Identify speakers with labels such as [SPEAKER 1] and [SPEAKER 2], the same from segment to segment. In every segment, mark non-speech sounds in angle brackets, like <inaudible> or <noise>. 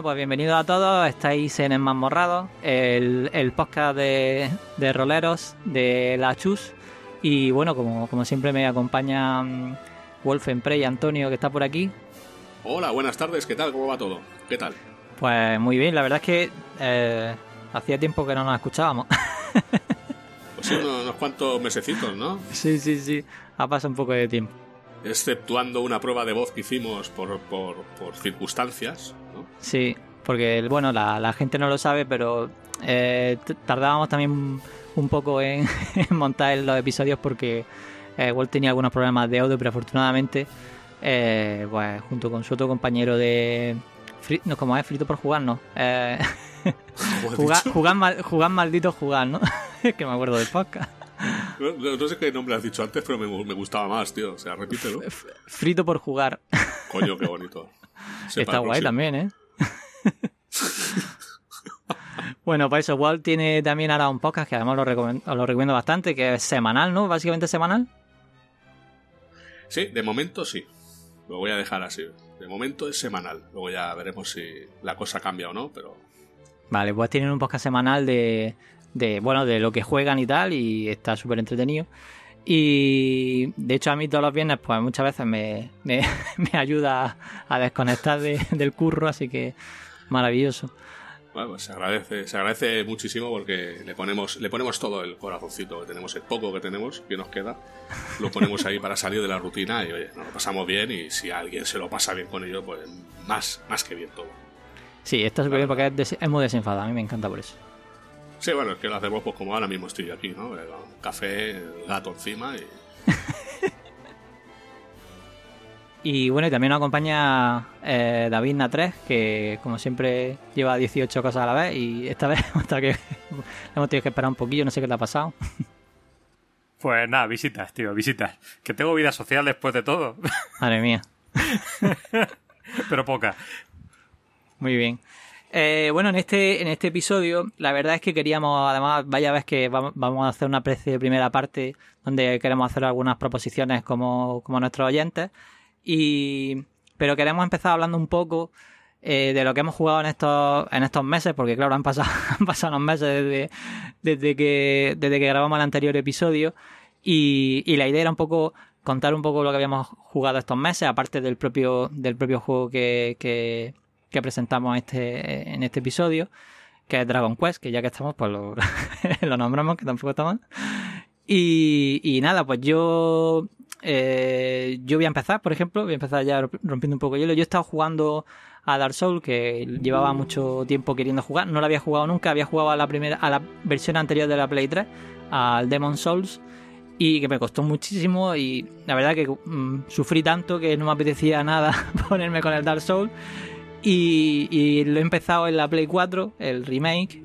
[SPEAKER 1] Bueno, pues bienvenidos a todos. Estáis en Enmamorrados, el, el podcast de, de roleros de la Chus. Y bueno, como, como siempre me acompaña mm, Wolfen Prey Antonio, que está por aquí.
[SPEAKER 2] Hola, buenas tardes, ¿qué tal? ¿Cómo va todo? ¿Qué tal?
[SPEAKER 1] Pues muy bien, la verdad es que eh, hacía tiempo que no nos escuchábamos. <laughs>
[SPEAKER 2] Pues sí, unos, unos cuantos mesecitos, ¿no?
[SPEAKER 1] sí, sí, sí, ha pasado un poco de tiempo.
[SPEAKER 2] Exceptuando una prueba de voz que hicimos por, por, por circunstancias, ¿no?
[SPEAKER 1] Sí, porque bueno, la, la gente no lo sabe, pero eh, tardábamos también un poco en, <laughs> en montar los episodios porque eh, Walt tenía algunos problemas de audio, pero afortunadamente, eh, pues junto con su otro compañero de. Fri- no, como es frito por jugar, no. Eh, <laughs> jugar, jugar, mal- jugar maldito jugar, ¿no? Es <laughs> que me acuerdo del podcast.
[SPEAKER 2] No, no- no sé qué nombre has dicho antes, pero me, me gustaba más, tío. O sea, repítelo.
[SPEAKER 1] F- Frito por jugar.
[SPEAKER 2] Coño, qué bonito. Sepa
[SPEAKER 1] Está guay también, ¿eh? <laughs> bueno, pues eso, Walt tiene también ahora un podcast que además lo, os lo recomiendo bastante, que es semanal, ¿no? Básicamente semanal.
[SPEAKER 2] Sí, de momento sí. Lo voy a dejar así. De momento es semanal. Luego ya veremos si la cosa cambia o no, pero
[SPEAKER 1] Vale, pues tienen un podcast semanal de, de bueno, de lo que juegan y tal, y está súper entretenido. Y de hecho a mí todos los viernes, pues muchas veces me, me, <laughs> me ayuda a desconectar de- del curro, así que maravilloso.
[SPEAKER 2] bueno, pues se agradece, se agradece muchísimo porque le ponemos, le ponemos todo el corazoncito que tenemos, el poco que tenemos, que nos queda, lo ponemos ahí para salir de la rutina y oye, nos lo pasamos bien y si alguien se lo pasa bien con ello, pues más, más que bien todo.
[SPEAKER 1] Sí, está súper bien porque es, des- es muy desenfadado, a mí me encanta por eso.
[SPEAKER 2] Sí, bueno, es que lo hacemos pues como ahora mismo estoy yo aquí, ¿no? El café, el gato encima y... <laughs>
[SPEAKER 1] Y bueno, y también nos acompaña eh, David Natres, que como siempre lleva 18 cosas a la vez y esta <laughs> vez tenido que, <laughs> hemos tenido que esperar un poquillo, no sé qué te ha pasado.
[SPEAKER 3] Pues nada, visitas, tío, visitas. Que tengo vida social después de todo,
[SPEAKER 1] Madre mía,
[SPEAKER 3] pero poca.
[SPEAKER 1] muy bien. Eh, bueno, en este, en este episodio, la verdad es que queríamos, además, vaya vez que vamos, a hacer una especie de primera parte donde queremos hacer algunas proposiciones como, como nuestros oyentes. Y, pero queremos empezar hablando un poco eh, de lo que hemos jugado en estos, en estos meses, porque claro, han pasado, <laughs> han pasado unos meses desde, desde, que, desde que grabamos el anterior episodio. Y, y la idea era un poco contar un poco lo que habíamos jugado estos meses, aparte del propio, del propio juego que, que presentamos este, en este episodio, que es Dragon Quest, que ya que estamos, pues lo, <laughs> lo nombramos, que tampoco está mal. Y, y nada, pues yo eh, yo voy a empezar, por ejemplo, voy a empezar ya rompiendo un poco el hielo. Yo he estado jugando a Dark Souls, que llevaba mucho tiempo queriendo jugar, no lo había jugado nunca, había jugado a la primera, a la versión anterior de la Play 3, al Demon Souls, y que me costó muchísimo y la verdad que mm, sufrí tanto que no me apetecía nada <laughs> ponerme con el Dark Souls. Y, y lo he empezado en la Play 4, el remake.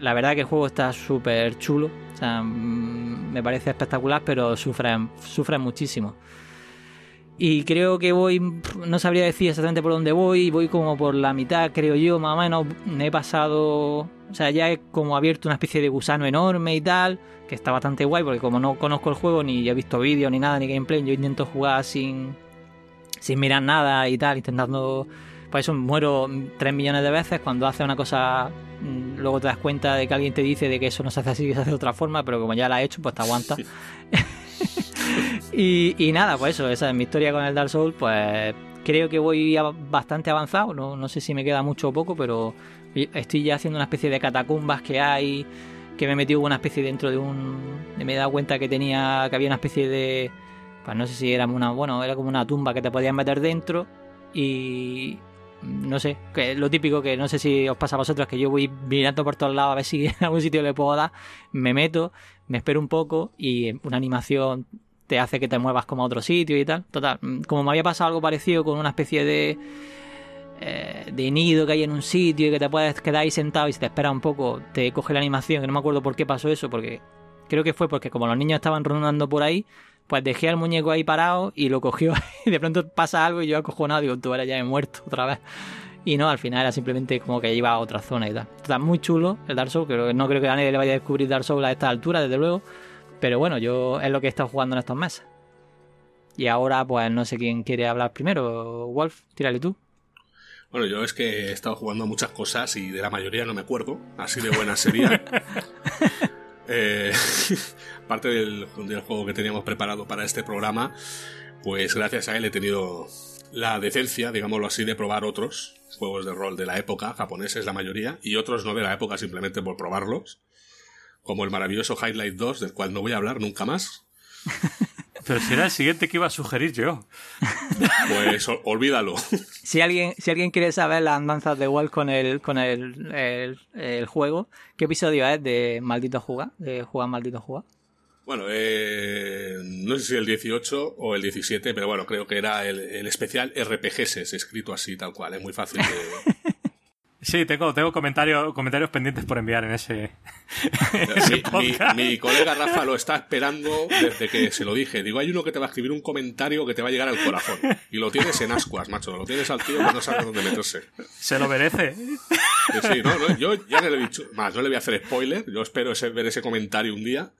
[SPEAKER 1] La verdad que el juego está súper chulo. O sea, mm, me parece espectacular, pero sufre, sufre muchísimo. Y creo que voy, no sabría decir exactamente por dónde voy, voy como por la mitad, creo yo, más o menos. Me he pasado, o sea, ya he como abierto una especie de gusano enorme y tal, que está bastante guay, porque como no conozco el juego, ni he visto vídeos, ni nada, ni gameplay, yo intento jugar sin, sin mirar nada y tal, intentando por eso muero 3 millones de veces cuando hace una cosa mm, luego te das cuenta de que alguien te dice de que eso no se hace así que se hace de otra forma pero como ya la he hecho pues te aguanta. <laughs> Y, y nada pues eso esa es mi historia con el Dark Souls pues creo que voy bastante avanzado no, no sé si me queda mucho o poco pero estoy ya haciendo una especie de catacumbas que hay que me he metido una especie dentro de un me he dado cuenta que tenía que había una especie de pues no sé si era una bueno era como una tumba que te podías meter dentro y no sé, que lo típico que no sé si os pasa a vosotros, que yo voy mirando por todos lados a ver si <laughs> en algún sitio le puedo dar, me meto, me espero un poco y una animación te hace que te muevas como a otro sitio y tal. Total, mm, como me había pasado algo parecido con una especie de eh, de nido que hay en un sitio y que te puedes quedar ahí sentado y si te esperas un poco te coge la animación, que no me acuerdo por qué pasó eso, porque creo que fue porque como los niños estaban rondando por ahí, pues dejé al muñeco ahí parado y lo cogió <laughs> y de pronto pasa algo y yo acojonado, digo, tú eres ya he muerto otra vez. Y no, al final era simplemente como que iba a otra zona y tal. Está muy chulo el Dark Souls, que no creo que a nadie le vaya a descubrir Dark Souls a esta altura, desde luego. Pero bueno, yo es lo que he estado jugando en estos meses. Y ahora, pues no sé quién quiere hablar primero. Wolf, tírale tú.
[SPEAKER 2] Bueno, yo es que he estado jugando muchas cosas y de la mayoría no me acuerdo. Así de buena sería. <laughs> eh, <laughs> parte del, del juego que teníamos preparado para este programa, pues gracias a él he tenido la decencia, digámoslo así, de probar otros juegos de rol de la época, japoneses la mayoría, y otros no de la época simplemente por probarlos, como el maravilloso Highlight 2, del cual no voy a hablar nunca más. <laughs>
[SPEAKER 3] Pero si era el siguiente que iba a sugerir yo.
[SPEAKER 2] Pues olvídalo. <laughs>
[SPEAKER 1] Si alguien, si alguien quiere saber las andanzas de Walt con el, con el, el, juego, ¿qué episodio es de Maldito Juga? De Jugar Maldito Juga.
[SPEAKER 2] Bueno, eh, no sé si el 18 o el 17, pero bueno, creo que era el, el especial RPGs, escrito así, tal cual. Es muy fácil de, <laughs>
[SPEAKER 3] Sí, tengo, tengo comentarios, comentarios pendientes por enviar en ese.
[SPEAKER 2] mi, colega Rafa lo está esperando desde que se lo dije. Digo, hay uno que te va a escribir un comentario que te va a llegar al corazón. Y lo tienes en ascuas, macho. Lo tienes al tío que no sabe dónde meterse.
[SPEAKER 3] Se lo merece.
[SPEAKER 2] Sí, no, no, yo ya le he dicho. Más, no le voy a hacer spoiler. Yo espero ver ese comentario un día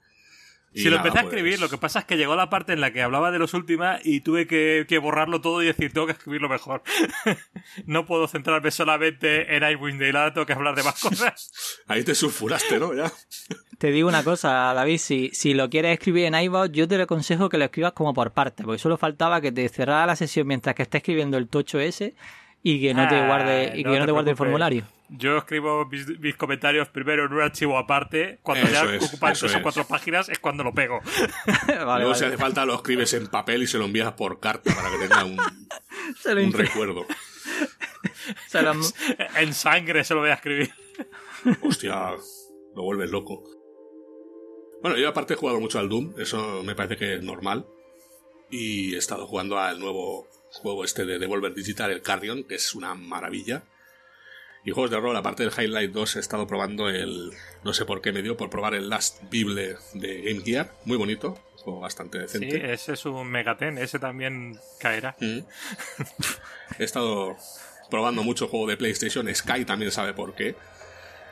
[SPEAKER 3] si lo empecé a escribir, lo que pasa es que llegó la parte en la que hablaba de los últimas y tuve que, borrarlo todo y decir, tengo que escribirlo mejor. <laughs> no puedo centrarme solamente en Icewind Dale, tengo que hablar de más cosas. <laughs>
[SPEAKER 2] Ahí te sulfuraste, ¿no? Ya.
[SPEAKER 1] Te digo una cosa, David, si, si lo quieres escribir en iVoox, yo te aconsejo que lo escribas como por parte, porque solo faltaba que te cerrara la sesión mientras que estés escribiendo el tocho ese y que no te ah, guarde, y que no te guarde el formulario.
[SPEAKER 3] Yo escribo mis, comentarios primero en un archivo aparte. Cuando ya ocupan tres o cuatro páginas es cuando lo pego. <laughs>
[SPEAKER 2] Luego, si hace falta, lo escribes en papel y se lo envías por carta para que tenga un, <laughs> un recuerdo. <laughs>
[SPEAKER 3] en sangre se lo voy a escribir.
[SPEAKER 2] Hostia, lo vuelves loco. Bueno, yo aparte he jugado mucho al Doom, eso me parece que es normal. Y he estado jugando al nuevo juego este de Devolver Digital, el Cardion, que es una maravilla. Y juegos de rol, aparte del Highlight 2, he estado probando el. No sé por qué me dio, por probar el Last Bible de Game Gear. Muy bonito, juego bastante decente.
[SPEAKER 3] Sí, ese es un Megaten, ese también caerá. Mm.
[SPEAKER 2] he estado probando mucho juego de PlayStation. Sky también sabe por qué.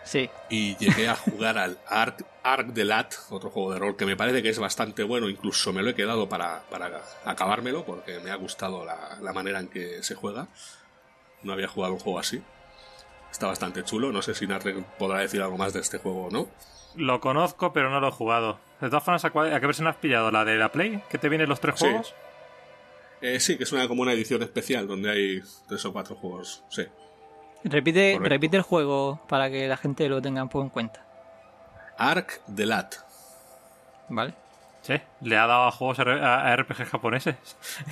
[SPEAKER 1] Sí.
[SPEAKER 2] Y llegué a jugar al Ark, Ark the Lat, otro juego de rol que me parece que es bastante bueno. Incluso me lo he quedado para, para acabármelo porque me ha gustado la, la manera en que se juega. No había jugado un juego así. Está bastante chulo. No sé si Narre podrá decir algo más de este juego o no.
[SPEAKER 3] Lo conozco, pero no lo he jugado. De todas formas, ¿a, qué versión has pillado? ¿La de la Play? ¿Que te vienen los tres juegos?
[SPEAKER 2] Eh, sí, que es una, como una edición especial donde hay tres o cuatro juegos. Sí.
[SPEAKER 1] Repite, repite el juego para que la gente lo tenga un poco en cuenta.
[SPEAKER 2] Ark the Lat.
[SPEAKER 1] Vale.
[SPEAKER 3] Sí, le ha dado a juegos a RPG japoneses.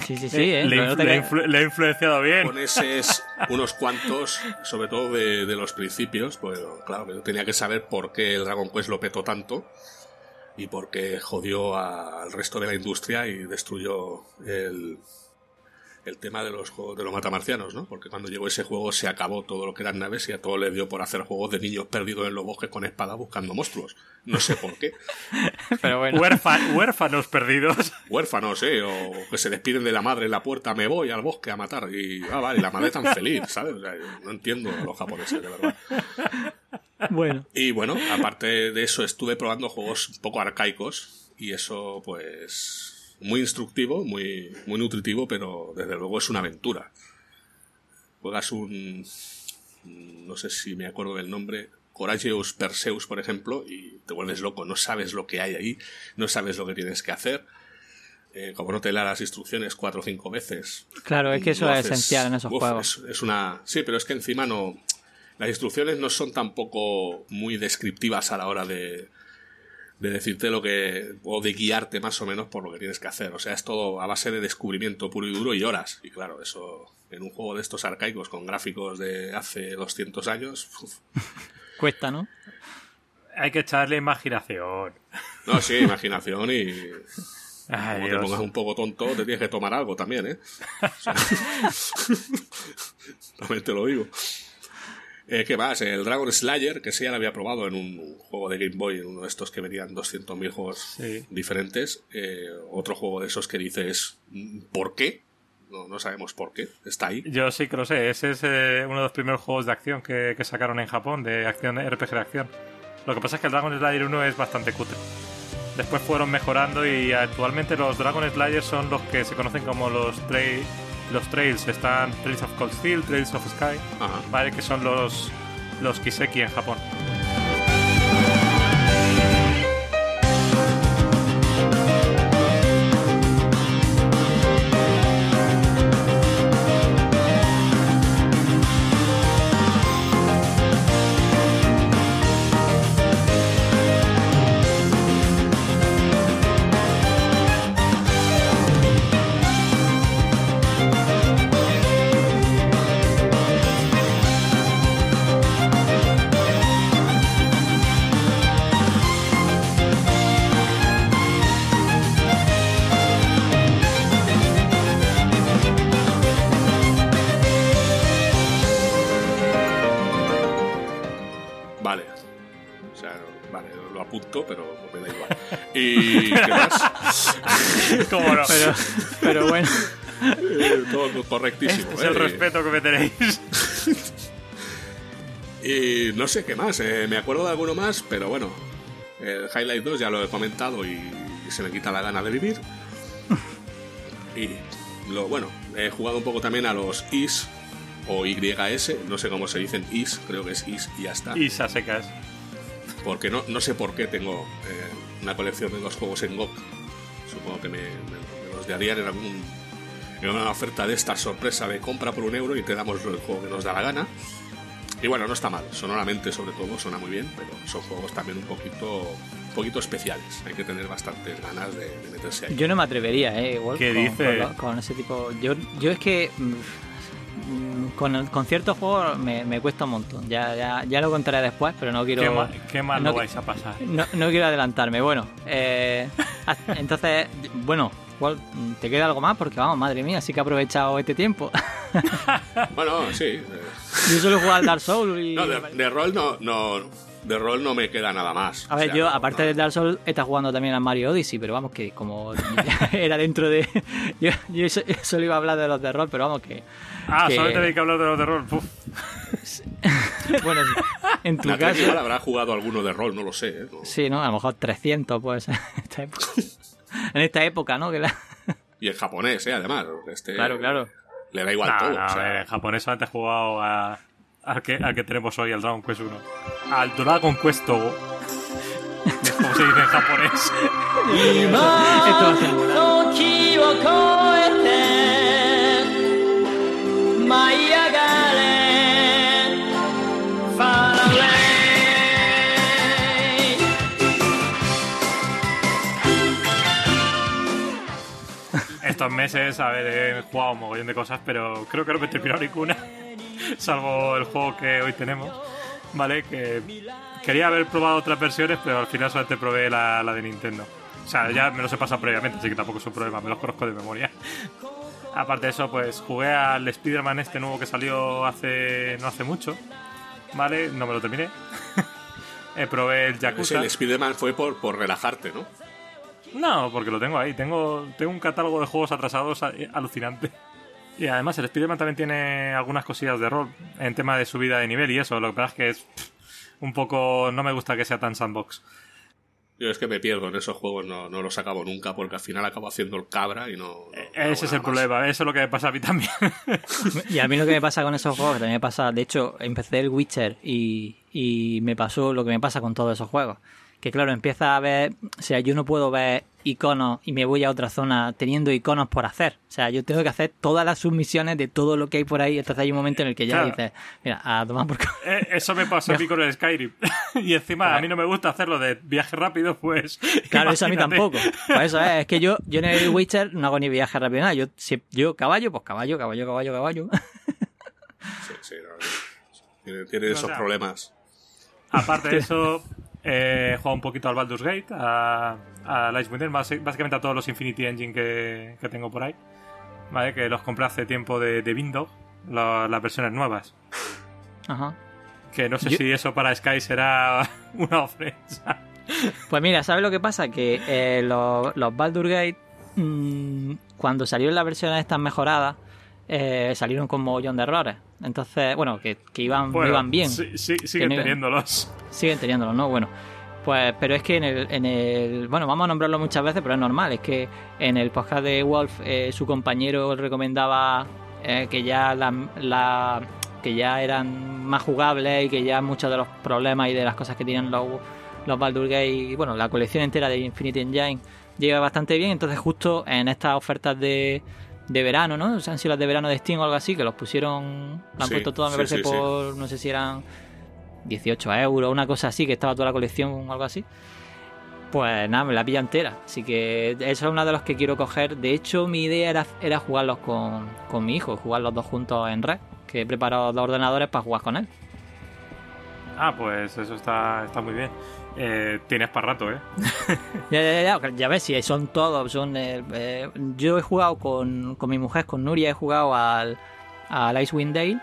[SPEAKER 1] Sí, sí, <laughs> sí. Eh,
[SPEAKER 3] le, ha influenciado bien.
[SPEAKER 2] Japoneses, <laughs> unos cuantos, sobre todo de, los principios. Pues claro, yo tenía que saber por qué el Dragon Quest lo petó tanto y por qué jodió al resto de la industria y destruyó el, el tema de los juegos de los matamarcianos, ¿no? Porque cuando llegó ese juego se acabó todo lo que eran naves y a todo le dio por hacer juegos de niños perdidos en los bosques con espada buscando monstruos. No sé por qué. <laughs>
[SPEAKER 3] Pero bueno. huérfanos perdidos.
[SPEAKER 2] Huérfanos, ¿eh? O que se despiden de la madre en la puerta, me voy al bosque a matar. Y, ah, vale, la madre tan feliz, ¿sabes? no entiendo los japoneses, de verdad.
[SPEAKER 1] Bueno.
[SPEAKER 2] Y bueno, aparte de eso, estuve probando juegos un poco arcaicos y eso, pues muy instructivo, muy, muy nutritivo, pero desde luego es una aventura. Juegas un. No sé si me acuerdo del nombre. Courageous Perseus, por ejemplo, y te vuelves loco, no sabes lo que hay ahí, no sabes lo que tienes que hacer. Eh, como no te da las instrucciones cuatro o cinco veces.
[SPEAKER 1] Claro, es que eso es esencial en esos juegos.
[SPEAKER 2] Es, una. Sí, pero es que encima no. Las instrucciones no son tampoco muy descriptivas a la hora de, de decirte lo que. o de guiarte más o menos por lo que tienes que hacer. O sea, es todo a base de descubrimiento puro y duro y horas. Y claro, eso en un juego de estos arcaicos con gráficos de hace 200 años. <laughs>
[SPEAKER 1] Cuesta, ¿no?
[SPEAKER 3] Hay que echarle imaginación.
[SPEAKER 2] No, sí, imaginación y. <laughs> Como te pongas un poco tonto, te tienes que tomar algo también, ¿eh? <laughs> también te lo digo. Eh, ¿Qué más? El Dragon Slayer, que sí ya lo había probado en un juego de Game Boy, en uno de estos que venían 200.000 juegos diferentes. Eh, otro juego de esos que dices, ¿por qué? No, no sabemos por qué. Está ahí.
[SPEAKER 3] Yo sí que lo sé. Ese es eh, uno de los primeros juegos de acción que, que, sacaron en Japón, de acción RPG de acción. Lo que pasa es que el Dragon Slayer 1 es bastante cutre. Después fueron mejorando y actualmente los Dragon Slayer son los que se conocen como los Trail los trails están Trails of Cold Steel, Trails of Sky, ¿vale? Que son los, los Kiseki en Japón.
[SPEAKER 1] Pero, bueno.
[SPEAKER 2] Eh, <laughs> todo correctísimo.
[SPEAKER 3] Este es el
[SPEAKER 2] eh.
[SPEAKER 3] respeto que me tenéis. <laughs>
[SPEAKER 2] y no sé qué más. Eh, me acuerdo de alguno más, pero bueno. El Highlight 2 ya lo he comentado y se me quita la gana de vivir. Y lo bueno, he jugado un poco también a los IS o YS, no sé cómo se dicen IS, creo que es IS y ya está.
[SPEAKER 3] IS a secas.
[SPEAKER 2] Porque no, no sé por qué tengo una colección de dos juegos en GOG. Supongo que me, los darían en algún en una oferta de esta sorpresa de compra por un euro y te damos el juego que nos da la gana. Y bueno, no está mal, sonoramente sobre todo suena muy bien, pero son juegos también un poquito, un poquito especiales. Hay que tener bastantes ganas de, meterse ahí.
[SPEAKER 1] Yo no me atrevería, ¿eh? Igual
[SPEAKER 3] ¿Qué dice?
[SPEAKER 1] Con, ese tipo. Yo, yo es que. Mm, con, con ciertos juegos me, me, cuesta un montón. Ya, ya, ya lo contaré después, pero no quiero.
[SPEAKER 3] Qué mal, qué mal no, vais a pasar.
[SPEAKER 1] No, no quiero adelantarme. Bueno, eh, <laughs> entonces, bueno, ¿te queda algo más? Porque vamos, madre mía, sí que he aprovechado este tiempo. <laughs> <laughs>
[SPEAKER 2] bueno, sí.
[SPEAKER 1] Yo solo he jugado al Dark Souls y.
[SPEAKER 2] No, de, de rol no, no de rol no me queda nada más.
[SPEAKER 1] A ver, yo, aparte de Dark Souls, he estado jugando también a Mario Odyssey, pero vamos, que como <laughs> era dentro de. <laughs> Yo, yo, solo iba a hablar de los de rol, pero vamos, que.
[SPEAKER 3] Ah, solo tenéis que hablar de los de rol. <laughs>
[SPEAKER 1] bueno, en tu
[SPEAKER 2] caso. Igual habrá jugado alguno de rol, no lo sé. ¿eh?
[SPEAKER 1] Sí, ¿no? A lo mejor 300, pues. en esta época, en esta época ¿no? Que la...
[SPEAKER 2] Y en japonés, ¿eh? Además. Este,
[SPEAKER 1] claro, claro.
[SPEAKER 2] Le da igual todo.
[SPEAKER 3] No,
[SPEAKER 2] o sea...
[SPEAKER 3] en japonés solamente he jugado a al que, al que tenemos hoy, al Dragon Quest 1. Al Dragon Quest Togo. como se dice en japonés. Estos meses, a ver, he jugado un mogollón de cosas, pero creo que no me he terminado ninguna. salvo el juego que hoy tenemos, ¿vale? Que quería haber probado otras versiones, pero al final solamente probé la, la de Nintendo. O sea, ya me los he pasado previamente, así que tampoco es un problema, me los conozco de memoria. <laughs> Aparte de eso, pues jugué al Spider-Man este nuevo que salió hace no hace mucho, ¿vale? No me lo terminé. <laughs> eh, probé el Yakuza.
[SPEAKER 2] el Spider-Man fue por, por relajarte, ¿no?
[SPEAKER 3] No, porque lo tengo ahí. Tengo, tengo un catálogo de juegos atrasados alucinante. Y además el Spider-Man también tiene algunas cosillas de rol en tema de subida de nivel y eso. Lo que pasa es que es un poco... No me gusta que sea tan sandbox.
[SPEAKER 2] Yo es que me pierdo en esos juegos, no, no los acabo nunca porque al final acabo haciendo el cabra y no...
[SPEAKER 3] Ese es el problema, eso es lo que me pasa a mí también. <laughs>
[SPEAKER 1] y a mí lo que me pasa con esos juegos, también me pasa, de hecho, empecé el Witcher y, y me pasó lo que me pasa con todos esos juegos que claro, empieza a ver, o sea, yo no puedo ver iconos y me voy a otra zona teniendo iconos por hacer. O sea, yo tengo que hacer todas las submisiones de todo lo que hay por ahí. Entonces hay un momento en el que ya dices, mira, a tomar por
[SPEAKER 3] eh, Eso me pasó a mí <laughs> con el Skyrim. <laughs> y encima a mí no me gusta hacerlo de viaje rápido, pues. <laughs>
[SPEAKER 1] Claro, eso a mí tampoco. Pues eso es, es que yo, yo en el Witcher no hago ni viaje rápido nada. Yo, si, yo caballo, pues caballo, caballo, caballo, caballo.
[SPEAKER 2] sí, sí, no, tiene, tiene esos problemas.
[SPEAKER 3] Aparte de eso, he jugado un poquito al Baldur's Gate, a, a Icewind básicamente a todos los Infinity Engine que, que tengo por ahí. ¿Vale? Que los compré hace tiempo de, de Windows, las versiones nuevas.
[SPEAKER 1] Ajá.
[SPEAKER 3] Que no sé si eso para Sky será <laughs> una ofensa.
[SPEAKER 1] Pues mira, ¿sabes lo que pasa? Que eh, los, los Baldur's Gate, mmm, cuando salieron las versiones estas mejoradas, eh, salieron con mogollón de errores. Entonces, bueno, que, que iban,
[SPEAKER 3] Bueno,
[SPEAKER 1] iban bien.
[SPEAKER 3] sí- sí- siguen teniéndolos.
[SPEAKER 1] Siguen teniéndolos, ¿no? Bueno, pues, pero es que en el, en el. Bueno, vamos a nombrarlo muchas veces, pero es normal. Es que en el podcast de Wolf, eh, su compañero recomendaba eh, que ya la, la- que ya eran más jugables y que ya muchos de los problemas y de las cosas que tienen los, los Baldur's Gate y bueno, la colección entera de Infinity Engine llega bastante bien. Entonces, justo en estas ofertas de. De verano, ¿no? O sea, han sido las de verano de Steam o algo así, que los pusieron, lo han
[SPEAKER 2] Sí,
[SPEAKER 1] puesto todo, me
[SPEAKER 2] sí,
[SPEAKER 1] parece,
[SPEAKER 2] sí, sí.
[SPEAKER 1] por, no sé si eran 18 euros, una cosa así, que estaba toda la colección o algo así. Pues nada, me la pilla entera. Así que eso es uno de los que quiero coger. De hecho, mi idea era, era jugarlos con, con mi hijo, jugar los dos juntos en red. Que he preparado dos ordenadores para jugar con él.
[SPEAKER 3] Ah, pues eso está, está muy bien. Eh, tienes para rato, ¿eh? <laughs>
[SPEAKER 1] Ya, ya, ya, ya, ves, si son todos. Son, eh, eh, yo he jugado con, con mi mujer, con Nuria, he jugado al, al Icewind Dale,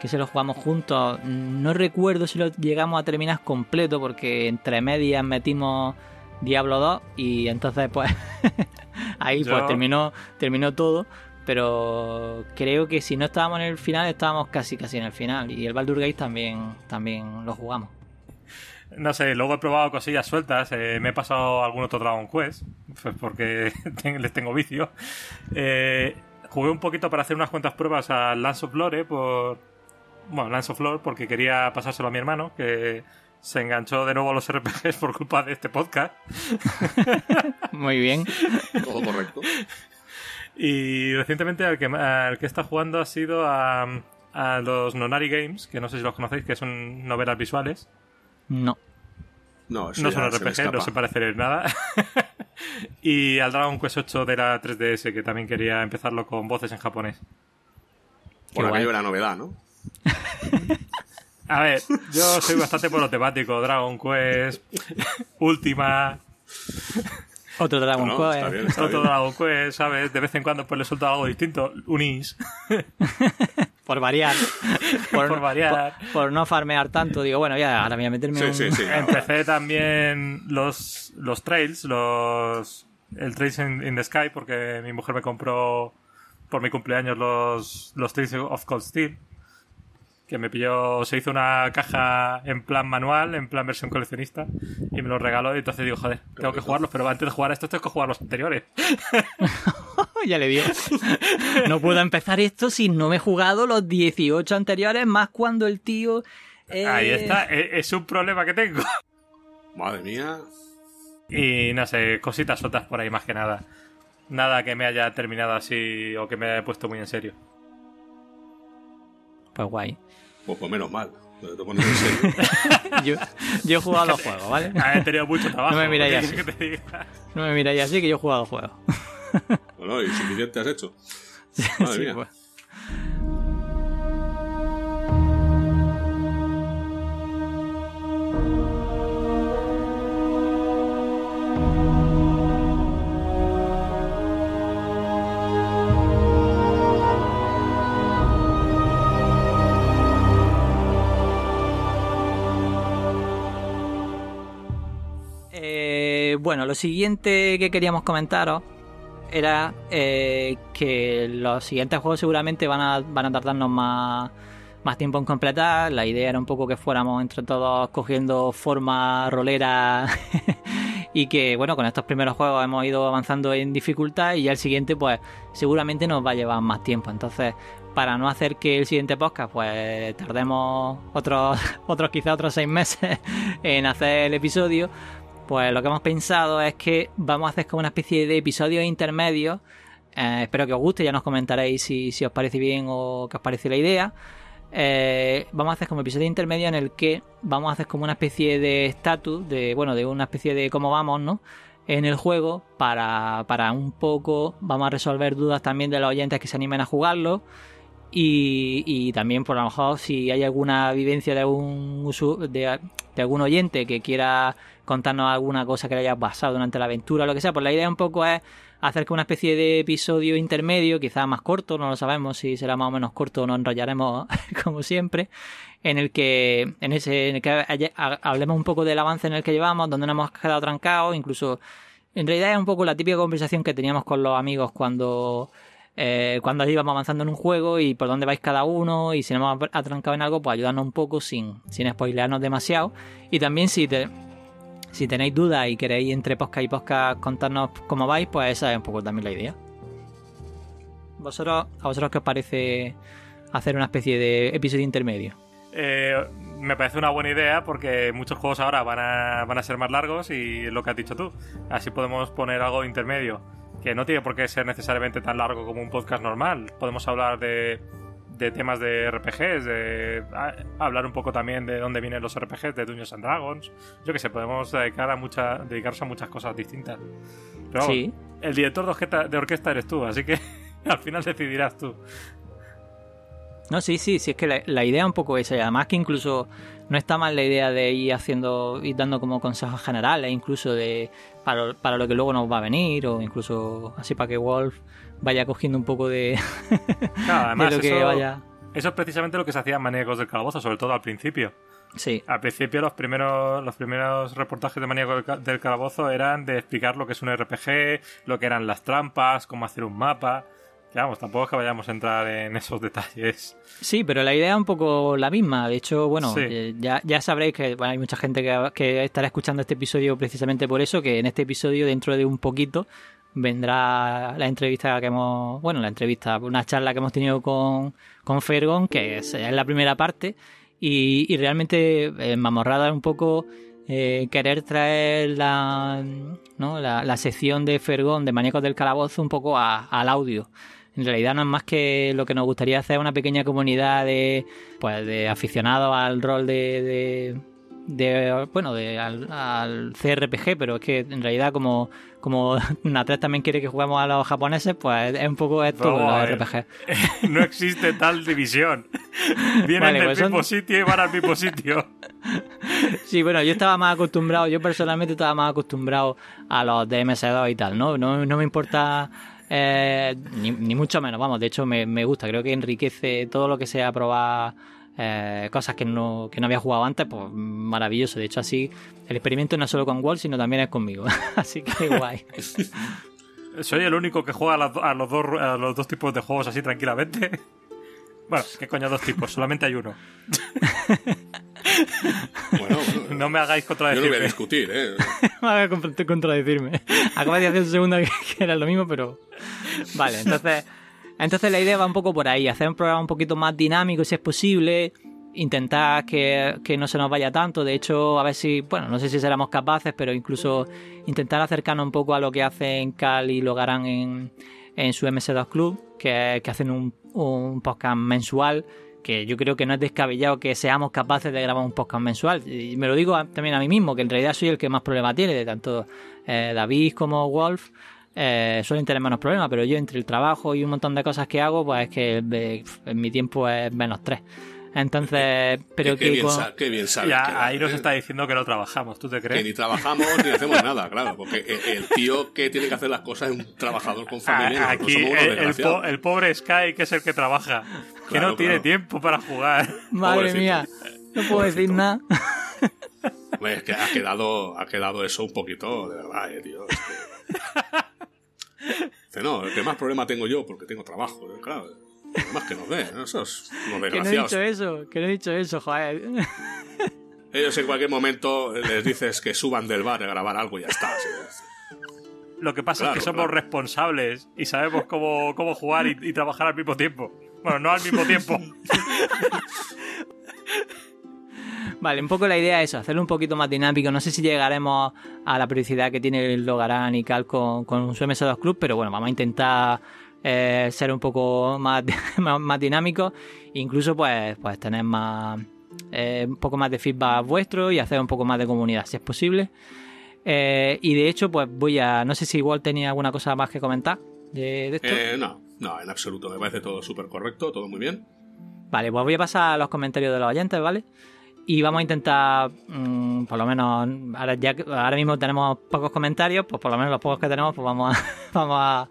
[SPEAKER 1] que se lo jugamos juntos. No recuerdo si lo llegamos a terminar completo, porque entre medias metimos Diablo 2 y entonces, pues, <laughs> ahí
[SPEAKER 3] Yo-
[SPEAKER 1] pues terminó, terminó todo. Pero creo que si no estábamos en el final, estábamos casi casi en el final. Y el Baldur Gate también, también lo jugamos.
[SPEAKER 3] No sé, luego he probado cosillas sueltas. eh, me he pasado algún otro Dragon Quest, pues porque <laughs> les tengo vicio. Eh, jugué un poquito para hacer unas cuantas pruebas a Lance of Lore por. Bueno, Lance of Lore porque quería pasárselo a mi hermano, que se enganchó de nuevo a los RPGs por culpa de este podcast. <laughs>
[SPEAKER 1] Muy bien.
[SPEAKER 2] Todo correcto.
[SPEAKER 3] Y recientemente al que, al que está jugando ha sido a, a los Nonari Games, que no sé si los conocéis, que son novelas visuales.
[SPEAKER 1] No.
[SPEAKER 2] No, eso
[SPEAKER 3] No son
[SPEAKER 2] se
[SPEAKER 3] RPG, no se parecen en nada. <laughs> y al Dragon Quest 8 de la 3DS, que también quería empezarlo con voces en japonés.
[SPEAKER 2] Bueno,
[SPEAKER 1] guay.
[SPEAKER 2] aquello era novedad, ¿no? <laughs>
[SPEAKER 3] A ver, yo <laughs> soy bastante monotemático. Dragon Quest, Última,
[SPEAKER 1] Otro Dragon
[SPEAKER 2] No,
[SPEAKER 1] Quest.
[SPEAKER 2] está bien, está
[SPEAKER 3] otro
[SPEAKER 2] bien.
[SPEAKER 3] Dragon Quest, ¿sabes? De vez en cuando pues le suelto algo distinto. Unis,
[SPEAKER 1] Por variar. <laughs>
[SPEAKER 3] Por variar.
[SPEAKER 1] Por, por no farmear tanto. Digo, bueno, ya, ahora voy a meterme
[SPEAKER 2] Sí,
[SPEAKER 1] un...
[SPEAKER 2] sí, sí. <laughs>
[SPEAKER 3] Empecé también los, los trails, los el Trails in, in the Sky, porque mi mujer me compró por mi cumpleaños los, los Trails of Cold Steel. Que me pilló, se hizo una caja en plan manual, en plan versión coleccionista, y me los regaló. Y entonces digo, joder, tengo que jugarlos, pero antes de jugar a estos tengo que jugar los anteriores. <laughs>
[SPEAKER 1] ya le dio. no puedo empezar esto si no me he jugado los 18 anteriores, más cuando el tío... eh,
[SPEAKER 3] Ahí está, e- es un problema que tengo.
[SPEAKER 2] Madre mía.
[SPEAKER 3] Y no sé, cositas sueltas por ahí más que nada. Nada que me haya terminado así o que me haya puesto muy en serio.
[SPEAKER 1] Pues guay.
[SPEAKER 2] Pues, pues menos mal. Te pones en serio. <laughs>
[SPEAKER 1] Yo, yo he jugado a los juegos, ¿vale? <laughs>
[SPEAKER 3] He tenido mucho trabajo.
[SPEAKER 1] No me miráis
[SPEAKER 3] ¿qué
[SPEAKER 1] así.
[SPEAKER 3] te diga? <laughs>
[SPEAKER 1] No me miráis así que yo he jugado a juegos.
[SPEAKER 2] Bueno, y suficiente has hecho. Madre
[SPEAKER 1] Sí,
[SPEAKER 2] mía.
[SPEAKER 1] pues. Bueno, lo siguiente que queríamos comentaros era eh, que los siguientes juegos seguramente van a, van a tardarnos más, más tiempo en completar. La idea era un poco que fuéramos entre todos cogiendo forma rolera <laughs> y que, bueno, con estos primeros juegos hemos ido avanzando en dificultad y ya el siguiente, pues seguramente nos va a llevar más tiempo. Entonces, para no hacer que el siguiente podcast, pues tardemos otros, <laughs> otros quizá otros seis meses <laughs> en hacer el episodio, pues lo que hemos pensado es que vamos a hacer como una especie de episodios intermedios. Eh, espero que os guste, ya nos comentaréis si, os parece bien o qué os parece la idea. Eh, vamos a hacer como episodio intermedio en el que vamos a hacer como una especie de estatus, de bueno, de una especie de cómo vamos, ¿no? En el juego, para, para un poco, vamos a resolver dudas también de los oyentes que se animen a jugarlo. Y, también, por lo mejor, si hay alguna vivencia de algún, de algún oyente que quiera contarnos alguna cosa que le haya pasado durante la aventura o lo que sea, pues la idea un poco es hacer que una especie de episodio intermedio, quizás más corto, no lo sabemos si será más o menos corto o nos enrollaremos <laughs> como siempre, en el que en ese en el que hablemos un poco del avance en el que llevamos, donde nos hemos quedado trancados, incluso en realidad es un poco la típica conversación que teníamos con los amigos cuando eh, cuando íbamos avanzando en un juego y por dónde vais cada uno y si nos hemos atrancado en algo, pues ayudarnos un poco sin, sin spoilearnos demasiado. Y también si, si tenéis dudas y queréis entre podcast y podcast contarnos cómo vais, pues esa es un poco también la idea. ¿Vosotros, ¿A vosotros qué os parece hacer una especie de episodio intermedio?
[SPEAKER 3] Eh, me parece una buena idea porque muchos juegos ahora van a, van a ser más largos y lo que has dicho tú. Así podemos poner algo intermedio que no tiene por qué ser necesariamente tan largo como un podcast normal. Podemos hablar de, de temas de RPGs, de hablar un poco también de dónde vienen los RPGs, de Dungeons and Dragons. Yo que sé, podemos dedicar a mucha, dedicarse a muchas cosas distintas. Pero sí. el director de orquesta, de orquesta eres tú, así que <laughs> al final decidirás tú.
[SPEAKER 1] No, sí, sí, sí, es que la, la idea un poco esa, y además que incluso no está mal la idea de ir haciendo, ir dando como consejos generales, incluso de para, lo que luego nos va a venir, o incluso así para que Wolf vaya cogiendo un poco <laughs> de,
[SPEAKER 3] además, lo que eso, vaya. Eso es precisamente lo que se hacía en Maníacos del Calabozo, sobre todo al principio.
[SPEAKER 1] Sí.
[SPEAKER 3] Al principio los primeros, los primeros reportajes de Maníacos del Calabozo eran de explicar lo que es un RPG, lo que eran las trampas, cómo hacer un mapa vamos, tampoco es que vayamos a entrar en esos detalles.
[SPEAKER 1] Sí, pero la idea es un poco la misma. De hecho, bueno, eh, ya, ya sabréis que hay mucha gente que, estará escuchando este episodio precisamente por eso, que en este episodio, dentro de un poquito, vendrá la entrevista que hemos, bueno, la entrevista, una charla que hemos tenido con, con Fergon, que es, la primera parte, y, realmente eh, mamorrada un poco eh, querer traer la, ¿no? la, sección de Fergón de Maníacos del Calabozo un poco al audio. En realidad no es más que lo que nos gustaría hacer una pequeña comunidad de, pues, de aficionados al rol de, bueno, de, al, CRPG, pero es que en realidad como, como <laughs> Natres también quiere que juguemos a los japoneses, pues es un poco esto los RPG.
[SPEAKER 3] no existe tal división. <laughs> Vienen del pues mismo sitio y van al mismo sitio. <laughs>
[SPEAKER 1] Sí, bueno, yo estaba más acostumbrado, yo personalmente estaba más acostumbrado a los de MS2 y tal, ¿no? No, no me importa eh, ni, mucho menos, vamos, de hecho me, gusta, creo que enriquece todo lo que sea probar eh, cosas que no, que no había jugado antes, pues maravilloso. De hecho, así el experimento no es solo con Wall, sino también es conmigo. <laughs> así que guay.
[SPEAKER 3] Soy el único que juega a, los dos, a los dos tipos de juegos así tranquilamente. <laughs> Bueno, ¿qué coño dos tipos? Solamente hay uno. <laughs>
[SPEAKER 2] bueno,
[SPEAKER 3] no me hagáis contradecirme.
[SPEAKER 2] Yo no voy a discutir, ¿eh?
[SPEAKER 1] me hagáis contradecirme. Acabas de hacer un segundo que era lo mismo, pero... Vale, entonces... Entonces la idea va un poco por ahí, hacer un programa un poquito más dinámico si es posible, intentar que, que, no se nos vaya tanto. De hecho, a ver si, bueno, no sé si seremos capaces, pero incluso intentar acercarnos un poco a lo que hacen Cal y Logarán en, en su MS2 Club, que, que hacen un, un podcast mensual que yo creo que no es descabellado que seamos capaces de grabar un podcast mensual. Y me lo digo también a mí mismo, que en realidad soy el que más problemas tiene, de tanto eh, David como Wolf. Eh, suelen tener menos problemas, pero yo entre el trabajo y un montón de cosas que hago, pues es que en mi tiempo es menos tres. Entonces, pero
[SPEAKER 2] que. Qué bien, sabe,
[SPEAKER 3] ahí nos está diciendo que no trabajamos, ¿tú te crees?
[SPEAKER 2] Que ni trabajamos ni hacemos nada, claro, porque el tío que tiene que hacer las cosas es un trabajador con familia.
[SPEAKER 3] Aquí el, pobre Sky, que es el que trabaja, que no tiene tiempo para jugar.
[SPEAKER 1] Madre mía, no puedo decir nada.
[SPEAKER 2] Pues es que ha quedado, ha quedado eso un poquito, de verdad, eh, tío. Dice, no, el que más problema tengo yo porque tengo trabajo, eh, claro. Más que nos ve, Eso es Que no he
[SPEAKER 1] dicho eso, que no he dicho eso, joder.
[SPEAKER 2] Ellos en cualquier momento les dices que suban del bar a grabar algo y ya está.
[SPEAKER 3] Lo que pasa es que somos responsables y sabemos cómo, cómo jugar y, trabajar al mismo tiempo. Bueno, no al mismo tiempo. <laughs>
[SPEAKER 1] Vale, un poco la idea es eso, hacerlo un poquito más dinámico. No sé si llegaremos a la periodicidad que tiene el Logarán y Cal con, con su MS2 Club, pero bueno, vamos a intentar eh, ser un poco <laughs> más, más, dinámico, incluso pues, pues tener más, eh, un poco más de feedback vuestro y hacer un poco más de comunidad, si es posible. Eh, y de hecho, pues voy a, no sé si igual tenía alguna cosa más que comentar de, esto.
[SPEAKER 2] no, No, en absoluto. Me parece todo súper correcto, todo muy bien.
[SPEAKER 1] Vale, pues voy a pasar a los comentarios de los oyentes, ¿vale? Y vamos a intentar, mm, por lo menos, ahora, ya, ahora mismo tenemos pocos comentarios, pues por lo menos los pocos que tenemos, pues vamos a, <laughs> vamos a,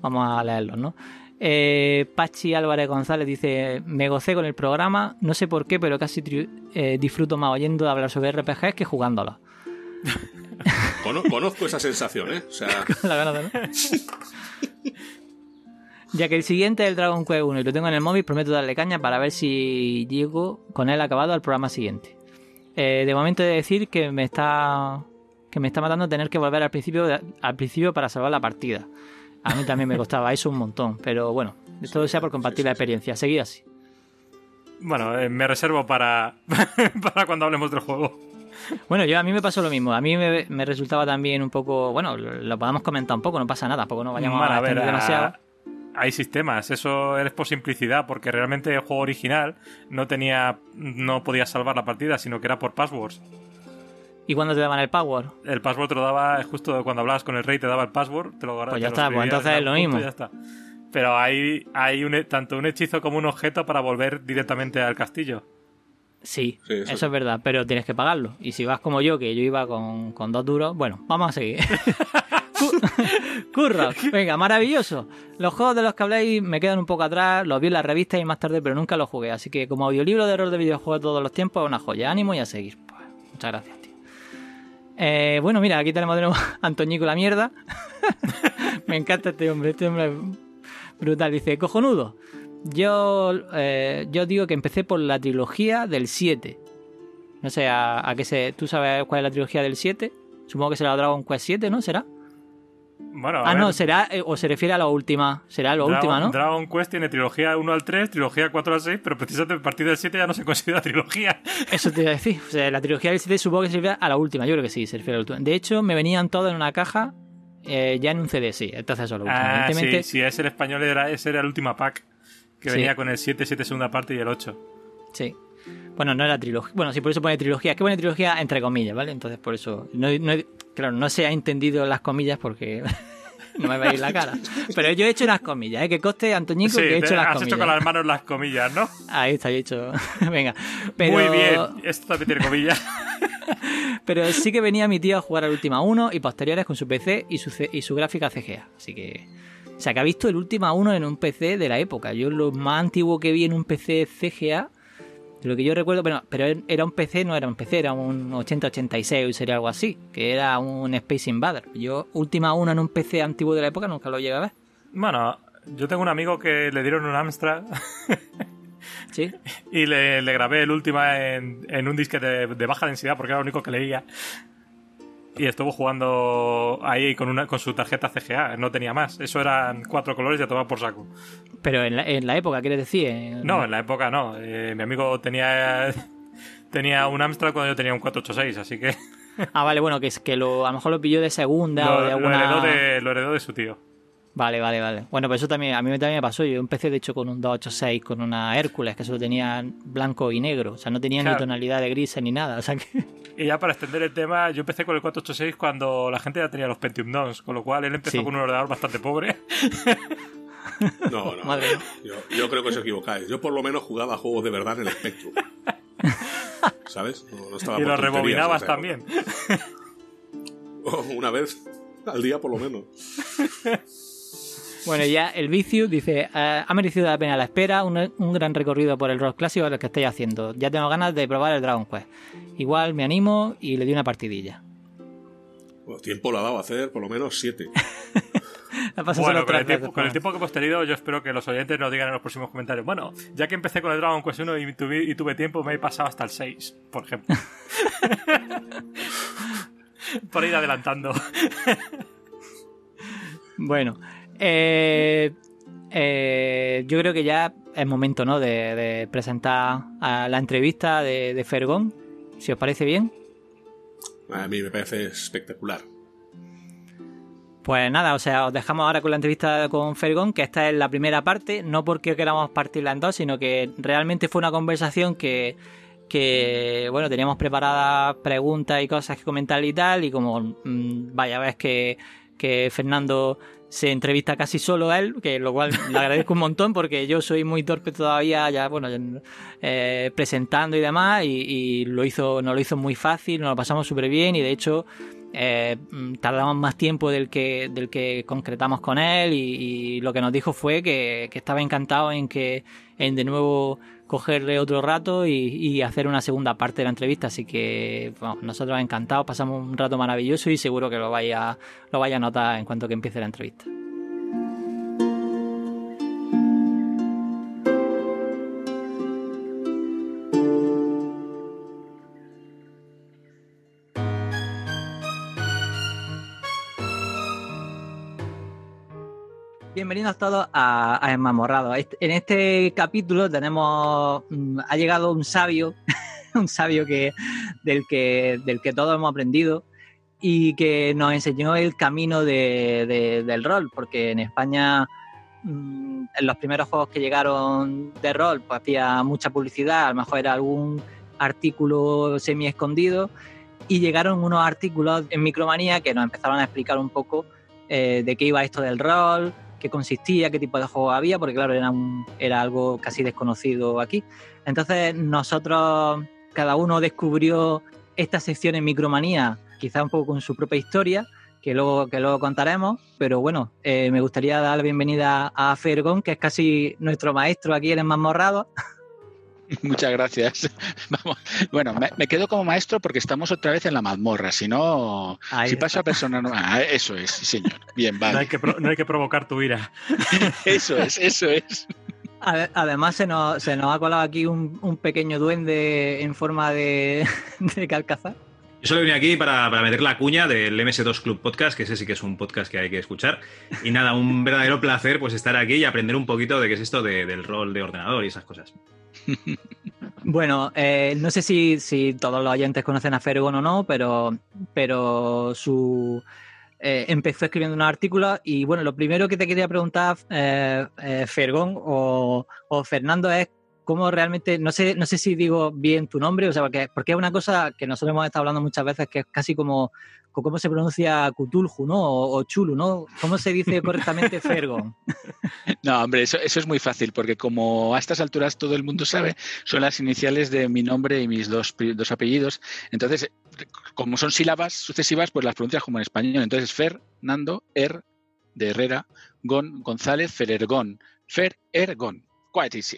[SPEAKER 1] vamos a leerlos, ¿no? Eh, Pachi Álvarez González dice: Me gocé con el programa, no sé por qué, pero casi eh, disfruto más oyendo hablar sobre RPGs que jugándolos. <laughs>
[SPEAKER 2] Conozco esa sensación, ¿eh? O sea... <laughs> La ¿no?
[SPEAKER 1] Ya que el siguiente es el Dragon Quest 1 y lo tengo en el móvil, prometo darle caña para ver si llego con él acabado al programa siguiente. Eh, de momento he de decir que me está que me está matando tener que volver al principio al principio para salvar la partida. A mí también me costaba eso un montón, pero bueno, todo sea por compartir la experiencia. Seguid así.
[SPEAKER 3] Bueno, eh, me reservo para, <laughs> para cuando hablemos del juego.
[SPEAKER 1] Bueno, yo a mí me pasó lo mismo. A mí me, resultaba también un poco. Bueno, lo, podemos comentar un poco, no pasa nada, poco no vayamos a, ver demasiado
[SPEAKER 3] hay sistemas, eso es por simplicidad, porque realmente el juego original no tenía, no podías salvar la partida, sino que era por passwords.
[SPEAKER 1] ¿Y cuándo te daban el password?
[SPEAKER 3] El password te lo daba justo cuando hablabas con el rey, te daba el password, te lo
[SPEAKER 1] Pues ya está, pues entonces es lo mismo.
[SPEAKER 3] Pero hay, hay un, tanto un hechizo como un objeto para volver directamente al castillo.
[SPEAKER 1] Sí, eso, es verdad, pero tienes que pagarlo. Y si vas como yo, que yo iba con, con dos duros, bueno, vamos a seguir. <laughs> Curro, <laughs> venga, maravilloso. Los juegos de los que habláis me quedan un poco atrás, los vi en la revista y más tarde, pero nunca los jugué. Así que como audiolibro de rol de videojuegos todos los tiempos, una joya. Ánimo y a seguir. Pues, muchas gracias, tío. Eh, bueno, mira, aquí tenemos de nuevo a Antoñico la mierda. <laughs> me encanta este hombre, este hombre brutal. Dice, cojonudo. Yo, eh, yo digo que empecé por la trilogía del 7. No sé, a, qué se. ¿Tú sabes cuál es la trilogía del 7? Supongo que será Dragon Quest 7, ¿no? ¿Será?
[SPEAKER 3] Bueno,
[SPEAKER 1] ah, no, será, eh, o se refiere a la última. Será la última, ¿no?
[SPEAKER 3] Dragon Quest tiene trilogía 1 al 3, trilogía 4 al 6, pero precisamente a partir del 7 ya no se considera <laughs> trilogía.
[SPEAKER 1] Eso te iba a decir. O sea, la trilogía del 7 supongo que se refiere a la última. Yo creo que sí, se refiere a la última. De hecho, me venían todos en una caja eh, ya en un CD, sí. Entonces eso es lo último.
[SPEAKER 3] Ah, sí, si es el español, era, ese era el última pack. Que venía con el 7, 7 segunda parte y el 8.
[SPEAKER 1] Sí. Bueno, no era trilogía. Bueno, sí, por eso pone trilogía. Es que pone trilogía entre comillas, ¿vale? Entonces por eso. No, no, claro, no se ha entendido las comillas porque <laughs> no me veis la cara. Pero yo he hecho unas comillas, ¿eh? Que coste, Antoñico, que he hecho las comillas.
[SPEAKER 3] Has hecho con las manos las comillas, ¿no?
[SPEAKER 1] Ahí está, he hecho. <laughs> Venga. Pero...
[SPEAKER 3] Muy bien, esto también tiene comillas. <laughs>
[SPEAKER 1] Pero sí que venía mi tío a jugar al Última 1 y posteriores con su PC y su, y su gráfica CGA. Así que. O sea, que ha visto el Última 1 en un PC de la época. Yo lo más antiguo que vi en un PC CGA lo que yo recuerdo, bueno, pero era un PC, no era un PC, era un 8086 sería algo así, que era un Space Invader. Yo, última una en un PC antiguo de la época, nunca lo llegué a ver.
[SPEAKER 3] Bueno, yo tengo un amigo que le dieron un Amstrad. <laughs>
[SPEAKER 1] ¿Sí?
[SPEAKER 3] Y le, grabé el última en, en un disque de, de, baja densidad porque era lo único que leía y estuvo jugando ahí con una con su tarjeta CGA, no tenía más. Eso eran cuatro colores y a tomar por saco.
[SPEAKER 1] Pero en la, en la época, ¿quieres decir?
[SPEAKER 3] No, en la época no. Eh, mi amigo tenía <laughs> tenía un Amstrad cuando yo tenía un 486, así que...
[SPEAKER 1] ah, vale, bueno, que, es que lo, a lo mejor lo pilló de segunda
[SPEAKER 3] lo,
[SPEAKER 1] o de alguna...
[SPEAKER 3] Lo heredó de, lo heredó de su tío.
[SPEAKER 1] Vale, vale, vale. Bueno, pues eso también, a mí también me pasó. Yo empecé, de hecho, con un 286, con una Hércules, que solo tenía blanco y negro. O sea, no tenía ni tonalidad de gris ni nada. O sea que...
[SPEAKER 3] Y ya para extender el tema, yo empecé con el 486 cuando la gente ya tenía los Pentium Dons, con lo cual él empezó con un ordenador bastante pobre. <laughs>
[SPEAKER 2] No, no. Yo, creo que os equivocáis. Yo por lo menos jugaba juegos de verdad en el Spectrum. <laughs> ¿Sabes?
[SPEAKER 3] y los rebobinabas también. <laughs>
[SPEAKER 2] Una vez al día por lo menos.
[SPEAKER 1] Bueno, ya el vicio dice, ah, ha merecido la pena la espera, un, gran recorrido por el rock clásico lo que estáis haciendo. Ya tengo ganas de probar el Dragon Quest. Igual me animo y le di una partidilla.
[SPEAKER 2] Bueno, tiempo lo ha dado a hacer por lo menos siete. <laughs>
[SPEAKER 3] bueno, con el, tiempo, con el, tiempo, que hemos tenido, yo espero que los oyentes nos digan en los próximos comentarios. Bueno, ya que empecé con el Dragon Quest 1 y tuve, y tuve tiempo, me he pasado hasta el 6, por ejemplo. <laughs> por ir adelantando.
[SPEAKER 1] bueno, eh, eh, yo creo que ya es momento ¿no? de, presentar a la entrevista de, de, Fergón, si os parece bien.
[SPEAKER 2] A mí me parece espectacular.
[SPEAKER 1] Pues nada, o sea, os dejamos ahora con la entrevista con Fergón, que esta es la primera parte, no porque queramos partirla en dos, sino que realmente fue una conversación que, que bueno, teníamos preparadas preguntas y cosas que comentar y tal, y como mm, vaya, ves que, que Fernando se entrevista casi solo a él, que lo cual le agradezco un montón porque yo soy muy torpe todavía, ya bueno, eh, presentando y demás, y, lo hizo, nos lo hizo muy fácil, nos lo pasamos súper bien y de hecho eh, tardamos más tiempo del que, del que concretamos con él y, lo que nos dijo fue que, que, estaba encantado en que en de nuevo cogerle otro rato y, hacer una segunda parte de la entrevista. Así que bueno, nosotros encantados, pasamos un rato maravilloso y seguro que lo vaya, lo vaya a notar en cuanto que empiece la entrevista. Bienvenidos todos a, a Enmamorrado. En este capítulo tenemos, mm, ha llegado un sabio, <laughs> un sabio que, del, que, del que todos hemos aprendido y que nos enseñó el camino del rol, porque en España mm, en los primeros juegos que llegaron de rol pues mucha publicidad, a lo mejor era algún artículo semi escondido y llegaron unos artículos en Micromanía que nos empezaron a explicar un poco eh, de qué iba esto del rol, qué consistía, qué tipo de juego había, porque claro, era, era algo casi desconocido aquí. Entonces nosotros, cada uno descubrió esta sección en Micromanía, quizá un poco con su propia historia, que luego, que luego contaremos, pero bueno, eh, me gustaría dar la bienvenida a Fergón, que es casi nuestro maestro aquí en el Morrado. <laughs>
[SPEAKER 4] Muchas gracias. <laughs> Vamos. Bueno, me, quedo como maestro porque estamos otra vez en la mazmorra. Si no, si pasa a persona no. Ah, eso es, señor. Bien, vale.
[SPEAKER 3] No hay, que no hay que provocar tu ira. <laughs>
[SPEAKER 4] Eso es, eso es.
[SPEAKER 1] Además, se nos, se nos ha colado aquí un, pequeño duende en forma de, <laughs> de calcazar.
[SPEAKER 5] Yo solo vine aquí para, para, meter la cuña del MS2 Club Podcast, que ese sí que es un podcast que hay que escuchar. Y nada, un verdadero placer pues estar aquí y aprender un poquito de qué es esto del rol de ordenador y esas cosas. <laughs>
[SPEAKER 1] Bueno, eh, no sé si, todos los oyentes conocen a Fergon o no, pero, pero su eh, empezó escribiendo unos artículos y bueno, lo primero que te quería preguntar, eh, Fergón o, o, Fernando, es cómo realmente, no sé, no sé si digo bien tu nombre, o sea, porque, porque es una cosa que nosotros hemos estado hablando muchas veces, que es casi como, cómo se pronuncia Cthulhu, ¿no? O, Chulu, ¿no? ¿Cómo se dice <laughs> correctamente Fergon?
[SPEAKER 4] No, hombre, eso, eso, es muy fácil, porque como a estas alturas todo el mundo sabe, son las iniciales de mi nombre y mis dos, dos apellidos. Entonces, como son sílabas sucesivas, pues las pronuncias como en español. Entonces, Fernando, Er, de Herrera, Gon, González, Ferergón, Fer, Ergon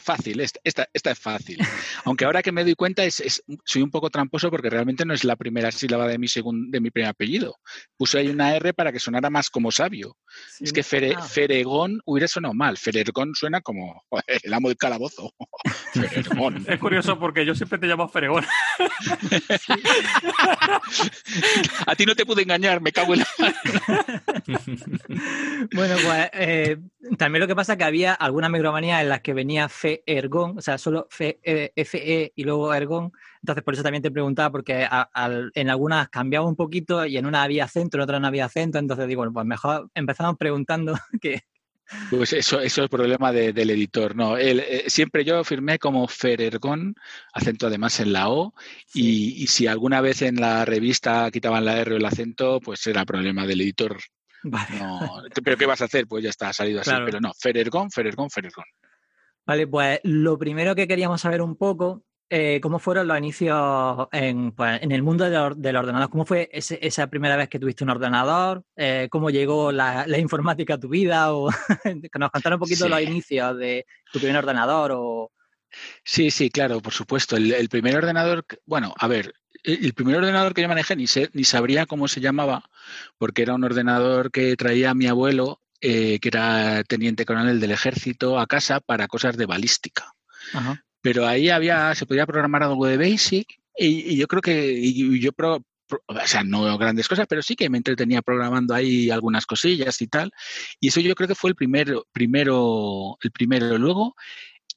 [SPEAKER 4] fácil, esta, esta, es fácil. <laughs> Aunque ahora que me doy cuenta es, soy un poco tramposo porque realmente no es la primera sílaba de mi, de mi primer apellido. Puse ahí una R para que sonara más como sabio. Es que ah. Feregón hubiera sonado mal. Ferergón suena como el amo del calabozo. <laughs>
[SPEAKER 3] Es curioso porque yo siempre te llamo Feregón. <laughs>
[SPEAKER 4] A ti no te pude engañar, me cago en la
[SPEAKER 1] Bueno, pues eh, también lo que pasa es que había algunas micromanías en las que venía Fe Ergon, o sea, solo Fe, e, FE y luego Ergon. Entonces, por eso también te preguntaba, porque en algunas cambiaba un poquito y en una había acento, en otras no había acento. Entonces digo, bueno, pues mejor empezamos preguntando <laughs> que.
[SPEAKER 4] Pues eso, eso es el problema del editor. No, eh, siempre yo firmé como Ferergon, acento además en la O, y, si alguna vez en la revista quitaban la R o el acento, pues era problema del editor. Vale. pero ¿qué vas a hacer? Pues ya está, ha salido así. Pero no, Ferergon, Ferergon, Ferergon.
[SPEAKER 1] Vale, pues lo primero que queríamos saber un poco, eh, ¿cómo fueron los inicios en, pues, en el mundo del, ordenador? ¿Cómo fue esa primera vez que tuviste un ordenador? Eh, ¿Cómo llegó la, <laughs> informática a tu vida? O <laughs> que nos contara un poquito los inicios de tu primer ordenador. O...
[SPEAKER 4] Sí, sí, claro, por supuesto. El, primer ordenador, bueno, a ver, el primer ordenador que yo manejé ni, ni sabría cómo se llamaba, porque era un ordenador que traía mi abuelo eh, que era teniente coronel del ejército, a casa para cosas de balística. Pero ahí había, se podía programar algo de Basic y, yo creo que yo o sea, no grandes cosas, pero sí que me entretenía programando ahí algunas cosillas y tal. Y eso yo creo que fue el primero, primero, el primero. Luego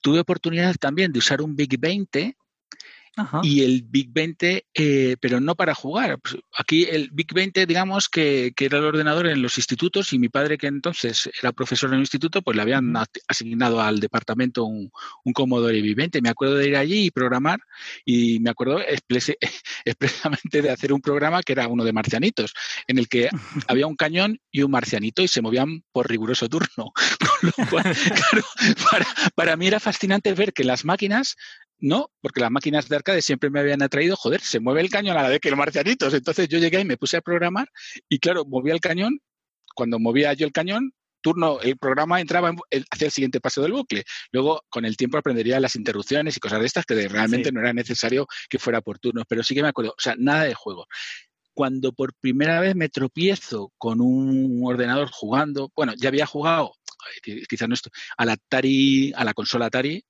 [SPEAKER 4] tuve oportunidad también de usar un Big 20 y el Big 20, eh, pero no para jugar. Pues, aquí el Big 20, digamos que, era el ordenador en los institutos y mi padre, que entonces era profesor en el instituto, pues le habían asignado al departamento un, un Commodore Big 20. Me acuerdo de ir allí y programar y me acuerdo es precisamente <laughs> de hacer un programa que era uno de marcianitos, en el que <laughs> había un cañón y un marcianito y se movían por riguroso turno. <laughs> para, para mí era fascinante ver que las máquinas no, porque las máquinas de arcade siempre me habían atraído, joder, se mueve el cañón a la vez que los marcianitos. Entonces yo llegué y me puse a programar y claro, movía el cañón. Cuando movía yo el cañón, turno, el programa entraba hacia el siguiente paso del bucle. Luego, con el tiempo aprendería las interrupciones y cosas de estas que realmente no era necesario que fuera por turnos, pero sí que me acuerdo, o sea, nada de juego. Cuando por primera vez me tropiezo con un ordenador jugando, bueno, ya había jugado, quizás no esto, al Atari, a la consola Atari,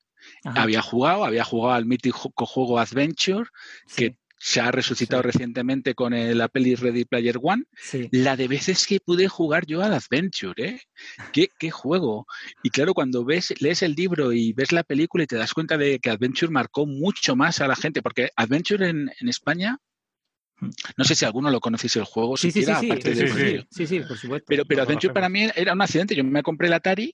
[SPEAKER 4] había jugado, había jugado al mítico juego Adventure, que se ha resucitado recientemente con la peli Ready Player One. La de veces que pude jugar yo al Adventure, ¿eh? <laughs> ¿Qué, ¿Qué, juego? Y claro, cuando ves, lees el libro y ves la película y te das cuenta de que Adventure marcó mucho más a la gente, porque Adventure en, España hmm. no sé si alguno lo conocéis el juego,
[SPEAKER 1] sí,
[SPEAKER 4] siquiera,
[SPEAKER 1] sí,
[SPEAKER 4] aparte
[SPEAKER 1] sí, sí, sí, por supuesto.
[SPEAKER 4] Pero, pero Adventure para mí era un accidente. Yo me compré el Atari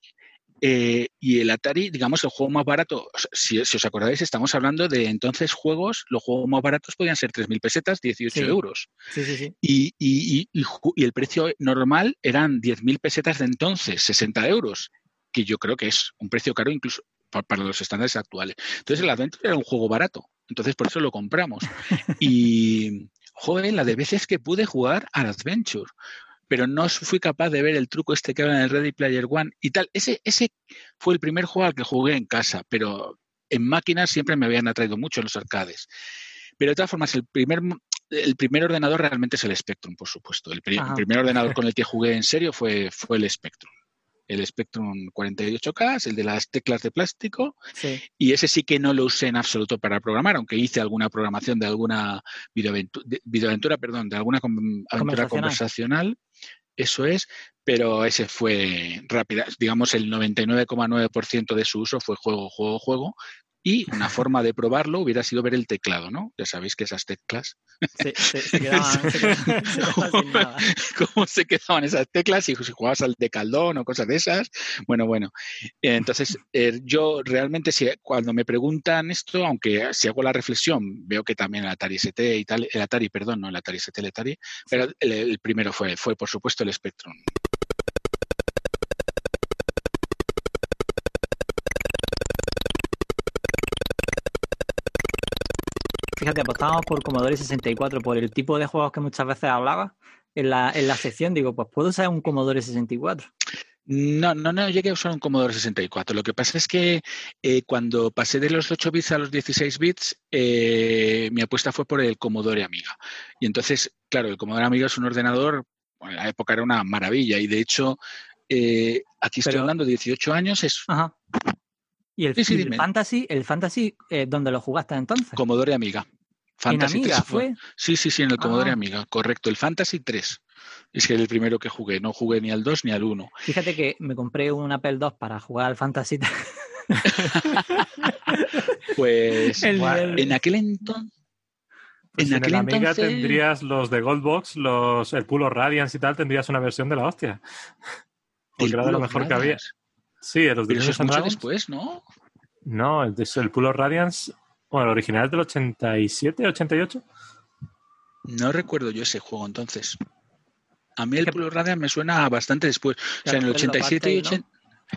[SPEAKER 4] eh, y el Atari, digamos, el juego más barato, si, os acordáis, estamos hablando de entonces juegos, los juegos más baratos podían ser 3.000 pesetas, 18 euros.
[SPEAKER 1] Sí, sí, sí.
[SPEAKER 4] Y, y, y, el precio normal eran 10.000 pesetas de entonces, 60 euros, que yo creo que es un precio caro incluso para, los estándares actuales. Entonces el Adventure era un juego barato, entonces por eso lo compramos. <laughs> y, joder, la de veces que pude jugar al Adventure pero no fui capaz de ver el truco este que habla en el Ready Player One y tal. Ese, ese fue el primer juego al que jugué en casa, pero en máquinas siempre me habían atraído mucho los arcades. Pero de todas formas, el primer, el primer ordenador realmente es el Spectrum, por supuesto. El, primer ordenador con el que <laughs> jugué en serio fue, fue el Spectrum el Spectrum 48K, el de las teclas de plástico, y ese sí que no lo usé en absoluto para programar, aunque hice alguna programación de alguna videoaventura, perdón, de alguna aventura conversacional. Eso es, pero ese fue rápida. Digamos, el 99,9% de su uso fue juego, juego, juego, y una forma de probarlo hubiera sido ver el teclado, ¿no? Ya sabéis que esas teclas.
[SPEAKER 1] Se, se, quedaban, <laughs>
[SPEAKER 4] ¿Cómo, se quedaban esas teclas? Si, si jugabas al de caldón o cosas de esas. Bueno, bueno. Entonces, eh, yo realmente, si, cuando me preguntan esto, aunque si hago la reflexión, veo que también el Atari ST y tal, el Atari, perdón, no el Atari ST, el Atari, pero el, el primero fue, fue, por supuesto, el Spectrum.
[SPEAKER 1] Fíjate, apostábamos por Commodore 64, por el tipo de juegos que muchas veces hablaba en la, en la sección. Digo, pues puedo usar un Commodore 64.
[SPEAKER 4] No, no, no llegué a usar un Commodore 64. Lo que pasa es que eh, cuando pasé de los 8 bits a los 16 bits, eh, mi apuesta fue por el Commodore Amiga. Y entonces, claro, el Commodore Amiga es un ordenador, en la época era una maravilla. Y de hecho, eh, aquí estoy hablando de 18 años, es
[SPEAKER 1] Ajá. ¿Y el, Fantasy, el Fantasy eh, dónde lo jugaste entonces?
[SPEAKER 4] Commodore Amiga.
[SPEAKER 1] Fantasy ¿En Amiga fue?
[SPEAKER 4] Sí, sí, sí, en el Commodore ah. Amiga, correcto. El Fantasy 3. Es que es el primero que jugué. No jugué ni al 2 ni al 1.
[SPEAKER 1] Fíjate que me compré un Apple 2 para jugar al Fantasy 3. <laughs>
[SPEAKER 4] pues en aquel entonces...
[SPEAKER 3] Pues en, aquel Amiga tendrías los de Goldbox, los, el Pulo Radiance y tal, tendrías una versión de la hostia. Porque era de lo mejor que había. Sí, los
[SPEAKER 4] Pero eso es mucho después, ¿no?
[SPEAKER 3] No, el, el Pool of Radiance, bueno, el original es del 87, 88.
[SPEAKER 4] No recuerdo yo ese juego entonces. A mí el Pool of Radiance me suena bastante después. O sea, en el 87 y 80.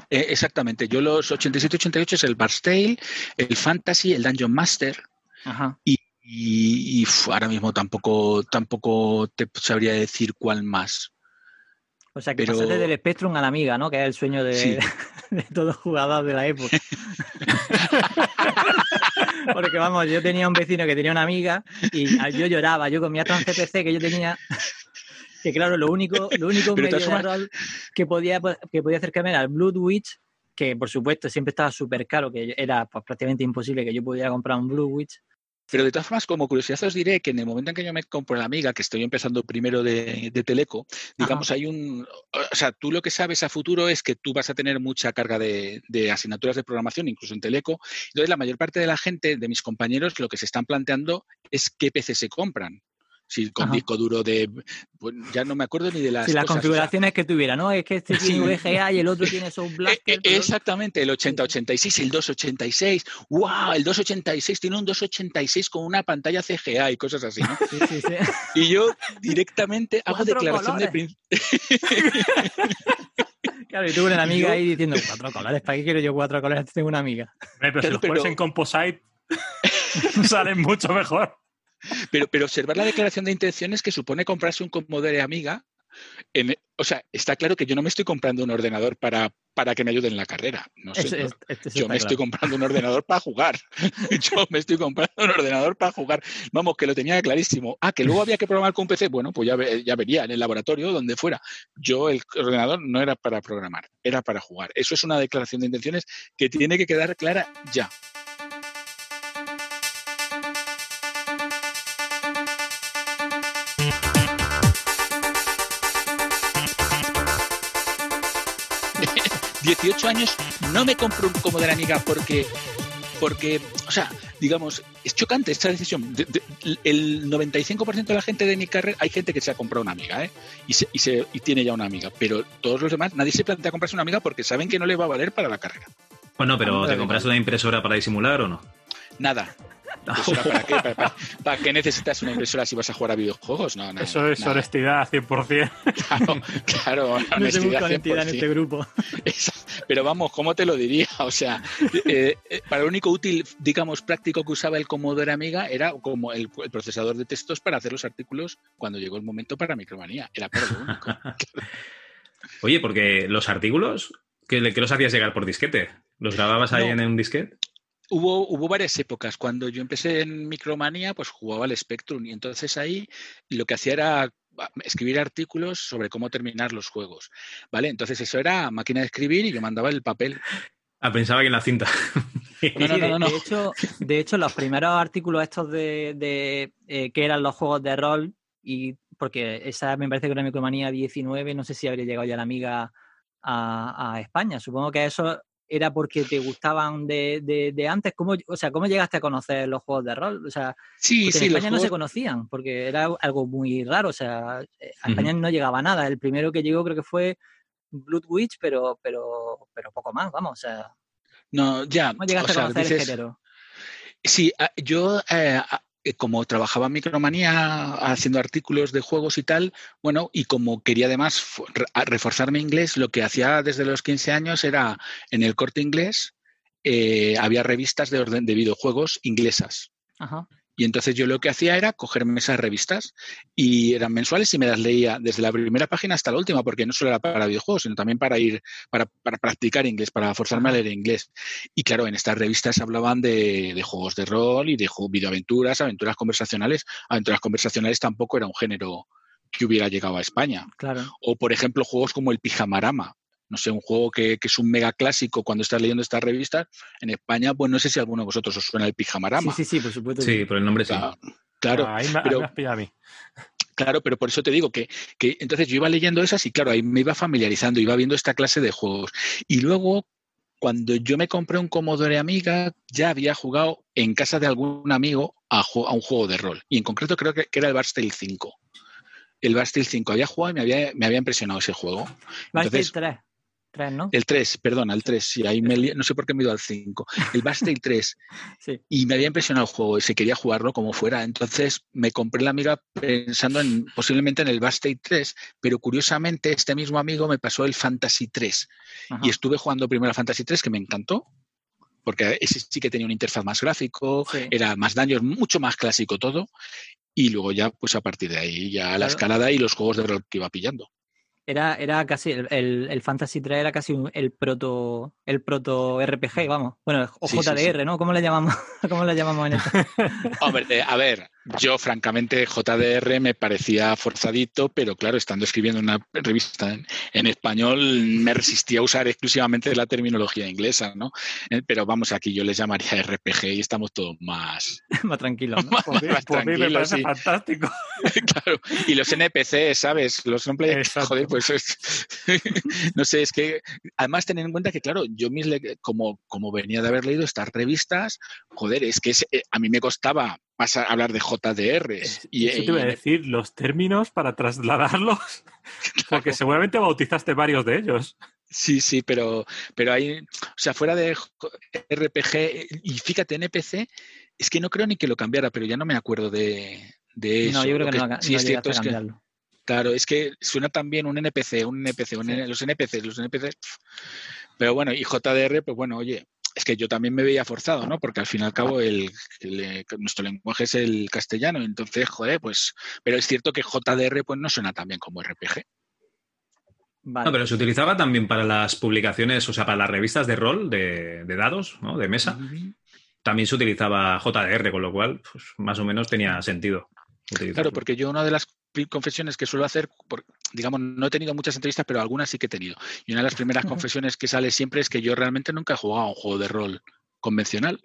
[SPEAKER 4] Eh, exactamente, yo los 87 y 88 es el Barstale, el Fantasy, el Dungeon Master.
[SPEAKER 1] Ajá.
[SPEAKER 4] Y, y, ahora mismo tampoco, tampoco te sabría decir cuál más.
[SPEAKER 1] O sea, que pasaste del Spectrum a la amiga, ¿no? Que es el sueño de, <laughs> de todo jugador de la época. <laughs> Porque vamos, yo tenía un vecino que tenía una amiga y yo lloraba, yo comía tan CPC que yo tenía que claro, lo único, lo único medio de rol que podía, que podía acercarme era el Blood Witch, que por supuesto siempre estaba súper caro, que era pues, prácticamente imposible que yo pudiera comprar un Blue Witch.
[SPEAKER 4] Pero de todas formas, como curiosidad os diré que en el momento en que yo me compro la amiga, que estoy empezando primero de, Teleco, digamos, hay un... O sea, tú lo que sabes a futuro es que tú vas a tener mucha carga de, asignaturas de programación, incluso en Teleco. Entonces, la mayor parte de la gente, de mis compañeros, lo que se están planteando es qué PC se compran. Sí, con disco duro de. Pues ya no me acuerdo ni de las.
[SPEAKER 1] Sí, las configuraciones que tuviera, ¿no? Es que este tiene VGA y el otro tiene <laughs> Sound Blaster.
[SPEAKER 4] E, exactamente, el 8086, el 286. ¡Wow! El 286 tiene un 286 con una pantalla CGA y cosas así, ¿no? <laughs> Sí, sí, sí. Y yo directamente hago declaración de principio. <laughs>
[SPEAKER 1] Claro, y tuve una amiga ahí diciendo cuatro colores. ¿Para qué quiero yo cuatro colores? Tengo una amiga.
[SPEAKER 3] Pero, si los pones en Composite, salen mucho mejor.
[SPEAKER 4] Pero, pero observar la declaración de intenciones que supone comprarse un Commodore Amiga. o sea, está claro que yo no me estoy comprando un ordenador para, para que me ayude en la carrera. No sé, este yo me estoy comprando un ordenador para jugar. <laughs> yo me estoy comprando un ordenador para jugar. Vamos, que lo tenía clarísimo. Ah, que luego había que programar con un PC. Bueno, pues ya, ya vería en el laboratorio, donde fuera. Yo el ordenador no era para programar, era para jugar. Eso es una declaración de intenciones que tiene que quedar clara ya. 18 años no me compro un Commodore Amiga porque, porque, o sea, digamos, es chocante esta decisión. el 95% de la gente de mi carrera, hay gente que se ha comprado una amiga, ¿eh? Y, se, y, se, y tiene ya una amiga, pero todos los demás, nadie se plantea comprarse una amiga porque saben que no le va a valer para la carrera.
[SPEAKER 5] Bueno, pero ¿te compras una impresora para disimular o no?
[SPEAKER 4] Nada, ¿Para qué? <laughs> ¿Para, qué necesitas una impresora si vas a jugar a videojuegos? No, no,
[SPEAKER 3] Eso es honestidad 100%.
[SPEAKER 4] Claro, claro
[SPEAKER 1] honestidad, no en este grupo. <laughs>
[SPEAKER 4] Pero vamos, ¿cómo te lo diría? O sea, eh, eh, para lo único útil, digamos, práctico que usaba el Commodore Amiga era como el, procesador de textos para hacer los artículos cuando llegó el momento para Micromanía. Era para lo único. <laughs>
[SPEAKER 5] Oye, porque los artículos, ¿qué, los hacías llegar por disquete? ¿Los grababas ahí en un disquete?
[SPEAKER 4] Hubo, hubo varias épocas. Cuando yo empecé en Micromanía, pues jugaba al Spectrum y entonces ahí lo que hacía era ah, escribir artículos sobre cómo terminar los juegos. ¿Vale? Entonces eso era máquina de escribir y yo mandaba el papel.
[SPEAKER 5] Ah, pensaba que en la cinta.
[SPEAKER 1] No, no, no, de, hecho, de hecho, los primeros artículos estos de, de eh, que eran los juegos de rol, y porque esa me parece que era Micromanía 19, no sé si habría llegado ya la amiga a, a España. Supongo que eso era porque te gustaban de, de, antes? ¿Cómo, o sea, ¿cómo llegaste a conocer los juegos de rol? O sea,
[SPEAKER 4] sí, sí,
[SPEAKER 1] en España no se conocían, porque era algo muy raro. O sea, a España no llegaba nada. El primero que llegó creo que fue Blood Witch, pero, pero, pero poco más, vamos. O sea,
[SPEAKER 4] no, ya.
[SPEAKER 1] ¿Cómo llegaste a conocer el género?
[SPEAKER 4] Sí, ah, yo eh, eh, como trabajaba en Micromanía haciendo artículos de juegos y tal, bueno, y como quería además reforzar mi inglés, lo que hacía desde los 15 años era en el corte inglés, eh, había revistas de orden de videojuegos inglesas. Ajá. Y entonces yo lo que hacía era cogerme esas revistas y eran mensuales y me las leía desde la primera página hasta la última, porque no solo era para videojuegos, sino también para ir, para, para practicar inglés, para forzarme a leer inglés. Y claro, en estas revistas hablaban de, de juegos de rol y de videoaventuras, aventuras conversacionales. Aventuras conversacionales tampoco era un género que hubiera llegado a España.
[SPEAKER 1] Claro.
[SPEAKER 4] O, por ejemplo, juegos como el Pijamarama, no sé, un juego que, es un mega clásico cuando estás leyendo estas revistas, en España, pues no sé si alguno de vosotros os suena el pijamarama.
[SPEAKER 1] Sí, sí, sí, por supuesto.
[SPEAKER 5] Sí, por el nombre sí.
[SPEAKER 4] Claro,
[SPEAKER 3] ah, ahí me, pero, a mí.
[SPEAKER 4] Claro, pero por eso te digo que, que entonces yo iba leyendo esas y claro, ahí me iba familiarizando, iba viendo esta clase de juegos. Y luego, cuando yo me compré un Commodore Amiga, ya había jugado en casa de algún amigo a, a un juego de rol. Y en concreto creo que, era el Barstale 5. El Barstale 5 había jugado y me había, me había impresionado ese juego.
[SPEAKER 1] Barstale 3.
[SPEAKER 4] El 3, perdona, el 3, sí, ahí me no sé por qué me he ido al 5. El Bastille <laughs> 3. sí. Y me había impresionado el juego y se quería jugarlo como fuera. Entonces me compré la amiga pensando en posiblemente en el Bastille 3, pero curiosamente este mismo amigo me pasó el Fantasy 3. Y estuve jugando primero el Fantasy 3, que me encantó, porque ese sí que tenía una interfaz más gráfico, era más daños, mucho más clásico todo. Y luego ya, pues a partir de ahí, ya la escalada y los juegos de rol que iba pillando.
[SPEAKER 1] Era, era casi, el, el, Fantasy 3 era casi el proto, el proto RPG, vamos. Bueno, o JDR, ¿no? ¿Cómo le llamamos, <laughs> ¿Cómo le llamamos en esto? <laughs>
[SPEAKER 4] Hombre, a ver, yo, francamente, JDR me parecía forzadito, pero claro, estando escribiendo una revista en, español, me resistía a usar exclusivamente la terminología inglesa, ¿no? Eh, pero vamos, aquí yo les llamaría RPG y estamos todos más... <laughs>
[SPEAKER 1] más tranquilos, ¿no?
[SPEAKER 3] Más, por mí, me parece fantástico. <laughs>
[SPEAKER 4] claro, y los NPC, ¿sabes? Los non joder, pues <laughs> no sé, es que además tener en cuenta que, claro, yo mis como, como venía de haber leído estas revistas, joder, es que eh, a mí me costaba vas a hablar de JDRs.
[SPEAKER 3] y, eso te iba a decir, los términos para trasladarlos, <laughs> <laughs> porque seguramente bautizaste varios de ellos.
[SPEAKER 4] Sí, sí, pero, pero hay, o sea, fuera de RPG, y fíjate, NPC, es que no creo ni que lo cambiara, pero ya no me acuerdo de, de eso.
[SPEAKER 1] No, yo creo que, no,
[SPEAKER 4] sí
[SPEAKER 1] es
[SPEAKER 4] cierto es que, Claro, es que suena también un NPC, un NPC, los NPCs, los NPCs. Pero bueno, y JDR, pues bueno, oye, es que yo también me veía forzado, ¿no? Porque al fin y al cabo el, eh, nuestro lenguaje es el castellano, entonces, joder, pues, pero es cierto que JDR pues no suena tan bien como RPG.
[SPEAKER 5] No, pero se utilizaba también para las publicaciones, o sea, para las revistas de rol, de, dados, ¿no? De mesa. También se utilizaba JDR, con lo cual, pues, más o menos tenía sentido.
[SPEAKER 4] Claro, porque yo una de las confesiones que suelo hacer, digamos, no he tenido muchas entrevistas, pero algunas sí que he tenido. Y una de las primeras confesiones que sale siempre es que yo realmente nunca he jugado a un juego de rol convencional.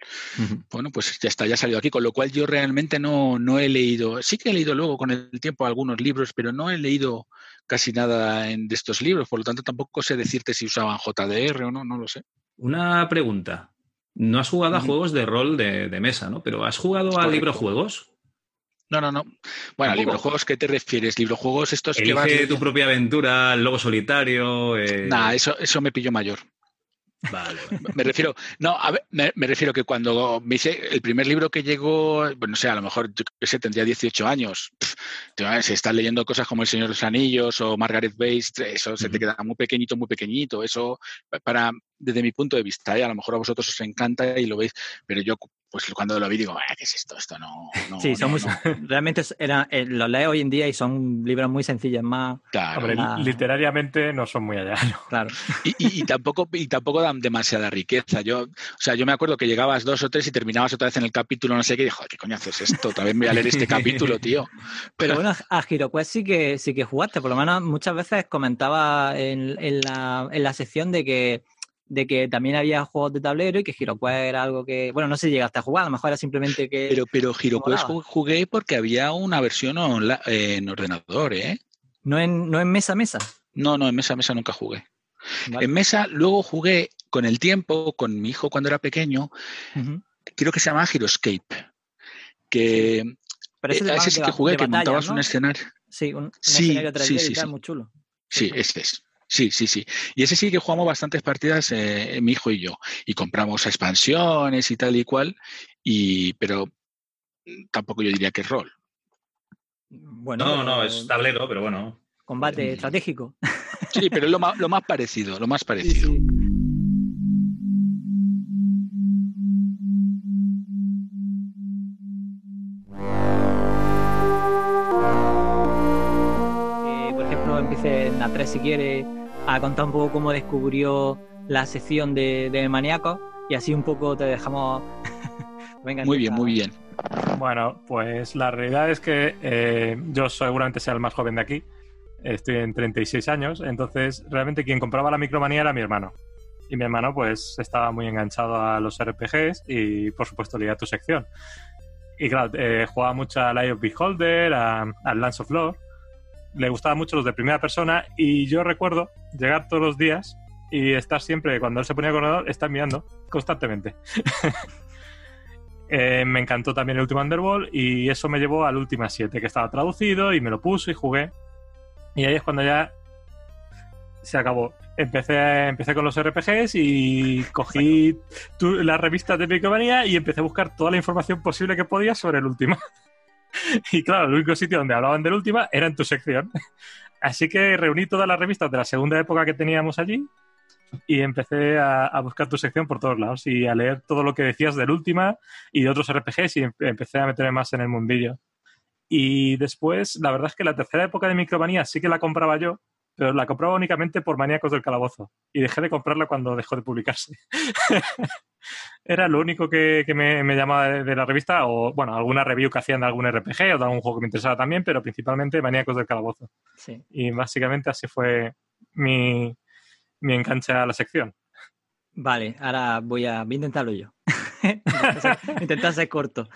[SPEAKER 4] Bueno, pues ya está, ya ha salido aquí, con lo cual yo realmente no, no he leído, sí que he leído luego con el tiempo algunos libros, pero no he leído casi nada en, de estos libros, por lo tanto tampoco sé decirte si usaban JDR o no, no lo sé.
[SPEAKER 5] Una pregunta. No has jugado a juegos de rol de, mesa, ¿no? Pero ¿has jugado a librojuegos?
[SPEAKER 4] No, no, no. Bueno, librojuegos, ¿qué te refieres? ¿Librojuegos estos
[SPEAKER 5] Elige que tu propia aventura, el lobo solitario.
[SPEAKER 4] Eh... Nah, eso, eso me pillo mayor.
[SPEAKER 5] Vale. <laughs>
[SPEAKER 4] me refiero, no, a ver, me, refiero que cuando me hice el primer libro que llegó, bueno, no sé, a lo mejor, yo qué sé, tendría 18 años. si estás leyendo cosas como El Señor de los Anillos o Margaret Bates, eso se te queda muy pequeñito, muy pequeñito. Eso, para, desde mi punto de vista, ¿eh? a lo mejor a vosotros os encanta y lo veis, pero yo pues cuando lo vi digo, ¿qué es esto? Esto no.
[SPEAKER 1] sí, son muy, realmente era, eh, lo leo hoy en día y son libros muy sencillos, más.
[SPEAKER 3] Claro. literariamente no son muy allá.
[SPEAKER 1] Claro.
[SPEAKER 4] Y, tampoco, y tampoco dan demasiada riqueza. Yo, o sea, yo me acuerdo que llegabas dos o tres y terminabas otra vez en el capítulo, no sé qué, y dijo, ¿qué coño haces esto? También voy a leer este <laughs> capítulo, tío.
[SPEAKER 1] Pero bueno, a HeroQuest sí que, sí que jugaste, por lo menos muchas veces comentaba en, en, la, en la sección de que de que también había juegos de tablero y que HeroQuest era algo que, bueno, no sé si llegaste a jugar, a lo mejor era simplemente que...
[SPEAKER 4] Pero, pero HeroQuest jugué porque había una versión en ordenador, ¿eh?
[SPEAKER 1] ¿No en, ¿No en mesa mesa?
[SPEAKER 4] No, no, en mesa mesa nunca jugué. En mesa luego jugué con el tiempo, con mi hijo cuando era pequeño, creo que se llamaba Heroescape, que...
[SPEAKER 1] Pero ese,
[SPEAKER 4] eh, sí que jugué, que montabas un escenario.
[SPEAKER 1] Sí, un, escenario sí, sí, sí, muy chulo.
[SPEAKER 4] Sí, este es. Sí, sí, sí. Y ese sí que jugamos bastantes partidas, eh, mi hijo y yo. Y compramos expansiones y tal y cual. Y, pero tampoco yo diría que es rol.
[SPEAKER 5] Bueno, no, no, es tablero, pero bueno.
[SPEAKER 1] Combate estratégico.
[SPEAKER 4] Sí, pero es lo <laughs> más, lo más parecido, lo más parecido.
[SPEAKER 1] Eh, empiece en A3 si quiere a contar un poco cómo descubrió la sección de, de maníacos y así un poco te dejamos. <laughs>
[SPEAKER 4] Venga, muy bien, muy bien.
[SPEAKER 3] Bueno, pues la realidad es que eh, yo seguramente sea el más joven de aquí. Estoy en 36 años, entonces realmente quien compraba la micromanía era mi hermano. Y mi hermano pues estaba muy enganchado a los RPGs y por supuesto leía tu sección. Y claro, eh, jugaba mucho a Light of Beholder, a, a Lance of Lore le gustaban mucho los de primera persona y yo recuerdo llegar todos los días y estar siempre, cuando él se ponía con el estar mirando constantemente. <laughs> Eh, me encantó también el último Underworld y eso me llevó al último 7 que estaba traducido y me lo puso y jugué. Y ahí es cuando ya se acabó. Empecé, empecé con los RPGs y cogí las revistas de Micromanía y empecé a buscar toda la información posible que podía sobre el último. <laughs> <laughs> Y claro, el único sitio donde hablaban del última era en tu sección. <laughs> Así que reuní todas las revistas de la segunda época que teníamos allí y empecé a, buscar tu sección por todos lados y a leer todo lo que decías del última y de otros RPGs y empecé a meterme más en el mundillo. Y después, la verdad es que la tercera época de Micromanía sí que la compraba yo, pero la compraba únicamente por Maníacos del Calabozo. Y dejé de comprarla cuando dejó de publicarse. <laughs> Era lo único que, me, llamaba de, la revista, o bueno, alguna review que hacían de algún RPG o de algún juego que me interesaba también, pero principalmente Maníacos del Calabozo.
[SPEAKER 1] Sí.
[SPEAKER 3] Y básicamente así fue mi, mi enganche a la sección.
[SPEAKER 1] Vale, ahora voy a, intentarlo yo. <laughs> intentar, ser, corto.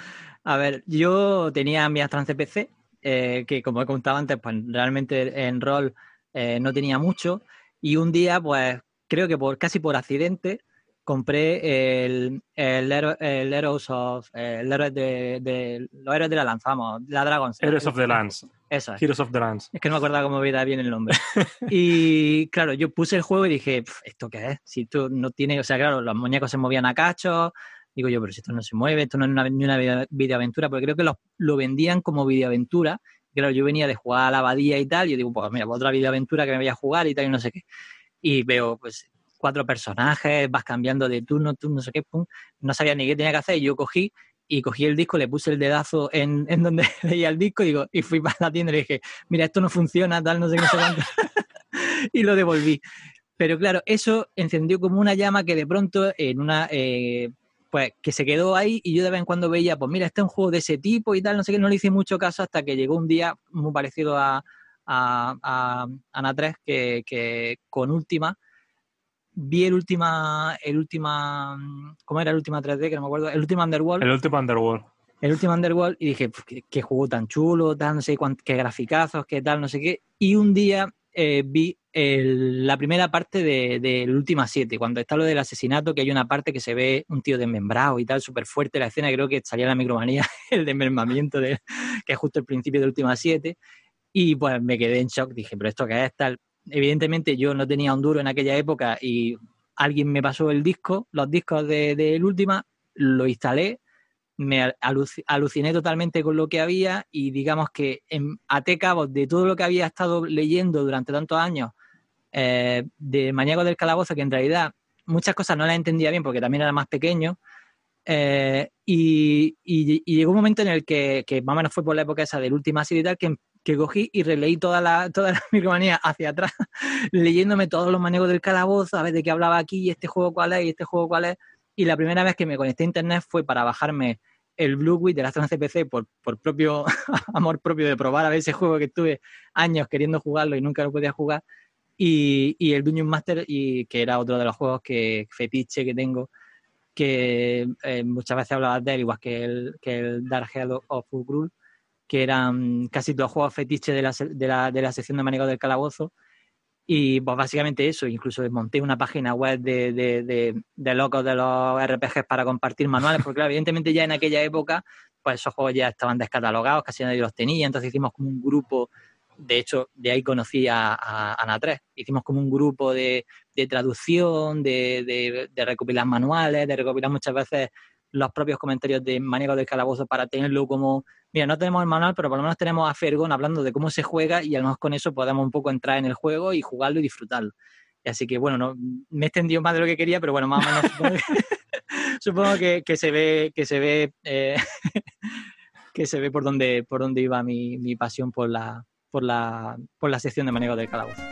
[SPEAKER 1] A ver, yo tenía mi Astran CPC, eh, que como he contado antes, pues realmente en rol eh, no tenía mucho. Y un día, pues creo que por casi por accidente, compré el, el, el Heroes of el héroe de, de, los héroes de la lanzamos la Dragon
[SPEAKER 3] Heroes of the Lands.
[SPEAKER 1] Eso es.
[SPEAKER 3] Heroes of the Lands.
[SPEAKER 1] Es que no me acordaba cómo veía bien el nombre. <laughs> Y claro yo puse el juego y dije esto qué es si tú no tienes o sea claro los muñecos se movían a cachos digo yo pero si esto no se mueve esto no es una, ni una videoaventura porque creo que lo vendían como videoaventura claro yo venía de jugar a la abadía y tal y yo digo pues mira otra videoaventura que me voy a jugar y tal y no sé qué y veo pues cuatro personajes, vas cambiando de turno, turno, no sé qué, pum. no sabía ni qué tenía que hacer, y yo cogí y cogí el disco, le puse el dedazo en, en donde <laughs> veía el disco y, digo, y fui para la tienda y le dije, mira, esto no funciona, tal, no sé qué, sé cuánto, <laughs> y lo devolví. Pero claro, eso encendió como una llama que de pronto en una... Eh, pues que se quedó ahí y yo de vez en cuando veía, pues mira, este es un juego de ese tipo y tal, no sé qué, no le hice mucho caso hasta que llegó un día muy parecido a, a, a Ana 3 que, que con Última vi el última, el última, ¿cómo era el última 3D? Que no me acuerdo, el último Underworld.
[SPEAKER 3] El último Underworld.
[SPEAKER 1] El último Underworld y dije, qué, juego tan chulo, tal, no sé qué graficazos, qué tal, no sé qué. Y un día eh, vi la primera parte de, de Última 7, cuando está lo del asesinato, que hay una parte que se ve un tío desmembrado y tal, súper fuerte la escena, creo que salía la micromanía, <laughs> el desmembramiento, de, que es justo el principio de Última 7. Y pues me quedé en shock, dije, pero esto qué es tal evidentemente yo no tenía un duro en aquella época y alguien me pasó el disco, los discos de, de última, lo instalé, me aluciné totalmente con lo que había y digamos que en, até cabos de todo lo que había estado leyendo durante tantos años eh, de Mañaco del Calabozo, que en realidad muchas cosas no las entendía bien porque también era más pequeño. Eh, y, llegó un momento en el que, que, más o menos fue por la época esa del última serie y tal, que cogí y releí toda la, toda la <laughs> micromanía hacia atrás, leyéndome todos los manejos del calabozo, a ver de qué hablaba aquí, y este juego cuál es, y este juego cuál es. Y la primera vez que me conecté a internet fue para bajarme el Blue Wii de la zona CPC por, por propio <laughs> amor propio de probar a ver ese juego que estuve años queriendo jugarlo y nunca lo podía jugar. Y, y el Dungeon Master, y, que era otro de los juegos que fetiche que tengo, que eh, muchas veces hablaba de él, igual que el, que el Dark Hell of Ugrul que eran casi todos juegos fetiches de la, de la, de la sección de manejo del calabozo. Y pues básicamente eso, incluso monté una página web de, de, de, locos de los RPGs para compartir manuales, porque evidentemente ya en aquella época, pues esos juegos ya estaban descatalogados, casi nadie los tenía, entonces hicimos como un grupo, de hecho, de ahí conocí a, a Ana 3, hicimos como un grupo de, de traducción, de, de, recopilar manuales, de recopilar muchas veces los propios comentarios de manejo del calabozo para tenerlo como mira, no tenemos el manual, pero por lo menos tenemos a Fergon hablando de cómo se juega y a lo con eso podemos un poco entrar en el juego y jugarlo y disfrutarlo. Así que bueno, no, me he extendido más de lo que quería, pero bueno, más o menos supongo que, <laughs> que, se ve, que se ve, eh, <laughs> que se ve por dónde, por dónde iba mi, mi pasión por la, por la, por la sección de manejo del calabozo.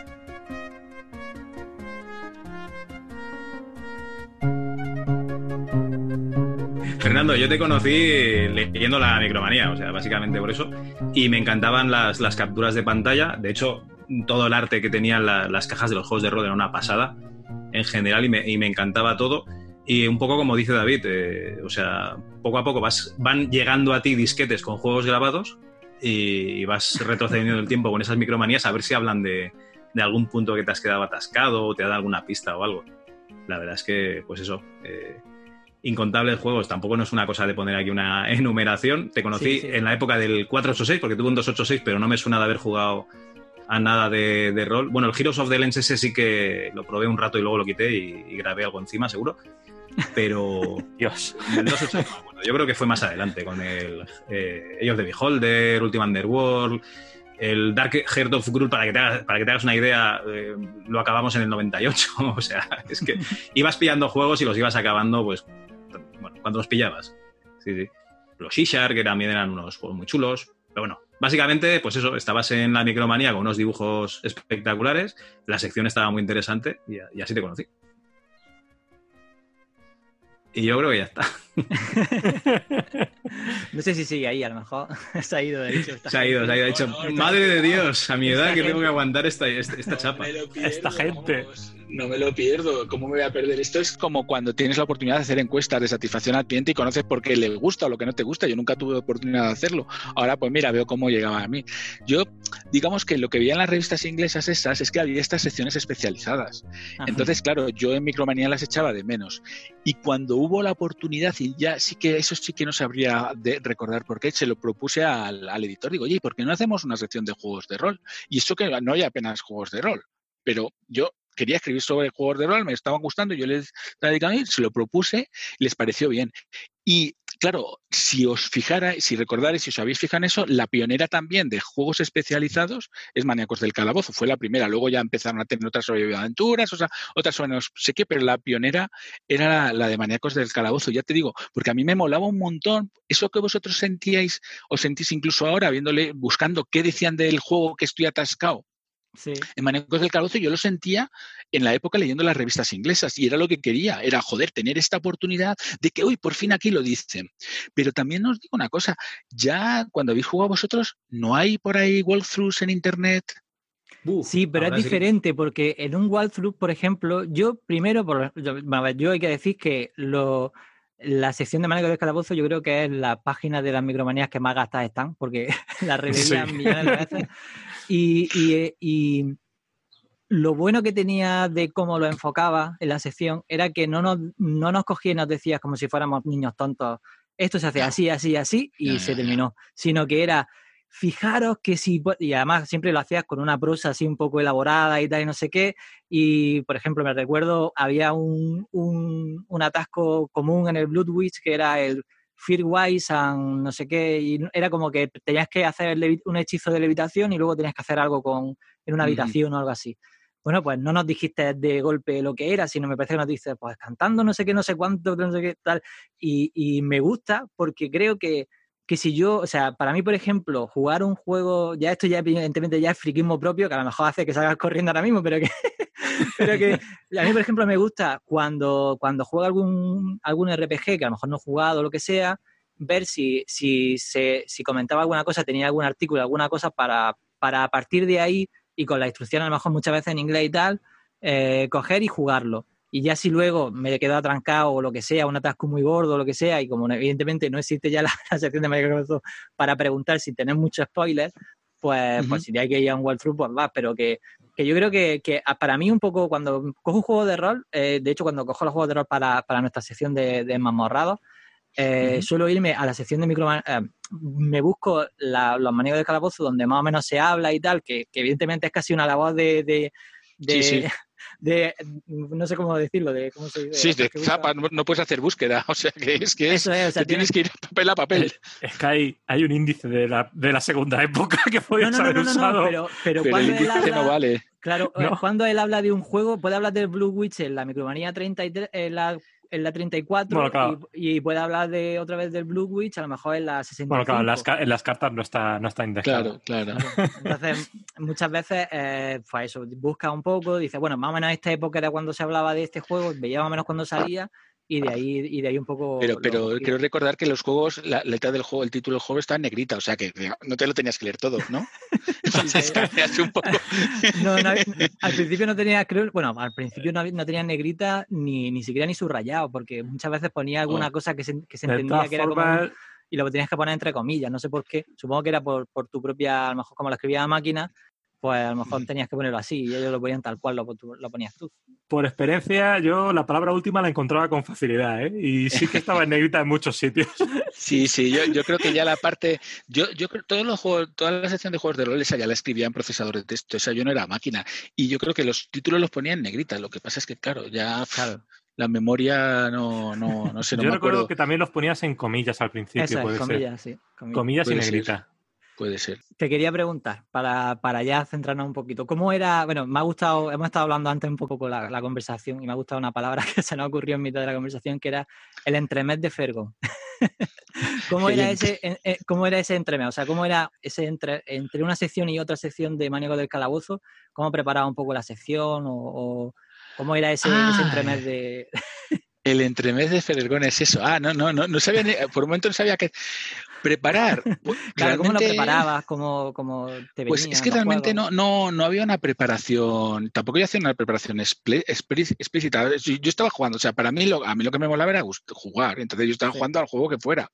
[SPEAKER 5] Fernando, yo te conocí leyendo la micromanía, o sea, básicamente por eso, y me encantaban las, las capturas de pantalla. De hecho, todo el arte que tenían las cajas de los juegos de rol era una pasada en general y me, y me encantaba todo. Y un poco como dice David, eh, o sea, poco a poco van llegando a ti disquetes con juegos grabados y, vas retrocediendo el tiempo con esas micromanías a ver si hablan de, de, algún punto que te has quedado atascado o te da alguna pista o algo. La verdad es que, pues eso, eh, incontables juegos, tampoco no es una cosa de poner aquí una <laughs> enumeración. Te conocí en la época del 486, porque tuve un 286, pero no me suena de haber jugado a nada de, rol. Bueno, el Heroes of the Lens ese sí que lo probé un rato y luego lo quité y, grabé algo encima, seguro. Pero. <laughs>
[SPEAKER 3] Dios.
[SPEAKER 5] El 286, bueno, yo creo que fue más adelante, con el eh, Age of the Beholder, Ultimate Underworld. El Dark Heart of Gruul, para que te hagas, para que te hagas una idea, eh, lo acabamos en el 98. <laughs> o sea, es que ibas pillando juegos y los ibas acabando, pues cuando los pillabas. Sí, sí. Los Shishar, que también eran unos juegos muy chulos. Pero bueno, básicamente, pues eso, estabas en la micromanía con unos dibujos espectaculares, la sección estaba muy interesante y, así te conocí. Y yo creo que ya está. <laughs>
[SPEAKER 1] no sé si sigue ahí, a lo mejor <laughs> se ha ido de
[SPEAKER 5] hecho. Se ha ido, se ha ido. dicho, madre de Dios, a mi edad que tengo que aguantar esta, esta, chapa.
[SPEAKER 3] esta gente.
[SPEAKER 4] no me lo pierdo. ¿Cómo me voy a perder? Esto es como cuando tienes la oportunidad de hacer encuestas de satisfacción al cliente y conoces por qué le gusta o lo que no te gusta. Yo nunca tuve oportunidad de hacerlo. Ahora, pues mira, veo cómo llegaba a mí. Yo, digamos que lo que veía en las revistas inglesas esas es que había estas secciones especializadas. Entonces, claro, yo en Micromanía las echaba de menos. Y cuando hubo la oportunidad, y ya sí que eso sí que no sabría de recordar por qué, se lo propuse al, editor. Digo, oye, ¿por qué no hacemos una sección de juegos de rol? Y eso que no hay apenas juegos de rol. Pero yo quería escribir sobre juegos de rol, me estaban gustando, yo les se lo propuse, les pareció bien. Y claro, si os fijarais, si recordarais, si os habéis fijado en eso, la pionera también de juegos especializados es Maníacos del Calabozo, fue la primera. Luego ya empezaron a tener otras sobre aventuras, o sea, otras sobre no sé qué, pero la pionera era la, de Maníacos del Calabozo, ya te digo, porque a mí me molaba un montón eso que vosotros sentíais, o sentís incluso ahora, viéndole, buscando qué decían del juego que estoy atascado en Manecos del Calabozo yo lo sentía en la época leyendo las revistas inglesas y era lo que quería, era joder, tener esta oportunidad de que, uy, por fin aquí lo dicen. Pero también os digo una cosa, ya cuando habéis jugado vosotros, ¿no hay por ahí walkthroughs en Internet?
[SPEAKER 1] sí, pero es diferente porque en un walkthrough, por ejemplo, yo primero, por, yo, hay que decir que lo, la sección de Manecos del Calabozo yo creo que es la página de las micromanías que más gastas están porque <laughs> la <laughs> revelan millones de veces. Eh, y, lo bueno que tenía de cómo lo enfocaba en la sección era que no nos, no nos cogía y nos decía como si fuéramos niños tontos, esto se hace así, así, así, y se terminó. Sino que era, fijaros que si, y además siempre lo hacías con una prosa así un poco elaborada y tal, y no sé qué, y por ejemplo, me recuerdo, había un, un, un atasco común en el Blood Witch que era el Fearwise and no sé qué, y era como que tenías que hacer un hechizo de levitación y luego tenías que hacer algo con, en una habitación o algo así. Bueno, pues no nos dijiste de golpe lo que era, sino me parece que nos dices, pues cantando no sé qué, no sé cuánto, no sé qué, tal. Y, y me gusta porque creo que, que si yo, o sea, para mí, por ejemplo, jugar un juego, ya esto ya evidentemente ya es friquismo propio, que a lo mejor hace que salgas corriendo ahora mismo, pero que, <laughs> pero que a mí, por ejemplo, me gusta cuando, cuando juego algún, algún RPG que a lo mejor no he jugado o lo que sea, ver si, si, se, si comentaba alguna cosa, tenía algún artículo, alguna cosa para, para a partir de ahí y con la instrucción a lo mejor muchas veces en inglés y tal, eh, coger y jugarlo. Y ya si luego me quedo atrancado o lo que sea, un atasco muy gordo o lo que sea, y como evidentemente no existe ya <laughs> la, sección de Microsoft para preguntar si tenés muchos spoilers, pues, pues si hay que ir a un walkthrough, pues va, pero que, que yo creo que, que, para mí un poco cuando cojo un juego de rol, eh, de hecho cuando cojo los juegos de rol para, para nuestra sección de, de eh, suelo irme a la sección de micro... Eh, me busco los manejos de calabozo donde más o menos se habla y tal, que, evidentemente es casi una labor de, de, de <laughs> no sé cómo decirlo, de cómo se
[SPEAKER 4] dice. Sí, de zapa, no, puedes hacer búsqueda, <laughs> o sea que es que es, o sea, tienes, que ir papel a papel.
[SPEAKER 3] Es que hay, hay un índice de la, de la segunda época <laughs> que puedes no, no, no, usado.
[SPEAKER 1] pero, pero, cuando él habla, no vale. Claro, eh, cuando él habla de un juego, puede hablar del Blue Witch en la Micromanía 33, en la en la 34 y, puede hablar de otra vez del Blue Witch, a lo mejor en la 65. Bueno,
[SPEAKER 3] claro, en las, en las cartas no está, no está indexado.
[SPEAKER 4] Claro, claro.
[SPEAKER 1] Entonces, muchas veces, eh, pues eso, busca un poco, dice, bueno, más o menos esta época era cuando se hablaba de este juego, veía más o menos cuando salía y de ahí, y de ahí un poco.
[SPEAKER 4] Pero, pero quiero recordar que los juegos, la letra del juego, el título del juego está en negrita, o sea que no te lo tenías que leer todo, ¿no? <laughs> <laughs> Entonces un poco. <laughs>
[SPEAKER 1] no, no, al principio no tenía, creo, bueno, al principio no, no tenía negrita ni, ni siquiera ni subrayado, porque muchas veces ponía alguna oh. cosa que se, que se entendía que era como. Y lo tenías que poner entre comillas, no sé por qué. Supongo que era por, por tu propia, a lo mejor como lo escribía la máquina, pues a lo mejor tenías que ponerlo así y ellos lo ponían tal cual lo, lo, ponías tú.
[SPEAKER 3] Por experiencia, yo la palabra última la encontraba con facilidad, ¿eh? Y sí que estaba en negrita en muchos sitios. <laughs>
[SPEAKER 4] Sí, sí, yo, yo creo que ya la parte, yo, yo creo todos los juegos, toda la sección de juegos de rol esa ya la escribía en procesador de texto, esa yo no era máquina. Y yo creo que los títulos los ponía en negrita, lo que pasa es que, claro, ya la memoria no, no, no sé, no
[SPEAKER 3] Yo
[SPEAKER 4] recuerdo
[SPEAKER 3] que también los ponías en comillas al principio, puede comillas, Sí, comillas, y negrita
[SPEAKER 4] puede ser.
[SPEAKER 1] Te quería preguntar, para, para ya centrarnos un poquito, ¿cómo era, bueno, me ha gustado, hemos estado hablando antes un poco la, la conversación y me ha gustado una palabra <laughs> que se nos ocurrió en mitad de la conversación, que era el entremés de Fergo. <laughs> ¿Cómo, era ese, ¿Cómo era ese entremés? O sea, ¿cómo era ese entre, entre una sección y otra sección de Maníaco del Calabozo? ¿Cómo preparaba un poco la sección o, cómo era ese, ese entremés de...
[SPEAKER 4] El entremés de Ferergón es eso. Ah, no, no, no, no sabía, ni, por un momento no sabía que preparar.
[SPEAKER 1] Pues, <laughs> claro, ¿Cómo lo preparabas? ¿Cómo, cómo te
[SPEAKER 4] Pues es que realmente no, no, no había una preparación, tampoco yo hacía una preparación explícita. Yo, estaba jugando, o sea, para mí lo, a mí lo que me molaba era jugar, entonces yo estaba jugando al juego que fuera.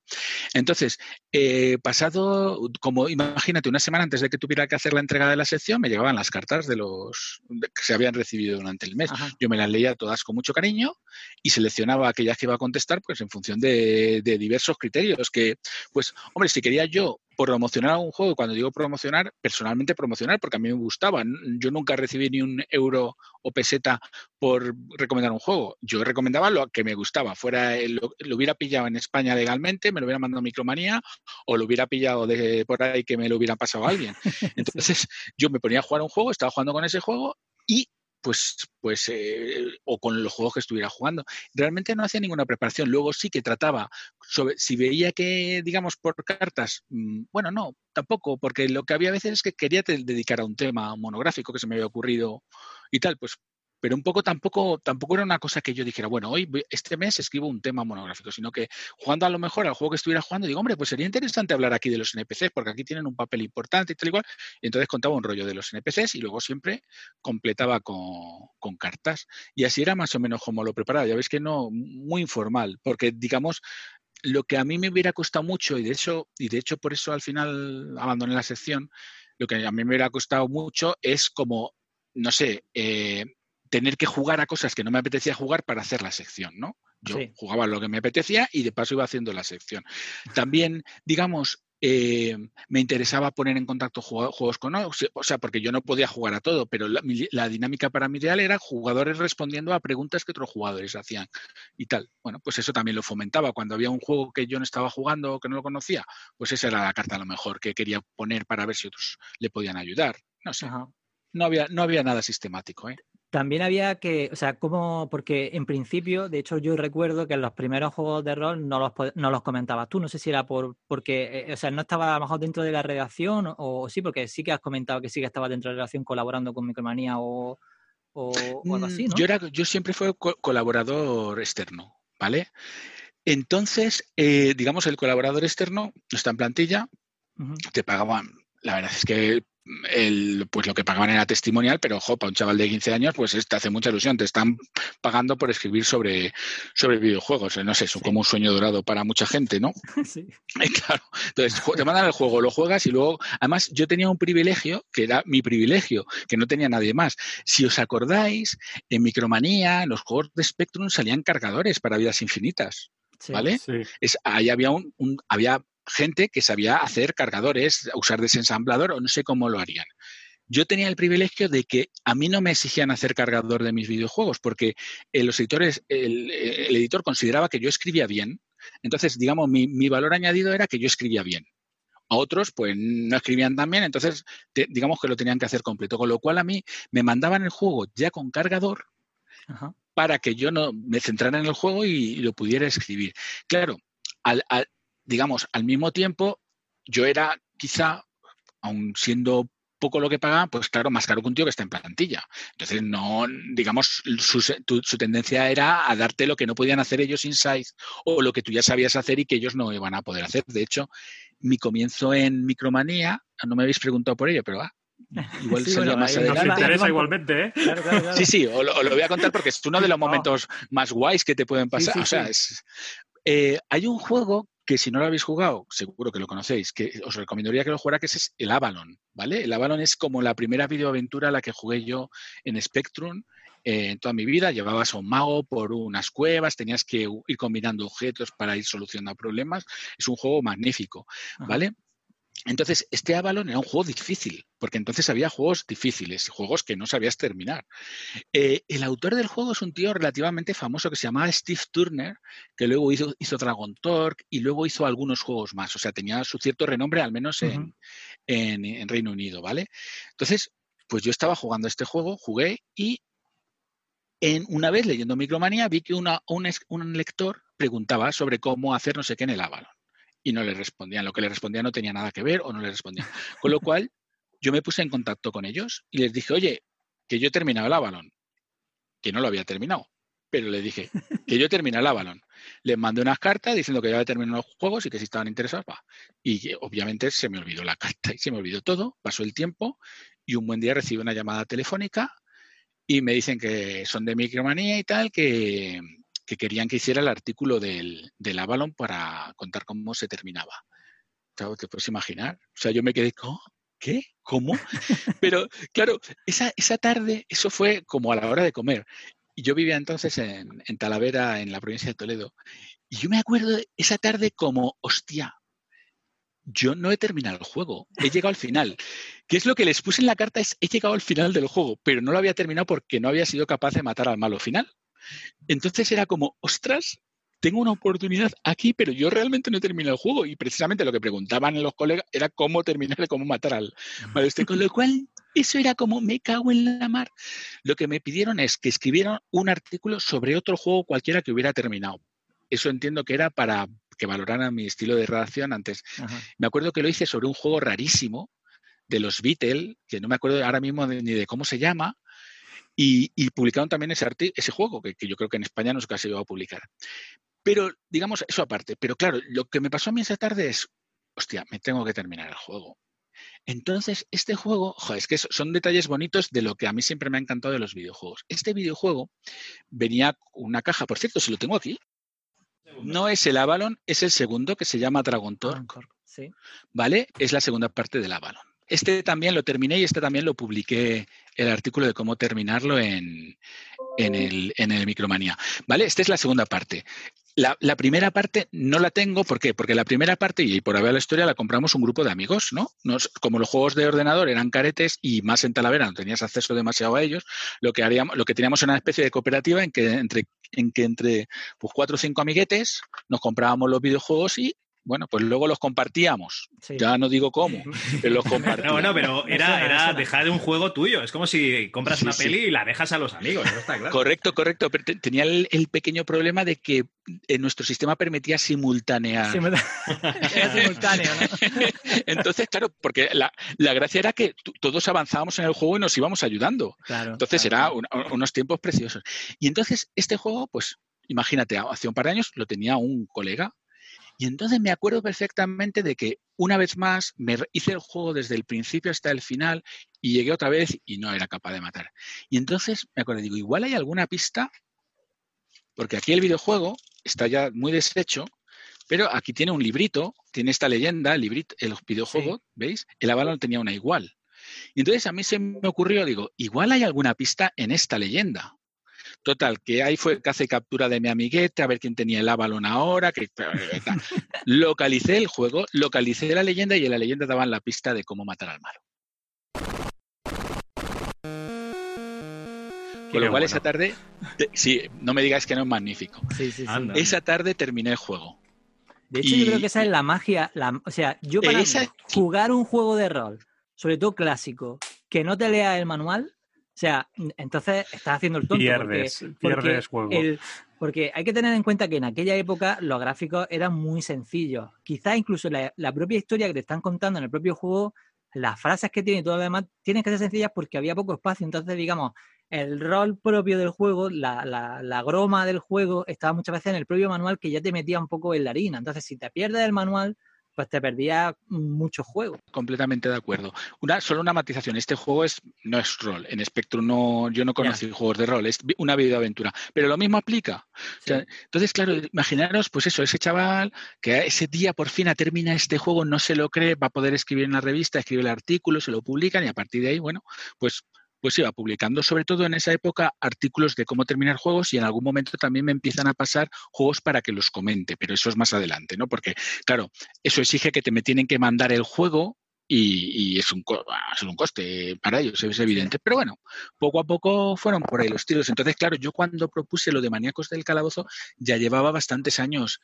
[SPEAKER 4] Entonces, eh, pasado, como imagínate, una semana antes de que tuviera que hacer la entrega de la sección, me llegaban las cartas de los que se habían recibido durante el mes. Yo me las leía todas con mucho cariño y seleccionaba aquellas que iba a contestar, pues en función de, de diversos criterios que, pues, hombre, si quería yo promocionar un juego, cuando digo promocionar, personalmente promocionar, porque a mí me gustaba. Yo nunca recibí ni un euro o peseta por recomendar un juego. Yo recomendaba lo que me gustaba. Fuera lo, hubiera pillado en España legalmente, me lo hubiera mandado Micromanía, o lo hubiera pillado de por ahí que me lo hubiera pasado a alguien. <laughs> Entonces, yo me ponía a jugar un juego, estaba jugando con ese juego y pues, pues eh, o con los juegos que estuviera jugando. Realmente no hacía ninguna preparación. Luego sí que trataba, sobre, si veía que, digamos, por cartas, mm, bueno, no, tampoco, porque lo que había veces es que quería dedicar a un tema monográfico que se me había ocurrido y tal, pues pero un poco tampoco, tampoco era una cosa que yo dijera, bueno, hoy este mes escribo un tema monográfico, sino que jugando a lo mejor al juego que estuviera jugando, digo, hombre, pues sería interesante hablar aquí de los NPCs, porque aquí tienen un papel importante y tal y cual. Y entonces contaba un rollo de los NPCs y luego siempre completaba con, cartas. Y así era más o menos como lo preparaba. Ya veis que no, muy informal, porque digamos, lo que a mí me hubiera costado mucho, y de hecho, y de hecho por eso al final abandoné la sección, lo que a mí me hubiera costado mucho es como, no sé, eh, tener que jugar a cosas que no me apetecía jugar para hacer la sección, ¿no? Yo jugaba lo que me apetecía y de paso iba haciendo la sección. También, digamos, eh, me interesaba poner en contacto juegos con o sea, porque yo no podía jugar a todo, pero la, dinámica para mí real era jugadores respondiendo a preguntas que otros jugadores hacían y tal. Bueno, pues eso también lo fomentaba. Cuando había un juego que yo no estaba jugando o que no lo conocía, pues esa era la carta a lo mejor que quería poner para ver si otros le podían ayudar. No sé. No había, no había nada sistemático. ¿eh?
[SPEAKER 1] También había que, o sea, como, porque en principio, de hecho yo recuerdo que en los primeros juegos de rol no los, no los comentabas tú, no sé si era por, porque, eh, o sea, no estaba a lo mejor dentro de la redacción o, sí, porque sí que has comentado que sí que estaba dentro de la redacción colaborando con Micromanía o, o, algo así,
[SPEAKER 4] ¿no? Yo, era, yo siempre fui colaborador externo, ¿vale? Entonces, eh, digamos, el colaborador externo está en plantilla, te pagaban, la verdad es que el, pues lo que pagaban era testimonial, pero ojo, para un chaval de 15 años, pues te hace mucha ilusión. Te están pagando por escribir sobre, sobre videojuegos. No sé, es como un sueño dorado para mucha gente, ¿no? <laughs> Sí. <laughs> claro. Entonces, te mandan el juego, lo juegas y luego. Además, yo tenía un privilegio, que era mi privilegio, que no tenía nadie más. Si os acordáis, en Micromanía, en los juegos de Spectrum salían cargadores para vidas infinitas. ¿Vale? Es, ahí había un, un, había gente que sabía hacer cargadores, usar desensamblador o no sé cómo lo harían. Yo tenía el privilegio de que a mí no me exigían hacer cargador de mis videojuegos porque eh, los editores, el, editor consideraba que yo escribía bien. Entonces, digamos, mi, valor añadido era que yo escribía bien. A otros, pues no escribían tan bien, entonces digamos que lo tenían que hacer completo. Con lo cual a mí me mandaban el juego ya con cargador para que yo no me centrara en el juego y, lo pudiera escribir. Claro, al, digamos, al mismo tiempo, yo era quizá, aun siendo poco lo que pagaba, pues claro, más caro que un tío que está en plantilla. Entonces, no, digamos, su, su, tendencia era a darte lo que no podían hacer ellos inside o lo que tú ya sabías hacer y que ellos no iban a poder hacer. De hecho, mi comienzo en Micromanía, no me habéis preguntado por ello, pero ah, igual <laughs>
[SPEAKER 3] sí, más adelante. Nos interesa igualmente, ¿eh?
[SPEAKER 4] Sí, sí, os lo, lo, voy a contar porque es uno de los momentos más guays que te pueden pasar. o sea, es, eh, hay un juego que si no lo habéis jugado, seguro que lo conocéis, que os recomendaría que lo jugara, que es el Avalon, ¿vale? El Avalon es como la primera videoaventura a la que jugué yo en Spectrum eh, en toda mi vida. Llevabas a un mago por unas cuevas, tenías que ir combinando objetos para ir solucionando problemas. Es un juego magnífico, ¿vale? Entonces, este Avalon era un juego difícil, porque entonces había juegos difíciles, juegos que no sabías terminar. Eh, el autor del juego es un tío relativamente famoso que se llamaba Steve Turner, que luego hizo, hizo Dragon Talk y luego hizo algunos juegos más. O sea, tenía su cierto renombre, al menos en, Reino Unido, ¿vale? Entonces, pues yo estaba jugando este juego, jugué y en, una vez leyendo Micromanía vi que una, un, un lector preguntaba sobre cómo hacer no sé qué en el Avalon y no le respondían. Lo que le respondían no tenía nada que ver o no le respondían. Con lo cual, yo me puse en contacto con ellos y les dije, oye, que yo he terminado el Avalon, que no lo había terminado. pero le dije que yo terminé el Avalon. Les mandé unas cartas diciendo que ya había terminado los juegos y que si estaban interesados, va. Y obviamente se me olvidó la carta y se me olvidó todo. Pasó el tiempo y un buen día recibí una llamada telefónica y me dicen que son de Micromanía y tal, que, querían que hiciera el artículo del, del, Avalon para contar cómo se terminaba. ¿Te puedes imaginar? O sea, yo me quedé, ¿cómo? ¿qué? ¿Cómo? <laughs> Pero claro, esa, esa tarde, eso fue como a la hora de comer. Y yo vivía entonces en, en, Talavera, en la provincia de Toledo. Y yo me acuerdo esa tarde como, hostia, yo no he terminado el juego, he llegado al final. ¿Qué es lo que les puse en la carta? Es, he llegado al final del juego, pero no lo había terminado porque no había sido capaz de matar al malo final. Entonces era como, ostras, tengo una oportunidad aquí, pero yo realmente no he terminado el juego. Y precisamente lo que preguntaban los colegas era cómo terminar, cómo matar al malo este. Con lo cual, eso era como me cago en la mar. Lo que me pidieron es que escribieran un artículo sobre otro juego cualquiera que hubiera terminado. Eso entiendo que era para que valoraran mi estilo de redacción antes. Me acuerdo que lo hice sobre un juego rarísimo de los Beatles, que no me acuerdo ahora mismo ni de cómo se llama, y, publicaron también ese, ese juego, que, yo creo que en España no se ha llegado a publicar. Pero, digamos, eso aparte. Pero claro, lo que me pasó a mí esa tarde es, hostia, me tengo que terminar el juego. Entonces, este juego, joder, es que son detalles bonitos de lo que a mí siempre me ha encantado de los videojuegos. Este videojuego venía una caja, por cierto, si lo tengo aquí. No es el Avalon, es el segundo que se llama Dragon Torque. Sí. ¿Vale? Es la segunda parte del Avalon. Este también lo terminé y este también lo publiqué el artículo de cómo terminarlo en, en, el, en el Micromanía. ¿Vale? Esta es la segunda parte. La, primera parte no la tengo, ¿por qué? Porque la primera parte, y por haber la historia, la compramos un grupo de amigos, ¿no? Nos, como los juegos de ordenador eran caretes y más en Talavera no tenías acceso demasiado a ellos, lo que haríamos, lo que teníamos era una especie de cooperativa en que entre, en que entre pues, cuatro o cinco amiguetes nos comprábamos los videojuegos y bueno, pues luego los compartíamos. Ya no digo cómo, pero los compartíamos.
[SPEAKER 5] No, no, pero era, era dejar de un juego tuyo. Es como si compras una peli y la dejas a los amigos, está claro.
[SPEAKER 4] Correcto, correcto. Pero tenía el, pequeño problema de que en nuestro sistema permitía simultanear. <laughs>
[SPEAKER 1] era simultáneo, ¿no?
[SPEAKER 4] Entonces, claro, porque la, gracia era que todos avanzábamos en el juego y nos íbamos ayudando. Claro, entonces era unos tiempos preciosos. Y entonces este juego, pues imagínate, hace un par de años lo tenía un colega y entonces me acuerdo perfectamente de que una vez más me hice el juego desde el principio hasta el final y llegué otra vez y no era capaz de matar. Y entonces me acuerdo, digo, igual hay alguna pista, porque aquí el videojuego está ya muy deshecho, pero aquí tiene un librito, tiene esta leyenda, el, librito, el videojuego, ¿veis? El Avalon tenía una igual. Y entonces a mí se me ocurrió, digo, igual hay alguna pista en esta leyenda. Total, que ahí fue que hace captura de mi amiguete, a ver quién tenía el Avalon ahora, que localicé el juego, localicé la leyenda y en la leyenda daban la pista de cómo matar al malo. Con lo cual esa tarde, sí, no me digas que no es magnífico. esa tarde terminé el juego.
[SPEAKER 1] De hecho, yo creo que esa es la magia. o sea, yo para jugar un juego de rol, sobre todo clásico, que no te lea el manual, o sea, entonces estás haciendo el tonto.
[SPEAKER 3] Pierdes, porque, pierdes juego.
[SPEAKER 1] porque hay que tener en cuenta que en aquella época los gráficos eran muy sencillos. Quizás incluso la, propia historia que te están contando en el propio juego, las frases que tiene y todo lo demás, tienen que ser sencillas porque había poco espacio. Entonces, digamos, el rol propio del juego, la, la, la, groma del juego, estaba muchas veces en el propio manual que ya te metía un poco en la harina. Entonces, si te pierdes el manual, pues te perdía mucho juego.
[SPEAKER 4] Completamente de acuerdo. Una, solo una matización. Este juego es, no es rol. En Spectrum no, yo no conocí juegos de rol, es una videoaventura. Pero lo mismo aplica. entonces, claro, imaginaros, pues eso, ese chaval que ese día por fin termina este juego, no se lo cree, va a poder escribir en la revista, escribe el artículo, se lo publican y a partir de ahí, bueno, pues pues iba publicando sobre todo en esa época artículos de cómo terminar juegos y en algún momento también me empiezan a pasar juegos para que los comente, pero eso es más adelante, ¿no? Porque, claro, eso exige que te me tienen que mandar el juego y, es, un, es un coste para ellos, es evidente. Pero bueno, poco a poco fueron por ahí los tiros. Entonces, claro, yo cuando propuse lo de Maníacos del Calabozo ya llevaba bastantes años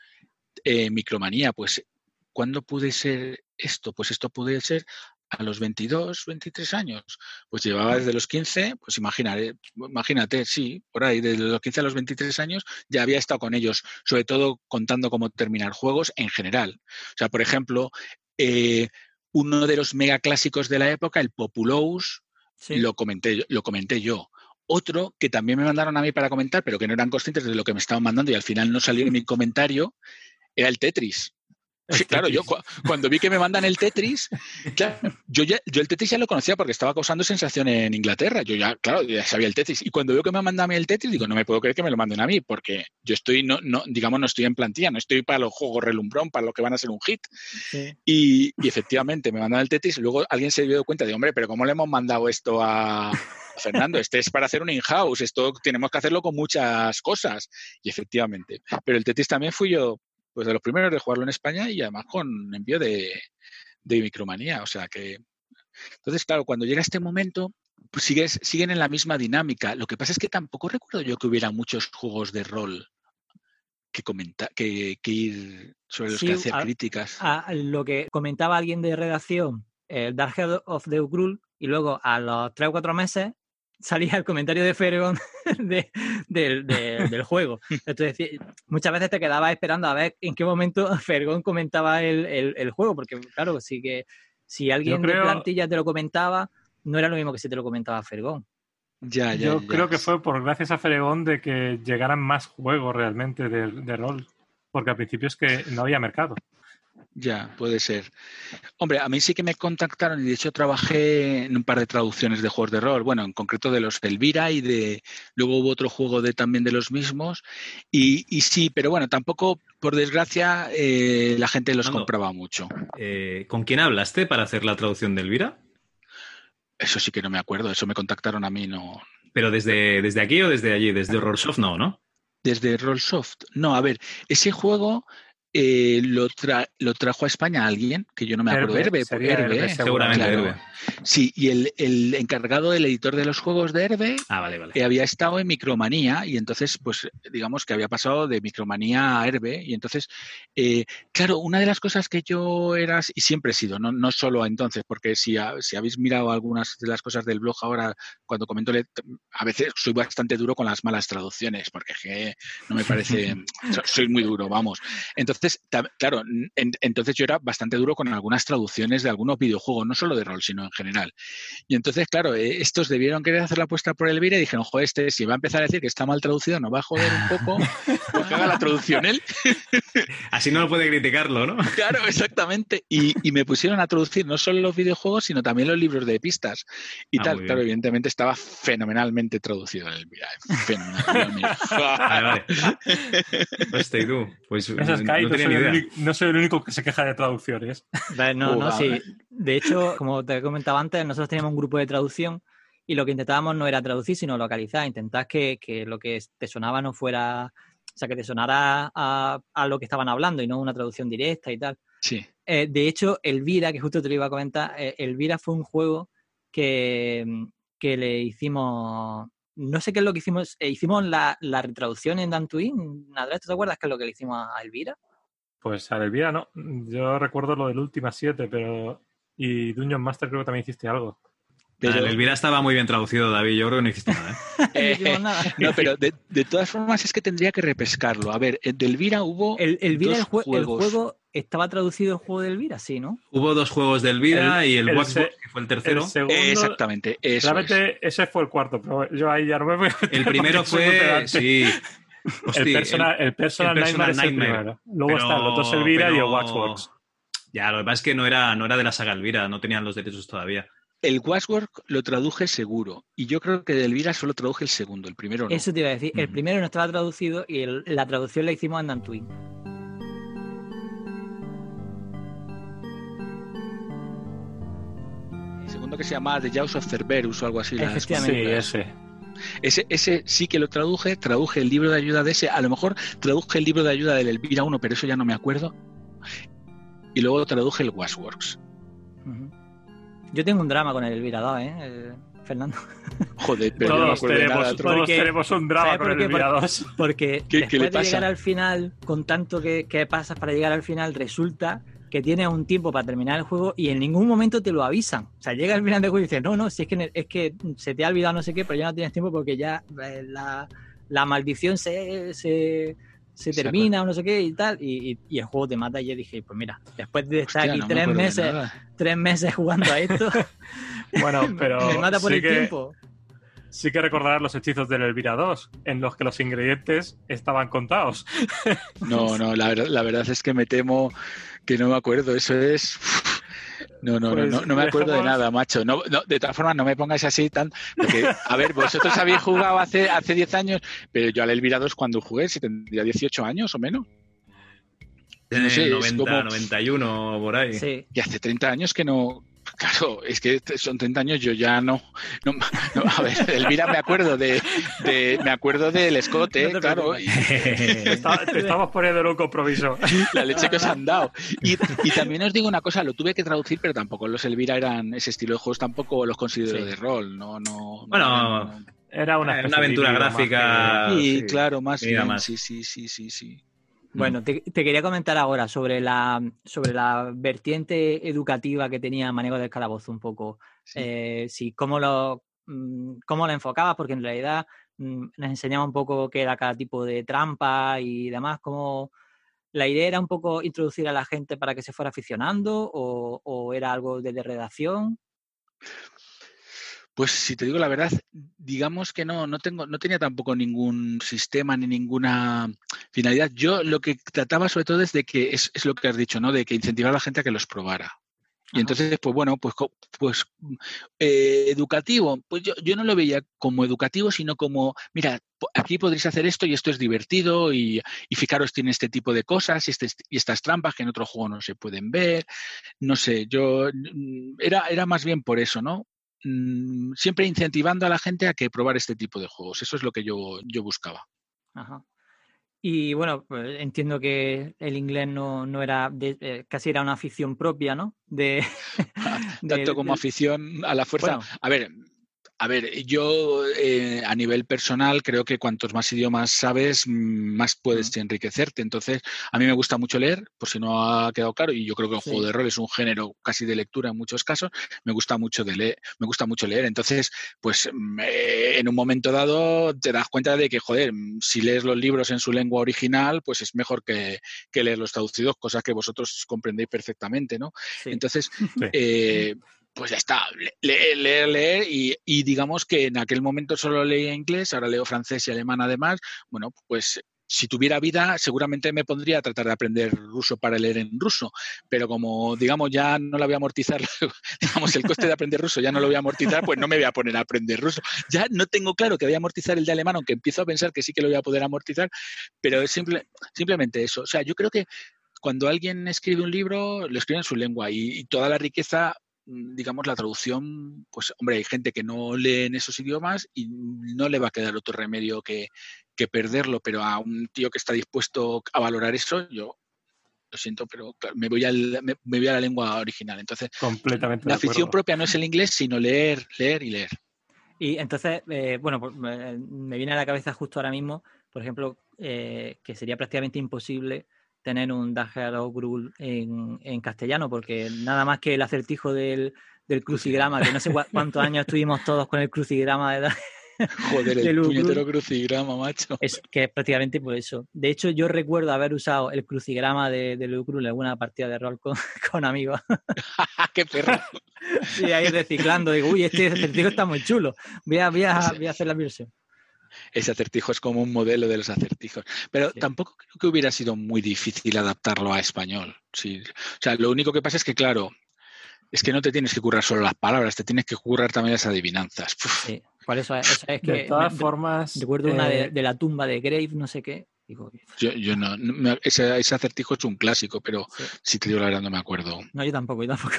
[SPEAKER 4] eh, Micromanía, pues ¿cuándo pude ser esto? Pues esto puede ser a los 22, 23 años, pues llevaba desde los 15, pues imagínate, imagínate, sí, por ahí, desde los 15 a los 23 años ya había estado con ellos, sobre todo contando cómo terminar juegos en general. O sea, por ejemplo, eh, uno de los mega clásicos de la época, el Populous, lo, comenté, lo comenté yo. otro que también me mandaron a mí para comentar, pero que no eran conscientes de lo que me estaban mandando y al final no salió en mi <laughs> comentario, era el Tetris. Sí, claro, yo cuando vi que me mandan el Tetris, yo, ya, yo el Tetris ya lo conocía porque estaba causando sensación en Inglaterra. Yo ya, claro, ya sabía el Tetris. Y cuando veo que me mandan a mí el Tetris, digo, no me puedo creer que me lo manden a mí, porque yo estoy, no, no, digamos, no estoy en plantilla, no estoy para los juegos relumbrón, para lo que van a ser un hit. Y, efectivamente, me mandan el Tetris. Luego alguien se dio cuenta de, hombre, pero ¿cómo le hemos mandado esto a, Fernando, este es para hacer un in-house, esto tenemos que hacerlo con muchas cosas. Y efectivamente. Pero el Tetris también fui yo pues de los primeros de jugarlo en España y además con envío de, micromanía. O sea que. Entonces, claro, cuando llega este momento, pues sigues, siguen en la misma dinámica. Lo que pasa es que tampoco recuerdo yo que hubiera muchos juegos de rol que comentar, que, ir sobre los que hacer críticas.
[SPEAKER 1] A lo que comentaba alguien de redacción, el Dark Head of the Ugrul, y luego a los tres o cuatro meses salía el comentario de Fergon <laughs> del juego. Entonces, muchas veces te quedabas esperando a ver en qué momento Fergon comentaba el, juego, porque claro, sí que si alguien de plantilla te lo comentaba, no era lo mismo que si te lo comentaba Fergon.
[SPEAKER 3] Ya, ya, Yo creo que fue por gracias a Fergon de que llegaran más juegos realmente de, de rol, porque al principio es que no había mercado.
[SPEAKER 4] Ya, puede ser. Hombre, a mí sí que me contactaron y de hecho trabajé en un par de traducciones de juegos de rol, bueno, en concreto de los Elvira y de luego hubo otro juego de también de los mismos y, sí, pero bueno, tampoco, por desgracia, eh, la gente los compraba mucho.
[SPEAKER 5] Eh, ¿Con quién hablaste para hacer la traducción de Elvira?
[SPEAKER 4] Eso sí que no me acuerdo, eso me contactaron a mí, no.
[SPEAKER 5] ¿Pero desde, desde aquí o desde allí? ¿Desde Rollsoft no, no?
[SPEAKER 4] Desde Rollsoft. No, a ver, ese juego eh, lo, lo, trajo a España alguien, que yo no me acuerdo, Herbe,
[SPEAKER 5] Herbe, seguramente Herbe.
[SPEAKER 4] Sí, y el, encargado del editor de los juegos de Herbe
[SPEAKER 5] ah,
[SPEAKER 4] eh, había estado en Micromanía y entonces, pues, digamos que había pasado de Micromanía a Herbe y entonces, eh, claro, una de las cosas que yo era, y siempre he sido, no, no solo entonces, porque si, si habéis mirado algunas de las cosas del blog ahora, cuando comento, a veces soy bastante duro con las malas traducciones, porque no me parece, <laughs> soy muy duro, vamos. Entonces, claro, entonces yo era bastante duro con algunas traducciones de algunos videojuegos, no solo de rol, sino en general. Y entonces, claro, eh, estos debieron querer hacer la apuesta por Elvira y dijeron, ojo, este si va a empezar a decir que está mal traducido, nos va a joder un poco, <laughs> pues que haga la traducción él. <laughs>
[SPEAKER 5] Así no lo puede criticarlo, ¿no? <laughs>
[SPEAKER 4] Claro, exactamente. Y, me pusieron a traducir no solo los videojuegos, sino también los libros de pistas y ah, tal. Claro, evidentemente estaba fenomenalmente traducido en Elvira. Fenomenal. vale,
[SPEAKER 5] Este y tú. Pues
[SPEAKER 3] no, no, soy el único que se queja de traducciones.
[SPEAKER 1] No, no, sí. De hecho, como te comentaba antes, nosotros teníamos un grupo de traducción y lo que intentábamos no era traducir, sino localizar, intentar que, lo que te sonaba no fuera, o sea, que te sonara a, lo que estaban hablando y no una traducción directa y tal.
[SPEAKER 4] Sí.
[SPEAKER 1] Eh, de hecho, Elvira, que justo te lo iba a comentar, eh, Elvira fue un juego que, le hicimos, no sé qué es lo que hicimos, eh, hicimos la, retraducción en Dantooine, Andrés, ¿te acuerdas qué es lo que le hicimos a Elvira?
[SPEAKER 3] Pues a Elvira no, yo recuerdo lo del Última 7, pero y Dungeon Master creo que también hiciste algo.
[SPEAKER 5] Pero... el Elvira estaba muy bien traducido, David. Yo creo que no hiciste nada.
[SPEAKER 4] ¿eh? <laughs> no, pero de, todas formas es que tendría que repescarlo. A ver, de Elvira hubo.
[SPEAKER 1] El, Elvira, el, juego estaba traducido el juego de Elvira, sí, ¿no?
[SPEAKER 5] Hubo dos juegos de Elvira y el, el que fue el tercero.
[SPEAKER 4] Exactamente. Eso
[SPEAKER 3] realmente ese fue el cuarto, pero yo ahí ya no me voy a
[SPEAKER 5] El primero fue. Sí. <laughs> <laughs>
[SPEAKER 3] el Personal, el, personal, Nightmare, Nightmare. Luego están los dos Elvira y el Watchworks.
[SPEAKER 5] Ya, lo que pasa es que no era, no era de la saga Elvira, no tenían los derechos todavía.
[SPEAKER 4] El Watchwork lo traduje seguro. Y yo creo que de Elvira solo traduje el segundo, el primero no.
[SPEAKER 1] Eso te iba a decir. El primero no estaba traducido y la traducción la hicimos en Dantooine.
[SPEAKER 4] El segundo que se llamaba The Jaws of Cerberus o algo así.
[SPEAKER 3] Efectivamente. Sí, ese.
[SPEAKER 4] Ese, ese sí que lo traduje, traduje el libro de ayuda de ese, a lo mejor traduje el libro de ayuda del Elvira 1, pero eso ya no me acuerdo y luego traduje el Washworks.
[SPEAKER 1] Yo tengo un drama con el Elvira 2, ¿eh? Fernando. <laughs>
[SPEAKER 4] Joder, pero
[SPEAKER 3] todos, tenemos, todos tenemos, un drama con el Elvira 2.
[SPEAKER 1] Porque después de llegar al final, con tanto que, que pasas para llegar al final, resulta que tienes un tiempo para terminar el juego y en ningún momento te lo avisan. O sea, llega al final del juego y dices, no, no, si es que, es que se te ha olvidado no sé qué, pero ya no tienes tiempo porque ya eh, la, la maldición se, se, se termina o no sé qué y tal, y, el juego te mata. Y yo dije, pues mira, después de estar aquí tres meses, tres meses jugando a esto, <laughs>
[SPEAKER 3] bueno, <laughs> pero
[SPEAKER 1] me mata por el tiempo.
[SPEAKER 3] Sí que recordarás los hechizos del Elvira 2, en los que los ingredientes estaban contados.
[SPEAKER 4] No, no, la, la verdad es que me temo que no me acuerdo. Eso es. No, no, no, pues no, me acuerdo de nada, macho. No, de todas formas, no me pongáis así tan. a ver, vosotros habéis jugado hace, hace 10 años, pero yo al Elvira 2 cuando jugué, si tendría 18 años o menos.
[SPEAKER 5] No sé, 90, 91 por ahí.
[SPEAKER 4] Sí. Y hace 30 años que no, Claro, es que son 30 años, yo ya no. no, a ver, <laughs> Elvira, me acuerdo de, me acuerdo del escote, claro. <laughs>
[SPEAKER 3] te, estamos poniendo en un compromiso.
[SPEAKER 4] La leche que os han dado. Y, también os digo una cosa, lo tuve que traducir, pero tampoco los Elvira eran ese estilo de juegos, tampoco los considero de rol. No, no.
[SPEAKER 5] Bueno, era una, aventura gráfica.
[SPEAKER 4] Sí, claro, más bien. Sí, sí, sí, sí, sí.
[SPEAKER 1] Bueno, te, quería comentar ahora sobre la, sobre la vertiente educativa que tenía Manejo del Calabozo un poco. Sí, eh, cómo lo, mm, cómo lo enfocabas, porque en realidad mm, nos enseñaba un poco qué era cada tipo de trampa y demás, cómo la idea era un poco introducir a la gente para que se fuera aficionando o, o era algo de redacción.
[SPEAKER 4] Pues si te digo la verdad, digamos que no, no tengo, no tenía tampoco ningún sistema ni ninguna finalidad. Yo lo que trataba sobre todo es de que, es, lo que has dicho, ¿no? De que incentivar a la gente a que los probara. Y entonces, pues bueno, pues, pues eh, educativo, pues yo, yo, no lo veía como educativo, sino como, mira, aquí podréis hacer esto y esto es divertido y, y fijaros, tiene este tipo de cosas y, este, y estas trampas que en otro juego no se pueden ver. No sé, yo era, era más bien por eso, ¿no? Mm, siempre incentivando a la gente a que probar este tipo de juegos. Eso es lo que yo, yo buscaba.
[SPEAKER 1] Ajá. Y bueno, pues entiendo que el inglés no, no era, eh, casi era una afición propia, ¿no? De, <laughs> <laughs>
[SPEAKER 4] Tanto como afición a la fuerza. a ver, a ver, yo eh, a nivel personal creo que cuantos más idiomas sabes, más puedes enriquecerte. Entonces, a mí me gusta mucho leer, por si no ha quedado claro, y yo creo que el juego de rol es un género casi de lectura en muchos casos. Me gusta mucho de leer, me gusta mucho leer. Entonces, pues en un momento dado te das cuenta de que, joder, si lees los libros en su lengua original, pues es mejor que, que leer los traducidos, cosas que vosotros comprendéis perfectamente, ¿no? Entonces, <laughs> eh, pues ya está, leer, leer, leer y, digamos que en aquel momento solo leía inglés, ahora leo francés y alemán además, bueno, pues si tuviera vida seguramente me pondría a tratar de aprender ruso para leer en ruso, pero como digamos ya no la voy a amortizar, <laughs> digamos el coste de aprender ruso ya no lo voy a amortizar, pues no me voy a poner a aprender ruso. Ya no tengo claro que voy a amortizar el de alemán, aunque empiezo a pensar que sí que lo voy a poder amortizar, pero es simple, simplemente eso. O sea, yo creo que cuando alguien escribe un libro, lo escribe en su lengua y toda la riqueza digamos, la traducción, pues hombre, hay gente que no lee en esos idiomas y no le va a quedar otro remedio que, perderlo, pero a un tío que está dispuesto a valorar eso, yo lo siento, pero me voy, al, me, voy a la lengua original. Entonces,
[SPEAKER 3] Completamente
[SPEAKER 4] la afición propia no es el inglés, sino leer, leer y leer.
[SPEAKER 1] Y entonces, eh, bueno, pues, me viene a la cabeza justo ahora mismo, por ejemplo, eh, que sería prácticamente imposible tener un Dajaro Grul en, en, castellano, porque nada más que el acertijo del, del crucigrama, que no sé cuántos años estuvimos todos con el crucigrama de <laughs>
[SPEAKER 4] Joder, el puñetero crucigrama, macho.
[SPEAKER 1] Es que es prácticamente por eso. De hecho, yo recuerdo haber usado el crucigrama de, de en alguna partida de rol con, <laughs> con amigos. <laughs>
[SPEAKER 4] ¡Qué perro!
[SPEAKER 1] sí, ahí reciclando. Digo, uy, este acertijo está muy chulo. Voy a, voy a, voy a hacer la versión
[SPEAKER 4] ese acertijo es como un modelo de los acertijos. Pero tampoco creo que hubiera sido muy difícil adaptarlo a español. Sí. O sea, lo único que pasa es que, claro, es que no te tienes que currar solo las palabras, te tienes que currar también las adivinanzas.
[SPEAKER 1] Sí, por eso, es que.
[SPEAKER 3] De todas formas.
[SPEAKER 1] Recuerdo una de, la tumba de Grave, no sé qué.
[SPEAKER 4] yo, no, ese, acertijo es un clásico, pero si te digo la verdad no me acuerdo.
[SPEAKER 1] No, yo tampoco, yo tampoco.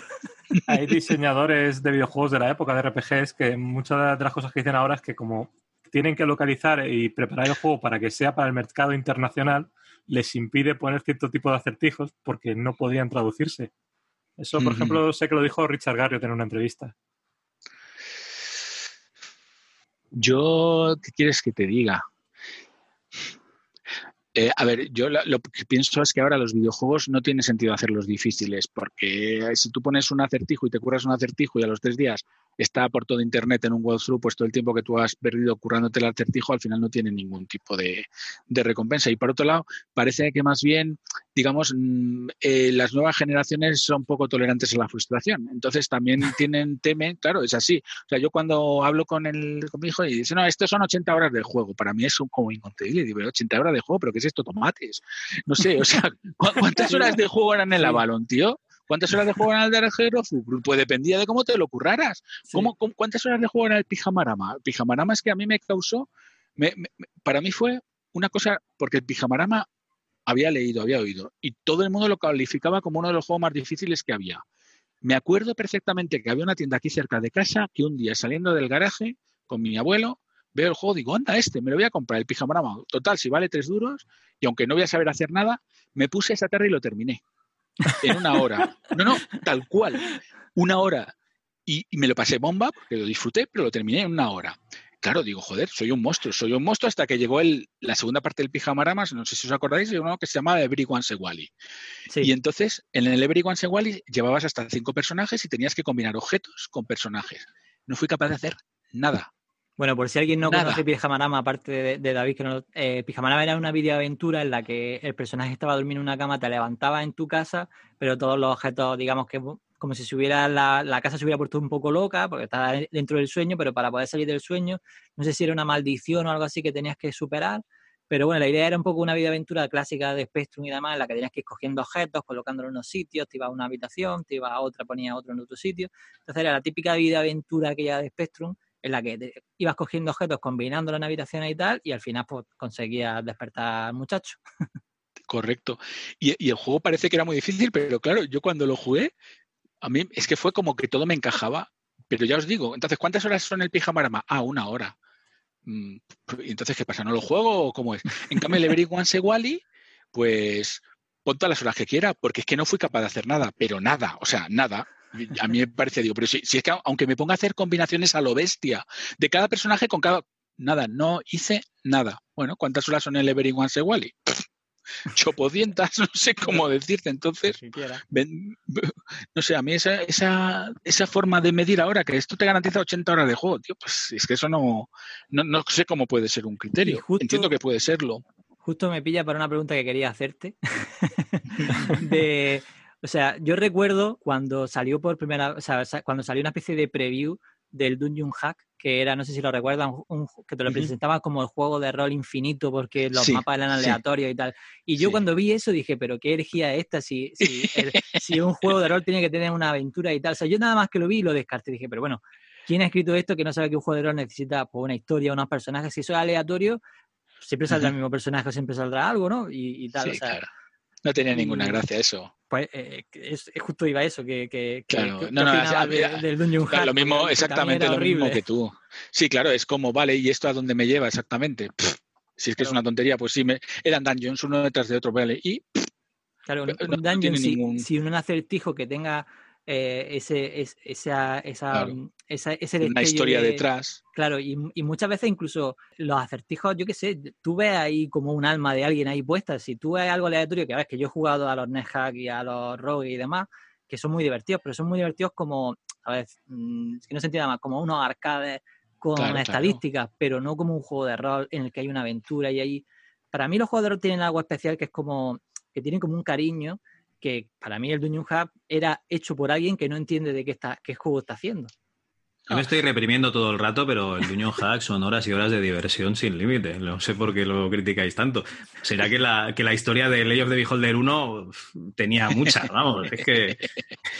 [SPEAKER 3] Hay diseñadores de videojuegos de la época de RPGs que muchas de las cosas que dicen ahora es que como tienen que localizar y preparar el juego para que sea para el mercado internacional, les impide poner cierto tipo de acertijos porque no podían traducirse. Eso, por ejemplo, sé que lo dijo Richard Garriott en una entrevista.
[SPEAKER 4] Yo, ¿qué quieres que te diga? Eh, a ver, yo lo, que pienso es que ahora los videojuegos no tiene sentido hacerlos difíciles, porque si tú pones un acertijo y te curas un acertijo y a los tres días está por todo internet en un walkthrough, pues todo el tiempo que tú has perdido currándote el acertijo al final no tiene ningún tipo de, recompensa. Y por otro lado, parece que más bien, digamos, mm, eh, las nuevas generaciones son poco tolerantes a la frustración. Entonces también <laughs> tienen, temen, claro, es así. O sea, yo cuando hablo con, el, con mi hijo y dice, no, estos son 80 horas de juego, para mí es un, como inconcebible. Digo, 80 horas de juego, pero ¿qué es esto? Tomates. No sé, o sea, ¿cuántas <laughs> horas de juego eran en el Avalon, tío? ¿Cuántas horas de juego en el de Pues dependía de cómo te lo curraras. ¿Cuántas horas de juego en el Pijamarama? El Pijamarama es que a mí me causó, para mí fue una cosa, porque el Pijamarama había leído, había oído, y todo el mundo lo calificaba como uno de los juegos más difíciles que había. Me acuerdo perfectamente que había una tienda aquí cerca de casa que un día saliendo del garaje con mi abuelo, veo el juego, digo, anda este, me lo voy a comprar, el Pijamarama. Total, si vale tres duros, y aunque no voy a saber hacer nada, me puse esa tarde y lo terminé en una hora. No, no, tal cual. Una hora. Y, me lo pasé bomba porque lo disfruté, pero lo terminé en una hora. Claro, digo, joder, soy un monstruo, soy un monstruo hasta que llegó el, la segunda parte del Pijamaramas, no sé si os acordáis, de uno que se llamaba Everyone Wally. Sí. Y entonces, en el Everyone Wally llevabas hasta cinco personajes y tenías que combinar objetos con personajes. No fui capaz de hacer nada.
[SPEAKER 1] Bueno, por si alguien no conoce Pijamarama, aparte de, David, que no, eh, Pijamarama era una videoaventura en la que el personaje estaba durmiendo en una cama, te levantaba en tu casa, pero todos los objetos, digamos que como si se hubiera la, la, casa se hubiera puesto un poco loca, porque estaba dentro del sueño, pero para poder salir del sueño, no sé si era una maldición o algo así que tenías que superar, pero bueno, la idea era un poco una videoaventura clásica de Spectrum y demás, en la que tenías que ir cogiendo objetos, colocándolos en unos sitios, te ibas a una habitación, te ibas a otra, ponías otro en otro sitio. Entonces era la típica videoaventura aquella de Spectrum, en la que ibas cogiendo objetos, combinándolos en habitaciones y tal, y al final pues conseguías despertar al muchacho.
[SPEAKER 4] Correcto. Y, el juego parece que era muy difícil, pero claro, yo cuando lo jugué, a mí es que fue como que todo me encajaba. Pero ya os digo, entonces, ¿cuántas horas son el pijamarama? Ah, una hora. Mm, entonces, ¿qué pasa? ¿No lo juego o cómo es? En cambio, el Every One Wally, pues pon todas las horas que quiera, porque es que no fui capaz de hacer nada, pero nada, o sea, nada a mí me parece, digo, pero si, si, es que aunque me ponga a hacer combinaciones a lo bestia de cada personaje con cada. Nada, no hice nada. Bueno, ¿cuántas horas son el Everyone se Wally? <laughs> Chopodientas, <laughs> no sé cómo decirte. Entonces, no sé, a mí esa, esa, esa forma de medir ahora, que esto te garantiza 80 horas de juego, tío, pues es que eso no, no, no sé cómo puede ser un criterio. Entiendo que puede serlo.
[SPEAKER 1] Justo me pilla para una pregunta que quería hacerte. <laughs> de o sea, yo recuerdo cuando salió por primera, o sea, cuando salió una especie de preview del Dungeon Hack, que era, no sé si lo recuerdan, que te lo presentaba como el juego de rol infinito porque los mapas eran aleatorios y tal. Y yo cuando vi eso dije, pero qué es esta si, si, un juego de rol tiene que tener una aventura y tal. O sea, yo nada más que lo vi lo descarté. Dije, pero bueno, ¿quién ha escrito esto que no sabe que un juego de rol necesita pues, una historia, unos personajes? Si eso es aleatorio, siempre saldrá el mismo personaje, siempre saldrá algo, ¿no? Y, tal. o sea,
[SPEAKER 4] no tenía ninguna gracia eso.
[SPEAKER 1] Pues eh, es, justo iba eso, que, que,
[SPEAKER 4] claro. no, no, del Dungeon Hack, lo mismo, exactamente lo mismo que tú. Sí, claro, es como, vale, ¿y esto a dónde me lleva exactamente? si es que es una tontería, pues sí, me, eran dungeons uno detrás de otro, vale, y...
[SPEAKER 1] Claro, un, dungeon, si, ningún... si un acertijo que tenga eh, ese, esa, esa, ese
[SPEAKER 4] Una historia detrás.
[SPEAKER 1] Claro, y, muchas veces incluso los acertijos, yo qué sé, tú ves ahí como un alma de alguien ahí puesta. Si tú ves algo aleatorio, que ves que yo he jugado a los NetHack y a los Rogue y demás, que son muy divertidos, pero son muy divertidos como, a ver, mm, que no se entienda más, como unos arcades con estadísticas, pero no como un juego de rol en el que hay una aventura y ahí. Para mí los juegos de rol tienen algo especial que es como que tienen como un cariño que para mí el Dungeon Hub era hecho por alguien que no entiende de qué, está, qué juego está haciendo.
[SPEAKER 5] Yo me estoy reprimiendo todo el rato, pero el Dungeon Hack son horas y horas de diversión sin límite. No sé por qué lo criticáis tanto. ¿Será que la, que la historia de Ley of the Beholder 1 tenía mucha? Vamos, es que...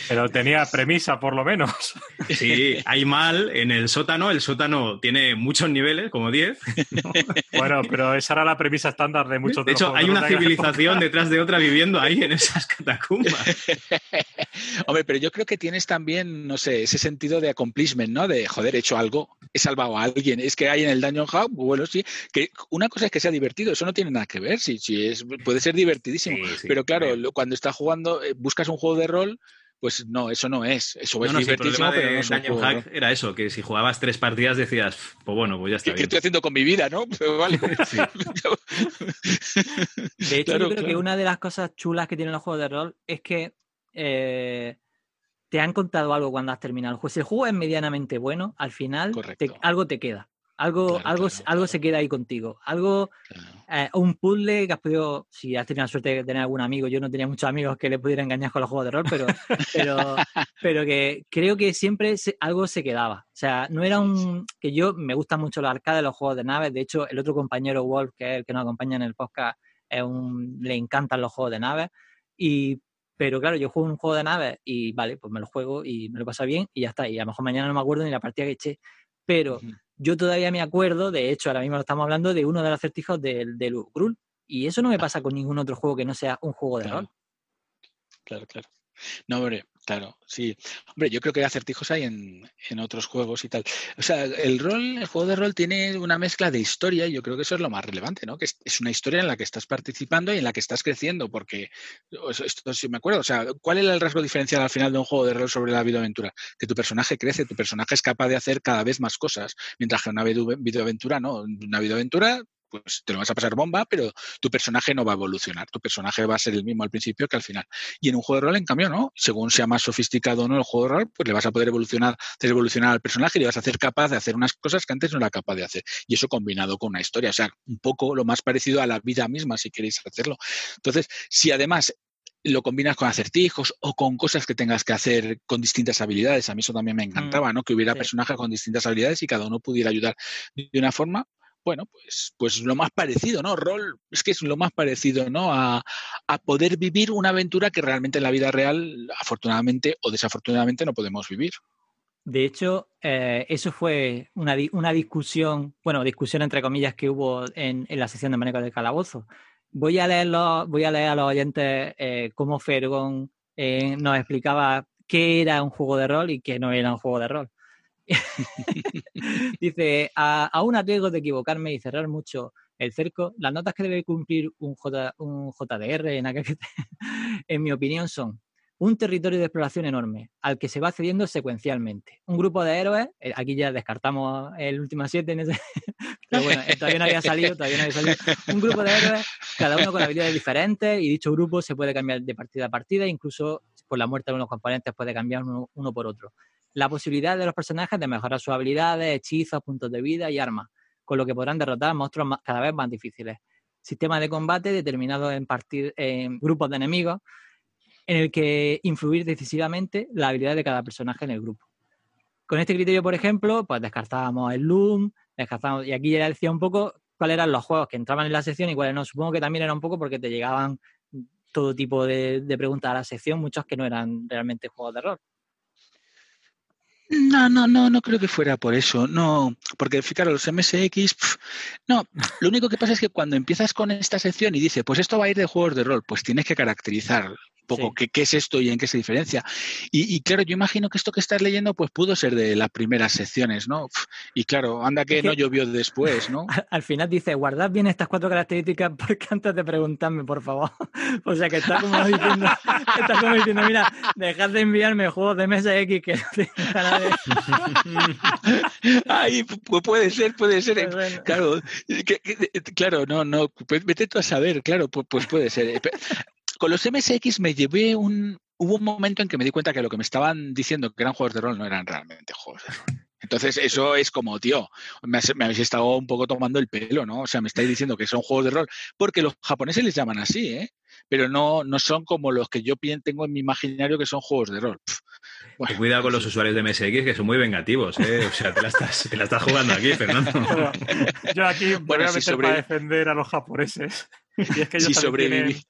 [SPEAKER 3] Pero tenía premisa, por lo menos.
[SPEAKER 5] Sí, hay mal en el sótano. El sótano tiene muchos niveles, como 10.
[SPEAKER 3] Bueno, pero esa era la premisa estándar de muchos
[SPEAKER 5] de, de hecho, hay una civilización detrás de otra viviendo ahí en esas catacumbas. <laughs>
[SPEAKER 4] Hombre, pero yo creo que tienes también, no sé, ese sentido de accomplishment ¿no? De, joder, he hecho algo, he salvado a alguien. Es que hay en el Dungeon Hub, bueno, sí, que una cosa es que sea divertido, eso no tiene nada que ver, sí, sí es, puede ser divertidísimo, pero claro, cuando estás jugando, eh, buscas un juego de rol, pues no, eso no es. Eso es divertísimo, pero no es
[SPEAKER 5] un Hack era eso, que si jugabas tres partidas decías, pues bueno, pues ya está.
[SPEAKER 4] ¿Qué, estoy haciendo con mi vida, no? <laughs> vale. <laughs>
[SPEAKER 1] de hecho, yo creo que una de las cosas chulas que tienen los juegos de rol es que eh, te han contado algo cuando has terminado el juego. Si el juego es medianamente bueno, al final algo te queda. Algo, algo, algo se queda ahí contigo. Algo, eh, un puzzle que has podido, si has tenido la suerte de tener algún amigo, yo no tenía muchos amigos que le pudiera engañar con los juegos de rol, pero, <laughs> pero, pero que creo que siempre algo se quedaba. O sea, no era un, que yo me gustan mucho los arcades, los juegos de naves. De hecho, el otro compañero Wolf, que es el que nos acompaña en el podcast, es un, le encantan los juegos de naves. Y, pero claro, yo juego un juego de naves y vale, pues me lo juego y me lo pasa bien y ya está. Y a lo mejor mañana no me acuerdo ni la partida que eché. Pero yo todavía me acuerdo, de hecho, ahora mismo lo estamos hablando de uno de los acertijos del, del Ugrul. Y eso no me pasa con ningún otro juego que no sea un juego de rol.
[SPEAKER 4] Claro, claro. No, hombre, claro, sí. Hombre, yo creo que acertijos hay en, en, otros juegos y tal. O sea, el rol, el juego de rol tiene una mezcla de historia y yo creo que eso es lo más relevante, ¿no? Que es, una historia en la que estás participando y en la que estás creciendo, porque esto sí me acuerdo. O sea, ¿cuál era el rasgo diferencial al final de un juego de rol sobre la videoaventura? Que tu personaje crece, tu personaje es capaz de hacer cada vez más cosas, mientras que una videoaventura no. Una videoaventura pues te lo vas a pasar bomba, pero tu personaje no va a evolucionar. Tu personaje va a ser el mismo al principio que al final. Y en un juego de rol, en cambio, no. Según sea más sofisticado o no el juego de rol, pues le vas a poder evolucionar, hacer evolucionar al personaje y le vas a hacer capaz de hacer unas cosas que antes no era capaz de hacer. Y eso combinado con una historia. O sea, un poco lo más parecido a la vida misma, si queréis hacerlo. Entonces, si además lo combinas con acertijos o con cosas que tengas que hacer con distintas habilidades. A mí eso también me mm, encantaba, ¿no? Que hubiera personajes con distintas habilidades y cada uno pudiera ayudar de una forma bueno, pues, pues lo más parecido, ¿no? Rol es que es lo más parecido, ¿no? A, poder vivir una aventura que realmente en la vida real, afortunadamente o desafortunadamente, no podemos vivir.
[SPEAKER 1] De hecho, eh, eso fue una, una, discusión, bueno, discusión entre comillas que hubo en, la sesión de manejo del calabozo. Voy a leerlo, voy a leer a los oyentes eh, cómo Fergón eh, nos explicaba qué era un juego de rol y qué no era un juego de rol. <laughs> Dice, a, aún a riesgo de equivocarme y cerrar mucho el cerco, las notas que debe cumplir un, J, un JDR en, <laughs> en mi opinión son un territorio de exploración enorme al que se va accediendo secuencialmente. Un grupo de héroes, eh, aquí ya descartamos el último siete, en ese, <laughs> pero bueno, todavía no había salido, todavía no había salido. Un grupo de héroes, cada uno con habilidades diferentes y dicho grupo se puede cambiar de partida a partida, incluso por la muerte de unos componentes puede cambiar uno por otro la posibilidad de los personajes de mejorar sus habilidades, hechizos, puntos de vida y armas, con lo que podrán derrotar monstruos cada vez más difíciles. Sistema de combate determinado en, en grupos de enemigos, en el que influir decisivamente la habilidad de cada personaje en el grupo. Con este criterio, por ejemplo, pues descartábamos el Loom, descartábamos, y aquí ya decía un poco cuáles eran los juegos que entraban en la sección y cuáles no. Supongo que también era un poco porque te llegaban todo tipo de, de preguntas a la sección, muchos que no eran realmente juegos de rol.
[SPEAKER 4] No, no, no, no creo que fuera por eso. No, porque fijaros, los MSX, no, lo único que pasa es que cuando empiezas con esta sección y dice, pues esto va a ir de juegos de rol, pues tienes que caracterizar poco qué, es esto y en qué se diferencia. Y, claro, yo imagino que esto que estás leyendo pues pudo ser de las primeras secciones, ¿no? Y claro, anda que, no llovió después, ¿no? <laughs>
[SPEAKER 1] Al, final dice, guardad bien estas cuatro características porque antes de preguntarme, por favor. <laughs> o sea que está como diciendo, <laughs> está como diciendo, mira, dejad de enviarme juegos de mesa X que no
[SPEAKER 4] Ay, pues puede ser, puede ser. Pues claro, claro, no, no, pues vete tú a saber, claro, pues, pues puede ser con los MSX me llevé un... Hubo un momento en que me di cuenta que lo que me estaban diciendo que eran juegos de rol no eran realmente juegos de rol. Entonces, eso es como, tío, me, habéis estado un poco tomando el pelo, ¿no? O sea, me estáis diciendo que son juegos de rol, porque los japoneses les llaman así, ¿eh? Pero no, no son como los que yo tengo en mi imaginario que son juegos de rol.
[SPEAKER 5] Cuidado con los usuarios de MSX que son muy vengativos, ¿eh? O sea, te la estás, te la estás jugando aquí, Fernando. <laughs>
[SPEAKER 3] yo aquí voy a meter para defender a los japoneses. <laughs> Y es que ellos si sobreviví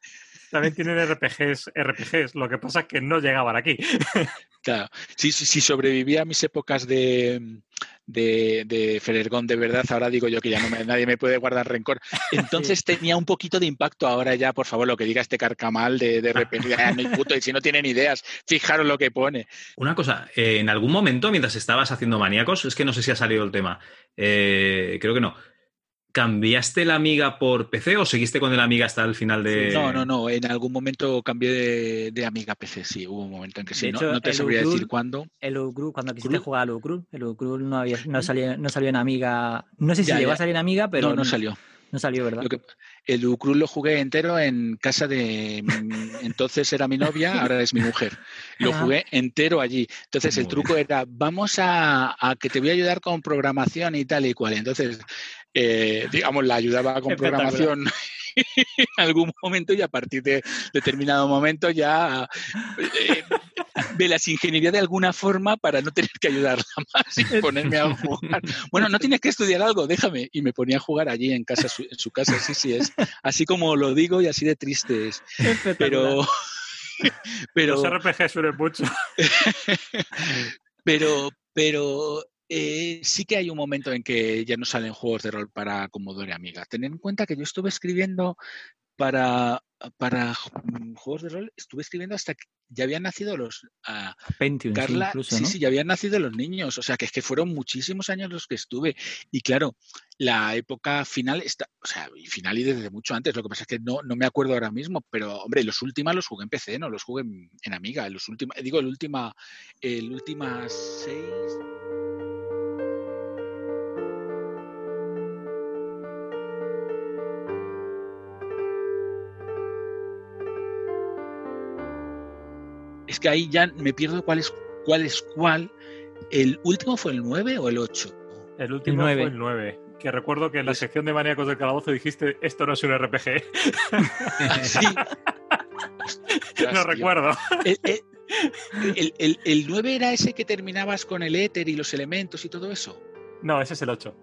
[SPEAKER 3] también tienen RPGs, RPGs, lo que pasa es que no llegaban aquí. <laughs>
[SPEAKER 4] Claro, si, si, sobrevivía a mis épocas de, de, de Ferergón de verdad, ahora digo yo que ya no nadie me puede guardar rencor. Entonces tenía un poquito de impacto ahora ya, por favor, lo que diga este carcamal de, de repente, no hay puto, y si no tienen ideas, fijaros lo que pone.
[SPEAKER 5] Una cosa, eh, en algún momento mientras estabas haciendo maníacos, es que no sé si ha salido el tema, eh, creo que no, ¿Cambiaste la amiga por PC o seguiste con la amiga hasta el final de.?
[SPEAKER 4] No, no, no. En algún momento cambié de, amiga PC, sí. Hubo un momento en que sí. no, te sabría decir cuándo.
[SPEAKER 1] El Ucru, cuando quisiste jugar al Ucru, el Ucru no, había, no, salió, no salió en amiga. No sé si llegó a salir en amiga, pero.
[SPEAKER 4] No, no salió.
[SPEAKER 1] No salió, ¿verdad?
[SPEAKER 4] el Ucruz lo jugué entero en casa de. Entonces era mi novia, ahora es mi mujer. Lo jugué entero allí. Entonces el truco era: vamos a, que te voy a ayudar con programación y tal y cual. Entonces, eh, digamos, la ayudaba con programación <laughs> en algún momento y a partir de determinado momento ya eh, de las ingeniería de alguna forma para no tener que ayudarla más y <laughs> ponerme a jugar. Bueno, no tienes que estudiar algo, déjame. Y me ponía a jugar allí en casa, en su casa, sí, sí es. Así como lo digo y así de triste es. Pero... <laughs>
[SPEAKER 3] pero Los RPG suelen mucho.
[SPEAKER 4] pero, pero eh, sí que hay un momento en que ya no salen juegos de rol para Commodore Amiga. Tened en cuenta que yo estuve escribiendo para, para mm, juegos de rol, estuve escribiendo hasta que ya habían nacido los... Uh, Carla, sí, sí, ya habían nacido los niños. O sea, que es que fueron muchísimos años los que estuve. Y claro, la época final, está, o sea, final y desde mucho antes. Lo que pasa es que no, no me acuerdo ahora mismo, pero hombre, los últimos los jugué en PC, no los jugué en, en Amiga. Los últimos, digo, el última, el última seis... es que ahí ya me pierdo cuál es cuál. Es cuál. ¿El último fue el 9 o el 8?
[SPEAKER 3] El último fue el 9. Que recuerdo que en la sección de Maníacos del Calabozo dijiste, esto no es un RPG. <laughs> sí. <laughs> no recuerdo.
[SPEAKER 4] El, 9 era ese que terminabas con el éter y los elementos y todo eso?
[SPEAKER 3] No, ese es el 8.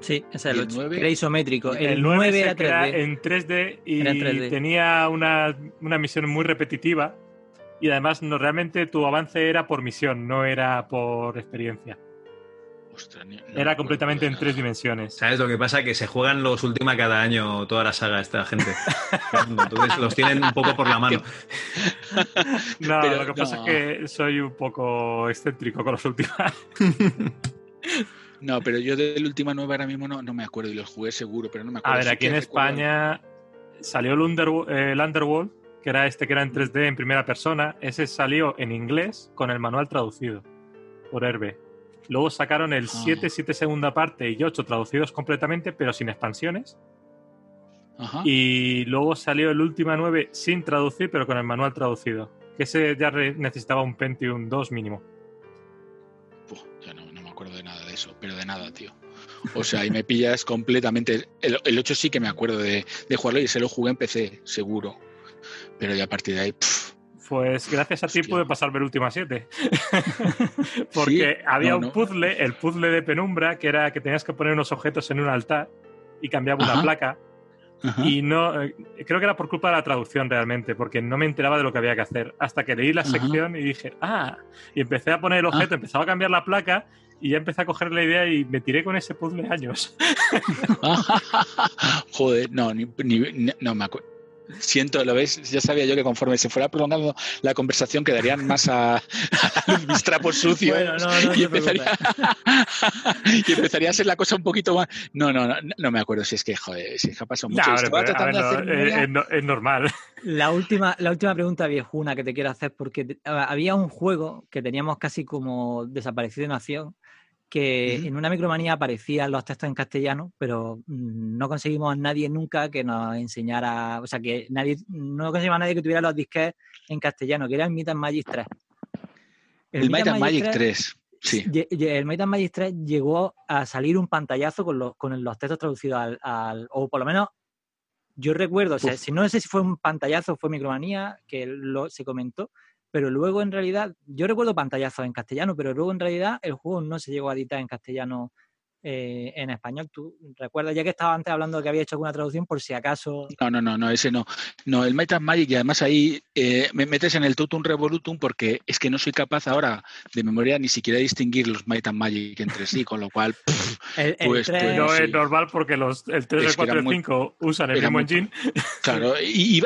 [SPEAKER 1] Sí, ese es el, 8. Era isométrico.
[SPEAKER 3] El, 9, era, 3D. en 3D y tenía una, una misión muy repetitiva y además no, realmente tu avance era por misión, no era por experiencia. era completamente en tres dimensiones.
[SPEAKER 5] ¿Sabes lo que pasa? Que se juegan los últimos cada año toda la saga esta gente. Entonces los tienen un poco por la mano. <laughs>
[SPEAKER 3] No, lo que pasa es que soy un poco excéntrico con los últimos.
[SPEAKER 4] No, pero yo del última nueva ahora mismo no, me acuerdo y los jugué seguro, pero no me acuerdo.
[SPEAKER 3] A ver, aquí en España salió el, el Underworld que era este que era en 3D en primera persona, ese salió en inglés con el manual traducido por Herbe. Luego sacaron el 7, ah. 7 segunda parte y 8 traducidos completamente, pero sin expansiones. Y luego salió el última 9 sin traducir, pero con el manual traducido. Que ese ya necesitaba un Pentium 2 mínimo.
[SPEAKER 4] ya no, me acuerdo de nada de eso, pero de nada, tío. O sea, ahí me pillas completamente. El, 8 sí que me acuerdo de, de, jugarlo y se lo jugué en PC, seguro. Pero ya a partir de ahí.
[SPEAKER 3] pues gracias a ti pude pasarme el última 7. <laughs> Porque había un puzzle, el puzzle de penumbra, que era que tenías que poner unos objetos en un altar y cambiaba una placa. Y no, eh, creo que era por culpa de la traducción realmente, porque no me enteraba de lo que había que hacer. Hasta que leí la sección y dije, ah, y empecé a poner el objeto, ah. empezaba a cambiar la placa y ya empecé a coger la idea y me tiré con ese puzzle años. <laughs> <laughs>
[SPEAKER 4] Joder, no, ni, no me acuerdo siento, lo ves, ya sabía yo que conforme se fuera prolongando la conversación quedarían más a, mis trapos sucios y, empezaría, y, empezaría, a ser la cosa un poquito más. No, no, no, no me acuerdo si es que, joder, si es que ha pasado mucho.
[SPEAKER 3] es, normal.
[SPEAKER 1] La última, la última pregunta viejuna que te quiero hacer, porque había un juego que teníamos casi como desaparecido en acción, que en una micromanía aparecían los textos en castellano, pero mm, no conseguimos a nadie nunca que nos enseñara, o sea, que nadie, no conseguimos a nadie que tuviera los disques en castellano, que era el Might Magic 3.
[SPEAKER 4] El, Might Magic 3, sí.
[SPEAKER 1] El Might Magic 3 llegó a salir un pantallazo con los, con los textos traducidos al, o por lo menos yo recuerdo, o sea, si no sé si fue un pantallazo o fue micromanía, que lo, se comentó, pero luego en realidad, yo recuerdo pantallazos en castellano, pero luego en realidad el juego no se llegó a editar en castellano eh, en español. ¿Tú recuerdas, ya que estaba antes hablando de que había hecho alguna traducción, por si acaso?
[SPEAKER 4] No, no, no, no ese no. No, el Might Magic, y además ahí eh, me metes en el Totum Revolutum porque es que no soy capaz ahora de memoria ni siquiera distinguir los Might Magic entre sí, con lo cual. <laughs>
[SPEAKER 3] el, pues, pues, no es normal porque los, el 3, el 4 y el 5 usan el mismo engine. <laughs>
[SPEAKER 4] Claro, y,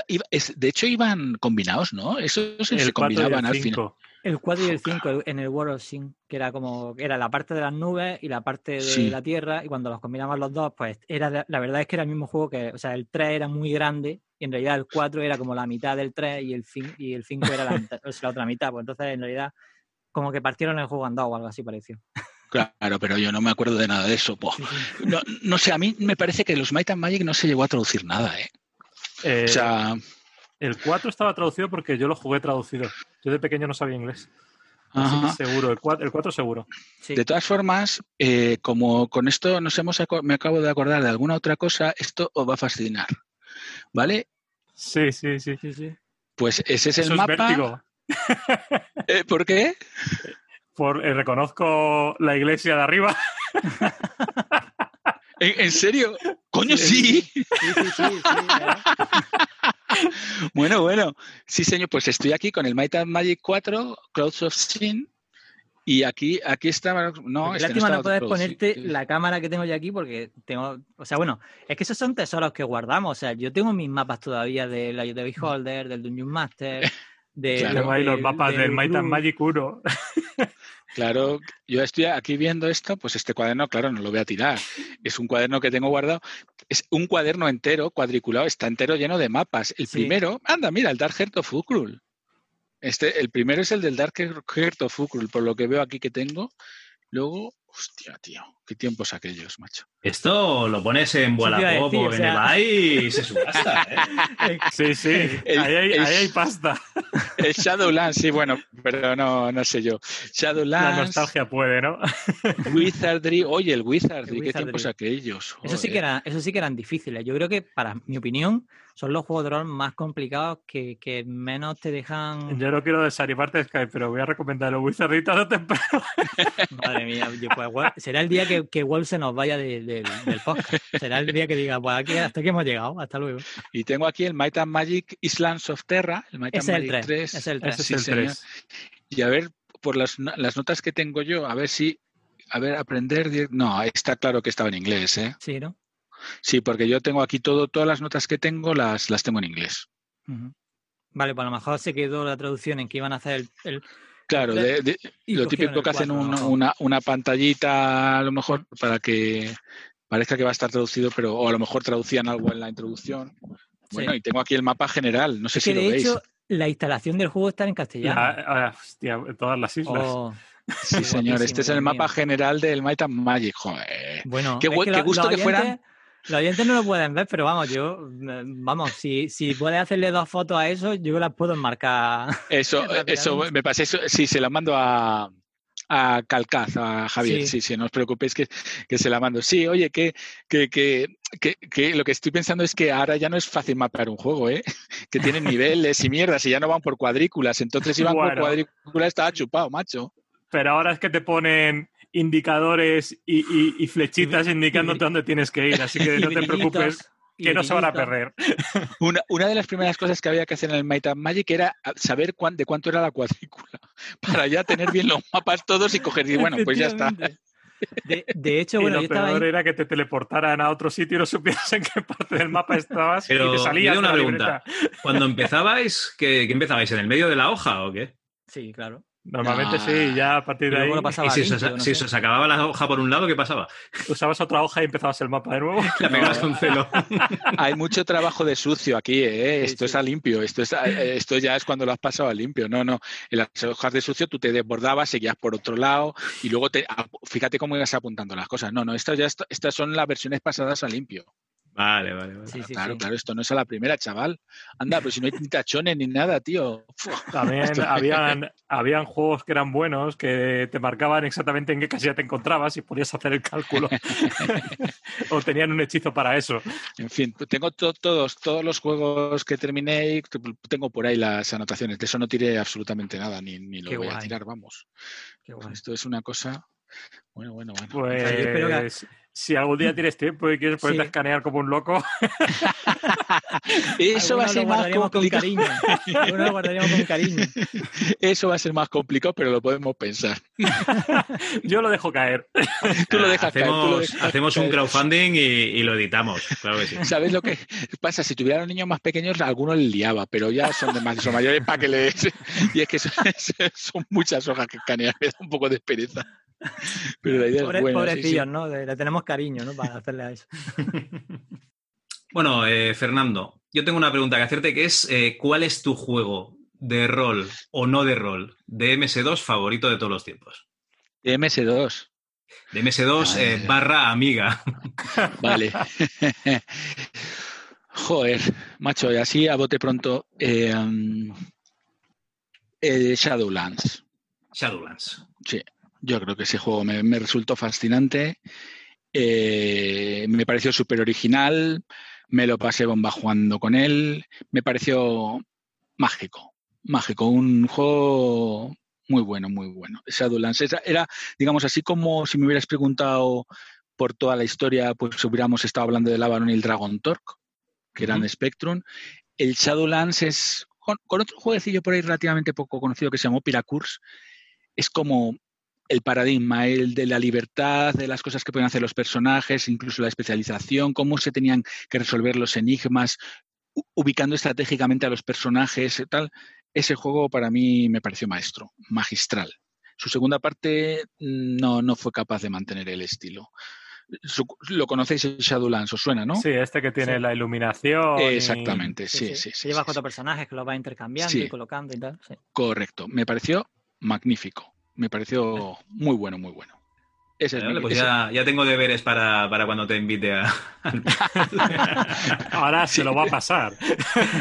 [SPEAKER 4] de hecho iban combinados, ¿no? Esos se combinaban al final.
[SPEAKER 1] El 4 y el 5 en el World of Sin, que era como, era la parte de las nubes y la parte de la Tierra, y cuando los combinamos los dos, pues era, la verdad es que era el mismo juego que, o sea, el 3 era muy grande, y en realidad el 4 era como la mitad del 3 y el, y el 5 era <laughs> la, otra mitad, pues entonces en realidad como que partieron el juego andado o algo así pareció.
[SPEAKER 4] Claro, pero yo no me acuerdo de nada de eso. No, no, sé, a mí me parece que los Might and Magic no se llegó a traducir nada, ¿eh?
[SPEAKER 3] eh o sea... El 4 estaba traducido porque yo lo jugué traducido. Yo de pequeño no sabía inglés. seguro, el 4, seguro.
[SPEAKER 4] De todas formas, eh, como con esto nos hemos me acabo de acordar de alguna otra cosa, esto os va a fascinar. ¿Vale?
[SPEAKER 3] Sí, sí, sí, sí, sí.
[SPEAKER 4] Pues ese es el mapa. <laughs> Eh, ¿Por qué?
[SPEAKER 3] Por, eh, reconozco la iglesia de arriba. <laughs>
[SPEAKER 4] ¿En, serio? Coño, sí. sí, sí, sí <laughs> <laughs> bueno, bueno. Sí, señor, pues estoy aquí con el Might and Magic 4, Clouds of Sin. Y aquí, aquí está. No,
[SPEAKER 1] este lástima no, puedes ponerte la cámara que tengo yo aquí porque tengo. O sea, bueno, es que esos son tesoros que guardamos. O sea, yo tengo mis mapas todavía de la de Beholder, del Dungeon Master. <laughs> De,
[SPEAKER 3] claro, los mapas del Might and Magic 1. <laughs>
[SPEAKER 4] Claro, yo estoy aquí viendo esto, pues este cuaderno, claro, no lo voy a tirar. Es un cuaderno que tengo guardado. Es un cuaderno entero, cuadriculado, está entero lleno de mapas. El primero, anda, mira, el Dark Heart of Ukrul. Este, el primero es el del Dark Heart of Ukrul, por lo que veo aquí que tengo. Luego, hostia, tío, qué tiempos aquellos, macho.
[SPEAKER 5] Esto lo pones en Wallapop o en eBay y se subasta, ¿eh?
[SPEAKER 3] Sí, sí, ahí, hay, ahí, hay, pasta.
[SPEAKER 4] El Shadowlands, sí, bueno, pero no, no sé yo. Shadowlands.
[SPEAKER 3] La nostalgia puede, ¿no? <laughs>
[SPEAKER 4] Wizardry, oye, el Wizardry, qué tiempos aquellos.
[SPEAKER 1] Eso sí, que era, eso sí que eran difíciles. Yo creo que, para mi opinión, son los juegos de rol más complicados que, que menos te dejan.
[SPEAKER 3] Yo no quiero desanimarte, Skype, pero voy a recomendar los Wizardry tarde temprano. <laughs>
[SPEAKER 1] Madre mía, pues, será el día que, que Wolf se nos vaya del podcast. Será el día que diga, pues aquí hasta aquí hemos llegado, hasta luego.
[SPEAKER 4] Y tengo aquí el Might and Magic Islands of Terra, el Might and Magic 3. 3.
[SPEAKER 1] Es el 3.
[SPEAKER 3] Sí, es el 3.
[SPEAKER 4] Y a ver, por las, las notas que tengo yo, a ver si a ver, aprender. No, está claro que estaba en inglés, ¿eh?
[SPEAKER 1] Sí, ¿no?
[SPEAKER 4] Sí, porque yo tengo aquí todo, todas las notas que tengo las, las tengo en inglés.
[SPEAKER 1] Vale, pues a lo mejor se quedó la traducción en que iban a hacer el.
[SPEAKER 4] Claro, lo típico que hacen una, una pantallita, a lo mejor, para que parezca que va a estar traducido, pero o a lo mejor traducían algo en la introducción. Bueno, y tengo aquí el mapa general, no sé si lo veis. Hecho,
[SPEAKER 1] la instalación del juego está en castellano.
[SPEAKER 3] Ah, hostia, todas las islas. Oh.
[SPEAKER 4] Sí, señor, este es el mapa general del Might and Magic. Joder. Bueno, qué, gusto que fueran
[SPEAKER 1] los oyentes no lo pueden ver, pero vamos, yo, vamos, si, si puedes hacerle dos fotos a eso, yo las puedo enmarcar. <laughs>
[SPEAKER 4] Eso, eso, me pasa eso, sí, se la mando a, a Calcaz, a Javier, sí, sí, no os preocupéis que, que, se la mando. Sí, oye, que, que, que, que, lo que estoy pensando es que ahora ya no es fácil mapear un juego, ¿eh? <laughs> Que tienen niveles y mierdas y ya no van por cuadrículas. Entonces iban por cuadrículas, estaba chupado, macho.
[SPEAKER 3] Pero ahora es que te ponen indicadores y, flechitas indicándote dónde tienes que ir, así que <laughs> no te preocupes que no se van a perder. <laughs>
[SPEAKER 4] Una, una, de las primeras cosas que había que hacer en el Might and Magic era saber de cuánto era la cuadrícula, <laughs> para ya tener bien los mapas todos y coger, y bueno, pues ya está.
[SPEAKER 1] De, hecho, bueno,
[SPEAKER 3] lo peor era que te teleportaran a otro sitio y no supieras en qué parte del mapa estabas y te salía
[SPEAKER 5] una pregunta. Cuando empezabais, ¿qué, ¿qué empezabais? ¿En el medio de la hoja o qué?
[SPEAKER 1] Sí, claro.
[SPEAKER 3] Normalmente sí, ya a partir de ahí.
[SPEAKER 5] ¿Y si, se, se, acababa la hoja por un lado, qué pasaba?
[SPEAKER 3] Usabas otra hoja y empezabas el mapa de nuevo. <laughs>
[SPEAKER 5] La pegabas con celo. <laughs>
[SPEAKER 4] Hay mucho trabajo de sucio aquí, ¿eh? Esto es a limpio. Esto, es, eh, esto ya es cuando lo has pasado a limpio. No, no. En las hojas de sucio tú te desbordabas, seguías por otro lado y luego te, fíjate cómo ibas apuntando las cosas. No, no, estas, ya, estas son las versiones pasadas a limpio.
[SPEAKER 5] Vale, vale, vale.
[SPEAKER 4] claro, claro, esto no es a la primera, chaval. Anda, pero si no hay ni tachones ni nada, tío.
[SPEAKER 3] También habían, habían juegos que eran buenos que te marcaban exactamente en qué casilla te encontrabas y podías hacer el cálculo. <laughs> o tenían un hechizo para eso.
[SPEAKER 4] En fin, pues tengo todos, todos los juegos que terminé, tengo por ahí las anotaciones. De eso no tiré absolutamente nada, ni, ni lo voy a tirar, vamos. Esto es una cosa. Bueno, bueno, bueno.
[SPEAKER 3] Pues si algún día <laughs> tienes tiempo y quieres ponerte escanear como un loco. <laughs>
[SPEAKER 4] Eso va a ser más complicado. Con cariño.
[SPEAKER 1] lo guardaríamos con cariño. <laughs>
[SPEAKER 4] Eso va a ser más complicado, pero lo podemos pensar.
[SPEAKER 3] Yo lo dejo caer.
[SPEAKER 4] Tú lo dejas
[SPEAKER 5] hacemos,
[SPEAKER 4] caer.
[SPEAKER 5] hacemos un crowdfunding y, lo editamos. Claro que sí.
[SPEAKER 4] ¿Sabes lo que pasa? Si tuvieran niños más pequeños, algunos les liaba, pero ya son, de son mayores para que les. Y es que son, son muchas hojas que escanear, me da un poco de pereza. <laughs> Pero la idea es buena.
[SPEAKER 1] Pobrecillos, ¿no? Le tenemos cariño, ¿no? Para hacerle a eso. <laughs>
[SPEAKER 5] bueno, eh, Fernando, yo tengo una pregunta que hacerte que es eh, ¿cuál es tu juego de rol o no de rol de MS2 favorito de todos los tiempos?
[SPEAKER 4] De MS2.
[SPEAKER 5] De MS2 eh, barra amiga. <laughs>
[SPEAKER 4] Vale. Joder, macho, y así a bote pronto. Eh, Shadowlands.
[SPEAKER 5] Shadowlands.
[SPEAKER 4] Sí, yo creo que ese juego me, resultó fascinante. Eh, me pareció súper original. Me lo pasé bomba jugando con él. Me pareció mágico. Mágico. Un juego muy bueno, muy bueno. Shadowlands era, digamos, así como si me hubieras preguntado por toda la historia, pues hubiéramos estado hablando de Avalon y el Dragon Torque, que eran Spectrum. El Shadowlands es, con, otro jueguecillo por ahí relativamente poco conocido que se llamó Pyracurs, es como el paradigma, el de la libertad, de las cosas que pueden hacer los personajes, incluso la especialización, cómo se tenían que resolver los enigmas, ubicando estratégicamente a los personajes, tal. Ese juego para mí me pareció maestro, magistral. Su segunda parte mm, no, no fue capaz de mantener el estilo. lo conocéis en Shadowlands, os suena, ¿no?
[SPEAKER 3] Sí, este que tiene la iluminación.
[SPEAKER 4] Exactamente, sí, sí.
[SPEAKER 1] sí, lleva cuatro personajes que lo va intercambiando y colocando y tal.
[SPEAKER 4] Correcto, me pareció magnífico. Me pareció muy bueno, muy bueno.
[SPEAKER 5] pues ya, tengo deberes para, cuando te invite a. <laughs> <laughs>
[SPEAKER 3] Ahora se lo va a pasar.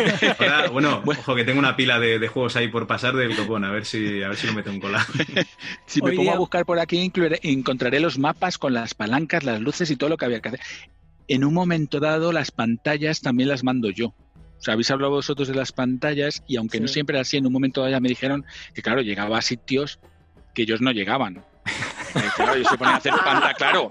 [SPEAKER 3] <laughs>
[SPEAKER 5] bueno, ojo que tengo una pila de, juegos ahí por pasar del copón, a ver si, a ver si lo meto en cola.
[SPEAKER 4] si me pongo a buscar por aquí, encontraré los mapas con las palancas, las luces y todo lo que había que hacer. En un momento dado, las pantallas también las mando yo. O sea, habéis hablado vosotros de las pantallas y aunque no siempre era así, en un momento dado ya me dijeron que, claro, llegaba a sitios que ellos no llegaban. <laughs> Claro, ellos se ponían a hacer pantalla, claro.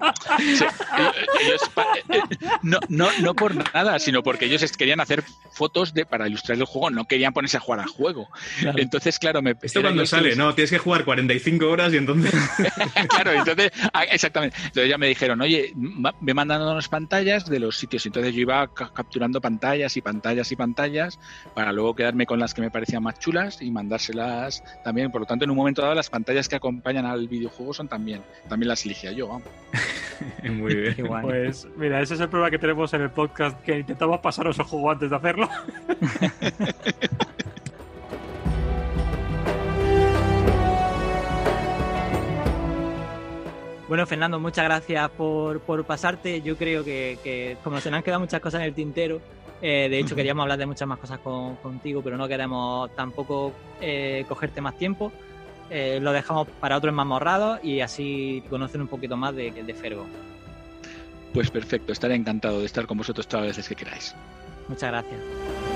[SPEAKER 4] no, no, no por nada, sino porque ellos querían hacer fotos de, para ilustrar el juego, no querían ponerse a jugar al juego. Entonces, claro, me.
[SPEAKER 5] Esto cuando sale, no, tienes que jugar 45 horas y entonces. <laughs>
[SPEAKER 4] claro, entonces, ah, exactamente. Entonces ya me dijeron, oye, me mandan unas pantallas de los sitios. Entonces yo iba capturando pantallas y pantallas y pantallas para luego quedarme con las que me parecían más chulas y mandárselas también. Por lo tanto, en un momento dado, las pantallas que acompañan al videojuego son también, también las elegía yo, vamos. <laughs>
[SPEAKER 5] Muy bien.
[SPEAKER 3] Pues mira, esa es el prueba que tenemos en el podcast, que intentamos pasaros el juego antes de hacerlo. <laughs>
[SPEAKER 1] Bueno, Fernando, muchas gracias por, pasarte. Yo creo que, como se nos han quedado muchas cosas en el tintero, eh, de hecho <laughs> queríamos hablar de muchas más cosas contigo, pero no queremos tampoco eh, cogerte más tiempo. Eh, lo dejamos para otros más morrados y así conocen un poquito más de, de Fergo.
[SPEAKER 4] Pues perfecto, estaré encantado de estar con vosotros todas las veces que queráis.
[SPEAKER 1] Muchas gracias.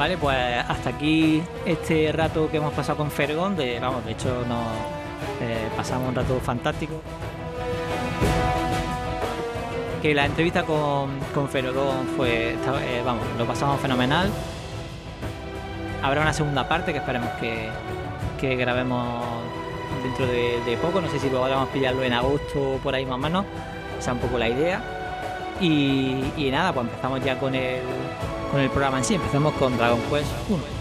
[SPEAKER 1] Vale, pues hasta aquí este rato que hemos pasado con Fergon, de, vamos, de hecho nos eh, pasamos un rato fantástico. Que la entrevista con, con Fergon fue, eh, vamos, lo pasamos fenomenal. Habrá una segunda parte que esperemos que, grabemos dentro de, poco, no sé si podamos pillarlo en agosto o por ahí más o menos, esa es un poco la idea. Y, y nada, pues empezamos ya con el, con el programa en sí. Empezamos con Dragon Quest 1.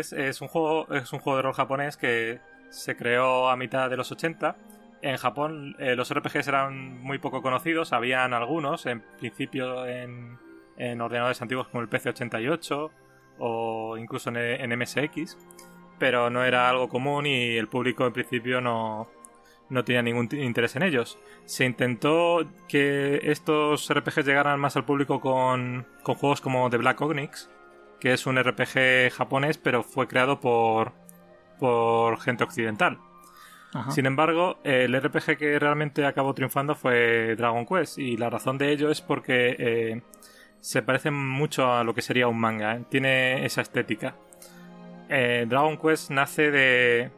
[SPEAKER 3] Es un juego, es un juego de rol japonés que se creó a mitad de los 80. En Japón eh, los RPGs eran muy poco conocidos, habían algunos, en principio en, ordenadores antiguos como el PC-88 o incluso en, MSX, pero no era algo común y el público en principio no, no tenía ningún interés en ellos. Se intentó que estos RPGs llegaran más al público con, con juegos como The Black Onyx, que es un RPG japonés, pero fue creado por, por gente occidental. Sin embargo, el RPG que realmente acabó triunfando fue Dragon Quest, y la razón de ello es porque eh, se parece mucho a lo que sería un manga, ¿eh? tiene esa estética. Eh, Dragon Quest nace de,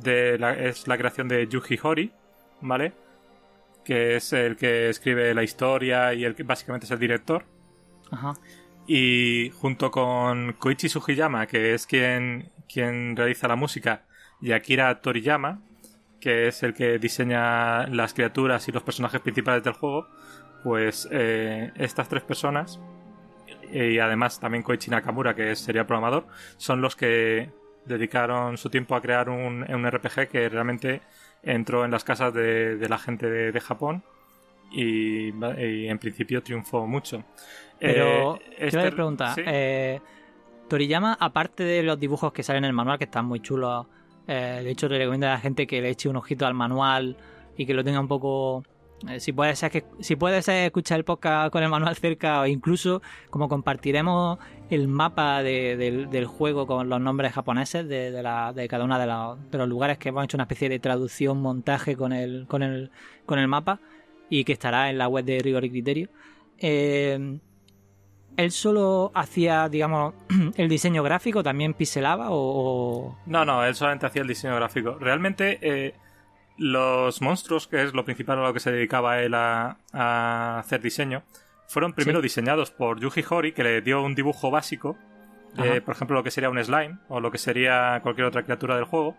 [SPEAKER 3] de la, es la creación de Yuji Horii, ¿vale? Que es el que escribe la historia y el que básicamente es el director. Ajá y junto con Koichi Sugiyama, que es quien, quien realiza la música, y Akira Toriyama, que es el que diseña las criaturas y los personajes principales del juego, pues eh, estas tres personas, y además también Koichi Nakamura, que sería programador, son los que dedicaron su tiempo a crear un, RPG que realmente entró en las casas de, la gente de, Japón y, en principio triunfó mucho.
[SPEAKER 1] Pero, eh, este, preguntar, eh, Toriyama, aparte de los dibujos que salen en el manual, que están muy chulos, eh, de hecho le recomiendo a la gente que le eche un ojito al manual y que lo tenga un poco... Eh, si puede ser que si puede ser escuchar el podcast con el manual cerca o incluso como compartiremos el mapa del, juego con los nombres japoneses de, cada uno de, los lugares que hemos hecho una especie de traducción montaje con el con el con el mapa y que estará en la web de Rigor y Criterio. Eh, él solo hacía, digamos, <clears throat> el diseño gráfico, también pixelaba o,
[SPEAKER 3] No, no, él solamente hacía el diseño gráfico. Realmente eh, los monstruos, que es lo principal a lo que se dedicaba él a, hacer diseño, fueron primero diseñados por Yuji Horii, que le dio un dibujo básico, por ejemplo, lo que sería un slime o lo que sería cualquier otra criatura del juego,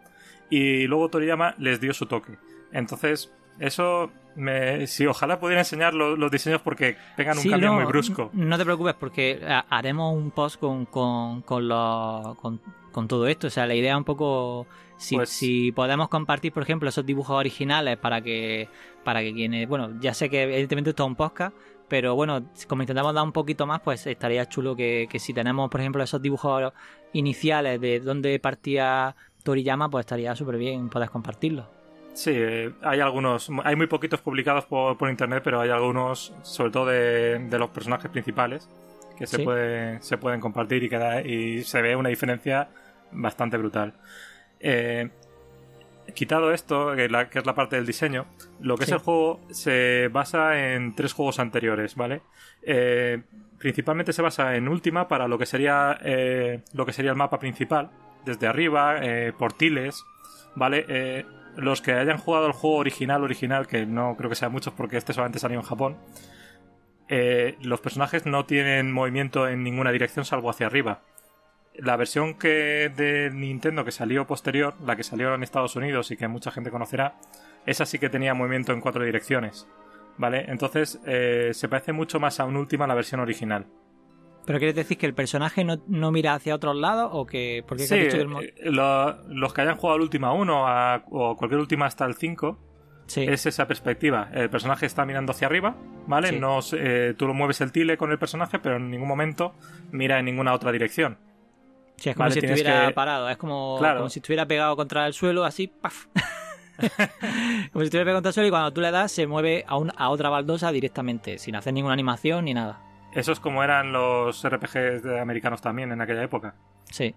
[SPEAKER 3] y luego Toriyama les dio su toque. Entonces, eso me, sí, ojalá pudiera enseñar los diseños porque pegan un cambio muy brusco.
[SPEAKER 1] No te preocupes porque eh, haremos un post con, con, con, con, todo esto. O sea, la idea un poco... Si, pues si podemos compartir, por ejemplo, esos dibujos originales para que, para que quienes... Bueno, ya sé que evidentemente esto es un podcast, pero bueno, como intentamos dar un poquito más, pues estaría chulo que, que si tenemos, por ejemplo, esos dibujos iniciales de dónde partía Toriyama, pues estaría súper bien poder compartirlos.
[SPEAKER 3] Sí, eh, hay algunos, hay muy poquitos publicados por, internet, pero hay algunos, sobre todo de, los personajes principales, que se, puede, se pueden compartir y, y se ve una diferencia bastante brutal. Eh, quitado esto, que, es la parte del diseño, lo que es el juego se basa en tres juegos anteriores, ¿vale? Eh, principalmente se basa en Última para lo que sería lo que sería el mapa principal, desde arriba, portiles, ¿vale? Los que hayan jugado el juego original, original, que no creo que sean muchos porque este solamente salió en Japón, eh, los personajes no tienen movimiento en ninguna dirección salvo hacia arriba. La versión que de Nintendo que salió posterior, la que salió en Estados Unidos y que mucha gente conocerá, esa sí que tenía movimiento en cuatro direcciones. ¿Vale? Entonces eh, se parece mucho más a un última la versión original.
[SPEAKER 1] ¿Pero quieres decir que el personaje no, mira hacia otros lados o que...?
[SPEAKER 3] Porque sí, eh, los que hayan jugado el última 1 o cualquier última hasta el 5 es esa perspectiva. El personaje está mirando hacia arriba, ¿vale? No, eh, tú lo mueves el tile con el personaje, pero en ningún momento mira en ninguna otra dirección.
[SPEAKER 1] Sí, es como si estuviera parado, es como, como, si estuviera pegado contra el suelo, así, ¡paf! <laughs> como si estuviera pegado contra el suelo y cuando tú le das se mueve a, a otra baldosa directamente, sin hacer ninguna animación ni nada.
[SPEAKER 3] Eso es como eran los RPGs americanos también en aquella época.
[SPEAKER 1] Sí.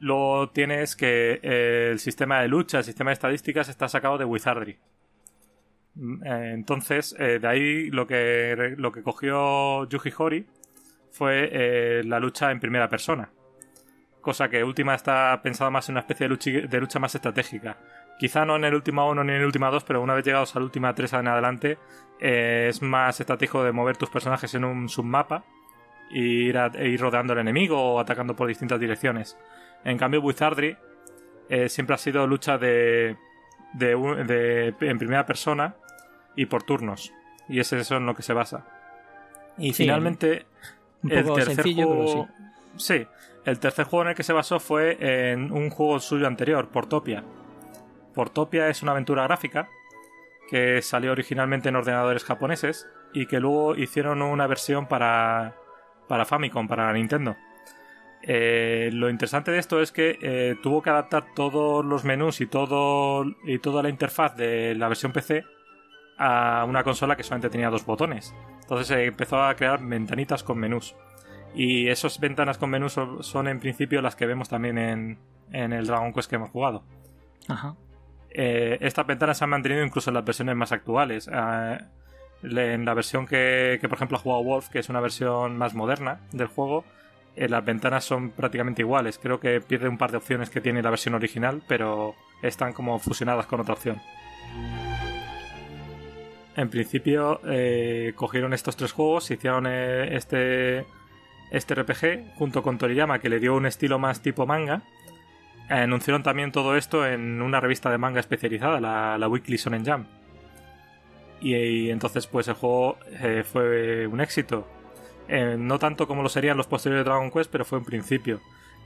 [SPEAKER 3] Luego tienes que eh, el sistema de lucha, el sistema de estadísticas está sacado de Wizardry. Mm, eh, entonces, eh, de ahí lo que, lo que cogió Yuji Horii fue la lucha en primera persona. Cosa que última está pensada más en una especie de lucha, de lucha más estratégica. Quizá no en el último 1 ni en el último 2, pero una vez llegados al última 3 en adelante, eh, es más estratégico de mover tus personajes en un submapa e ir, e ir rodeando al enemigo o atacando por distintas direcciones. En cambio, Wizardry eh, siempre ha sido lucha de, de, en primera persona y por turnos. Y es eso en lo que se basa. Y finalmente,
[SPEAKER 1] un poco el sencillo, pero sí.
[SPEAKER 3] Sí, el tercer juego en el que se basó fue en un juego suyo anterior, Portopia. Portopia es una aventura gráfica que salió originalmente en ordenadores japoneses y que luego hicieron una versión para, para Famicom, para Nintendo. Eh, lo interesante de esto es que eh, tuvo que adaptar todos los menús y, todo, y toda la interfaz de la versión PC a una consola que solamente tenía dos botones. Entonces se empezó a crear ventanitas con menús. Y esas ventanas con menús son, en principio las que vemos también en, el Dragon Quest que hemos jugado.
[SPEAKER 1] Ajá.
[SPEAKER 3] Eh, estas ventanas se han mantenido incluso en las versiones más actuales. Eh, en la versión que, por ejemplo, ha jugado Wolf, que es una versión más moderna del juego, eh, las ventanas son prácticamente iguales. Creo que pierde un par de opciones que tiene la versión original, pero están como fusionadas con otra opción. En principio, cogieron estos tres juegos, hicieron este este RPG, junto con Toriyama, que le dio un estilo más tipo manga, anunciaron también todo esto en una revista de manga especializada, la, Weekly Shonen Jump. Y, entonces, pues el juego eh, fue un éxito. Eh, no tanto como lo serían los posteriores de Dragon Quest, pero fue un principio.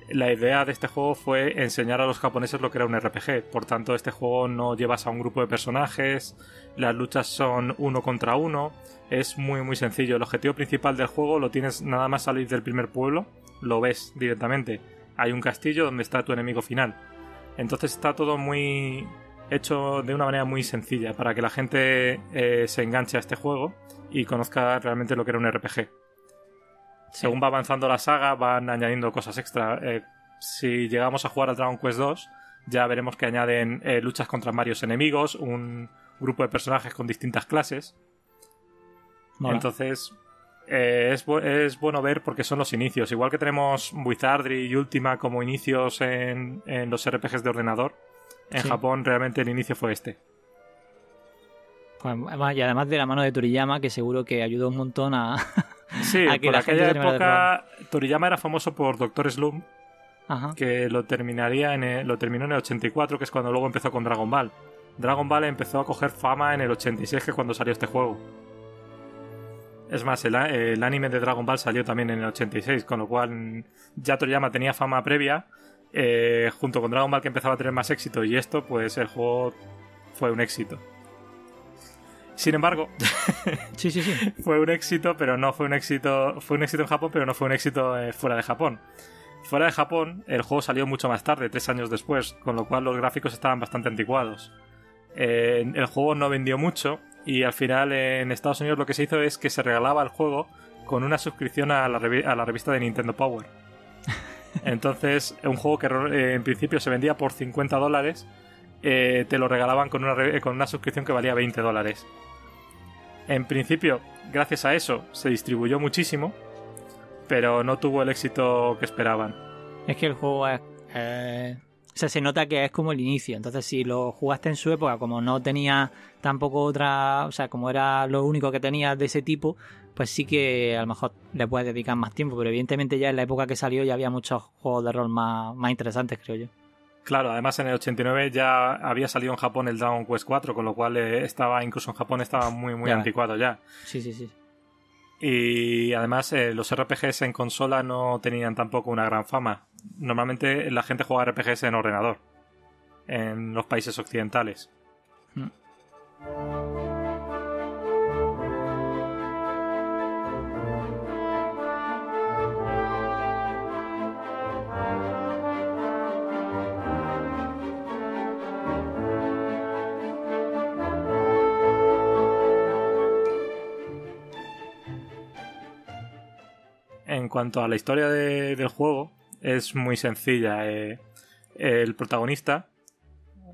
[SPEAKER 3] La idea de este juego fue enseñar a los japoneses lo que era un RPG. Por tanto, este juego no llevas a un grupo de personajes, las luchas son uno contra uno, es muy muy sencillo. El objetivo principal del juego lo tienes nada más salir del primer pueblo, lo ves directamente. Hay un castillo donde está tu enemigo final. Entonces está todo muy hecho de una manera muy sencilla para que la gente eh, se enganche a este juego y conozca realmente lo que era un RPG. Según va avanzando la saga, van añadiendo cosas extra. Eh, si llegamos a jugar al Dragon Quest 2, ya veremos que añaden eh, luchas contra varios enemigos, un grupo de personajes con distintas clases. Entonces, eh, es, es, bueno ver porque son los inicios. Igual que tenemos Wizardry y Ultima como inicios en, los RPGs de ordenador, en Japón realmente el inicio fue este.
[SPEAKER 1] Pues, y además de la mano de Toriyama, que seguro que ayudó un montón a. <laughs>
[SPEAKER 3] Sí, <laughs> por aquella época Toriyama era famoso por Doctor Slump, que lo terminaría en lo terminó en el 84, que es cuando luego empezó con Dragon Ball. Dragon Ball empezó a coger fama en el 86, que es cuando salió este juego. Es más, el, anime de Dragon Ball salió también en el 86, con lo cual ya Toriyama tenía fama previa. Eh, junto con Dragon Ball que empezaba a tener más éxito y esto, pues el juego fue un éxito. Sin embargo, <laughs>
[SPEAKER 1] sí, sí, sí. <laughs>
[SPEAKER 3] fue un éxito, pero no fue un éxito. Fue un éxito en Japón, pero no fue un éxito eh, fuera de Japón. Fuera de Japón, el juego salió mucho más tarde, tres años después, con lo cual los gráficos estaban bastante anticuados. Eh, el juego no vendió mucho y al final en Estados Unidos lo que se hizo es que se regalaba el juego con una suscripción a la, revista de Nintendo Power. <laughs> Entonces, un juego que eh, en principio se vendía por 50 dólares, te lo regalaban con una, con una suscripción que valía 20 dólares. En principio, gracias a eso, se distribuyó muchísimo, pero no tuvo el éxito que esperaban.
[SPEAKER 1] Es que el juego es... Eh, o sea, se nota que es como el inicio. Entonces, si lo jugaste en su época, como no tenía tampoco otra... O sea, como era lo único que tenía de ese tipo, pues sí que a lo mejor le puedes dedicar más tiempo. Pero evidentemente ya en la época que salió ya había muchos juegos de rol más, más interesantes, creo yo.
[SPEAKER 3] Claro, además en el 89 ya había salido en Japón el Dragon Quest 4, con lo cual eh, estaba, incluso en Japón estaba muy, muy anticuado ya.
[SPEAKER 1] Sí, sí, sí.
[SPEAKER 3] Y además eh, los RPGs en consola no tenían tampoco una gran fama. Normalmente la gente juega RPGs en ordenador, en los países occidentales. Hmm. en cuanto a la historia del juego, es muy sencilla. Eh, el protagonista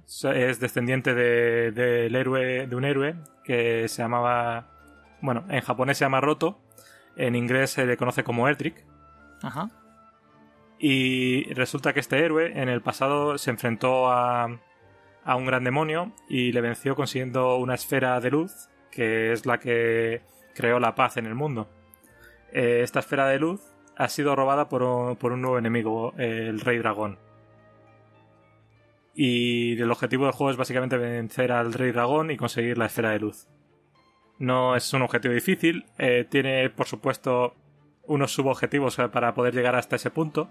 [SPEAKER 3] es descendiente del héroe, de un héroe que se llamaba. Bueno, en japonés se llama Roto, en inglés se le conoce como Eldrick.
[SPEAKER 1] Ajá.
[SPEAKER 3] Y resulta que este héroe en el pasado se enfrentó a, a un gran demonio y le venció consiguiendo una esfera de luz, que es la que creó la paz en el mundo. Eh, esta esfera de luz ha sido robada por un, nuevo enemigo, el Rey Dragón. Y el objetivo del juego es básicamente vencer al Rey Dragón y conseguir la esfera de luz. No es un objetivo difícil, eh, tiene por supuesto unos subobjetivos para poder llegar hasta ese punto.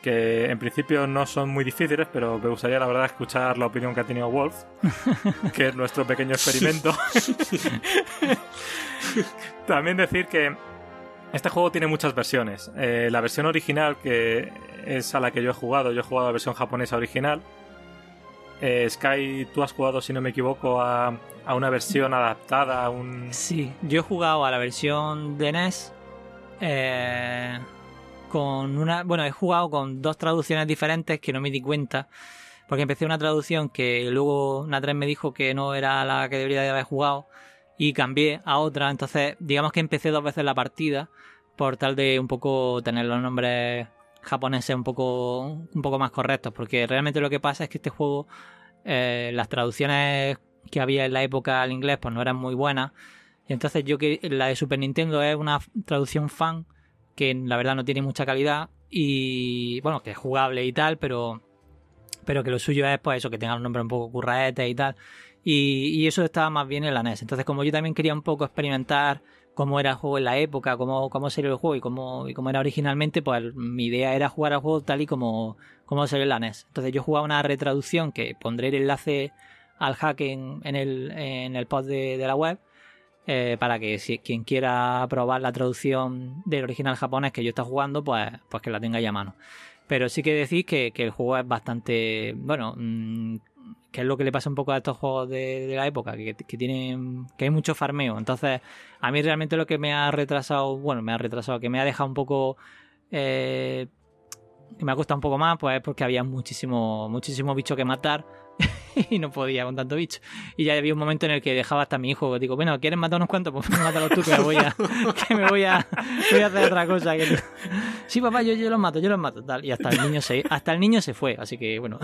[SPEAKER 3] Que en principio no son muy difíciles, pero me gustaría la verdad escuchar la opinión que ha tenido Wolf, <laughs> que es nuestro pequeño experimento. <laughs> <laughs> También decir que este juego tiene muchas versiones. Eh, la versión original, que es a la que yo he jugado, yo he jugado la versión japonesa original. Eh, Sky, tú has jugado, si no me equivoco, a, una versión adaptada, a.
[SPEAKER 1] Sí, yo he jugado a la versión de NES. Eh, con una... Bueno, he jugado con dos traducciones diferentes que no me di cuenta. Porque empecé una traducción que luego Natres me dijo que no era la que debería de haber jugado y cambié a otra. Entonces, digamos que empecé dos veces la partida por tal de un poco tener los nombres japoneses un poco, un poco más correctos. Porque realmente lo que pasa es que este juego, eh, las traducciones que había en la época al inglés, pues no eran muy buenas. Y entonces yo que la de Super Nintendo es una traducción fan que la verdad no tiene mucha calidad y bueno, que es jugable y tal, pero pero que lo suyo es pues eso, que tenga un nombre un poco curraete y tal. Y, eso estaba más bien en la NES. Entonces, como yo también quería un poco experimentar cómo era el juego en la época, cómo, cómo sería el juego y cómo, cómo era originalmente, pues mi idea era jugar al juego tal y como, como sería en la NES. Entonces yo jugaba una retraducción que pondré el enlace al hack en, el, en el post de, la web. Eh, para que si quien quiera probar la traducción del original japonés que yo está jugando, pues, pues que la tenga ya a mano. Pero sí que decís que, que el juego es bastante, bueno, mm, que es lo que le pasa un poco a estos juegos de, la época, que, tienen, que hay mucho farmeo. Entonces, a mí realmente lo que me ha retrasado, bueno, me ha retrasado, que me ha dejado un poco, eh, que me ha costado un poco más, pues es porque había muchísimo, muchísimo bicho que matar <laughs> y no podía con tanto bicho. Y ya había un momento en el que dejaba hasta mi hijo, digo, bueno, ¿quieres matar unos cuantos? Pues <laughs> mátalos tú, que me voy a, <laughs> que me voy a, voy a hacer otra cosa. Que... Sí, papá, yo, yo los mato, yo los mato, tal. Y hasta el niño se, hasta el niño se fue, así que bueno.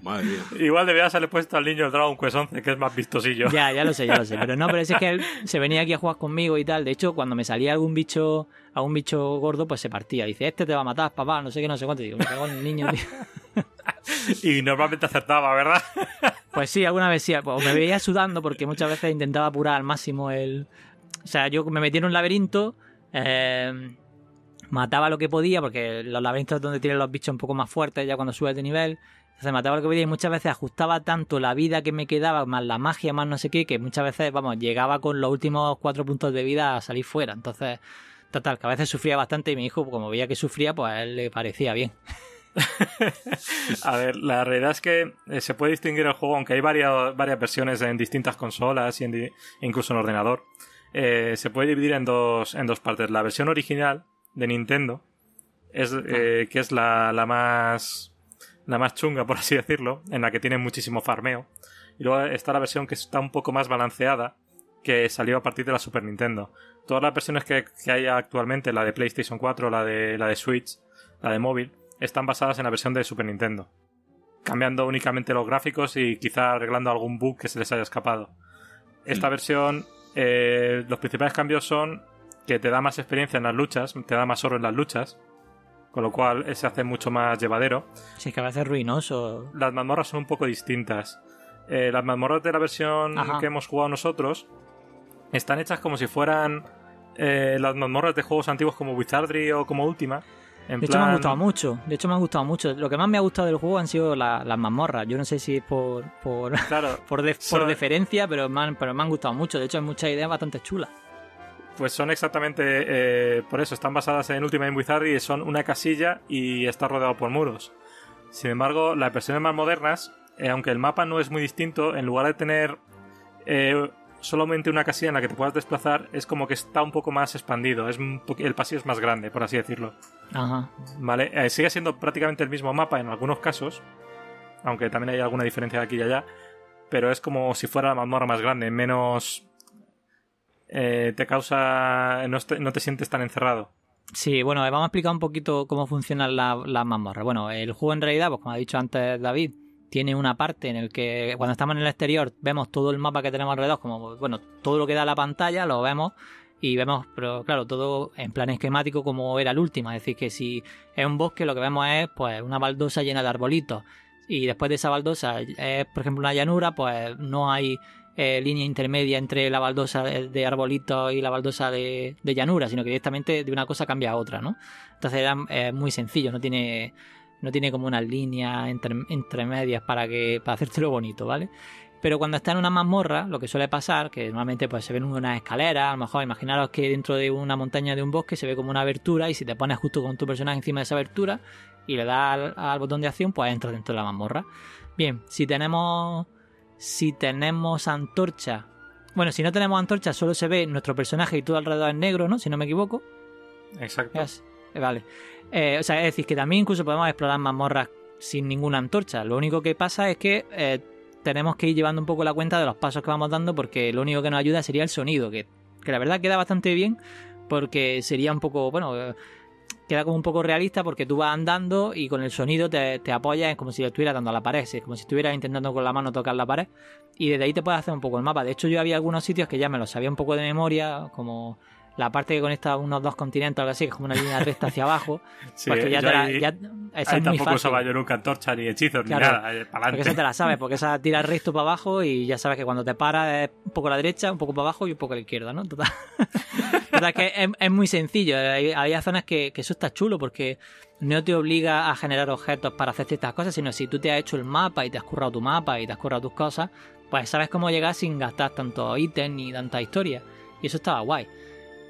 [SPEAKER 1] <laughs>
[SPEAKER 3] Igual deberías haberle puesto al niño el Dragon Quest 11, que es más vistosillo.
[SPEAKER 1] Ya, ya lo sé, ya lo sé. Pero no, pero es que él <laughs> se venía aquí a jugar conmigo y tal. De hecho, cuando me salía algún bicho, algún bicho gordo, pues se partía. Dice, este te va a matar, papá, no sé qué, no sé cuánto. Y digo, me cago en el niño, <laughs>
[SPEAKER 3] y normalmente acertaba, ¿verdad?
[SPEAKER 1] pues sí, alguna vez sí. Pues me veía sudando porque muchas veces intentaba apurar al máximo el. O sea, yo me metí en un laberinto. Eh, mataba lo que podía, porque los laberintos donde tienen los bichos un poco más fuertes ya cuando subes de nivel. Se mataba lo que y muchas veces ajustaba tanto la vida que me quedaba, más la magia, más no sé qué, que muchas veces, vamos, llegaba con los últimos cuatro puntos de vida a salir fuera. Entonces, total, que a veces sufría bastante y mi hijo, como veía que sufría, pues a él le parecía bien. <laughs>
[SPEAKER 3] a ver, la realidad es que eh, se puede distinguir el juego, aunque hay varias, varias versiones en distintas consolas y en incluso en ordenador. Eh, se puede dividir en dos, en dos partes. La versión original de Nintendo, es, eh, que es la, la más la más chunga, <laughs> por así decirlo, en la que tiene muchísimo farmeo. Y luego está la versión que está un poco más balanceada, que salió a partir de la Super Nintendo. Todas las versiones que, hay actualmente, la de PlayStation 4, la de, la de Switch, la de móvil, están basadas en la versión de Super Nintendo. Cambiando únicamente los gráficos y quizá arreglando algún bug que se les haya escapado. Esta versión, eh, los principales cambios son que te da más experiencia en las luchas, te da más oro en las luchas, con lo cual se hace mucho más llevadero.
[SPEAKER 1] Sí, que a veces ruinoso.
[SPEAKER 3] Las mazmorras son un poco distintas. Eh, las mazmorras de la versión que hemos jugado nosotros están hechas como si fueran eh, las mazmorras de juegos antiguos como Wizardry o como Ultima.
[SPEAKER 1] de hecho me han gustado mucho, de hecho me han gustado mucho. Lo que más me ha gustado del juego han sido las mazmorras. Yo no sé si es por por, <laughs> por, por deferencia, pero pero me han gustado mucho. De hecho hay muchas ideas bastante chulas.
[SPEAKER 3] Pues son exactamente eh, por eso, están basadas en Ultimate Wizard y son una casilla y está rodeado por muros. Sin embargo, las versiones más modernas, eh, aunque el mapa no es muy distinto, en lugar de tener eh, solamente una casilla en la que te puedas desplazar, es como que está un poco más expandido, es el pasillo es más grande, por así decirlo.
[SPEAKER 1] Ajá.
[SPEAKER 3] Vale, sigue siendo prácticamente el mismo mapa en algunos casos, aunque también hay alguna diferencia de aquí y allá, pero es como si fuera la mazmorra más grande, menos eh, te causa. No te, sientes tan encerrado.
[SPEAKER 1] Sí, bueno, vamos a explicar un poquito cómo funcionan las la mazmorras. Bueno, el juego en realidad, pues como ha dicho antes David, tiene una parte en el que cuando estamos en el exterior vemos todo el mapa que tenemos alrededor, como, bueno, todo lo que da la pantalla lo vemos y vemos, pero claro, todo en plan esquemático como era el último. Es decir, que si es un bosque, lo que vemos es pues una baldosa llena de arbolitos y después de esa baldosa es, por ejemplo, una llanura, pues no hay eh, línea intermedia entre la baldosa de, arbolitos y la baldosa de, llanura, sino que directamente de una cosa cambia a otra, ¿no? Entonces era muy sencillo, no tiene, no tiene como unas líneas entre, medias para, que, para hacértelo bonito, ¿vale? Pero cuando está en una mazmorra, lo que suele pasar, que normalmente pues se ven unas escaleras, a lo mejor imaginaros que dentro de una montaña de un bosque se ve como una abertura y si te pones justo con tu personaje encima de esa abertura y le das al, botón de acción, pues entras dentro de la mazmorra. Bien, si tenemos si tenemos antorcha, bueno, si no tenemos antorcha solo se ve nuestro personaje y todo alrededor es negro, ¿no? Si no me equivoco.
[SPEAKER 3] Exacto.
[SPEAKER 1] Eh, vale. Eh, o sea, es decir, que también incluso podemos explorar mazmorras sin ninguna antorcha. Lo único que pasa es que eh, tenemos que ir llevando un poco la cuenta de los pasos que vamos dando porque lo único que nos ayuda sería el sonido, que, la verdad queda bastante bien porque sería un poco, bueno, queda como un poco realista porque tú vas andando y con el sonido te, te apoyas, es como si estuviera dando a la pared, es como si estuvieras intentando con la mano tocar la pared y desde ahí te puedes hacer un poco el mapa. De hecho yo había algunos sitios que ya me los sabía un poco de memoria, como la parte que conecta unos dos continentes o algo así, que es como una línea recta hacia abajo. <laughs>
[SPEAKER 3] sí, pues ya, te la, ya ahí tampoco usaba yo nunca antorcha ni hechizos ni nada. Eh,
[SPEAKER 1] porque esa te la <laughs> sabes, porque esa tira recto para abajo y ya sabes que cuando te paras es un poco a la derecha, un poco para abajo y un poco a la izquierda, ¿no? Total. <laughs> Total que es, es, muy sencillo. Hay, hay zonas que, que, eso está chulo porque no te obliga a generar objetos para hacer ciertas cosas, sino si tú te has hecho el mapa y te has currado tu mapa y te has currado tus cosas, pues sabes cómo llegar sin gastar tanto ítem ni tanta historia. Y eso estaba guay.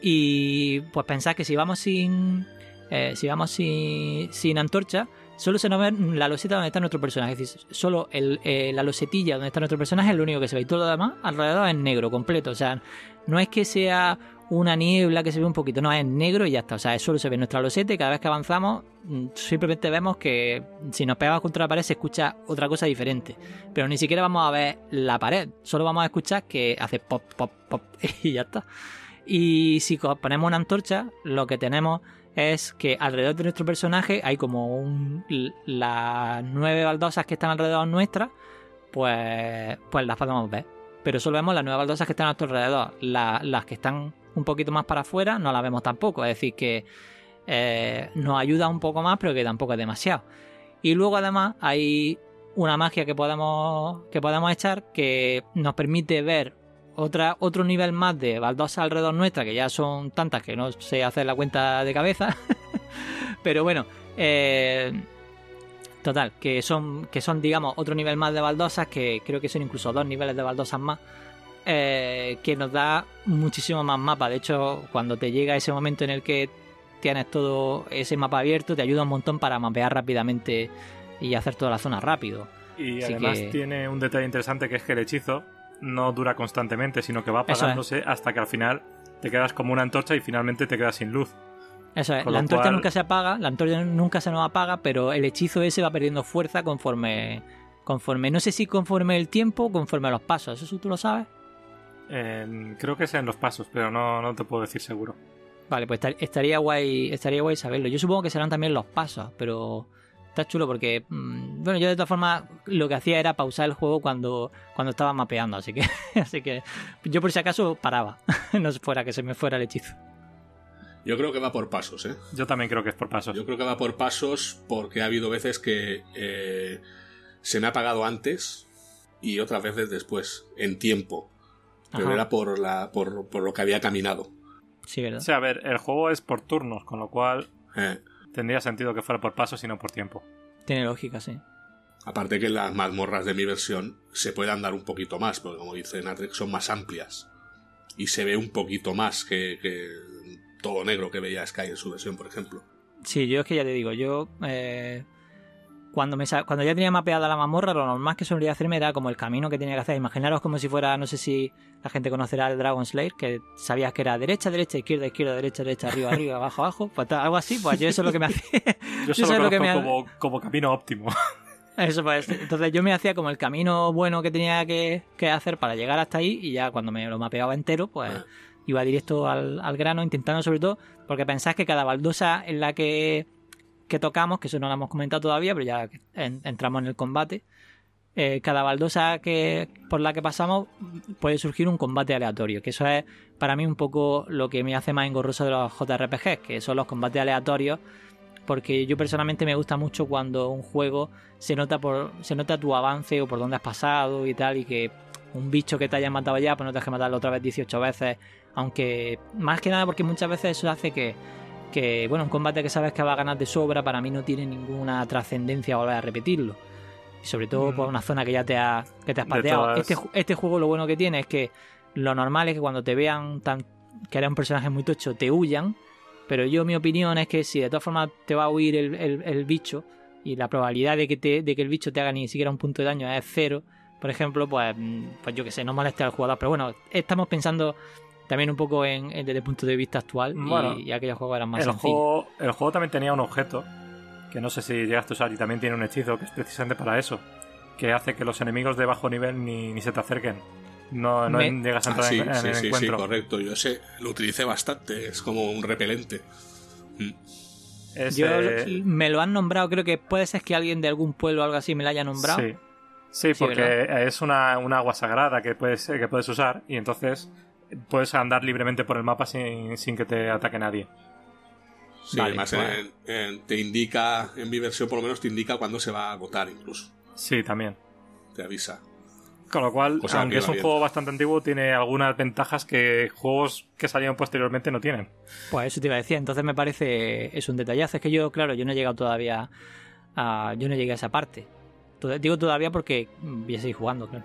[SPEAKER 1] Y pues pensad que si vamos sin. Eh, si vamos sin, sin antorcha, solo se nos ve la loseta donde está nuestro personaje. Es decir, solo el, eh, la losetilla donde está nuestro personaje es lo único que se ve. Y todo lo demás alrededor es negro, completo. O sea, no es que sea una niebla que se ve un poquito, no, es negro y ya está. O sea, solo se ve nuestra loseta y cada vez que avanzamos, mm, simplemente vemos que si nos pegamos contra la pared se escucha otra cosa diferente. Pero ni siquiera vamos a ver la pared, solo vamos a escuchar que hace pop, pop, pop <laughs> y ya está. Y si ponemos una antorcha, lo que tenemos es que alrededor de nuestro personaje hay como las nueve baldosas que están alrededor nuestra, pues, pues las podemos ver. Pero solo vemos las nueve baldosas que están a nuestro alrededor. las que están un poquito más para afuera no las vemos tampoco. Es decir, que eh, nos ayuda un poco más, pero que tampoco es demasiado. Y luego además hay una magia que podemos, que podemos echar que nos permite ver otra, otro nivel más de baldosas alrededor nuestra, que ya son tantas que no sé hacer la cuenta de cabeza. <laughs> Pero bueno, eh, total, que son, que son, digamos, otro nivel más de baldosas, que creo que son incluso dos niveles de baldosas más, eh, que nos da muchísimo más mapa. De hecho, cuando te llega ese momento en el que tienes todo ese mapa abierto, te ayuda un montón para mapear rápidamente y hacer toda la zona rápido.
[SPEAKER 3] Y además tiene un detalle interesante que es que el hechizo no dura constantemente, sino que va apagándose hasta que al final te quedas como una antorcha y finalmente te quedas sin luz.
[SPEAKER 1] Eso es, la antorcha nunca se apaga, la antorcha nunca se nos apaga, pero el hechizo ese va perdiendo fuerza conforme, conforme, no sé si conforme el tiempo o conforme a los pasos, ¿eso tú lo sabes?
[SPEAKER 3] creo que sean los pasos, pero no, no te puedo decir seguro.
[SPEAKER 1] Vale, pues estaría guay, estaría guay saberlo. Yo supongo que serán también los pasos, pero está chulo porque, mm, bueno, yo de todas formas lo que hacía era pausar el juego cuando, cuando estaba mapeando, así que, <laughs> así que yo por si acaso paraba, <laughs> no fuera que se me fuera el hechizo.
[SPEAKER 2] Yo creo que va por pasos, ¿eh?
[SPEAKER 3] Yo también creo que es por pasos.
[SPEAKER 2] Yo creo que va por pasos porque ha habido veces que eh, se me ha apagado antes y otras veces después, en tiempo. Pero era por, la, por, por, lo que había caminado.
[SPEAKER 1] Sí, ¿verdad?
[SPEAKER 3] O sea, a ver, el juego es por turnos, con lo cual... Eh tendría sentido que fuera por pasos y no por tiempo.
[SPEAKER 1] Tiene lógica, sí.
[SPEAKER 2] Aparte que las mazmorras de mi versión se puede andar un poquito más, porque como dice Natrix son más amplias. Y se ve un poquito más que, todo negro que veía Sky en su versión, por ejemplo.
[SPEAKER 1] Sí, yo es que ya te digo, yo eh, cuando, me, cuando ya tenía mapeada la mazmorra, lo normal que solía hacerme era como el camino que tenía que hacer. Imaginaros como si fuera, no sé si la gente conocerá el Dragon Slayer, que sabías que era derecha, derecha, izquierda, izquierda, derecha, derecha, arriba, <laughs> arriba, abajo, abajo. Pues algo así, pues yo eso es lo que me hacía. <laughs>
[SPEAKER 3] yo solo lo que me como, como camino óptimo. <laughs>
[SPEAKER 1] Eso pues. Entonces yo me hacía como el camino bueno que tenía que, que, hacer para llegar hasta ahí y ya cuando me lo mapeaba entero, pues iba directo al, al grano, intentando sobre todo, porque pensás que cada baldosa en la que que tocamos, que eso no lo hemos comentado todavía, pero ya entramos en el combate. Eh, cada baldosa que, por la que pasamos puede surgir un combate aleatorio, que eso es para mí un poco lo que me hace más engorroso de los JRPGs, que son los combates aleatorios, porque yo personalmente me gusta mucho cuando un juego se nota por se nota tu avance o por dónde has pasado y tal, y que un bicho que te haya matado ya, pues no tienes que matarlo otra vez 18 veces. Aunque, más que nada porque muchas veces eso hace que, que bueno, un combate que sabes que va a ganar de sobra, para mí no tiene ninguna trascendencia volver a repetirlo. Y sobre todo por pues, una zona que ya te, ha, que te has pateado. Este, este juego lo bueno que tiene es que lo normal es que cuando te vean tan, que eres un personaje muy tocho, te huyan. Pero yo, mi opinión es que si de todas formas te va a huir el, el, bicho y la probabilidad de que, te, de que el bicho te haga ni siquiera un punto de daño es cero, por ejemplo, pues, mm, pues yo que sé, no moleste al jugador. Pero bueno, estamos pensando también un poco en, desde el punto de vista actual y, aquellos juegos eran más
[SPEAKER 3] el Juego, el juego también tenía un objeto que no sé si llegaste a usar y también tiene un hechizo que es precisamente para eso, que hace que los enemigos de bajo nivel ni, ni se te acerquen no, no llegas a entrar
[SPEAKER 2] ah,
[SPEAKER 3] en,
[SPEAKER 2] sí, el sí, encuentro. Sí, correcto. Yo ese lo utilicé bastante. Es como un repelente.
[SPEAKER 1] Mm. Yo me lo han nombrado, creo que puede ser que alguien de algún pueblo o algo así me lo haya nombrado.
[SPEAKER 3] Sí, sí porque es una, agua sagrada que puedes, que puedes usar y entonces puedes andar libremente por el mapa sin, sin que te ataque nadie.
[SPEAKER 2] Sí, además te indica, en mi versión por lo menos te indica cuándo se va a agotar incluso.
[SPEAKER 3] Sí, también.
[SPEAKER 2] Te avisa.
[SPEAKER 3] Con lo cual, aunque es un juego bastante antiguo, tiene algunas ventajas que juegos que salieron posteriormente no tienen.
[SPEAKER 1] Pues eso te iba a decir, entonces me parece es un detallazo. Es que yo, claro, yo no he llegado todavía a. Yo no llegué a esa parte. Digo todavía porque voy a seguir jugando, claro.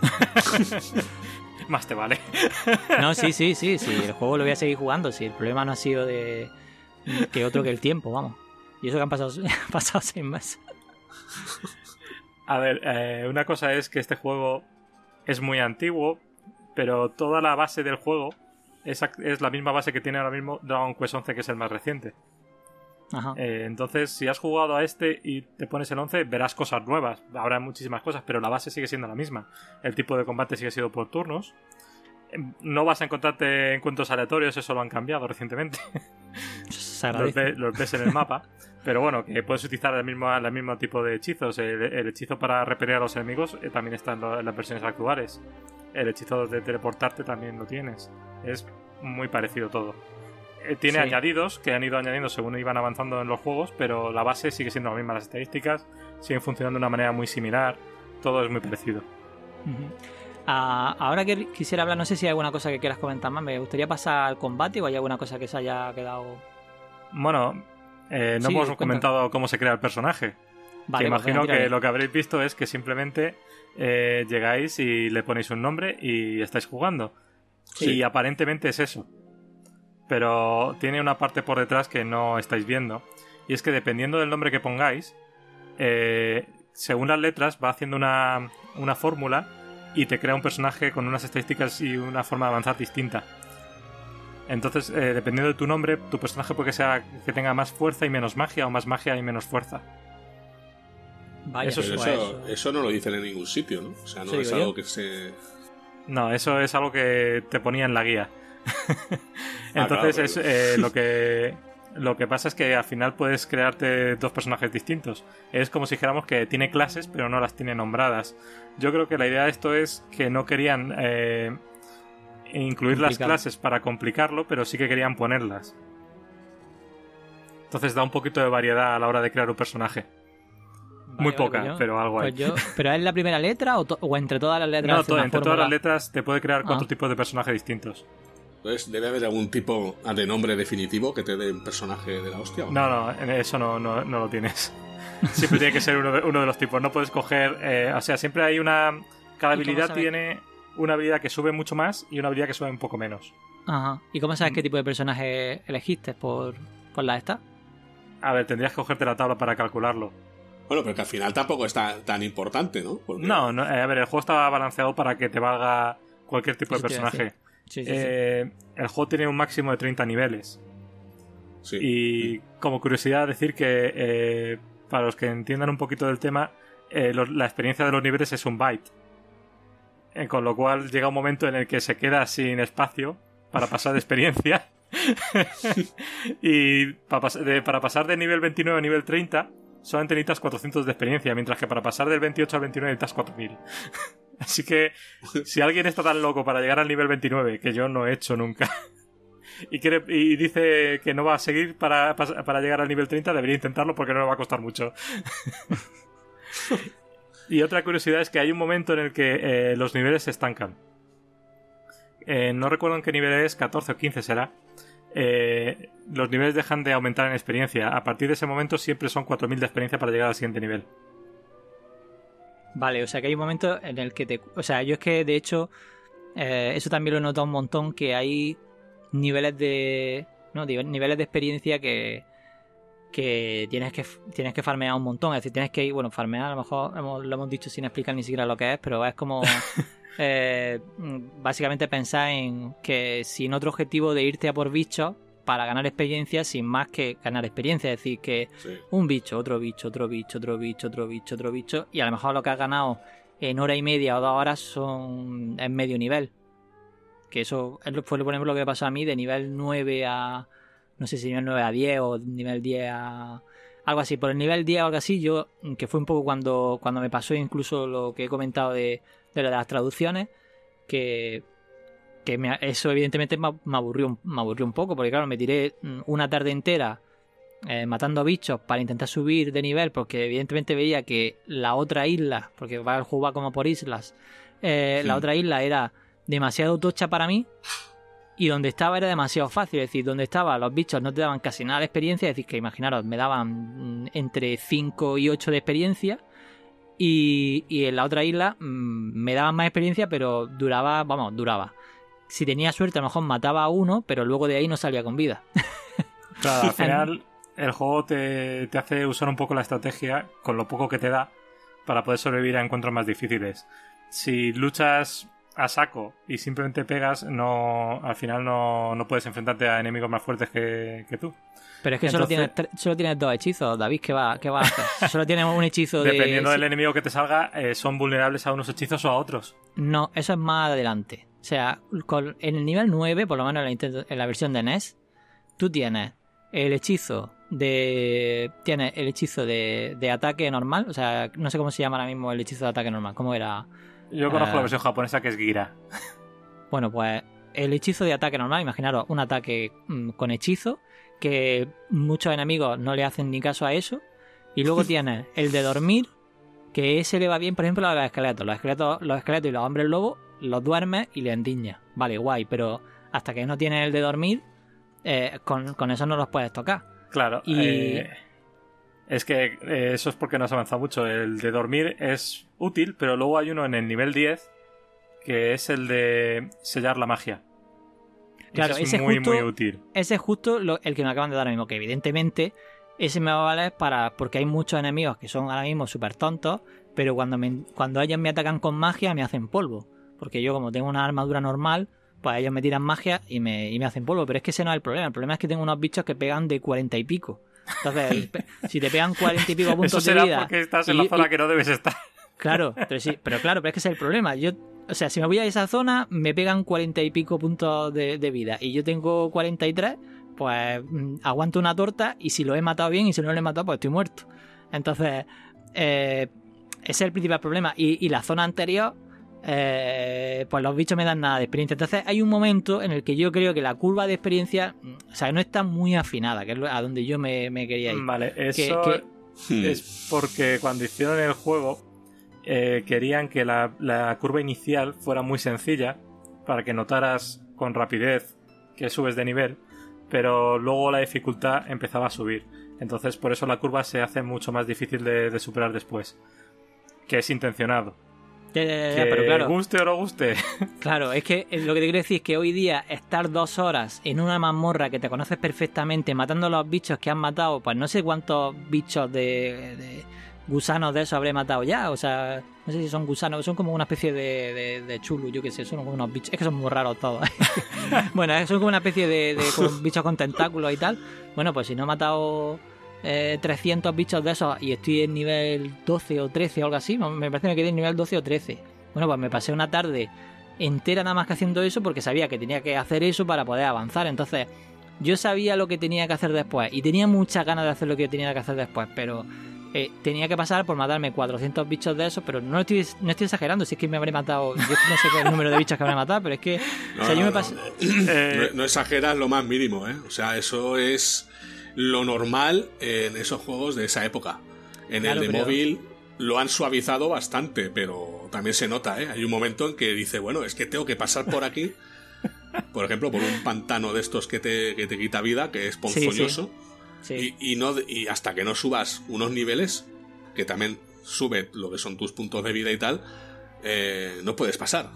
[SPEAKER 1] <laughs>
[SPEAKER 3] Más te vale.
[SPEAKER 1] no, sí, sí, sí, sí. El juego lo voy a seguir jugando. Si el problema no ha sido de. que otro que el tiempo, vamos. Y eso que han pasado, <laughs> han pasado seis meses.
[SPEAKER 3] A ver, eh, una cosa es que este juego es muy antiguo, pero toda la base del juego es, es, la misma base que tiene ahora mismo Dragon Quest 11, que es el más reciente. Ajá. Eh, entonces, si has jugado a este y te pones el 11, verás cosas nuevas. Habrá muchísimas cosas, pero la base sigue siendo la misma. El tipo de combate sigue siendo por turnos. No vas a encontrarte encuentros aleatorios, eso lo han cambiado recientemente. los, los, ves en el mapa. Pero bueno, que puedes utilizar el mismo, el mismo tipo de hechizos. El, hechizo para repeler a los enemigos eh, también está en, las versiones actuales. El hechizo de teleportarte también lo tienes. Es muy parecido todo. Eh, tiene añadidos que han ido añadiendo según iban avanzando en los juegos, pero la base sigue siendo la misma. Las estadísticas siguen funcionando de una manera muy similar. Todo es muy parecido.
[SPEAKER 1] Ah, ahora que quisiera hablar, no sé si hay alguna cosa que quieras comentar más. Me gustaría pasar al combate o hay alguna cosa que se haya quedado.
[SPEAKER 3] Bueno, eh, no hemos comentado cómo se crea el personaje. Vale, pues imagino que lo que habréis visto es que simplemente eh, llegáis y le ponéis un nombre y estáis jugando. Y aparentemente es eso. Pero tiene una parte por detrás que no estáis viendo. Y es que dependiendo del nombre que pongáis, eh, según las letras va haciendo una, una fórmula y te crea un personaje con unas estadísticas y una forma de avanzar distinta. Entonces, eh, dependiendo de tu nombre, tu personaje puede que sea que tenga más fuerza y menos magia, o más magia y menos fuerza.
[SPEAKER 2] eso, eso, eso, no lo dicen en ningún sitio, ¿no? O sea, no es algo que se.
[SPEAKER 3] No, eso es algo que te ponía en la guía. Ah, <laughs> Entonces, es, eh, lo que. Lo que pasa es que al final puedes crearte dos personajes distintos. Es como si dijéramos que tiene clases, pero no las tiene nombradas. Yo creo que la idea de esto es que no querían eh, incluir las clases para complicarlo, pero sí que querían ponerlas. Entonces da un poquito de variedad a la hora de crear un personaje. Muy poca, pues pero algo hay.
[SPEAKER 1] Pues <laughs> ¿Pero es la primera letra o, entre todas las letras?
[SPEAKER 3] No, entre todas las letras te puede crear cuatro ah. tipos de personajes distintos.
[SPEAKER 2] Entonces, ¿debe haber algún tipo de nombre definitivo que te dé un personaje de la hostia?
[SPEAKER 3] No, no, eso no, no, lo tienes. <laughs> Siempre tiene que ser uno de, uno de los tipos. No puedes coger. Eh, o sea, siempre hay una. Cada habilidad tiene una habilidad que sube mucho más y una habilidad que sube un poco menos.
[SPEAKER 1] Ajá. ¿Y cómo sabes qué tipo de personaje elegiste por, por la esta?
[SPEAKER 3] A ver, tendrías que cogerte la tabla para calcularlo.
[SPEAKER 2] Bueno, pero que al final tampoco está tan importante, ¿no?
[SPEAKER 3] No, no, eh, a ver, el juego estaba balanceado para que te valga cualquier tipo de personaje. Sí, sí, eh, el juego tiene un máximo de 30 niveles. Sí. Y como curiosidad decir que eh, para los que entiendan un poquito del tema, la experiencia de los niveles es un byte. Eh, con lo cual llega un momento en el que se queda sin espacio para pasar de experiencia. <laughs> <laughs> y para, de, para, pasar de nivel 29 a nivel 30 solamente necesitas 400 de experiencia, mientras que para pasar del 28 al 29 necesitas 4000. <laughs> Así que si alguien está tan loco para llegar al nivel 29, que yo no he hecho nunca, <laughs> y, dice que no va a seguir para, para llegar al nivel 30, debería intentarlo porque no le va a costar mucho. <laughs> Y otra curiosidad es que hay un momento en el que eh, los niveles se estancan. Eh, no recuerdo en qué nivel es, 14 o 15 será. Eh, los niveles dejan de aumentar en experiencia. A partir de ese momento siempre son 4.000 de experiencia para llegar al siguiente nivel.
[SPEAKER 1] Vale, o sea que hay un momento en el que te... O sea, yo es que de hecho eso también lo he notado un montón, que hay niveles de... No, niveles de experiencia que, que tienes que tienes que farmear un montón. Es decir, tienes que ir, bueno, farmear, a lo mejor lo hemos dicho sin explicar ni siquiera lo que es, pero es como <laughs> eh, básicamente pensar en que sin otro objetivo de irte a por bichos para ganar experiencia sin más que ganar experiencia. Es decir, que un bicho, otro bicho, otro bicho, otro bicho, otro bicho, otro bicho, y a lo mejor lo que has ganado en hora y media o dos horas son en medio nivel. Que eso fue, por ejemplo, lo que pasó a mí de nivel 9 a no sé si nivel 9 a 10 o nivel 10 a algo así. Por el nivel 10 o algo así, yo, que fue un poco cuando, cuando me pasó incluso lo que he comentado de, de, las traducciones, que, que eso evidentemente me, aburrió, me aburrió un poco, porque claro, me tiré una tarde entera eh, matando bichos para intentar subir de nivel, porque evidentemente veía que la otra isla, porque va el juego como por islas, eh, la otra isla era demasiado tocha para mí y donde estaba era demasiado fácil, es decir, donde estaba los bichos no te daban casi nada de experiencia, es decir, que imaginaros, me daban mm, entre 5 y 8 de experiencia y, en la otra isla mm, me daban más experiencia, pero duraba, vamos, duraba. Si tenía suerte, a lo mejor mataba a uno, pero luego de ahí no salía con vida.
[SPEAKER 3] Claro, al <laughs> final el juego te, te hace usar un poco la estrategia con lo poco que te da para poder sobrevivir a encuentros más difíciles. Si luchas a saco y simplemente pegas, no al final no, no puedes enfrentarte a enemigos más fuertes que, tú.
[SPEAKER 1] Pero es que solo, tienes, solo tienes dos hechizos, David, ¿qué va, qué va a hacer? <laughs> Solo tienes un hechizo
[SPEAKER 3] de... Dependiendo del enemigo que te salga, eh, son vulnerables a unos hechizos o a otros.
[SPEAKER 1] No, eso es más adelante. O sea, en el nivel 9, por lo menos en la, versión de NES, tú tienes el hechizo de... Tienes el hechizo de, de ataque normal, o sea, no sé cómo se llama ahora mismo el hechizo de ataque normal, ¿cómo era?
[SPEAKER 3] Yo conozco la eh, versión japonesa que es Gira.
[SPEAKER 1] Bueno, pues el hechizo de ataque normal, imaginaros un ataque mm, con hechizo, que muchos enemigos no le hacen ni caso a eso. Y luego <laughs> tienes el de dormir, que ese le va bien, por ejemplo, a los esqueletos. Los esqueletos, los esqueletos y los hombres lobos los duermes y le endiñas. Vale, guay, pero hasta que no tienes el de dormir, eh, con, eso no los puedes tocar.
[SPEAKER 3] Claro. Y. Eh, es que eh, eso es porque no has avanzado mucho. El de dormir es útil, pero luego hay uno en el nivel 10 que es el de sellar la magia.
[SPEAKER 1] Claro, ese, es muy, muy útil. Ese es justo el que me acaban de dar ahora mismo, que evidentemente ese me va a valer para. porque hay muchos enemigos que son ahora mismo súper tontos, pero cuando, me, cuando ellos me atacan con magia me hacen polvo. Porque yo, como tengo una armadura normal, pues ellos me tiran magia y me, y me hacen polvo. Pero es que ese no es el problema. El problema es que tengo unos bichos que pegan de cuarenta y pico. Entonces, <laughs> si te pegan cuarenta y pico <laughs> puntos
[SPEAKER 3] Eso
[SPEAKER 1] será de vida.
[SPEAKER 3] porque estás en la zona que no debes estar.
[SPEAKER 1] Claro, pero sí, pero claro, pero es que ese es el problema. Yo, o sea, si me voy a esa zona, me pegan cuarenta y pico puntos de, vida. Y yo tengo 43, pues mm, aguanto una torta y si lo he matado bien y si no lo he matado, pues estoy muerto. Entonces, eh, ese es el principal problema. Y, y la zona anterior, eh, pues los bichos me dan nada de experiencia. Entonces hay un momento en el que yo creo que la curva de experiencia, o sea, no está muy afinada, que es a donde yo me, quería ir.
[SPEAKER 3] Vale, eso es porque cuando hicieron el juego eh, querían que la, la curva inicial fuera muy sencilla para que notaras con rapidez que subes de nivel, pero luego la dificultad empezaba a subir. Entonces por eso la curva se hace mucho más difícil de superar después, que es intencionado
[SPEAKER 1] que pero claro.
[SPEAKER 3] guste o no guste. <laughs>
[SPEAKER 1] Claro, es que lo que te quiero decir es que hoy día estar dos horas en una mazmorra que te conoces perfectamente, matando a los bichos que han matado, pues no sé cuántos bichos de, gusanos de eso habré matado ya. O sea, no sé si son gusanos, son como una especie de, de, chulu, yo qué sé, son como unos bichos. Es que son muy raros todos. <laughs> bueno, son como una especie de, <laughs> bichos con tentáculos y tal. Bueno, pues si no he matado 300 eh, bichos de esos y estoy en nivel 12 o 13 o algo así. Me parece que me quedé en nivel 12 o 13. Bueno, pues me pasé una tarde entera nada más que haciendo eso porque sabía que tenía que hacer eso para poder avanzar. Entonces, yo sabía lo que tenía que hacer después y tenía muchas ganas de hacer lo que tenía que hacer después, pero eh, tenía que pasar por matarme 400 bichos de esos, pero no estoy, no estoy exagerando, si es que me habré matado, yo no sé el número de bichos que habré matado, pero es que... <laughs>
[SPEAKER 2] No, yo me pasé... no exageras lo más mínimo, ¿eh? O sea, eso es lo normal en esos juegos de esa época. En el de móvil lo han suavizado bastante, pero también se nota, ¿eh? Hay un momento en que dice, bueno, es que tengo que pasar por aquí, por ejemplo, por un pantano de estos que te, que te quita vida, que es ponzoñoso, Y, no, y hasta que no subas unos niveles, que también sube lo que son tus puntos de vida y tal, eh, no puedes pasar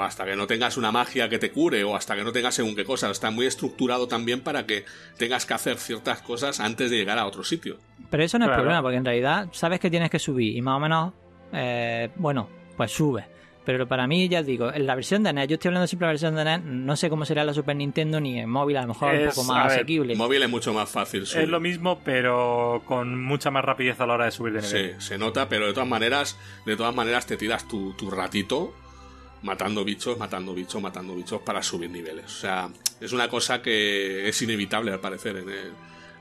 [SPEAKER 2] hasta que no tengas una magia que te cure o hasta que no tengas según qué cosas. Está muy estructurado también para que tengas que hacer ciertas cosas antes de llegar a otro sitio.
[SPEAKER 1] Pero eso no es problema, porque en realidad sabes que tienes que subir y más o menos, eh, bueno, pues sube. Pero para mí, ya digo, en la versión de NES, yo estoy hablando siempre de la versión de NES, no sé cómo será la Super Nintendo ni en móvil, a lo mejor es, un poco más asequible.
[SPEAKER 2] móvil es mucho más fácil.
[SPEAKER 3] Es lo mismo, pero con mucha más rapidez a la hora de subir de nivel.
[SPEAKER 2] Sí, se nota, pero de todas maneras, de todas maneras te tiras tu, tu ratito matando bichos, matando bichos, matando bichos para subir niveles. O sea, es una cosa que es inevitable al parecer en,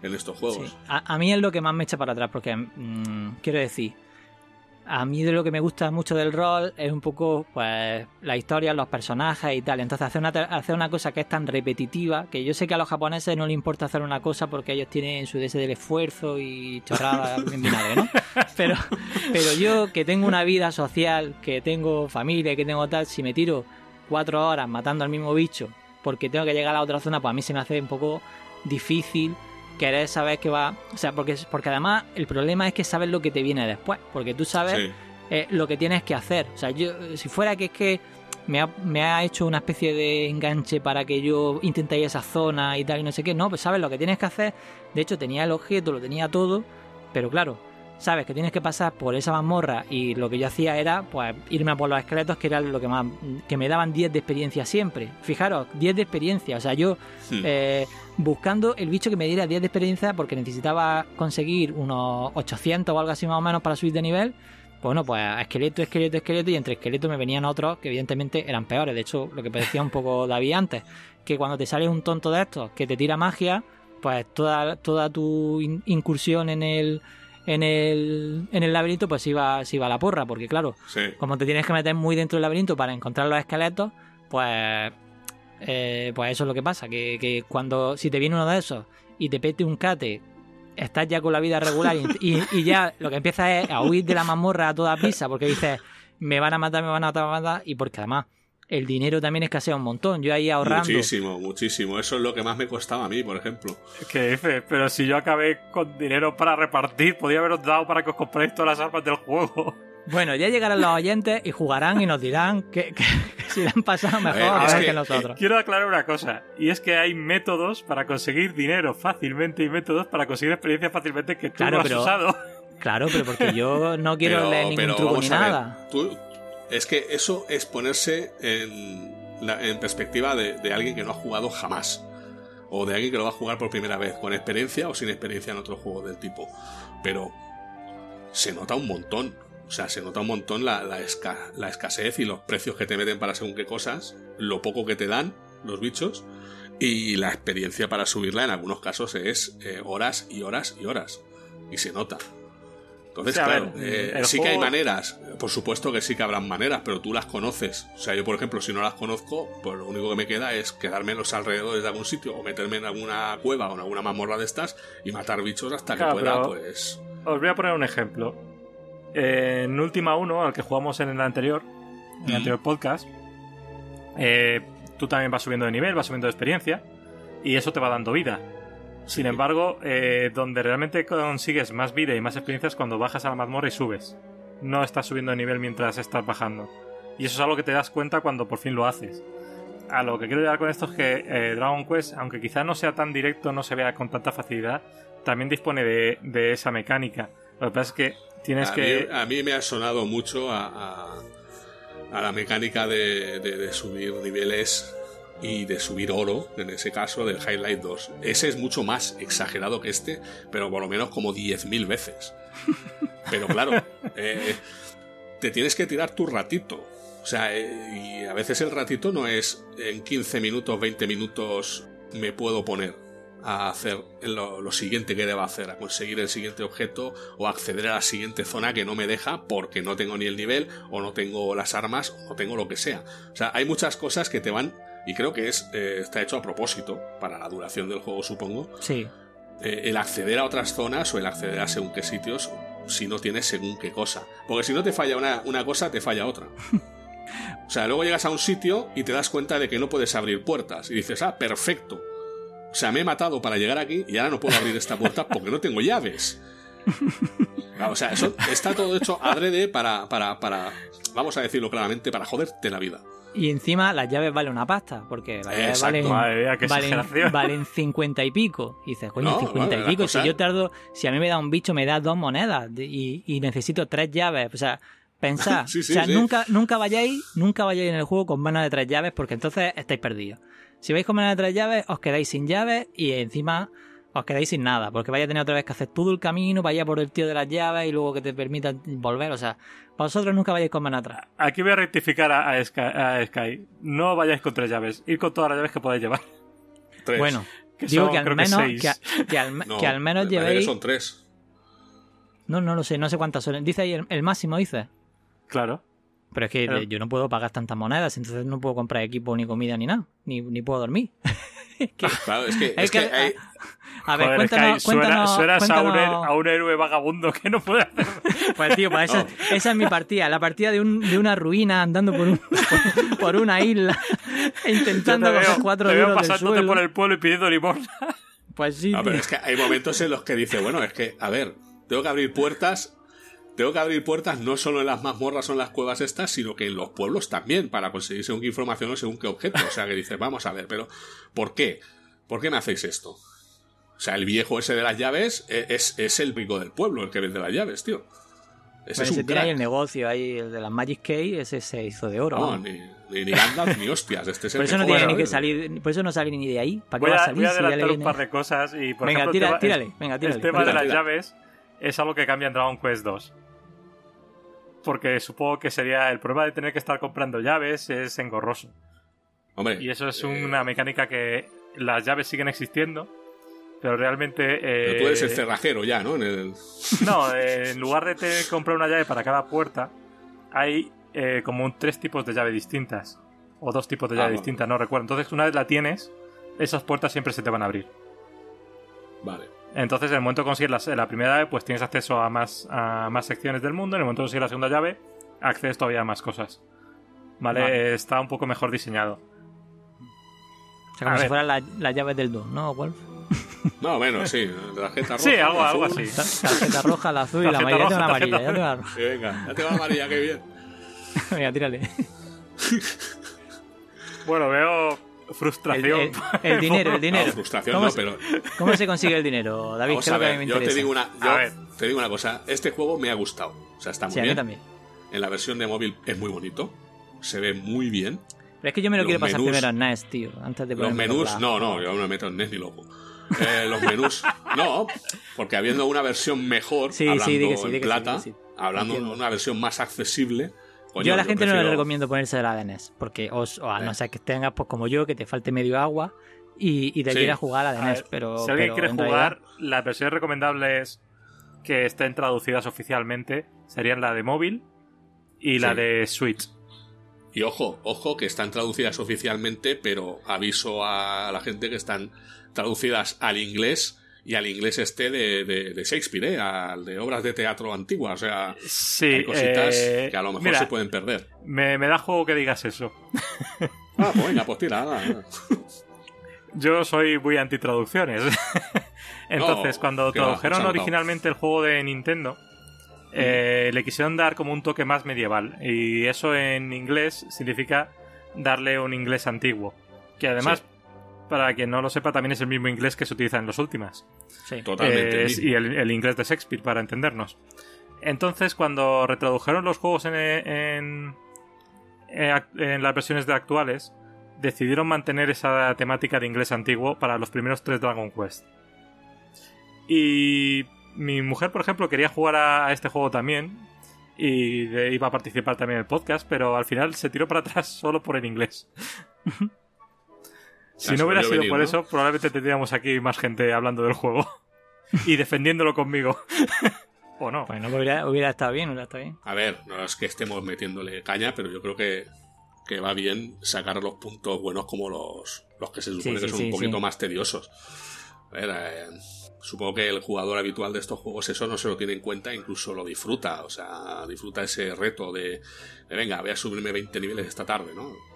[SPEAKER 2] en estos juegos.
[SPEAKER 1] A, mí es lo que más me echa para atrás, porque mm, quiero decir, a mí de lo que me gusta mucho del rol es un poco pues la historia, los personajes y tal. Entonces hacer una, hacer una cosa que es tan repetitiva, que yo sé que a los japoneses no les importa hacer una cosa porque ellos tienen su deseo del esfuerzo y chorrada <laughs> en vinagre, ¿no? Pero, pero yo que tengo una vida social, que tengo familia, que tengo tal, si me tiro cuatro horas matando al mismo bicho porque tengo que llegar a la otra zona, pues a mí se me hace un poco difícil querer saber que va. O sea, porque, porque además el problema es que sabes lo que te viene después. Porque tú sabes eh, lo que tienes que hacer. O sea, yo, si fuera que es que me ha, me ha, hecho una especie de enganche para que yo intente ir a esa zona y tal y no sé qué, no, pues sabes lo que tienes que hacer. De hecho, tenía el objeto, lo tenía todo. Pero claro, sabes que tienes que pasar por esa mazmorra y lo que yo hacía era pues irme a por los esqueletos que era lo que más que me daban 10 de experiencia siempre. Fijaros, 10 de experiencia, o sea, yo eh, buscando el bicho que me diera 10 de experiencia porque necesitaba conseguir unos 800 o algo así más o menos para subir de nivel. Bueno, pues esqueleto, esqueleto, esqueleto y entre esqueletos me venían otros que evidentemente eran peores. De hecho, lo que decía un poco <laughs> David antes, que cuando te sale un tonto de estos que te tira magia, pues toda, toda tu incursión en el en el, en el laberinto, pues iba, se iba a la porra, porque claro, como te tienes que meter muy dentro del laberinto para encontrar los esqueletos, pues, eh, pues eso es lo que pasa, que, que, cuando si te viene uno de esos y te pete un cate, estás ya con la vida regular y, y, ya lo que empieza es a huir de la mazmorra a toda prisa, porque dices, me van a matar, me van a matar, me van a matar, y porque además el dinero también escasea un montón. Yo ahí ahorrando.
[SPEAKER 2] Muchísimo, muchísimo. Eso es lo que más me costaba a mí, por ejemplo.
[SPEAKER 3] Que F, pero si yo acabé con dinero para repartir, podía haberos dado para que os compréis todas las armas del juego.
[SPEAKER 1] Bueno, ya llegarán los oyentes y jugarán y nos dirán que, si le han pasado mejor que, nosotros.
[SPEAKER 3] Quiero aclarar una cosa, y es que hay métodos para conseguir dinero fácilmente y métodos para conseguir experiencia fácilmente que tú no has usado.
[SPEAKER 1] Claro, pero porque yo no quiero leer ningún truco ni nada.
[SPEAKER 2] Tú, es que eso es ponerse en, en perspectiva de, alguien que no ha jugado jamás. O de alguien que lo va a jugar por primera vez, con experiencia o sin experiencia en otro juego del tipo. Pero se nota un montón. O sea, se nota un montón la, la, escasez y los precios que te meten para según qué cosas, lo poco que te dan los bichos, y la experiencia para subirla en algunos casos es eh, horas y horas y horas. Y se nota. Entonces, claro, eh, sí que hay maneras, por supuesto que sí que habrán maneras, pero tú las conoces. O sea, yo, por ejemplo, si no las conozco, pues lo único que me queda es quedarme en los alrededores de algún sitio o meterme en alguna cueva o en alguna mazmorra de estas y matar bichos hasta que pueda, pues.
[SPEAKER 3] Os voy a poner un ejemplo. En Última 1, al que jugamos en el anterior, en el anterior podcast, eh, tú también vas subiendo de nivel, vas subiendo de experiencia y eso te va dando vida. Sin embargo, eh, donde realmente consigues más vida y más experiencias cuando bajas a la mazmorra y subes. No estás subiendo de nivel mientras estás bajando. Y eso es algo que te das cuenta cuando por fin lo haces. A lo que quiero llegar con esto es que eh, Dragon Quest, aunque quizá no sea tan directo, no se vea con tanta facilidad, también dispone de, esa mecánica. Lo que pasa es que tienes que...
[SPEAKER 2] a mí me ha sonado mucho a, la mecánica de subir niveles y de subir oro, en ese caso del Highlight 2. Ese es mucho más exagerado que este, pero por lo menos como 10.000 veces. Pero claro, <laughs> eh, te tienes que tirar tu ratito. O sea, eh, y a veces el ratito no es en 15 minutos, 20 minutos me puedo poner a hacer lo, lo, siguiente que deba hacer, a conseguir el siguiente objeto o acceder a la siguiente zona que no me deja porque no tengo ni el nivel o no tengo las armas o no tengo lo que sea. O sea, hay muchas cosas que te van y creo que es, eh, está hecho a propósito, para la duración del juego, supongo.
[SPEAKER 1] Sí.
[SPEAKER 2] eh, el acceder a otras zonas o el acceder a según qué sitios si no tienes según qué cosa. Porque si no te falla una, una cosa, te falla otra. <laughs> O sea, luego llegas a un sitio y te das cuenta de que no puedes abrir puertas. Y dices, ah, perfecto. O sea, me he matado para llegar aquí y ahora no puedo abrir esta puerta porque no tengo llaves. <laughs> o sea, eso está todo hecho adrede para, para, para, vamos a decirlo claramente, para joderte la vida.
[SPEAKER 1] Y encima las llaves valen una pasta, porque las llaves valen, valen, valen, 50 y pico. Y dices, coño, 50 y pico. Si yo tardo, si a mí me da un bicho, me da dos monedas y, y necesito tres llaves. O sea, pensad. <laughs> o sea, nunca, nunca vayáis, nunca vayáis en el juego con manos de tres llaves, porque entonces estáis perdidos. Si vais con manos de tres llaves, os quedáis sin llaves y encima os quedáis sin nada, porque vaya a tener otra vez que hacer todo el camino, vaya por el tío de las llaves y luego que te permitan volver. O sea, vosotros nunca vayáis con mano atrás.
[SPEAKER 3] Aquí voy a rectificar a, Sky, No vayáis con tres llaves, ir con todas las llaves que podáis llevar. <laughs>
[SPEAKER 1] Bueno, digo que al, menos, que, al, menos llevéis.
[SPEAKER 2] son tres.
[SPEAKER 1] No, no lo sé, no sé cuántas son. Dice ahí el, máximo, dice.
[SPEAKER 3] Claro.
[SPEAKER 1] Pero es que yo no puedo pagar tantas monedas, entonces no puedo comprar equipo, ni comida, ni nada. Ni, ni puedo dormir. <laughs> <laughs>
[SPEAKER 2] claro, es que, es que, hay,
[SPEAKER 1] a ver, cuéntanos,
[SPEAKER 3] suenas, A, un, héroe vagabundo que no puede hacer. <laughs>
[SPEAKER 1] Pues tío, pues esa, esa, es mi partida. La partida de, un, de una ruina andando por, un, <laughs> por, una isla intentando coger cuatro te veo
[SPEAKER 3] pasándote por el pueblo y pidiendo limosna.
[SPEAKER 1] Pues sí.
[SPEAKER 2] pero es que hay momentos en los que dice, bueno, es que, a ver, tengo que abrir puertas tengo que abrir puertas no solo en las mazmorras o en las cuevas estas, sino que en los pueblos también, para conseguir según qué información o según qué objeto. O sea, que dices, vamos a ver, pero ¿por qué? ¿Por qué me hacéis esto? O sea, el viejo ese de las llaves e, es, es el rico del pueblo, el que vende las llaves, tío.
[SPEAKER 1] Ese es un tiene ahí el negocio, ahí el de las Magic Key, ese se hizo de oro.
[SPEAKER 2] No, ni, ni, Gandalf ni hostias. Este es
[SPEAKER 1] por eso no tiene ni que salir, por eso no sale ni de ahí. ¿Para qué
[SPEAKER 3] voy
[SPEAKER 1] va a salir?
[SPEAKER 3] Voy a adelantar un par de cosas y por
[SPEAKER 1] venga,
[SPEAKER 3] ejemplo,
[SPEAKER 1] tírale, venga, tírale.
[SPEAKER 3] El tema de las llaves es algo que cambia en Dragon Quest 2. Porque supongo que sería el problema de tener que estar comprando llaves es engorroso.
[SPEAKER 2] Hombre,
[SPEAKER 3] y eso es una mecánica que las llaves siguen existiendo pero realmente. Eh,
[SPEAKER 2] pero tú eres el cerrajero ya, ¿no? En el... <laughs>
[SPEAKER 3] No, en lugar de te comprar una llave para cada puerta, hay eh, como un, tres tipos de llave distintas. O dos tipos de llave ah, distintas, no recuerdo. Entonces, una vez la tienes, esas puertas siempre se te van a abrir.
[SPEAKER 2] Vale.
[SPEAKER 3] Entonces, en el momento que consigues la, primera llave, pues tienes acceso a más, a más secciones del mundo. En el momento que consigues la segunda llave, accedes todavía a más cosas. ¿Vale? Está un poco mejor diseñado.
[SPEAKER 1] O sea, como si fuera la, la llave del 2, ¿no, Wolf? <laughs>
[SPEAKER 2] No, bueno, sí, tarjeta roja.
[SPEAKER 3] Sí, algo, algo así.
[SPEAKER 1] Tarjeta roja, la azul y la amarilla. Ya la amarilla, ya te va
[SPEAKER 2] la Sí, venga, ya te va la amarilla, qué bien. <laughs>
[SPEAKER 1] venga, tírale.
[SPEAKER 3] bueno, veo frustración. <laughs>
[SPEAKER 1] El, dinero, el dinero. No,
[SPEAKER 2] frustración ¿Cómo, no, pero...
[SPEAKER 1] ¿Cómo se consigue el dinero, David?
[SPEAKER 2] Vamos a ver, que yo te digo, una, yo te digo una cosa. Este juego me ha gustado. O sea, está muy
[SPEAKER 1] sí,
[SPEAKER 2] bien.
[SPEAKER 1] A mí también.
[SPEAKER 2] En la versión de móvil es muy bonito. Se ve muy bien.
[SPEAKER 1] Pero es que yo me lo quiero pasar primero en NES, tío. Antes de
[SPEAKER 2] Los menús, no, no, yo no me meto en NES ni loco. Eh, los menús. <laughs> No, porque habiendo una versión mejor, hablando en plata, hablando de una versión más accesible.
[SPEAKER 1] Yo a la gente no le recomiendo ponerse de la DNS, porque os, o a no ser que tengas, pues como yo, que te falte medio agua y, y te quieras jugar a la DNS. pero,
[SPEAKER 3] si alguien quiere jugar, las versiones recomendables que estén traducidas oficialmente serían la de móvil y la de Switch.
[SPEAKER 2] Y ojo, ojo, que están traducidas oficialmente, pero aviso a la gente que están traducidas al inglés y al inglés este de, de, Shakespeare, ¿eh? al de obras de teatro antiguas. O sea,
[SPEAKER 3] sí,
[SPEAKER 2] hay cositas eh, que a lo mejor se pueden perder.
[SPEAKER 3] Me, da juego que digas eso.
[SPEAKER 2] ah, pues venga, pues tira. <laughs>
[SPEAKER 3] Yo soy muy anti traducciones. <laughs> Entonces, cuando tradujeron originalmente el juego de Nintendo, eh, le quisieron dar como un toque más medieval. Y eso en inglés significa darle un inglés antiguo. Que además, para quien no lo sepa, también es el mismo inglés que se utiliza en las últimas.
[SPEAKER 2] Sí. Totalmente.
[SPEAKER 3] y el, inglés de Shakespeare, para entendernos. Entonces, cuando retradujeron los juegos en, en, en las versiones de actuales, decidieron mantener esa temática de inglés antiguo para los primeros tres Dragon Quest. Y mi mujer, por ejemplo, quería jugar a, este juego también. Y iba a participar también en el podcast, pero al final se tiró para atrás <laughs> solo por el inglés. <laughs> Si no hubiera sido por eso, probablemente tendríamos aquí más gente hablando del juego <laughs> y defendiéndolo conmigo. <laughs> ¿O no?
[SPEAKER 1] Bueno, pues hubiera, hubiera, estado bien, hubiera estado bien.
[SPEAKER 2] A ver, no es que estemos metiéndole caña, pero yo creo que, que va bien sacar los puntos buenos como los, los que se supone que son un poquito más tediosos. eh, supongo que el jugador habitual de estos juegos eso no se lo tiene en cuenta, incluso lo disfruta, o sea, disfruta ese reto de, venga, voy a subirme 20 niveles esta tarde, ¿no?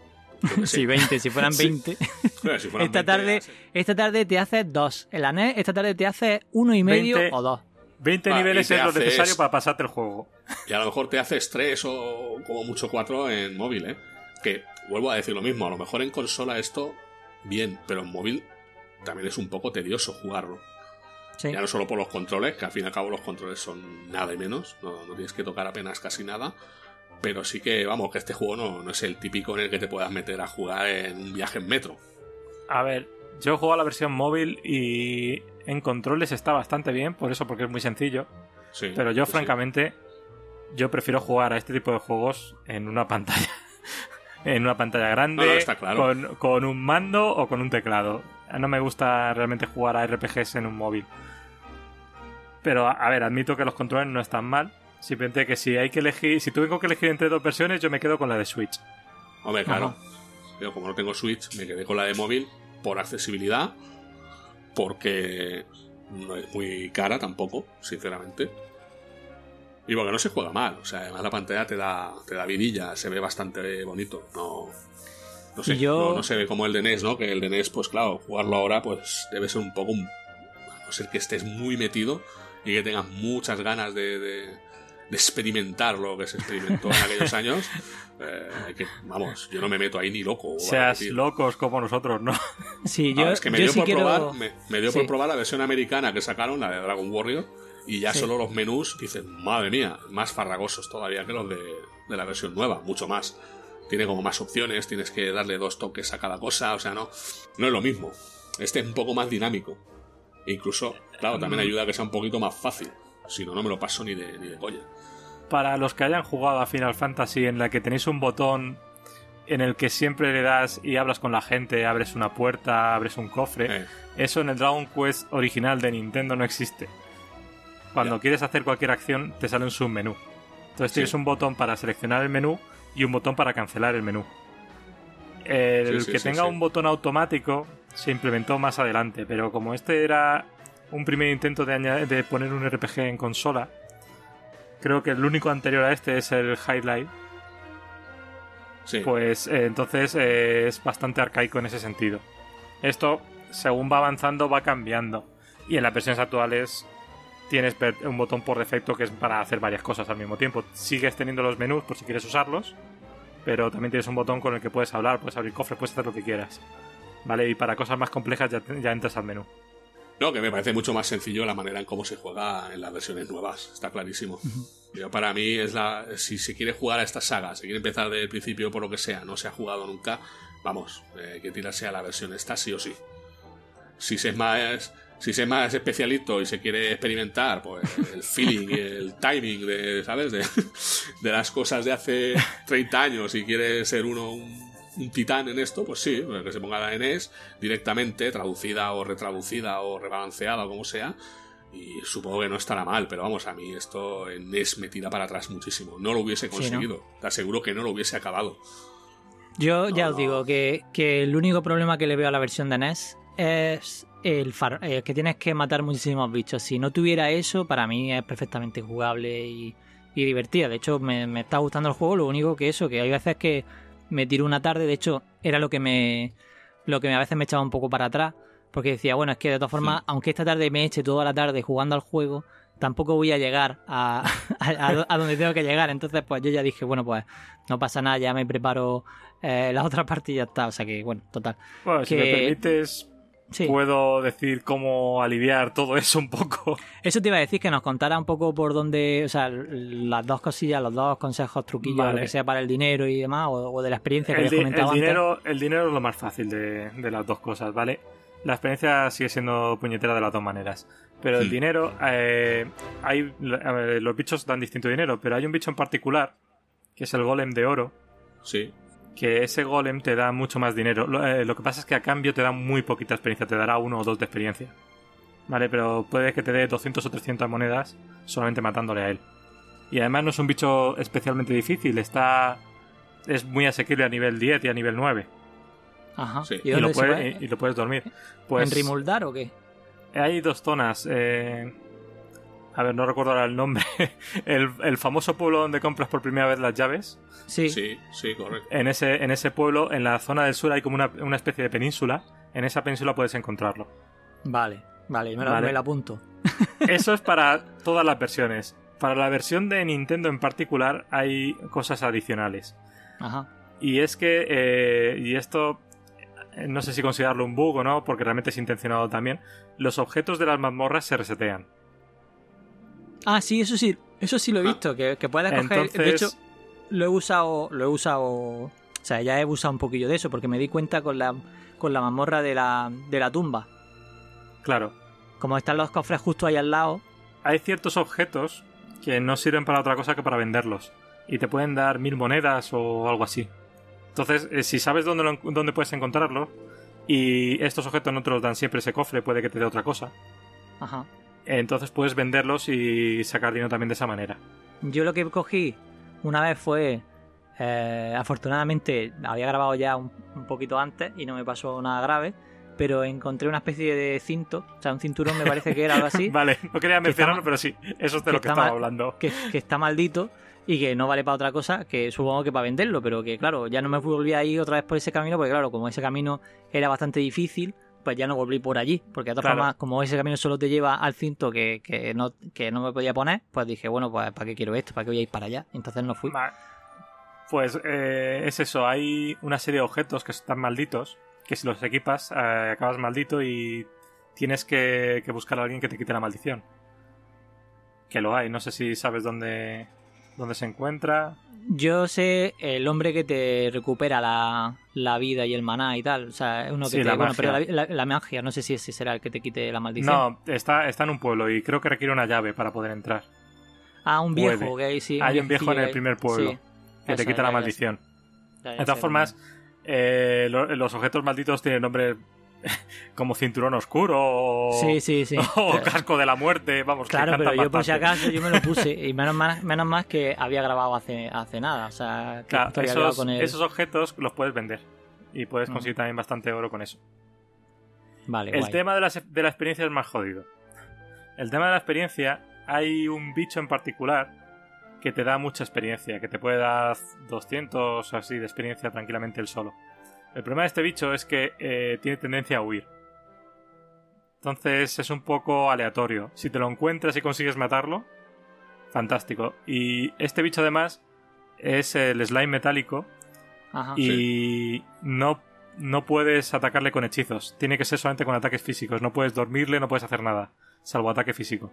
[SPEAKER 1] Sí, 20, si fueran 20. <laughs> esta, tarde, esta tarde te haces dos. En la NES, esta tarde te haces uno y medio o dos.
[SPEAKER 3] 20 niveles es lo necesario para pasarte el juego.
[SPEAKER 2] Y a lo mejor te haces tres o como mucho cuatro en móvil, ¿eh? Que vuelvo a decir lo mismo, a lo mejor en consola esto, bien, pero en móvil también es un poco tedioso jugarlo. Ya no solo por los controles, que al fin y al cabo los controles son nada y menos, no, tienes que tocar apenas casi nada, pero sí que, vamos, que este juego no, no, es el típico en el que te puedas meter a jugar en un viaje en metro.
[SPEAKER 3] A ver, yo he jugado la versión móvil y en controles está bastante bien, por eso, porque es muy sencillo. pero yo, francamente, yo prefiero jugar a este tipo de juegos en una pantalla. <laughs> en una pantalla grande, con, con, un mando o con un teclado. No me gusta realmente jugar a RPGs en un móvil. Pero, a ver, admito que los controles no están mal. Simplemente que si hay que elegir, si tengo que elegir entre dos versiones, yo me quedo con la de Switch.
[SPEAKER 2] Hombre, claro. Yo como no tengo Switch, me quedé con la de móvil por accesibilidad, porque no es muy cara tampoco, sinceramente. Y porque no se juega mal, o sea, además la pantalla te da, te da vidilla, se ve bastante bonito. No, no sé, no, se ve como el de NES, ¿no? Que el de NES, pues claro, jugarlo ahora, pues debe ser un poco. A no ser que estés muy metido y que tengas muchas ganas de, de, experimentar lo que se experimentó en aquellos <laughs> años. Eh, que, vamos, yo no me meto ahí ni loco.
[SPEAKER 3] Seas locos como nosotros, ¿no?
[SPEAKER 1] Sí, yo.
[SPEAKER 2] es que me dio, por, probar, me, dio por probar la versión americana que sacaron, la de Dragon Warrior. Y ya solo los menús, dices, madre mía, más farragosos todavía que los de, de la versión nueva, mucho más tiene como más opciones, tienes que darle dos toques a cada cosa, o sea, no, no es lo mismo. Este es un poco más dinámico. E incluso, claro, también ayuda a que sea un poquito más fácil. Si no, no me lo paso ni de, ni de coña.
[SPEAKER 3] Para los que hayan jugado a Final Fantasy en la que tenéis un botón en el que siempre le das y hablas con la gente, abres una puerta, abres un cofre, eh. eso en el Dragon Quest original de Nintendo no existe. Cuando quieres hacer cualquier acción, te sale un submenú. Entonces tienes un botón para seleccionar el menú y un botón para cancelar el menú. El que tenga un botón automático se implementó más adelante, pero como este era un primer intento de, de poner un RPG en consola, creo que el único anterior a este es el Highlight. Pues eh, entonces eh, es bastante arcaico en ese sentido. Esto, según va avanzando, va cambiando. Y en las versiones actuales tienes un botón por defecto que es para hacer varias cosas al mismo tiempo. Sigues teniendo los menús por si quieres usarlos, pero también tienes un botón con el que puedes hablar, puedes abrir cofres, puedes hacer lo que quieras. ¿Vale? Y para cosas más complejas ya, entras al menú.
[SPEAKER 2] No, que me parece mucho más sencillo la manera en cómo se juega en las versiones nuevas, está clarísimo. para mí es la. Si se quiere jugar a esta saga, se quiere empezar desde el principio por lo que sea, no se ha jugado nunca, vamos, eh, que tirarse a la versión esta sí o sí. Si se es más si se es más especialito y se quiere experimentar, pues el <laughs> feeling y el timing de, ¿sabes? De, <laughs> las cosas de hace <laughs> 30 años y quiere ser uno un, titán en esto, pues sí, pues que se ponga la NES directamente, traducida o retraducida o rebalanceada o como sea. Y supongo que no estará mal, pero vamos, a mí esto en NES me tira para atrás muchísimo. No lo hubiese conseguido. Te aseguro que no lo hubiese acabado.
[SPEAKER 1] Yo ya os digo que, que el único problema que le veo a la versión de NES es el eh, que tienes que matar muchísimos bichos. Si no tuviera eso, para mí es perfectamente jugable y, y divertida. De hecho, me, está gustando el juego. Lo único que eso, que hay veces que me tiro una tarde. De hecho, era lo que me. Lo que a veces me echaba un poco para atrás. Porque decía, bueno, es que de todas formas, aunque esta tarde me eche toda la tarde jugando al juego, tampoco voy a llegar <laughs> a, a, donde tengo que llegar. Entonces, pues yo ya dije, bueno, pues no pasa nada, ya me preparo eh, la otra <laughs> parte y ya está. O sea que, bueno, total.
[SPEAKER 3] Bueno, si me permites, puedo decir cómo aliviar todo eso un poco. <laughs>
[SPEAKER 1] Eso te iba a decir, que nos contara un poco por dónde, o sea, las dos cosillas, los dos consejos, truquillos, lo que sea para el dinero y demás, o, de la experiencia que
[SPEAKER 3] el,
[SPEAKER 1] habías comentado
[SPEAKER 3] el dinero, El dinero es lo más fácil de, las dos cosas, ¿vale? La experiencia sigue siendo puñetera de las dos maneras. Pero el dinero, eh, hay los bichos dan distinto dinero, pero hay un bicho en particular, que es el golem de oro.
[SPEAKER 2] Sí
[SPEAKER 3] que ese golem te da mucho más dinero. Eh, lo, que pasa es que a cambio te da muy poquita experiencia, te dará uno o dos de experiencia. Vale, pero puede que te dé 200 o 300 monedas solamente matándole a él. Y además no es un bicho especialmente difícil, está es muy asequible a nivel 10 y a nivel 9.
[SPEAKER 1] Ajá.
[SPEAKER 3] ¿Y, lo puedes, y, lo puedes dormir. Pues,
[SPEAKER 1] ¿En Rimuldar o qué?
[SPEAKER 3] hay dos zonas. Eh, a ver, no recuerdo ahora el nombre. <laughs> el, famoso pueblo donde compras por primera vez las llaves.
[SPEAKER 2] Sí. Sí, sí, correcto.
[SPEAKER 3] En ese, en ese pueblo, en la zona del sur, hay como una, especie de península. En esa península puedes encontrarlo.
[SPEAKER 1] Vale, vale, me lo, Me lo apunto. <laughs>
[SPEAKER 3] Eso es para <laughs> todas las versiones. Para la versión de Nintendo en particular hay cosas adicionales.
[SPEAKER 1] Ajá.
[SPEAKER 3] Y es que, eh, y esto eh, no sé si considerarlo un bug o no, porque realmente es intencionado también, los objetos de las mazmorras se resetean.
[SPEAKER 1] Ah, sí, eso sí, eso sí lo he ah. visto, que, que puedes coger. De hecho, lo he usado. Lo he usado. O sea, ya he usado un poquillo de eso, porque me di cuenta con la, con la mazmorra de la, de la tumba.
[SPEAKER 3] Claro.
[SPEAKER 1] Como están los cofres justo ahí al lado.
[SPEAKER 3] Hay ciertos objetos que no sirven para otra cosa que para venderlos. Y te pueden dar mil monedas o algo así. Entonces, eh, si sabes dónde, dónde puedes encontrarlo, y estos objetos no te los dan siempre ese cofre, puede que te dé otra cosa.
[SPEAKER 1] Ajá
[SPEAKER 3] entonces puedes venderlos y sacar dinero también de esa manera.
[SPEAKER 1] Yo lo que cogí una vez fue, eh, afortunadamente había grabado ya un, poquito antes y no me pasó nada grave, pero encontré una especie de cinto, o sea, un cinturón me parece que era algo así. <laughs>
[SPEAKER 3] vale, no quería mencionarlo, pero sí, eso es de lo que estaba hablando.
[SPEAKER 1] Que, que, está maldito y que no vale para otra cosa, que supongo que para venderlo, pero que claro, ya no me volví a ir otra vez por ese camino, porque claro, como ese camino era bastante difícil, pues ya no volví por allí. Porque de todas formas, como ese camino solo te lleva al cinto que, que, no, que no me podía poner, pues dije, bueno, pues ¿para qué quiero esto? ¿Para qué voy a ir para allá? Entonces no fui.
[SPEAKER 3] Pues eh, es eso, hay una serie de objetos que están malditos, que si los equipas eh, acabas maldito y tienes que, que buscar a alguien que te quite la maldición. Que lo hay, no sé si sabes dónde, dónde se encuentra.
[SPEAKER 1] Yo sé el hombre que te recupera la, vida y el maná y tal. O sea, uno que te. La bueno, pero la, magia, no sé si ese será el que te quite la maldición.
[SPEAKER 3] No, está, está en un pueblo y creo que requiere una llave para poder entrar.
[SPEAKER 1] Ah, un viejo, sí.
[SPEAKER 3] Hay un viejo en el primer pueblo que te quita la maldición. de todas formas, eh, los objetos malditos tienen nombre <laughs> como cinturón oscuro o,
[SPEAKER 1] sí, sí, sí. <laughs>
[SPEAKER 3] o casco de la muerte, vamos.
[SPEAKER 1] Claro, pero yo por si acaso yo me lo puse y <laughs> menos más, menos más que había grabado hace, hace nada, o sea,
[SPEAKER 3] esos, objetos los puedes vender y puedes conseguir también bastante oro con eso.
[SPEAKER 1] Vale,
[SPEAKER 3] El tema de la, de la experiencia es más jodido. El tema de la experiencia, hay un bicho en particular que te da mucha experiencia, que te puede dar 200 así de experiencia tranquilamente el solo. El problema de este bicho es que eh, tiene tendencia a huir. Entonces es un poco aleatorio. Si te lo encuentras y consigues matarlo, fantástico. Y este bicho además es el slime metálico y no, no puedes atacarle con hechizos. Tiene que ser solamente con ataques físicos. No puedes dormirle, no puedes hacer nada, salvo ataque físico.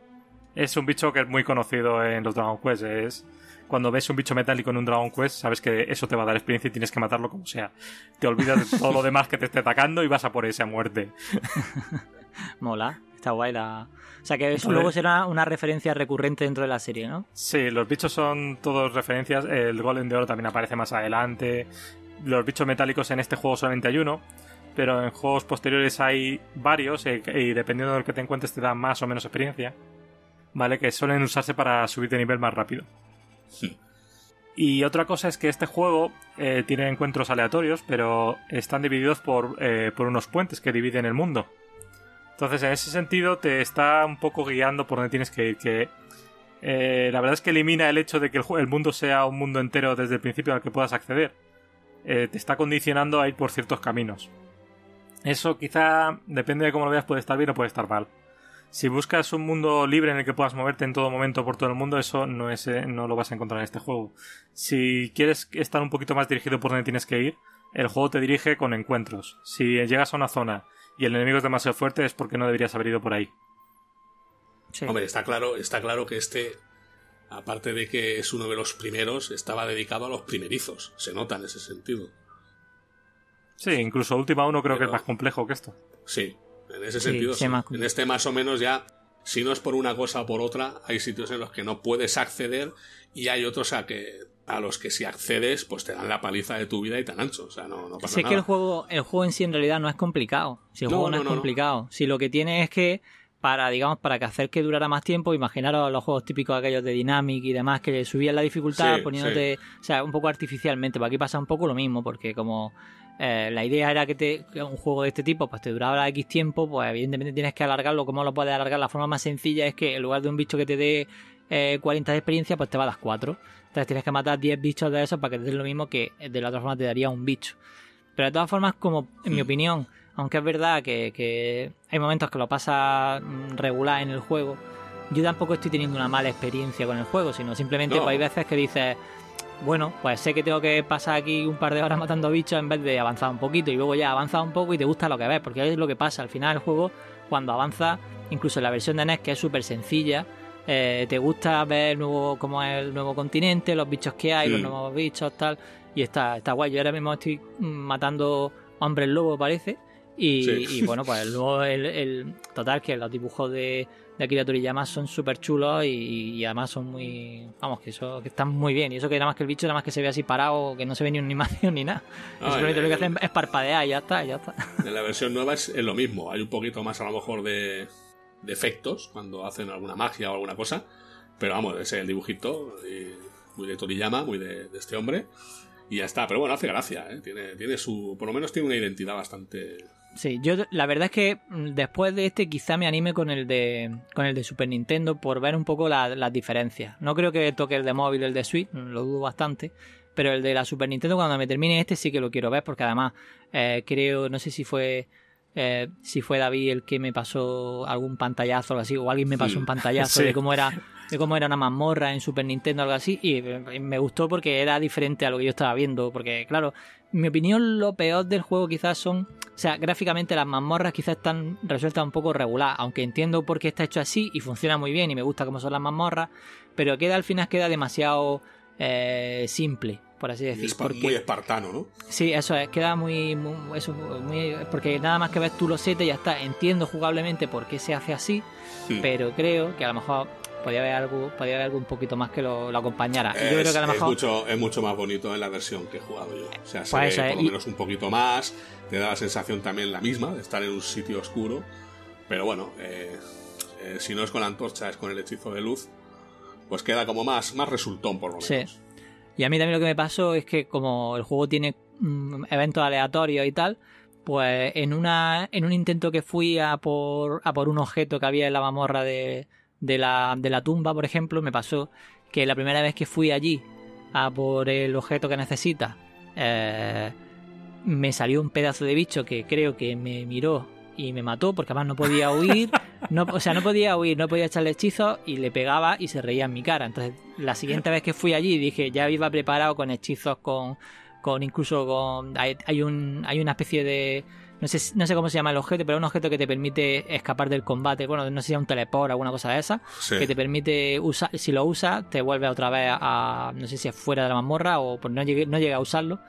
[SPEAKER 3] Es un bicho que es muy conocido en los Dragon Quest. Es cuando ves un bicho metálico en un Dragon Quest, sabes que eso te va a dar experiencia y tienes que matarlo como sea. Te olvidas de todo lo <laughs> demás que te esté atacando y vas a por esa muerte. <laughs>
[SPEAKER 1] Mola, está guay la... O sea que eso luego será una referencia recurrente dentro de la serie, ¿no?
[SPEAKER 3] Sí, los bichos son todos referencias. El golem de oro también aparece más adelante. Los bichos metálicos en este juego solamente hay uno pero en juegos posteriores hay varios eh, y dependiendo del que te encuentres te da más o menos experiencia, ¿vale? Que suelen usarse para subir de nivel más rápido. Y otra cosa es que este juego eh, tiene encuentros aleatorios, pero están divididos por, eh, por unos puentes que dividen el mundo. Entonces, en ese sentido, te está un poco guiando por donde tienes que ir. Que, eh, la verdad es que elimina el hecho de que el, mundo sea un mundo entero desde el principio al que puedas acceder. te está condicionando a ir por ciertos caminos. Eso quizá, depende de cómo lo veas, puede estar bien o puede estar mal. Si buscas un mundo libre en el que puedas moverte en todo momento por todo el mundo, eso no, es, eh, no lo vas a encontrar en este juego. Si quieres estar un poquito más dirigido por donde tienes que ir, el juego te dirige con encuentros. Si llegas a una zona y el enemigo es demasiado fuerte, es porque no deberías haber ido por ahí.
[SPEAKER 2] Hombre, está claro, está claro que este, aparte de que es uno de los primeros, estaba dedicado a los primerizos. Se nota en ese sentido.
[SPEAKER 3] Sí, incluso Última uno creo que es más complejo que esto.
[SPEAKER 2] Sí, en ese sentido, en este más o menos ya, si no es por una cosa o por otra, hay sitios en los que no puedes acceder y hay otros a que a los que si accedes, pues te dan la paliza de tu vida y tan ancho. O sea, no, no pasa
[SPEAKER 1] sé que el juego, el juego en sí en realidad no es complicado. Si el juego no, es complicado. Si lo que tiene es que para, digamos, para que hacer que durara más tiempo, imaginaros los juegos típicos aquellos de Dynamic y demás, que subían la dificultad poniéndote, o sea, un poco artificialmente. Pues aquí pasa un poco lo mismo, porque como eh, la idea era que, te, un juego de este tipo pues te duraba X tiempo, pues evidentemente tienes que alargarlo. ¿Cómo lo puedes alargar? La forma más sencilla es que en lugar de un bicho que te dé 40 de experiencia, pues te va a dar 4. Entonces tienes que matar 10 bichos de esos para que te den lo mismo que de la otra forma te daría un bicho. Pero de todas formas, como en mi hmm. opinión, aunque es verdad que, hay momentos que lo pasa mm, regular en el juego, yo tampoco estoy teniendo una mala experiencia con el juego, sino simplemente pues, hay veces que dices, bueno, pues sé que tengo que pasar aquí un par de horas matando bichos en vez de avanzar un poquito y luego ya avanzas un poco y te gusta lo que ves, porque es lo que pasa. Al final el juego, cuando avanza, incluso en la versión de NES, que es súper sencilla, eh, te gusta ver nuevo, cómo es el nuevo continente, los bichos que hay, los nuevos bichos, tal, y está, está guay. Yo ahora mismo estoy matando hombres lobo, parece. Y, bueno, pues luego el, el, total que los dibujos de, de Akira Toriyama son súper chulos y, además son muy. Vamos, que eso que están muy bien. Y eso que nada más que el bicho, nada más que se ve así parado, que no se ve ni una animación ni nada. simplemente lo que hacen es parpadear y ya está, ya está.
[SPEAKER 2] En la versión nueva es, lo mismo. Hay un poquito más a lo mejor de, de efectos cuando hacen alguna magia o alguna cosa. Pero vamos, ese es el dibujito muy de Toriyama, muy de, este hombre. Y ya está. Pero bueno, hace gracia, ¿eh? Tiene, tiene su. Por lo menos tiene una identidad bastante
[SPEAKER 1] Sí, yo la verdad es que mm, después de este quizá me anime con el de con el de Super Nintendo por ver un poco las diferencias. No creo que toque el de móvil, el de Switch, mm, lo dudo bastante, pero el de la Super Nintendo cuando me termine este sí que lo quiero ver porque además eh, creo, no sé si fue eh, si fue David el que me pasó algún pantallazo o algo así, o alguien me pasó un pantallazo <laughs> de cómo era de cómo era una mazmorra en Super Nintendo o algo así, y me gustó porque era diferente a lo que yo estaba viendo, porque claro, en mi opinión lo peor del juego quizás son, o sea, gráficamente las mazmorras quizás están resueltas un poco regular, aunque entiendo por qué está hecho así y funciona muy bien y me gusta cómo son las mazmorras, pero queda al final queda demasiado eh, simple por así decir.
[SPEAKER 2] muy espartano, ¿no?
[SPEAKER 1] Sí, eso es, queda muy, eso, muy, Porque nada más que ves tú los siete ya está. Entiendo jugablemente por qué se hace así, pero creo que a lo mejor podía haber algo, podía haber algo un poquito más que lo, acompañara.
[SPEAKER 2] Es, yo creo que a lo mejor... es, mucho, es mucho más bonito en la versión que he jugado yo. O sea, se pues ve por lo menos un poquito más, te da la sensación también la misma de estar en un sitio oscuro. Pero bueno, eh, eh, si no es con la antorcha, es con el hechizo de luz, pues queda como más, más resultón por lo menos. Sí.
[SPEAKER 1] Y a mí también lo que me pasó es que como el juego tiene mm, eventos aleatorios y tal, pues en una en un intento que fui a por, a por un objeto que había en la mamorra de, de, la, de la tumba, por ejemplo, me pasó que la primera vez que fui allí a por el objeto que necesita, eh, me salió un pedazo de bicho que creo que me miró y me mató porque además no podía <laughs> huir, no, o sea, no podía huir, no podía echarle hechizos y le pegaba y se reía en mi cara. Entonces, la siguiente vez que fui allí dije, ya iba preparado con hechizos, con, con incluso con... Hay, un, hay una especie de... No sé, no sé cómo se llama el objeto, pero es un objeto que te permite escapar del combate. Bueno, no sé si es un teleport o alguna cosa de esa. Que te permite usar, si lo usas, te vuelve otra vez a, no sé si es fuera de la mazmorra o pues no llegué, no llegué a usarlo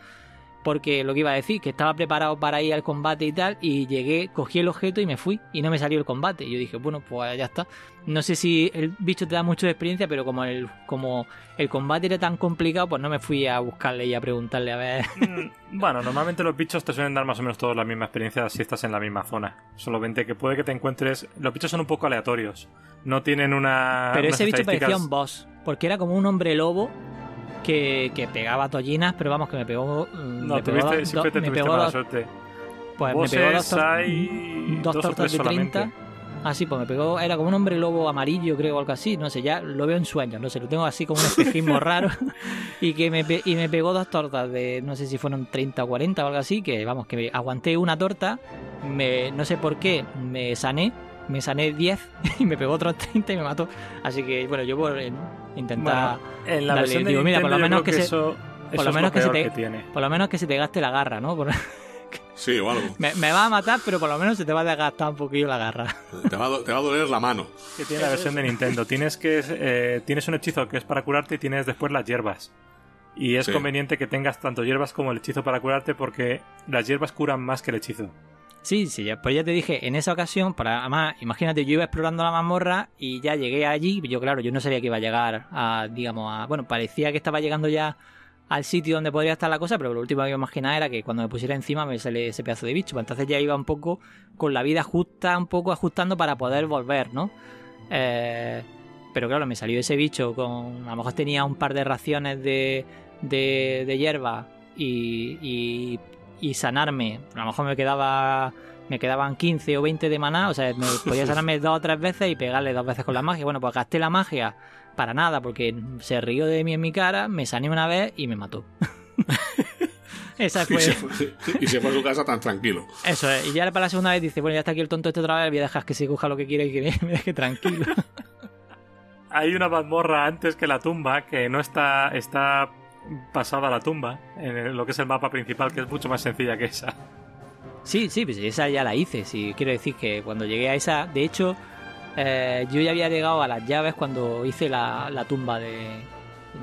[SPEAKER 1] porque lo que iba a decir, que estaba preparado para ir al combate y tal, y llegué, cogí el objeto y me fui, y no me salió el combate. Y yo dije, bueno, pues ya está. No sé si el bicho te da mucho de experiencia, pero como el, como el combate era tan complicado, pues no me fui a buscarle y a preguntarle a ver. <laughs>
[SPEAKER 3] Mm, bueno, normalmente los bichos te suelen dar más o menos todos la misma experiencia si estás en la misma zona. Solamente que puede que te encuentres. Los bichos son un poco aleatorios. No tienen una.
[SPEAKER 1] Pero ese bicho parecía un boss, porque era como un hombre lobo que, que pegaba tollinas, pero vamos, que me pegó.
[SPEAKER 3] Mm, no, me pegó tuviste, siempre te tuviste mala suerte.
[SPEAKER 1] Pues me pegó dos, dos, tortas de 30. Ah, sí, pues me pegó, era como un hombre lobo amarillo, creo, o algo así, no sé, ya lo veo en sueños, no sé, lo tengo así como un espejismo <laughs> raro. Y que me, y me pegó dos tortas de, no sé si fueron 30 o 40 o algo así, que vamos, que aguanté una torta, me, no sé por qué, me sané, me sané 10 <laughs> y me pegó otros 30 y me mató. Así que, bueno, yo por intentar.
[SPEAKER 3] en la versión digo, mira, por lo menos que, se.
[SPEAKER 1] por lo menos que, se te, por lo menos que se te gaste la garra, ¿no?
[SPEAKER 2] Sí, o algo. <laughs>
[SPEAKER 1] Me, va a matar, pero por lo menos se te va a desgastar un poquillo la garra.
[SPEAKER 2] Te va, a, te va a doler la mano.
[SPEAKER 3] Que tiene la versión de Nintendo. Tienes que eh, tienes un hechizo que es para curarte y tienes después las hierbas. Y es conveniente que tengas tanto hierbas como el hechizo para curarte porque las hierbas curan más que el hechizo.
[SPEAKER 1] Sí, sí, pues ya te dije, en esa ocasión, para además, imagínate, yo iba explorando la mazmorra y ya llegué allí, yo claro, yo no sabía que iba a llegar a, digamos, a, bueno, parecía que estaba llegando ya al sitio donde podría estar la cosa, pero lo último que imaginaba era que cuando me pusiera encima me sale ese pedazo de bicho, pues entonces ya iba un poco con la vida justa, un poco ajustando para poder volver, ¿no? Eh, pero claro, me salió ese bicho con, a lo mejor tenía un par de raciones de, de, hierba y y sanarme, a lo mejor me quedaba me quedaban 15 o 20 de maná, o sea, me <laughs> podía sanarme dos o tres veces y pegarle dos veces con la magia. Bueno, pues gasté la magia para nada, porque se rió de mí en mi cara, me sané una vez y me mató. <laughs>
[SPEAKER 2] Esa <laughs> fue... Y, se fue, a su casa tan tranquilo.
[SPEAKER 1] Eso es. Y ya para la segunda vez dice, bueno, ya está aquí el tonto este otra vez, voy a dejar que se coja lo que quiere y que me deje tranquilo.
[SPEAKER 3] Hay una mazmorra antes que la tumba que no está, está pasada la tumba, en lo que es el mapa principal, que es mucho más sencilla que esa.
[SPEAKER 1] Sí, sí, pues esa ya la hice. Sí, quiero decir que cuando llegué a esa, de hecho, eh, yo ya había llegado a las llaves cuando hice la, la tumba de,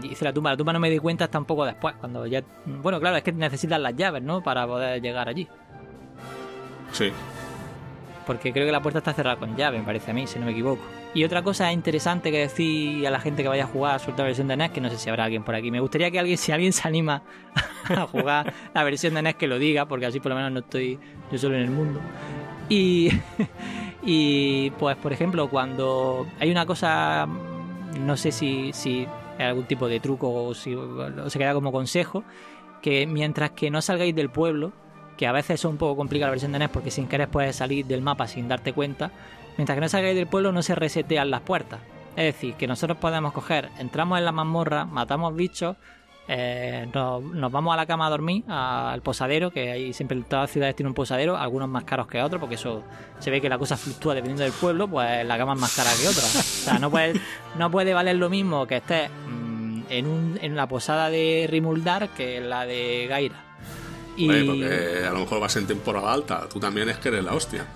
[SPEAKER 1] hice la tumba. La tumba no me di cuenta hasta un poco después, cuando ya... Bueno, claro, es que necesitas las llaves, ¿no? Para poder llegar allí.
[SPEAKER 2] Sí.
[SPEAKER 1] Porque creo que la puerta está cerrada con llave, me parece a mí, si no me equivoco. Y otra cosa interesante que decir a la gente que vaya a jugar a su versión de NES, que no sé si habrá alguien por aquí. Me gustaría que alguien, <laughs> si alguien se anima a <laughs> jugar la versión de NES, que lo diga, porque así por lo menos no estoy yo solo en el mundo. Y, <laughs> y pues, por ejemplo, cuando hay una cosa, no sé si, si algún tipo de truco o, si, se queda como consejo, que mientras que no salgáis del pueblo, que a veces es un poco complicado la versión de NES porque sin querer puedes salir del mapa sin darte cuenta, mientras que no salgáis del pueblo no se resetean las puertas. Es decir, que nosotros podemos coger, entramos en la mazmorra, matamos bichos, eh, nos, vamos a la cama a dormir, al posadero, que ahí siempre todas las ciudades tienen un posadero, algunos más caros que otros, porque eso se ve que la cosa fluctúa dependiendo del pueblo, pues la cama es más cara que otra. O sea, no puede, no puede valer lo mismo que estés mm, en, un, en la posada de Rimuldar que en la de Gaira.
[SPEAKER 2] Y... porque a lo mejor vas en temporada alta, tú también es que eres la hostia.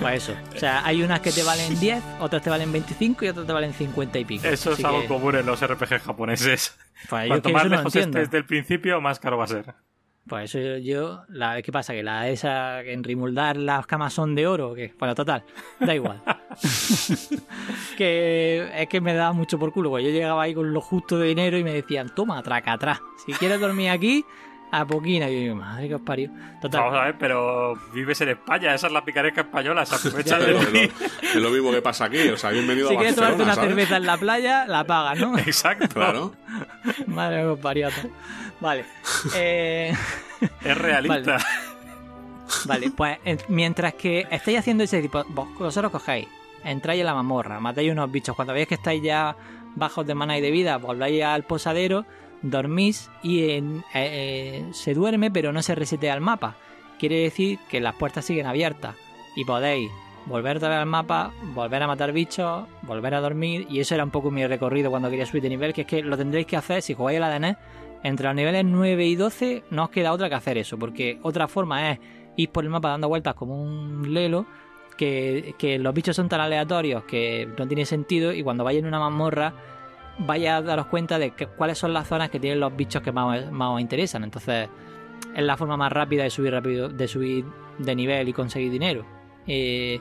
[SPEAKER 1] Pues eso. O sea, hay unas que te valen 10, otras te valen 25 y otras te valen 50 y pico.
[SPEAKER 3] Eso es algo común en los RPG japoneses. Pues Cuanto más lejos estés del principio, más caro va a ser.
[SPEAKER 1] Pues eso yo, la, ¿qué pasa? Que la esa en Rimuldar las camas son de oro, que bueno, total, da igual. <laughs> que es que me daba mucho por culo, pues yo llegaba ahí con lo justo de dinero y me decían, toma, traca atrás. Si quieres dormir aquí, a poquina. Y yo, madre que os parió.
[SPEAKER 3] Total. Vamos a ver, pero vives en España, esa es la picaresca española, se aprovecha <laughs> de
[SPEAKER 2] ti. Es lo mismo que pasa aquí, o sea, bienvenido
[SPEAKER 1] si
[SPEAKER 2] a
[SPEAKER 1] Si quieres tomarte una cerveza en la playa, la pagas, ¿no? <laughs>
[SPEAKER 3] Exacto.
[SPEAKER 2] Claro. <laughs>
[SPEAKER 1] Madre que os parió. Vale. Eh...
[SPEAKER 3] Es realista.
[SPEAKER 1] Vale. pues mientras que estáis haciendo ese tipo, vosotros cogéis, entráis en la mamorra, matáis unos bichos, cuando veis que estáis ya bajos de mana y de vida, volváis al posadero dormís y en, eh, eh, se duerme pero no se resetea el mapa. Quiere decir que las puertas siguen abiertas y podéis volver a ver al mapa, volver a matar bichos, volver a dormir y eso era un poco mi recorrido cuando quería subir de nivel, que es que lo tendréis que hacer si jugáis a la DNS. Entre los niveles 9 y 12 no os queda otra que hacer eso, porque otra forma es ir por el mapa dando vueltas como un lelo, que, que los bichos son tan aleatorios que no tiene sentido y cuando vayáis en una mazmorra vaya a daros cuenta de que, cuáles son las zonas que tienen los bichos que más, os interesan. Entonces, es la forma más rápida de subir rápido, de subir de nivel y conseguir dinero. Eh,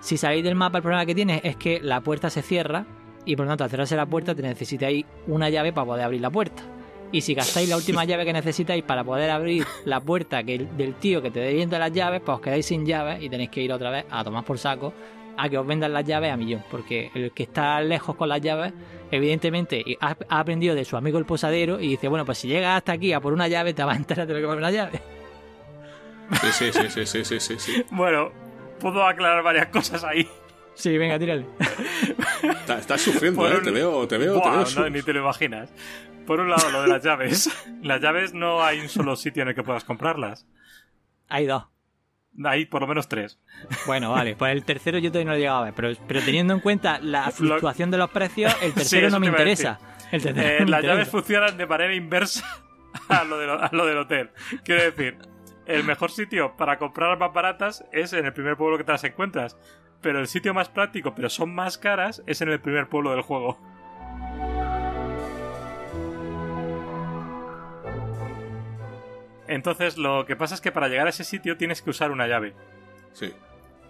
[SPEAKER 1] si salís del mapa, el problema que tienes es que la puerta se cierra y por lo tanto, al cerrarse la puerta, te necesitáis una llave para poder abrir la puerta. Y si gastáis la última <laughs> llave que necesitáis para poder abrir la puerta que del tío que te dé las llaves, pues os quedáis sin llaves y tenéis que ir otra vez a tomar por saco a que os vendan las llaves a millón, porque el que está lejos con las llaves, evidentemente ha, aprendido de su amigo el posadero y dice, bueno, pues si llegas hasta aquí a por una llave, te vas a enterar de lo que vale una llave.
[SPEAKER 2] Sí, sí, sí, sí, sí, sí, sí. <laughs>
[SPEAKER 3] Bueno, puedo aclarar varias cosas ahí.
[SPEAKER 1] Sí, venga, tírale.
[SPEAKER 2] estás sufriendo, ¿eh? Te veo, te veo, te veo.
[SPEAKER 3] No, ni te lo imaginas. Por un lado, lo de las llaves. Las llaves no hay un solo sitio en el que puedas comprarlas.
[SPEAKER 1] Hay dos.
[SPEAKER 3] Hay por lo menos tres.
[SPEAKER 1] Bueno, vale, pues el tercero yo todavía no lo he llegado a ver, pero, pero teniendo en cuenta la fluctuación de los precios, el <laughs> tercero no me interesa.
[SPEAKER 3] Eh, las llaves funcionan de manera inversa <laughs> a lo, a lo del hotel. Quiero decir, el mejor sitio para comprar más baratas es en el primer pueblo que te las encuentras, pero el sitio más práctico, pero son más caras, es en el primer pueblo del juego. Entonces, lo que pasa es que para llegar a ese sitio tienes que usar una llave.
[SPEAKER 2] Sí.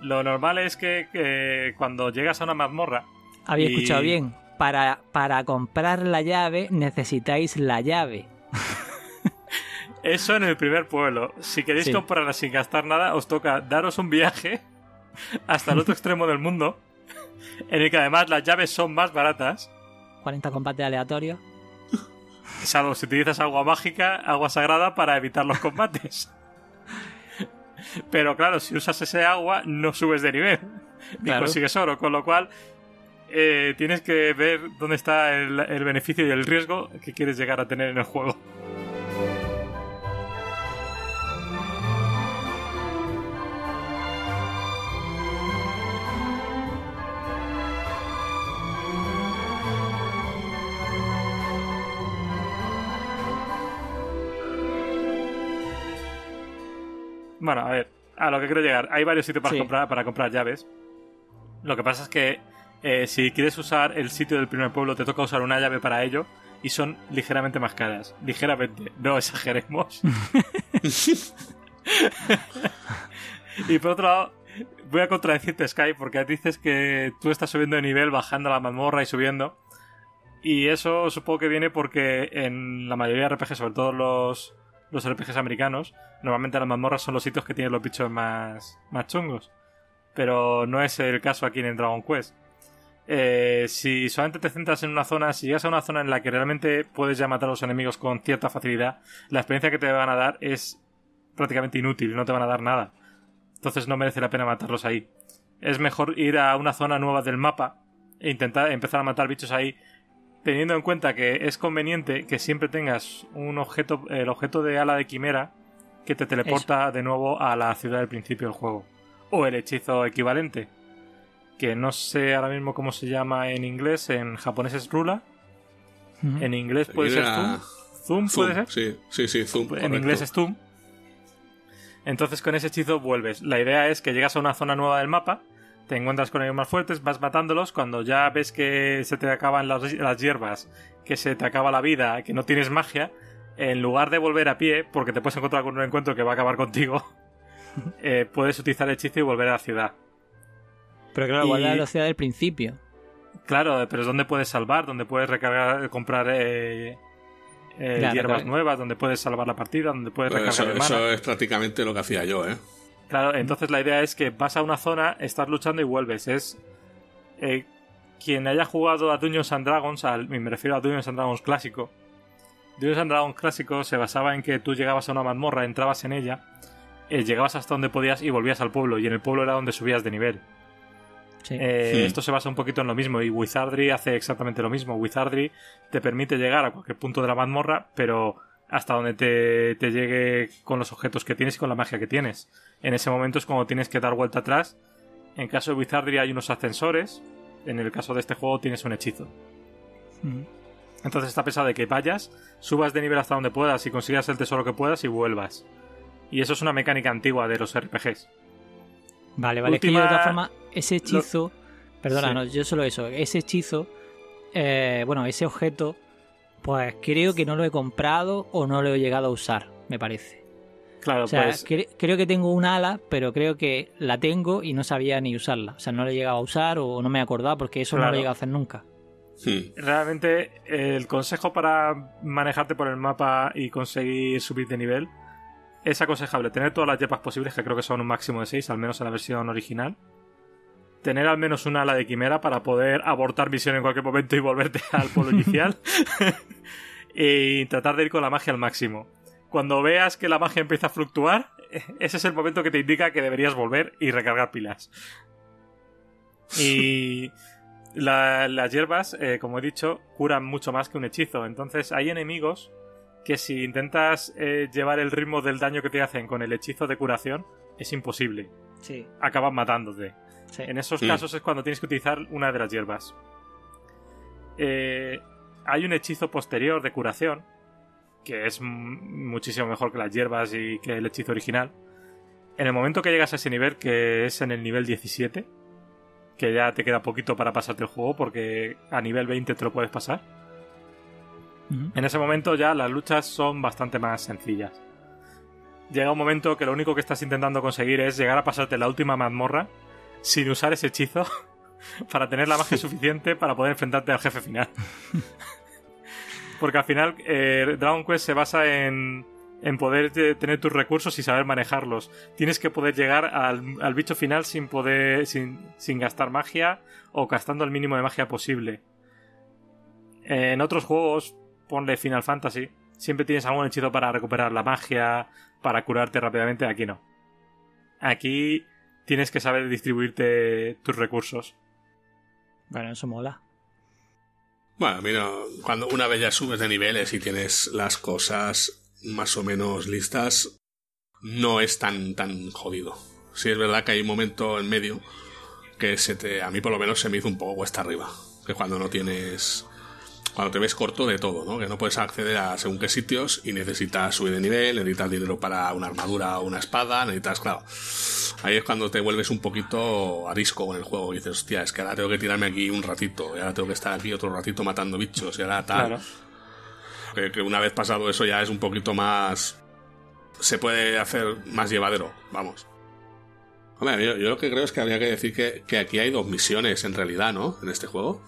[SPEAKER 3] Lo normal es que, cuando llegas a una mazmorra.
[SPEAKER 1] Había escuchado bien. Para, para comprar la llave necesitáis la llave. <laughs>
[SPEAKER 3] Eso en el primer pueblo. Si queréis comprarla sin gastar nada, os toca daros un viaje <laughs> hasta el otro <laughs> extremo del mundo. En el que además las llaves son más baratas.
[SPEAKER 1] 40 combates aleatorios.
[SPEAKER 3] Salvo si utilizas agua mágica, agua sagrada para evitar los combates. <laughs> Pero claro, si usas ese agua, no subes de nivel. <laughs> Ni consigues oro. Con lo cual, eh, tienes que ver dónde está el beneficio y el riesgo que quieres llegar a tener en el juego. Bueno, a ver, a lo que quiero llegar. Hay varios sitios para, comprar, para comprar llaves. Lo que pasa es que eh, si quieres usar el sitio del primer pueblo, te toca usar una llave para ello y son ligeramente más caras. Ligeramente, no exageremos. <laughs> y por otro lado, voy a contradecirte, Sky, porque dices que tú estás subiendo de nivel, bajando la mazmorra y subiendo. Y eso supongo que viene porque en la mayoría de RPG, sobre todo los, los RPGs americanos, normalmente las mazmorras son los sitios que tienen los bichos más, más chungos. Pero no es el caso aquí en Dragon Quest. Eh, si solamente te centras en una zona, si llegas a una zona en la que realmente puedes ya matar a los enemigos con cierta facilidad, la experiencia que te van a dar es prácticamente inútil, no te van a dar nada. Entonces no merece la pena matarlos ahí. Es mejor ir a una zona nueva del mapa e intentar empezar a matar bichos ahí teniendo en cuenta que es conveniente que siempre tengas un objeto, el objeto de ala de quimera que te teleporta de nuevo a la ciudad del principio del juego. O el hechizo equivalente. Que no sé ahora mismo cómo se llama en inglés, en japonés es Rula. En inglés puede ser Zoom. Zoom. puede ser?
[SPEAKER 2] Sí, sí, sí, Zoom.
[SPEAKER 3] En inglés es Zoom. Entonces con ese hechizo vuelves. La idea es que llegas a una zona nueva del mapa te encuentras con ellos más fuertes, vas matándolos, cuando ya ves que se te acaban las, hierbas, que se te acaba la vida, que no tienes magia, en lugar de volver a pie, porque te puedes encontrar con un encuentro que va a acabar contigo, <laughs> eh, puedes utilizar el hechizo y volver a la ciudad.
[SPEAKER 1] Pero claro, volver a la ciudad del principio.
[SPEAKER 3] Claro, pero es donde puedes salvar, donde puedes recargar, comprar eh, eh, hierbas nuevas, donde puedes salvar la partida, donde puedes
[SPEAKER 2] pues recargar. Eso, eso es prácticamente lo que hacía yo, ¿eh?
[SPEAKER 3] Claro, entonces la idea es que vas a una zona, estás luchando y vuelves. Es. Eh, quien haya jugado a Dungeons and Dragons, al, me refiero a Dungeons and Dragons clásico. Dungeons and Dragons clásico se basaba en que tú llegabas a una mazmorra, entrabas en ella, eh, llegabas hasta donde podías y volvías al pueblo. Y en el pueblo era donde subías de nivel. Eh, esto se basa un poquito en lo mismo y Wizardry hace exactamente lo mismo. Wizardry te permite llegar a cualquier punto de la mazmorra, pero hasta donde te, te, llegue con los objetos que tienes y con la magia que tienes. En ese momento es cuando tienes que dar vuelta atrás. En caso de Wizardry hay unos ascensores. En el caso de este juego tienes un hechizo. Mm. Entonces está pesado de que vayas, subas de nivel hasta donde puedas y consigas el tesoro que puedas y vuelvas. Y eso es una mecánica antigua de los RPGs.
[SPEAKER 1] Vale, vale. que de otra forma, ese hechizo. Perdona, no, yo solo eso. Ese hechizo. Eh, bueno, ese objeto pues creo que no lo he comprado o no lo he llegado a usar, me parece.
[SPEAKER 3] Claro, pues...
[SPEAKER 1] creo que tengo un ala, pero creo que la tengo y no sabía ni usarla. O sea, no la he llegado a usar o no me he acordado porque eso no lo he llegado a hacer nunca.
[SPEAKER 3] Realmente, el consejo para manejarte por el mapa y conseguir subir de nivel es aconsejable tener todas las yepas posibles, que creo que son un máximo de 6, al menos en la versión original tener al menos una ala de quimera para poder abortar misión en cualquier momento y volverte <laughs> al polo inicial. y tratar de ir con la magia al máximo. Cuando veas que la magia empieza a fluctuar, ese es el momento que te indica que deberías volver y recargar pilas. Y las hierbas, eh, como he dicho, curan mucho más que un hechizo. Entonces hay enemigos que si intentas eh, llevar el ritmo del daño que te hacen con el hechizo de curación, es imposible.
[SPEAKER 1] Sí.
[SPEAKER 3] Acaban matándote. En esos casos es cuando tienes que utilizar una de las hierbas. Eh, hay un hechizo posterior de curación, que es muchísimo mejor que las hierbas y que el hechizo original. En el momento que llegas a ese nivel, que es en el nivel 17, que ya te queda poquito para pasarte el juego, porque a nivel 20 te lo puedes pasar. En ese momento ya las luchas son bastante más sencillas. Llega un momento que lo único que estás intentando conseguir es llegar a pasarte la última mazmorra sin usar ese hechizo <laughs> para tener la magia <laughs> suficiente para poder enfrentarte al jefe final. <laughs> Porque al final eh, Dragon Quest se basa en, en poder tener tus recursos y saber manejarlos. Tienes que poder llegar al, bicho final sin poder. Sin, sin, gastar magia o gastando el mínimo de magia posible. En otros juegos, ponle Final Fantasy, siempre tienes algún hechizo para recuperar la magia, para curarte rápidamente, aquí no. Aquí tienes que saber distribuirte tus recursos.
[SPEAKER 1] Bueno, eso mola.
[SPEAKER 2] Bueno, mira, cuando una vez ya subes de niveles y tienes las cosas más o menos listas, no es tan, tan jodido. Sí es verdad que hay un momento en medio que se te, a mí por lo menos se me hizo un poco cuesta arriba. Que cuando no tienes cuando te ves corto de todo, ¿no? Que no puedes acceder a según qué sitios y necesitas subir de nivel, necesitas dinero para una armadura o una espada, necesitas, claro. Ahí es cuando te vuelves un poquito arisco con el juego y dices, hostia, es que ahora tengo que tirarme aquí un ratito, y ahora tengo que estar aquí otro ratito matando bichos, y ahora tal. Que, una vez pasado eso ya es un poquito más. Se puede hacer más llevadero, vamos. Hombre, yo, lo que creo es que habría que decir que, que aquí hay dos misiones en realidad, ¿no? En este juego.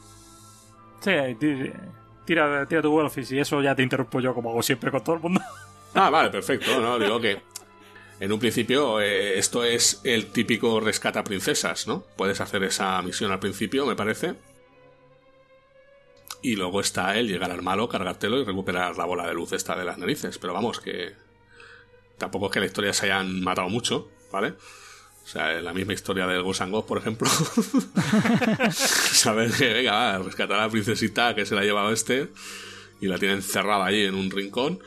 [SPEAKER 3] Sí, tira, tira tu Wolfish y eso ya te interrumpo yo como hago siempre con todo el mundo. <laughs>
[SPEAKER 2] Ah, vale, perfecto. No, digo que en un principio eh, esto es el típico rescata princesas, ¿no? Puedes hacer esa misión al principio, me parece. Y luego está el llegar al malo, cargártelo y recuperar la bola de luz esta de las narices. Pero vamos, que tampoco es que la historia se hayan matado mucho, ¿vale? O sea, la misma historia del Ghost por ejemplo. <laughs> Saber que, venga, va, rescatar a la princesita que se la ha llevado este y la tiene encerrada ahí en un rincón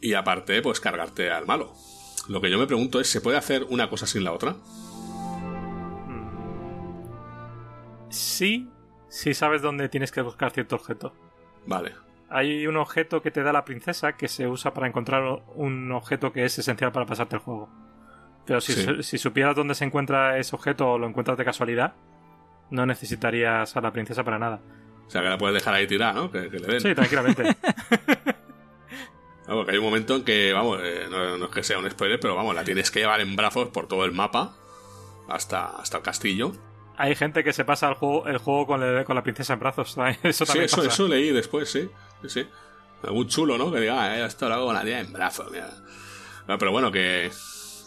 [SPEAKER 2] y aparte, pues cargarte al malo. Lo que yo me pregunto es, ¿se puede hacer una cosa sin la otra?
[SPEAKER 3] Sí, sí sabes dónde tienes que buscar cierto objeto.
[SPEAKER 2] Vale.
[SPEAKER 3] Hay un objeto que te da la princesa que se usa para encontrar un objeto que es esencial para pasarte el juego. Pero si, supieras dónde se encuentra ese objeto o lo encuentras de casualidad, no necesitarías a la princesa para nada.
[SPEAKER 2] O sea, que la puedes dejar ahí tirada, ¿no? Que, le den.
[SPEAKER 3] Sí, tranquilamente. <laughs>
[SPEAKER 2] Vamos, que hay un momento en que, vamos, eh, no, es que sea un spoiler, pero vamos, la tienes que llevar en brazos por todo el mapa hasta, hasta el castillo.
[SPEAKER 3] Hay gente que se pasa el juego, el juego con, la princesa en brazos. <laughs> Eso también
[SPEAKER 2] sí, eso, eso leí después, sí. sí. Algún chulo, ¿no? Que diga, ah, esto lo hago con la tía en brazos. Mira. pero bueno, que,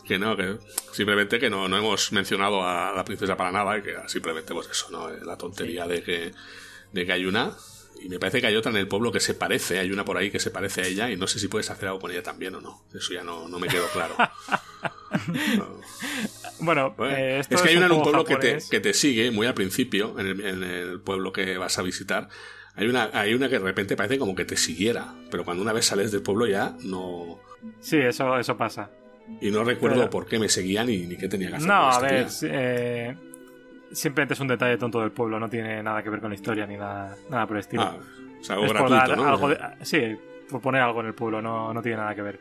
[SPEAKER 2] que no, que simplemente que no, no hemos mencionado a la princesa para nada y que simplemente pues eso, ¿no? La tontería de que, de que hay una y me parece que hay otra en el pueblo que se parece, hay una por ahí que se parece a ella y no sé si puedes hacer algo con ella también o no. Eso ya no, no me quedó claro. <laughs>
[SPEAKER 3] Bueno, eh,
[SPEAKER 2] es que hay una en un pueblo que te, que te, sigue muy al principio, en el, en el, pueblo que vas a visitar. Hay una, hay una que de repente parece como que te siguiera, pero cuando una vez sales del pueblo ya no...
[SPEAKER 3] Sí, eso, eso pasa.
[SPEAKER 2] Y no recuerdo por qué me seguían ni, ni qué tenía que hacer.
[SPEAKER 3] No, a ver, eh, simplemente es un detalle tonto del pueblo, no tiene nada que ver con la historia ni nada, nada por el estilo.
[SPEAKER 2] Ah, es algo gratuito, ¿no?
[SPEAKER 3] sí, por poner algo en el pueblo, no, no tiene nada que ver.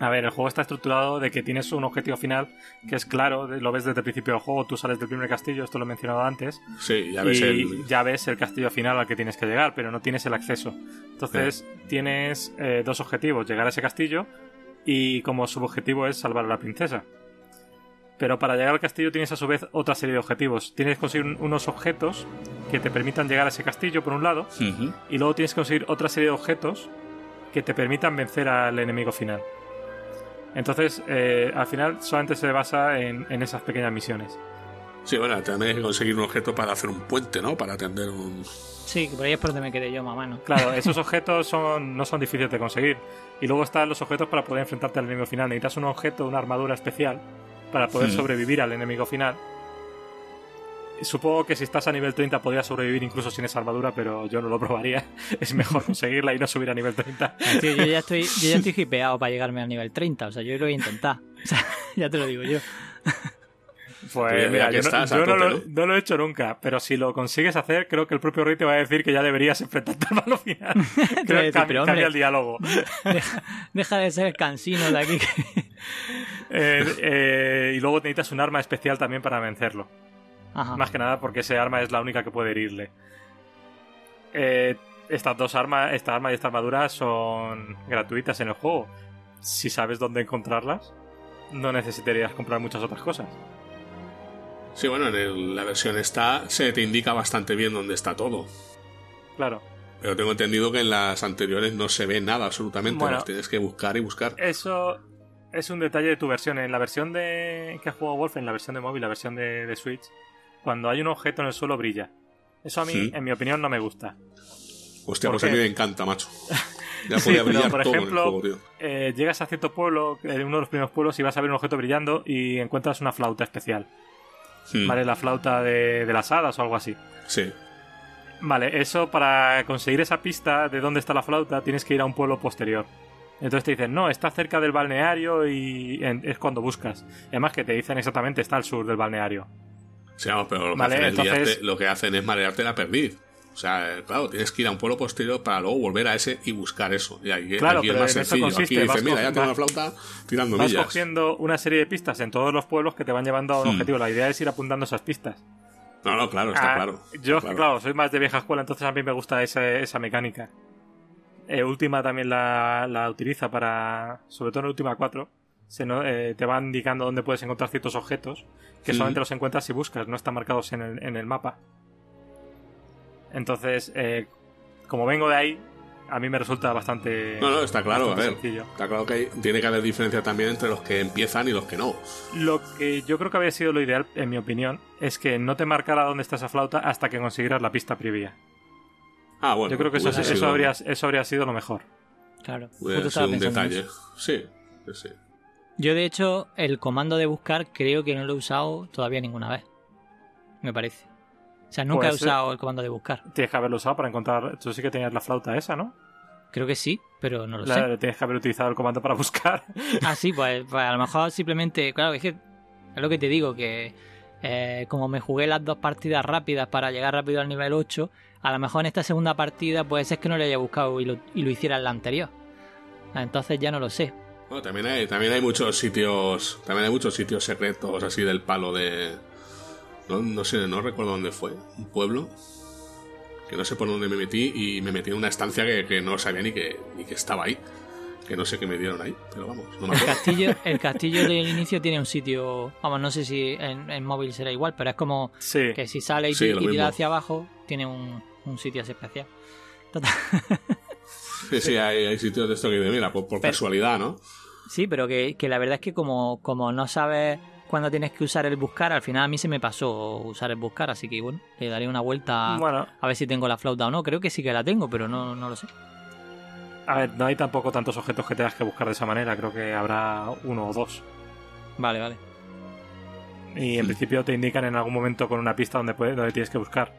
[SPEAKER 3] A ver, el juego está estructurado de que tienes un objetivo final que es claro, lo ves desde el principio del juego, tú sales del primer castillo, esto lo he mencionado antes.
[SPEAKER 2] Sí, ya ves
[SPEAKER 3] y
[SPEAKER 2] el...
[SPEAKER 3] ya ves el castillo final al que tienes que llegar, pero no tienes el acceso. Entonces, tienes eh, dos objetivos, llegar a ese castillo y como subobjetivo es salvar a la princesa. Pero para llegar al castillo tienes a su vez otra serie de objetivos. Tienes que conseguir unos objetos que te permitan llegar a ese castillo por un lado y luego tienes que conseguir otra serie de objetos que te permitan vencer al enemigo final. Entonces, eh, al final solamente se basa en, esas pequeñas misiones.
[SPEAKER 2] Sí, bueno, también hay que conseguir un objeto para hacer un puente, ¿no? Para atender un...
[SPEAKER 1] Sí, por ahí es por donde me quedé yo, mamá, ¿no?
[SPEAKER 3] Claro, <laughs> esos objetos son, no son difíciles de conseguir. Y luego están los objetos para poder enfrentarte al enemigo final. Necesitas un objeto, una armadura especial para poder sobrevivir al enemigo final. Supongo que si estás a nivel 30 podrías sobrevivir incluso sin esa armadura, pero yo no lo probaría. <laughs> Es mejor conseguirla y no subir a nivel 30.
[SPEAKER 1] yo ya <laughs> estoy, yo ya estoy hipeado para llegarme a nivel 30, o sea, yo lo voy a intentar. <laughs> O sea, ya te lo digo yo.
[SPEAKER 3] Pues mira, yo, no, lo, he hecho nunca, pero si lo consigues hacer, creo que el propio rey te va a decir que ya deberías enfrentarte al malo final. creo que cambia, el diálogo.
[SPEAKER 1] Deja, de ser cansino de aquí. <laughs>
[SPEAKER 3] Eh, eh, y luego necesitas un arma especial también para vencerlo. Más que nada porque ese arma es la única que puede herirle. Eh, estas dos armas, esta arma y esta armadura son gratuitas en el juego. Si sabes dónde encontrarlas, no necesitarías comprar muchas otras cosas.
[SPEAKER 2] Sí, bueno, en la versión esta se te indica bastante bien dónde está todo.
[SPEAKER 3] Claro.
[SPEAKER 2] Pero tengo entendido que en las anteriores no se ve nada absolutamente, las tienes que buscar y buscar.
[SPEAKER 3] Eso es un detalle de tu versión. En la versión de que ha jugado Wolf, en la versión de móvil, la versión de, Switch, cuando hay un objeto en el suelo brilla. Eso a mí, en mi opinión, no me gusta.
[SPEAKER 2] Hostia, pues a mí me encanta, macho. <laughs> Ya podía brillar por todo ejemplo, el juego,
[SPEAKER 3] eh, llegas a cierto pueblo, en uno de los primeros pueblos, y vas a ver un objeto brillando y encuentras una flauta especial. Hmm. ¿Vale? La flauta de, de las hadas o algo así.
[SPEAKER 2] Sí.
[SPEAKER 3] Vale, eso para conseguir esa pista de dónde está la flauta tienes que ir a un pueblo posterior. Entonces te dicen, no, está cerca del balneario y es cuando buscas. además que te dicen exactamente, está al sur del balneario.
[SPEAKER 2] Sí, pero lo, que hacen lo que hacen es marearte la perdiz. O sea, claro, tienes que ir a un pueblo posterior para luego volver a ese y buscar eso. Y ahí,
[SPEAKER 3] claro,
[SPEAKER 2] es más sencillo. aquí dice, mira, ya tengo una flauta tirando
[SPEAKER 3] vas cogiendo una serie de pistas en todos los pueblos que te van llevando a un hmm. objetivo. La idea es ir apuntando esas pistas.
[SPEAKER 2] No, no, claro, está ah, claro.
[SPEAKER 3] Yo,
[SPEAKER 2] claro.
[SPEAKER 3] soy más de vieja escuela, entonces a mí me gusta esa, esa mecánica. Eh, última también la, la, utiliza para. Sobre todo en Última 4. Se eh, te va indicando dónde puedes encontrar ciertos objetos que solamente los encuentras si buscas, no están marcados en el, en el mapa. Entonces, eh, como vengo de ahí, a mí me resulta bastante.
[SPEAKER 2] No, no, está claro, a ver. Está claro que tiene que haber diferencia también entre los que empiezan y los que no.
[SPEAKER 3] Lo que yo creo que habría sido lo ideal, en mi opinión, es que no te marcara dónde está esa flauta hasta que consiguieras la pista previa.
[SPEAKER 2] Ah, bueno.
[SPEAKER 3] Yo creo que eso, eso, habría, eso habría sido lo mejor.
[SPEAKER 1] Claro.
[SPEAKER 2] Puede un detalle. Sí, sí.
[SPEAKER 1] Yo, de hecho, el comando de buscar creo que no lo he usado todavía ninguna vez. Me parece. O sea, nunca he pues, usado el comando de buscar.
[SPEAKER 3] Tienes que haberlo usado para encontrar. Tú sí que tenías la flauta esa, ¿no?
[SPEAKER 1] Creo que sí, pero no lo sé.
[SPEAKER 3] Tienes que haber utilizado el comando para buscar. <laughs>
[SPEAKER 1] Ah, sí, pues, pues, a lo mejor simplemente. Claro, es que. Es lo que te digo, que eh, como me jugué las dos partidas rápidas para llegar rápido al nivel 8, a lo mejor en esta segunda partida puede ser que no lo haya buscado y lo, y lo hiciera en la anterior. Entonces ya no lo sé.
[SPEAKER 2] Bueno, también hay, también hay muchos sitios. También hay muchos sitios secretos así del palo de no, sé, no recuerdo dónde fue. Un pueblo. Que no sé por dónde me metí y me metí en una estancia que, no sabía ni que, ni que estaba ahí. Que no sé qué me dieron ahí, pero vamos,
[SPEAKER 1] el castillo, <laughs> el castillo del inicio tiene un sitio, vamos, no sé si en, móvil será igual, pero es como que si sale y, tira hacia abajo, tiene un, sitio especial.
[SPEAKER 2] Sí, sí, hay, sitios de esto que mira, por, casualidad, ¿no?
[SPEAKER 1] Sí, pero que, que, la verdad es que como, como no sabes cuando tienes que usar el buscar, al final a mí se me pasó usar el buscar, así que bueno, le daré una vuelta a ver si tengo la flauta o no. Creo que sí que la tengo, pero no, no lo sé.
[SPEAKER 3] A ver, no hay tampoco tantos objetos que tengas que buscar de esa manera, creo que habrá uno o dos.
[SPEAKER 1] Vale, vale.
[SPEAKER 3] Y en principio te indican en algún momento con una pista donde, puedes, donde tienes que buscar.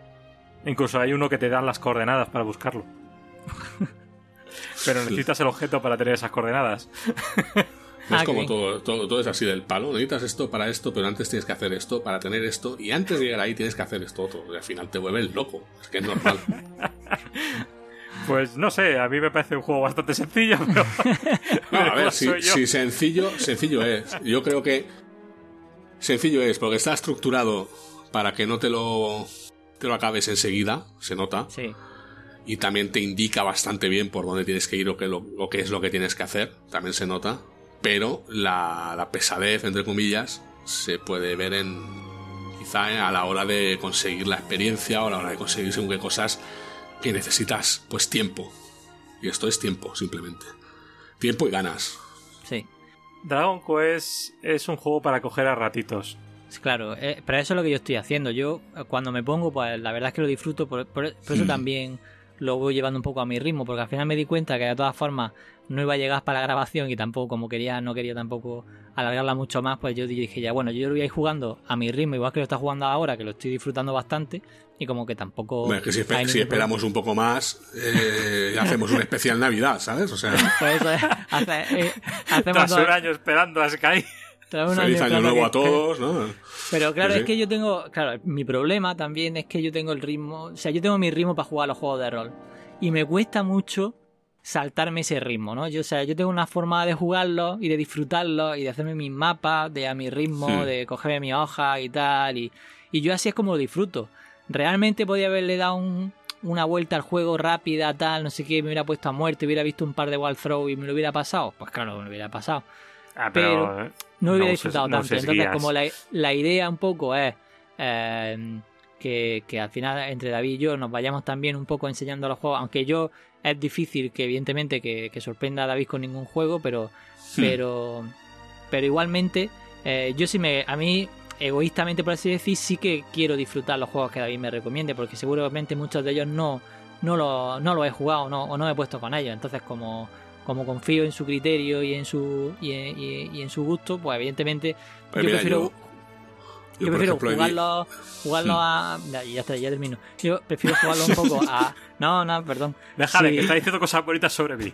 [SPEAKER 3] Incluso hay uno que te dan las coordenadas para buscarlo. <laughs> Pero necesitas el objeto para tener esas coordenadas. <laughs>
[SPEAKER 2] es ah, como todo, todo, es así del palo. Necesitas esto para esto, pero antes tienes que hacer esto para tener esto. Y antes de llegar ahí tienes que hacer esto otro. Y al final te vuelves loco. Es que es normal. <laughs>
[SPEAKER 3] Pues no sé, a mí me parece un juego bastante sencillo, <laughs> pero.
[SPEAKER 2] a <laughs> ver, si, sencillo, sencillo es. Yo creo que. Sencillo es, porque está estructurado para que no te lo. te lo acabes enseguida, se nota.
[SPEAKER 1] Sí.
[SPEAKER 2] Y también te indica bastante bien por dónde tienes que ir o qué, lo, lo que es lo que tienes que hacer, también se nota pero la, pesadez, entre comillas, se puede ver en quizá a la hora de conseguir la experiencia o a la hora de conseguir según qué cosas que necesitas, pues tiempo. Y esto es tiempo, simplemente. Tiempo y ganas.
[SPEAKER 1] Sí.
[SPEAKER 3] Dragon Quest es un juego para coger a ratitos.
[SPEAKER 1] Claro, eh, pero eso es lo que yo estoy haciendo. Yo cuando me pongo, pues la verdad es que lo disfruto, por, eso mm. <clears throat> también lo voy llevando un poco a mi ritmo, porque al final me di cuenta que de todas formas no iba a llegar para la grabación y tampoco, como quería, no quería tampoco alargarla mucho más, pues yo dije ya, bueno, yo lo voy a ir jugando a mi ritmo, igual que lo está jugando ahora, que lo estoy disfrutando bastante, y como que tampoco...
[SPEAKER 2] Bueno, es que si, esperamos un poco más, eh, hacemos un especial Navidad, ¿sabes? O sea... <laughs>
[SPEAKER 1] Pues eso es, eh,
[SPEAKER 3] hacemos Tras un año esperando a Sky. <laughs>
[SPEAKER 2] Feliz año nuevo a todos, ¿no?
[SPEAKER 1] Pero claro, es que yo tengo. Claro, mi problema también es que yo tengo el ritmo. O sea, yo tengo mi ritmo para jugar a los juegos de rol. Y me cuesta mucho saltarme ese ritmo, ¿no? Yo, o sea, yo tengo una forma de jugarlo y de disfrutarlo y de hacerme mis mapas de a mi ritmo, de cogerme mi hoja y tal. Y, y, yo así es como lo disfruto. Realmente podía haberle dado una vuelta al juego rápida, tal, no sé qué, me hubiera puesto a muerte, hubiera visto un par de wall throw y me lo hubiera pasado. Pues claro, me lo hubiera pasado.
[SPEAKER 3] Ah, pero, eh,
[SPEAKER 1] no hubiera disfrutado tanto. Entonces, como la, la, idea un poco es eh, que, que, al final entre David y yo nos vayamos también un poco enseñando los juegos, aunque yo es difícil que evidentemente que, sorprenda a David con ningún juego, pero pero pero igualmente eh, yo sí me a mí egoístamente por así decir sí que quiero disfrutar los juegos que David me recomiende porque seguramente muchos de ellos no no lo, no lo he jugado no, o no me he puesto con ellos. Entonces, como, como confío en su criterio y en su, y en, su gusto, pues evidentemente pues yo prefiero yo, prefiero jugarlo, jugarlo a. Ya, ya está, ya termino. Yo prefiero jugarlo un poco a. No, no, perdón.
[SPEAKER 3] Déjale, que está diciendo cosas bonitas sobre mí.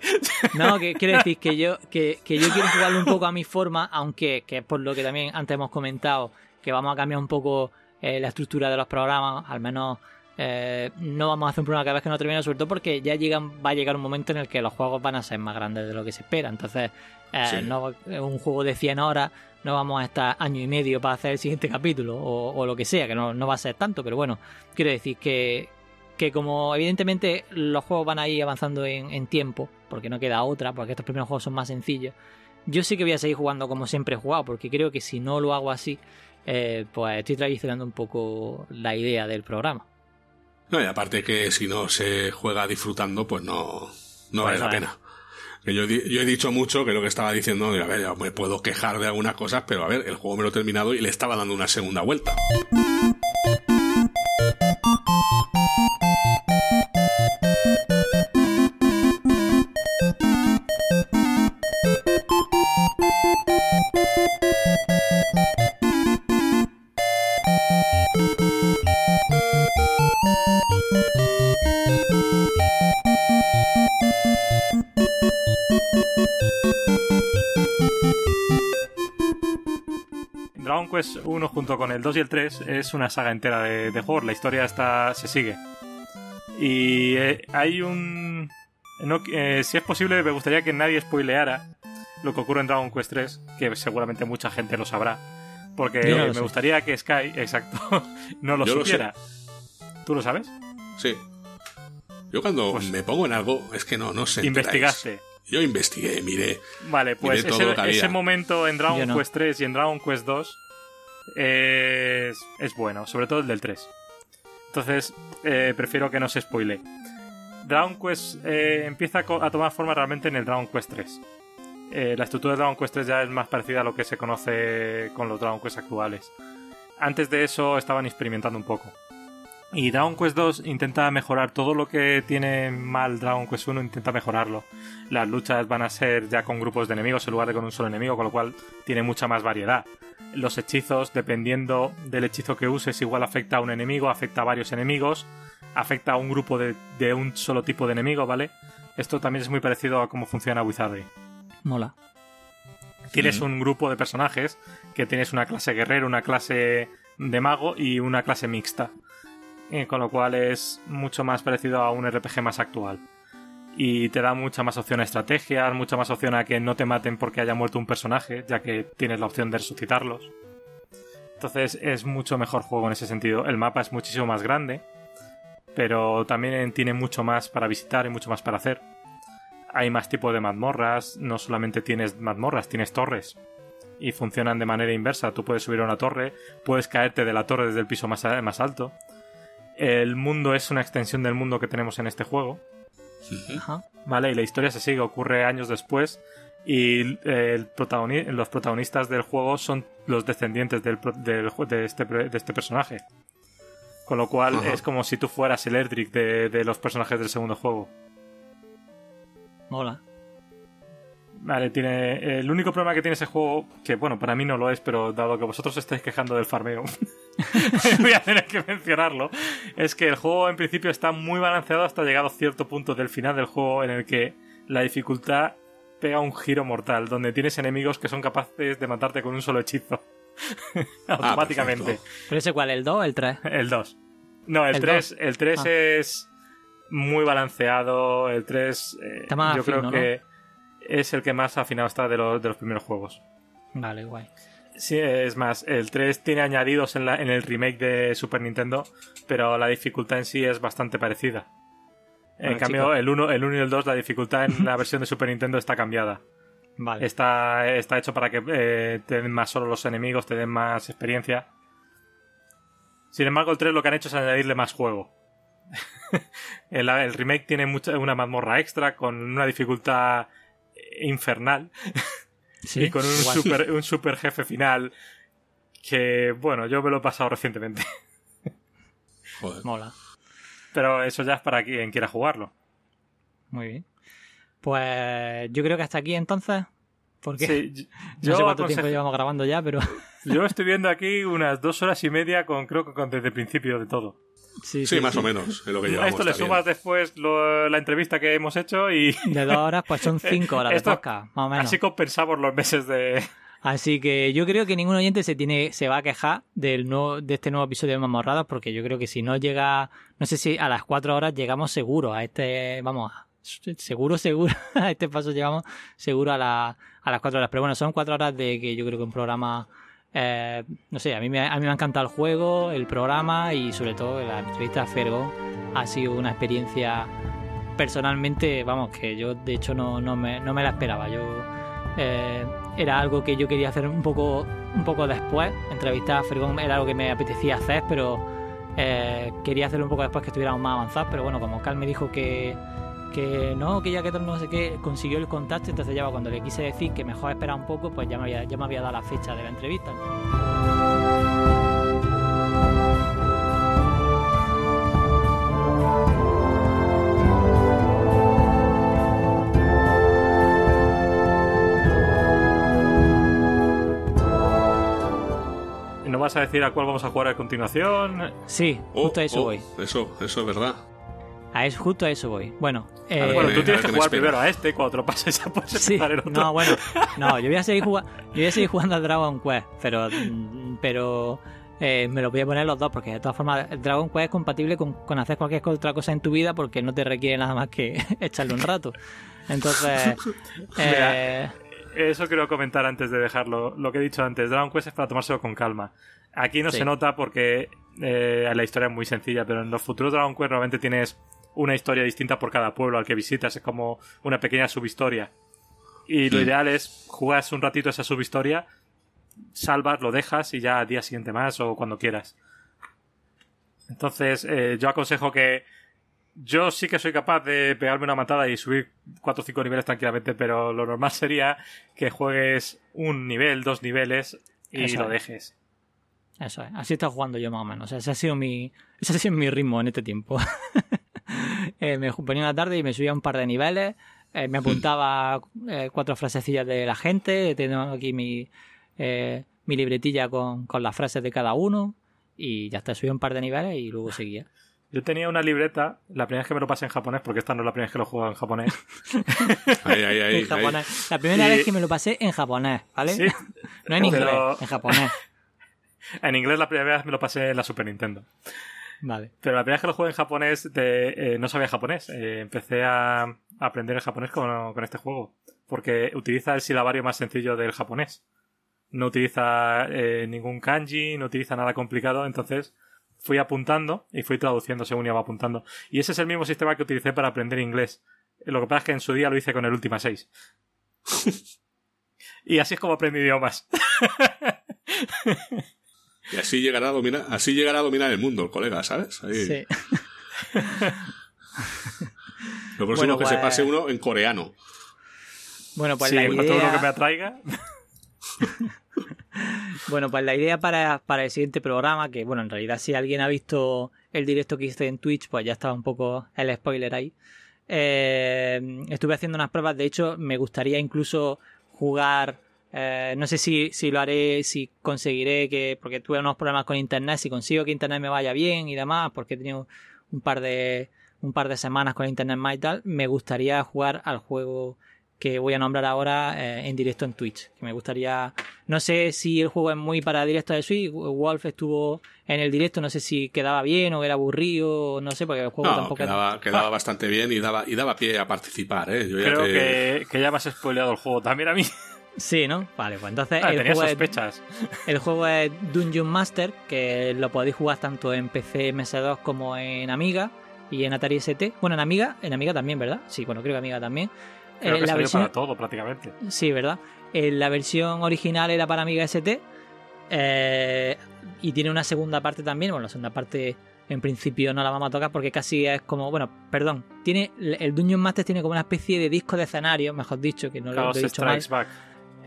[SPEAKER 1] No, que quiero decir que yo, <laughs> que, que yo quiero jugarlo un poco a mi forma, aunque, que es por lo que también antes hemos comentado, que vamos a cambiar un poco eh, la estructura de los programas, al menos eh, no vamos a hacer un programa cada vez que no termine, sobre todo porque ya llegan, va a llegar un momento en el que los juegos van a ser más grandes de lo que se espera. Entonces, eh, no, un juego de 100 horas no vamos a estar año y medio para hacer el siguiente <laughs> capítulo o, lo que sea, que no, no, va a ser tanto, pero bueno, quiero decir que, que como evidentemente los juegos van a ir avanzando en, tiempo, porque no queda otra, porque estos primeros juegos son más sencillos, yo sí que voy a seguir jugando como siempre he jugado, porque creo que si no lo hago así, eh, pues estoy traicionando un poco la idea del programa.
[SPEAKER 2] No, y aparte que si no se juega disfrutando, pues no, no vale la pena. Yo, yo, he dicho mucho que lo que estaba diciendo, a ver, me puedo quejar de algunas cosas, pero a ver, el juego me lo he terminado y le estaba dando una segunda vuelta.
[SPEAKER 3] Quest 1 junto con el 2 y el 3 es una saga entera de, juegos. La historia está, se sigue. Y eh, hay un... Eh, si es posible, me gustaría que nadie spoileara lo que ocurre en Dragon Quest 3, que seguramente mucha gente lo sabrá. Porque me gustaría que Sky, <laughs> exacto, no lo supiera. ¿Tú lo sabes?
[SPEAKER 2] Sí. Yo cuando pues me pongo en algo, es que no, no sé.
[SPEAKER 3] Investigaste.
[SPEAKER 2] Yo investigué, miré.
[SPEAKER 3] Vale, pues ese, ese, momento en Dragon Quest 3 y en Dragon Quest 2 es, es bueno, sobre todo el del 3. Entonces, eh, prefiero que no se spoile. Dragon Quest eh, empieza a tomar forma realmente en el Dragon Quest 3. Eh, la estructura de Dragon Quest 3 ya es más parecida a lo que se conoce con los Dragon Quest actuales. Antes de eso estaban experimentando un poco. Y Dragon Quest 2 intenta mejorar todo lo que tiene mal Dragon Quest 1, intenta mejorarlo. Las luchas van a ser ya con grupos de enemigos en lugar de con un solo enemigo, con lo cual tiene mucha más variedad los hechizos, dependiendo del hechizo que uses, igual afecta a un enemigo, afecta a varios enemigos, afecta a un grupo de, un solo tipo de enemigo, ¿vale? Esto también es muy parecido a cómo funciona Wizardry.
[SPEAKER 1] Mola.
[SPEAKER 3] Tienes un grupo de personajes que tienes una clase guerrero, una clase de mago y una clase mixta. Eh, con lo cual es mucho más parecido a un RPG más actual y te da mucha más opción a estrategias, mucha más opción a que no te maten porque haya muerto un personaje, ya que tienes la opción de resucitarlos. Entonces es mucho mejor juego en ese sentido. El mapa es muchísimo más grande, pero también tiene mucho más para visitar y mucho más para hacer. Hay más tipos de mazmorras, no solamente tienes mazmorras, tienes torres. Y funcionan de manera inversa. Tú puedes subir a una torre, puedes caerte de la torre desde el piso más, más alto. El mundo es una extensión del mundo que tenemos en este juego Vale, y la historia se sigue, ocurre años después. Y el los protagonistas del juego son los descendientes del, de, este, de este personaje. Con lo cual es como si tú fueras el Erdrick de, de los personajes del segundo juego.
[SPEAKER 1] Mola.
[SPEAKER 3] Vale, tiene. El único problema que tiene ese juego, que bueno, para mí no lo es, pero dado que vosotros estáis quejando del farmeo, <laughs> <laughs> voy a tener que mencionarlo. Es que el juego en principio está muy balanceado hasta llegado a cierto punto del final del juego en el que la dificultad pega un giro mortal, donde tienes enemigos que son capaces de matarte con un solo hechizo. <laughs> Ah, Automáticamente.
[SPEAKER 1] ¿Pero ese cuál? ¿El 2 o el 3?
[SPEAKER 3] El 2. No, el, 3, el 3 ah. es muy balanceado. El 3, eh, yo creo que es el que más afinado está de los, de los primeros juegos.
[SPEAKER 1] Vale, guay.
[SPEAKER 3] Sí, es más, el 3 tiene añadidos en, la, en el remake de Super Nintendo, pero la dificultad en sí es bastante parecida. En cambio, el 1, el 1 y el 2, la dificultad en la <laughs> versión de Super Nintendo está cambiada. Vale. Está, está hecho para que eh, te den más solo los enemigos, te den más experiencia. Sin embargo, el 3 lo que han hecho es añadirle más juego. <laughs> el, el, remake tiene mucha, una mazmorra extra con una dificultad infernal. <laughs> y con un super, un super jefe final que, bueno, yo me lo he pasado recientemente. <laughs>
[SPEAKER 1] Joder. Mola.
[SPEAKER 3] Pero eso ya es para quien quiera jugarlo.
[SPEAKER 1] Muy bien. Pues yo creo que hasta aquí entonces. Porque
[SPEAKER 3] Sí, <laughs> yo,
[SPEAKER 1] no sé cuánto tiempo llevamos grabando ya, pero
[SPEAKER 3] yo estoy viendo aquí unas dos horas y media con creo que con, desde el principio de todo.
[SPEAKER 1] Sí,
[SPEAKER 2] Sí,
[SPEAKER 1] sí,
[SPEAKER 2] más
[SPEAKER 1] sí.
[SPEAKER 2] o menos. Es lo que
[SPEAKER 3] A
[SPEAKER 2] llevamos.
[SPEAKER 3] esto le
[SPEAKER 2] bien.
[SPEAKER 3] sumas después lo- la entrevista que hemos hecho y
[SPEAKER 1] De dos horas, pues son <laughs> cinco horas de podcast, más o menos.
[SPEAKER 3] así compensamos los meses de...
[SPEAKER 1] Así que yo creo que ningún oyente se tiene se va a quejar del nuevo, de este nuevo episodio de Mamorradas porque yo creo que si no llega, no sé si a las cuatro horas llegamos seguro a este, vamos, seguro, seguro, <laughs> a este paso llegamos seguro a, la, a las cuatro horas. Pero bueno, son cuatro horas de que yo creo que un programa, eh, no sé, a mí, me, a mí me ha encantado el juego, el programa y sobre todo la entrevista a Fergo ha sido una experiencia personalmente, vamos, que yo de hecho no, no, me, no me la esperaba. Yo eh, era algo que yo quería hacer un poco, un poco después. Entrevistar a Fergón era algo que me apetecía hacer, pero eh, quería hacerlo un poco después que estuviéramos más avanzados. Pero bueno, como Cal me dijo que, que no, que ya que no sé qué, consiguió el contacto, entonces ya cuando le quise decir que mejor esperar un poco, pues ya me había, ya me había dado la fecha de la entrevista.
[SPEAKER 3] ¿No vas a decir a cuál vamos a jugar a continuación?
[SPEAKER 1] Sí,
[SPEAKER 2] Oh,
[SPEAKER 1] justo a eso
[SPEAKER 2] oh,
[SPEAKER 1] voy.
[SPEAKER 2] Eso, eso es verdad.
[SPEAKER 1] A eso, justo a eso voy. Bueno, eh,
[SPEAKER 2] ver,
[SPEAKER 3] Bueno, tú
[SPEAKER 2] a
[SPEAKER 3] tienes que jugar
[SPEAKER 2] espera.
[SPEAKER 3] primero a este, cuando te lo pases ya puedes
[SPEAKER 1] Sí,
[SPEAKER 3] empezar el otro.
[SPEAKER 1] no, bueno, <laughs> no, yo voy a seguir jugando, yo voy a seguir jugando a Dragon Quest, pero, pero eh, me lo voy a poner los dos porque de todas formas Dragon Quest es compatible con, con hacer cualquier otra cosa en tu vida porque no te requiere nada más que <laughs> echarle un rato. Entonces, <laughs> eh,
[SPEAKER 3] Eso quiero comentar antes de dejarlo. Lo que he dicho antes, Dragon Quest es para tomárselo con calma. Aquí no
[SPEAKER 1] Sí.
[SPEAKER 3] se nota porque eh, la historia es muy sencilla, pero en los futuros Dragon Quest normalmente tienes una historia distinta por cada pueblo al que visitas. Es como una pequeña subhistoria. Y lo
[SPEAKER 2] Sí.
[SPEAKER 3] ideal es jugas un ratito esa subhistoria, salvas, lo dejas y ya al día siguiente más o cuando quieras. Entonces, eh, yo aconsejo que yo sí que soy capaz de pegarme una matada y subir 4 o 5 niveles tranquilamente, pero lo normal sería que juegues un nivel, dos niveles y
[SPEAKER 1] Eso
[SPEAKER 3] lo
[SPEAKER 1] es.
[SPEAKER 3] dejes.
[SPEAKER 1] eso es, así está jugando yo más o menos. Ese ha sido mi, ese ha sido mi ritmo en este tiempo. <laughs> <laughs> Eh, me ponía una tarde y me subía un par de niveles, eh, me apuntaba eh, cuatro frasecillas de la gente, tengo aquí mi, eh, mi libretilla con, con las frases de cada uno y ya está, subía un par de niveles y luego seguía.
[SPEAKER 3] Yo tenía una libreta, la primera vez que me lo pasé en japonés, porque esta no es la primera vez que lo juego en japonés. <laughs>
[SPEAKER 2] Ahí, ahí, ahí.
[SPEAKER 1] en japonés. La primera
[SPEAKER 3] Y-
[SPEAKER 1] vez que me lo pasé en japonés, ¿vale?
[SPEAKER 3] Sí.
[SPEAKER 1] No en inglés,
[SPEAKER 3] Pero-
[SPEAKER 1] en japonés. <laughs>
[SPEAKER 3] En inglés la primera vez me lo pasé en la Super Nintendo.
[SPEAKER 1] Vale.
[SPEAKER 3] Pero la primera vez que lo jugué en japonés de- eh, no sabía japonés. Eh, empecé a, a aprender el japonés con, con este juego. Porque utiliza el silabario más sencillo del japonés. No utiliza eh, ningún kanji, no utiliza nada complicado. Entonces fui apuntando y fui traduciendo según iba apuntando. Y ese es el mismo sistema que utilicé para aprender inglés. Lo que pasa es que en su día lo hice con el Ultima 6. <laughs> y así es como aprendí idiomas. <laughs>
[SPEAKER 2] Y así llegará a dominar, así llegará a dominar el mundo, el colega, ¿sabes? Ahí.
[SPEAKER 1] Sí.
[SPEAKER 2] Lo próximo
[SPEAKER 1] Bueno,
[SPEAKER 2] es que se
[SPEAKER 1] pues-
[SPEAKER 2] pase uno en coreano.
[SPEAKER 1] Bueno, pues
[SPEAKER 3] sí,
[SPEAKER 1] la
[SPEAKER 3] con todo lo que me
[SPEAKER 1] idea,
[SPEAKER 3] atraiga. <laughs>
[SPEAKER 1] bueno, pues la idea para, para el siguiente programa, que bueno, en realidad si alguien ha visto el directo que hice en Twitch, pues ya estaba un poco el spoiler ahí. Eh, estuve haciendo unas pruebas, de hecho me gustaría incluso jugar, eh, no sé si, si lo haré, si conseguiré que, porque tuve unos problemas con internet, si consigo que internet me vaya bien y demás, porque he tenido un par de, un par de semanas con internet más y tal, me gustaría jugar al juego que voy a nombrar ahora eh, en directo en Twitch. Que me gustaría. No sé si el juego es muy para directo de Switch. Wolf estuvo en el directo, no sé si quedaba bien o era aburrido, no sé, porque el juego
[SPEAKER 2] No,
[SPEAKER 1] tampoco
[SPEAKER 2] quedaba, quedaba bastante bien y daba, y daba pie a participar, ¿eh? Yo ya
[SPEAKER 3] Creo
[SPEAKER 2] te-
[SPEAKER 3] que, que ya me has spoileado el juego también a mí.
[SPEAKER 1] Sí, ¿no? Vale, pues entonces
[SPEAKER 3] Ah,
[SPEAKER 1] el,
[SPEAKER 3] tenía
[SPEAKER 1] juego es,
[SPEAKER 3] sospechas.
[SPEAKER 1] el juego es Dungeon Master, que lo podéis jugar tanto en PC MS2 como en Amiga y en Atari ST. Bueno, en Amiga, en Amiga también, ¿verdad? Sí, bueno, creo que Amiga también.
[SPEAKER 3] Creo
[SPEAKER 1] Eh,
[SPEAKER 3] que
[SPEAKER 1] la
[SPEAKER 3] salió
[SPEAKER 1] versión-
[SPEAKER 3] para todo prácticamente.
[SPEAKER 1] Sí, ¿verdad? Eh, la versión original era para Amiga ST. eh, y tiene una segunda parte también. Bueno, la segunda parte en principio no la vamos a tocar porque casi es como. Bueno, perdón. Tiene el Dungeon Master tiene como una especie de disco de escenario, mejor dicho, que no lo, he dicho mal.
[SPEAKER 3] Back.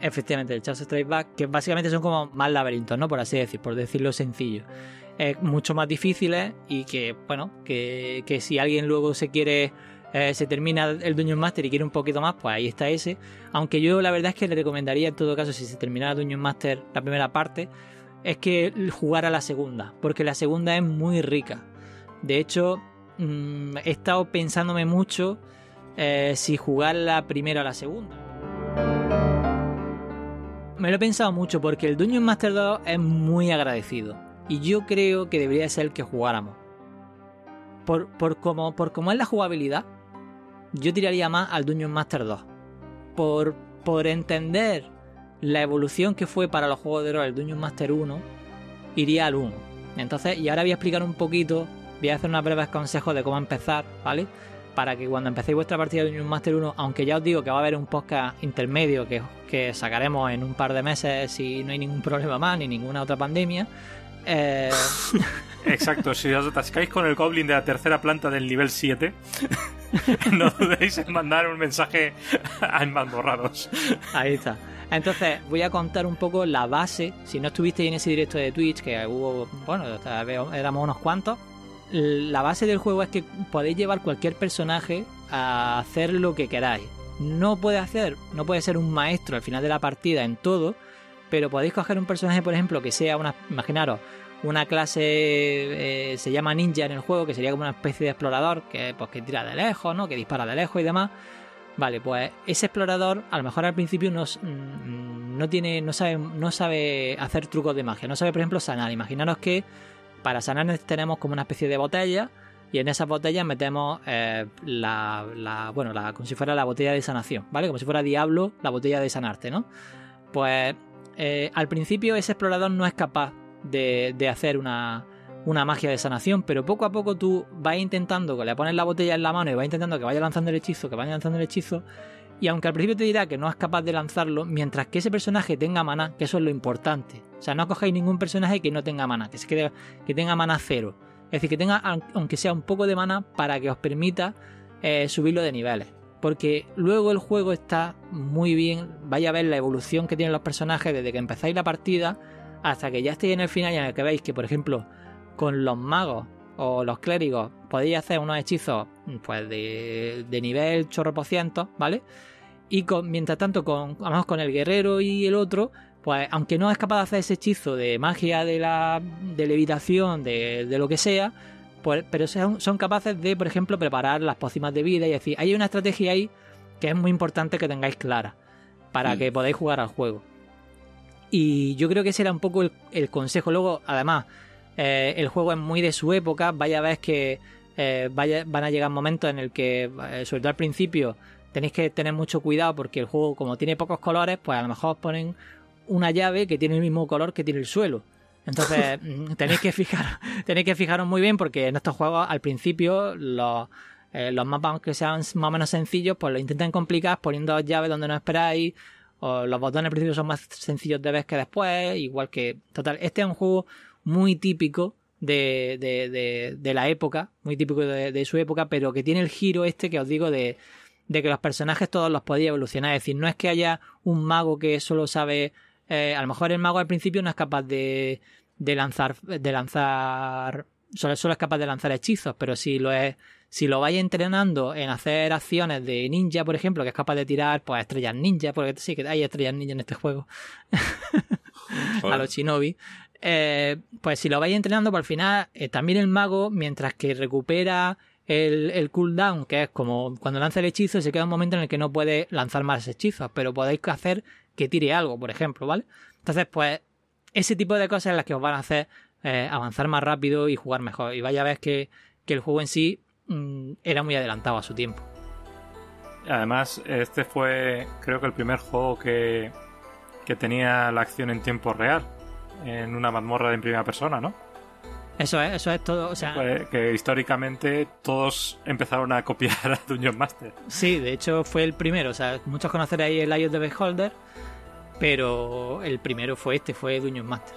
[SPEAKER 1] Efectivamente, el Chaos Strike Back, que básicamente son como más laberintos, ¿no? Por así decir, por decirlo sencillo. mucho más difíciles y que, bueno, que, que si alguien luego se quiere eh, se termina el Dungeon Master y quiere un poquito más, pues ahí está ese. Aunque yo la verdad es que le recomendaría en todo caso, si se terminara Dungeon Master la primera parte, es que jugara la segunda, porque la segunda es muy rica. De hecho, mm, he estado pensándome mucho eh, si jugar la primera o la segunda. Me lo he pensado mucho porque el Dungeon Master 2 es muy agradecido. Y yo creo que debería ser el que jugáramos. Por, por, como, por como es la jugabilidad, yo tiraría más al Dungeon Master 2. Por, por entender la evolución que fue para los juegos de rol el Dungeon Master 1, iría al 1. Entonces, y ahora voy a explicar un poquito, voy a hacer unos breves consejos de cómo empezar, ¿vale? Para que cuando empecéis vuestra partida de Dungeon Master 1, aunque ya os digo que va a haber un podcast intermedio que, que sacaremos en un par de meses si no hay ningún problema más ni ninguna otra pandemia, eh... <laughs>
[SPEAKER 3] Exacto, si os atascáis con el Goblin de la tercera planta del nivel 7, <laughs> no dudéis en mandar un mensaje a Borrados.
[SPEAKER 1] Ahí está. Entonces, voy a contar un poco la base. Si no estuvisteis en ese directo de Twitch, que hubo, bueno, éramos unos cuantos. La base del juego es que podéis llevar cualquier personaje a hacer lo que queráis. No puede hacer, no puede ser un maestro al final de la partida en todo, pero podéis coger un personaje, por ejemplo, que sea una, imaginaros, una clase eh, se llama ninja en el juego, que sería como una especie de explorador, que pues que tira de lejos, ¿no? Que dispara de lejos y demás. Vale, pues ese explorador a lo mejor al principio no, mm, no tiene, no sabe, no sabe hacer trucos de magia, no sabe, por ejemplo, sanar. Imaginaros que para sanar tenemos como una especie de botella y en esas botellas metemos eh, la, la, bueno, la, como si fuera la botella de sanación, ¿vale? Como si fuera Diablo, la botella de sanarte, ¿no? Pues eh, al principio ese explorador no es capaz de, hacer una, magia de sanación, pero poco a poco tú vas intentando, le pones la botella en la mano y vas intentando que vaya lanzando el hechizo, que vaya lanzando el hechizo, y aunque al principio te dirá que no es capaz de lanzarlo, mientras que ese personaje tenga mana, que eso es lo importante. O sea, no cogéis ningún personaje que no tenga mana, que, se quede, que tenga mana cero. Es decir, que tenga, aunque sea un poco de mana, para que os permita eh, subirlo de niveles. Porque luego el juego está muy bien, vaya a ver la evolución que tienen los personajes desde que empezáis la partida hasta que ya estéis en el final y en el que veis que, por ejemplo, con los magos o los clérigos podéis hacer unos hechizos pues de, de nivel chorro por ciento, ¿vale? Y con, mientras tanto, con, además con el guerrero y el otro, pues aunque no es capaz de hacer ese hechizo de magia de la de levitación, de, de lo que sea, pues, pero son, son, capaces de, por ejemplo, preparar las pócimas de vida y decir, hay una estrategia ahí que es muy importante que tengáis clara para mm. que podáis jugar al juego. Y yo creo que ese era un poco el, consejo. Luego, además, eh, el juego es muy de su época. Vaya a ver que eh, vaya, van a llegar momentos en el que, eh, sobre todo al principio, tenéis que tener mucho cuidado porque el juego, como tiene pocos colores, pues a lo mejor ponen una llave que tiene el mismo color que tiene el suelo. Entonces <laughs> mm, tenéis que fijar, <laughs> tenéis que fijaros muy bien porque en estos juegos al principio los, los mapas aunque sean más o menos sencillos, pues lo intentan complicar poniendo llaves donde no esperáis los botones al principio son más sencillos de ver que después, igual que... Total, este es un juego muy típico de, de, de, la época, muy típico de, su época, pero que tiene el giro este que os digo de, de que los personajes todos los podía evolucionar. Es decir, no es que haya un mago que solo sabe... Eh, a lo mejor el mago al principio no es capaz de, de lanzar... De lanzar solo, solo es capaz de lanzar hechizos, pero si lo es si lo vais entrenando en hacer acciones de ninja, por ejemplo, que es capaz de tirar pues estrellas ninja, porque sí que hay estrellas ninja en este juego, <laughs> a los shinobi, eh, pues si lo vais entrenando, pues al final eh, también el mago, mientras que recupera el, cooldown, que es como cuando lanza el hechizo, se queda un momento en el que no puede lanzar más hechizos, pero podéis hacer que tire algo, por ejemplo, ¿vale? Entonces, pues ese tipo de cosas es las que os van a hacer eh, avanzar más rápido y jugar mejor. Y vaya a ver que, que el juego en sí Mm, era muy adelantado a su tiempo.
[SPEAKER 3] Además, este fue creo que el primer juego que, que tenía la acción en tiempo real, en una mazmorra en primera persona, ¿no?
[SPEAKER 1] Eso es, eso es todo. O sea,
[SPEAKER 3] que históricamente todos empezaron a copiar <laughs> a Dungeon Master.
[SPEAKER 1] Sí, de hecho fue el primero. O sea, muchos conoceréis el of the Beholder, pero el primero fue este, fue Dungeon Master.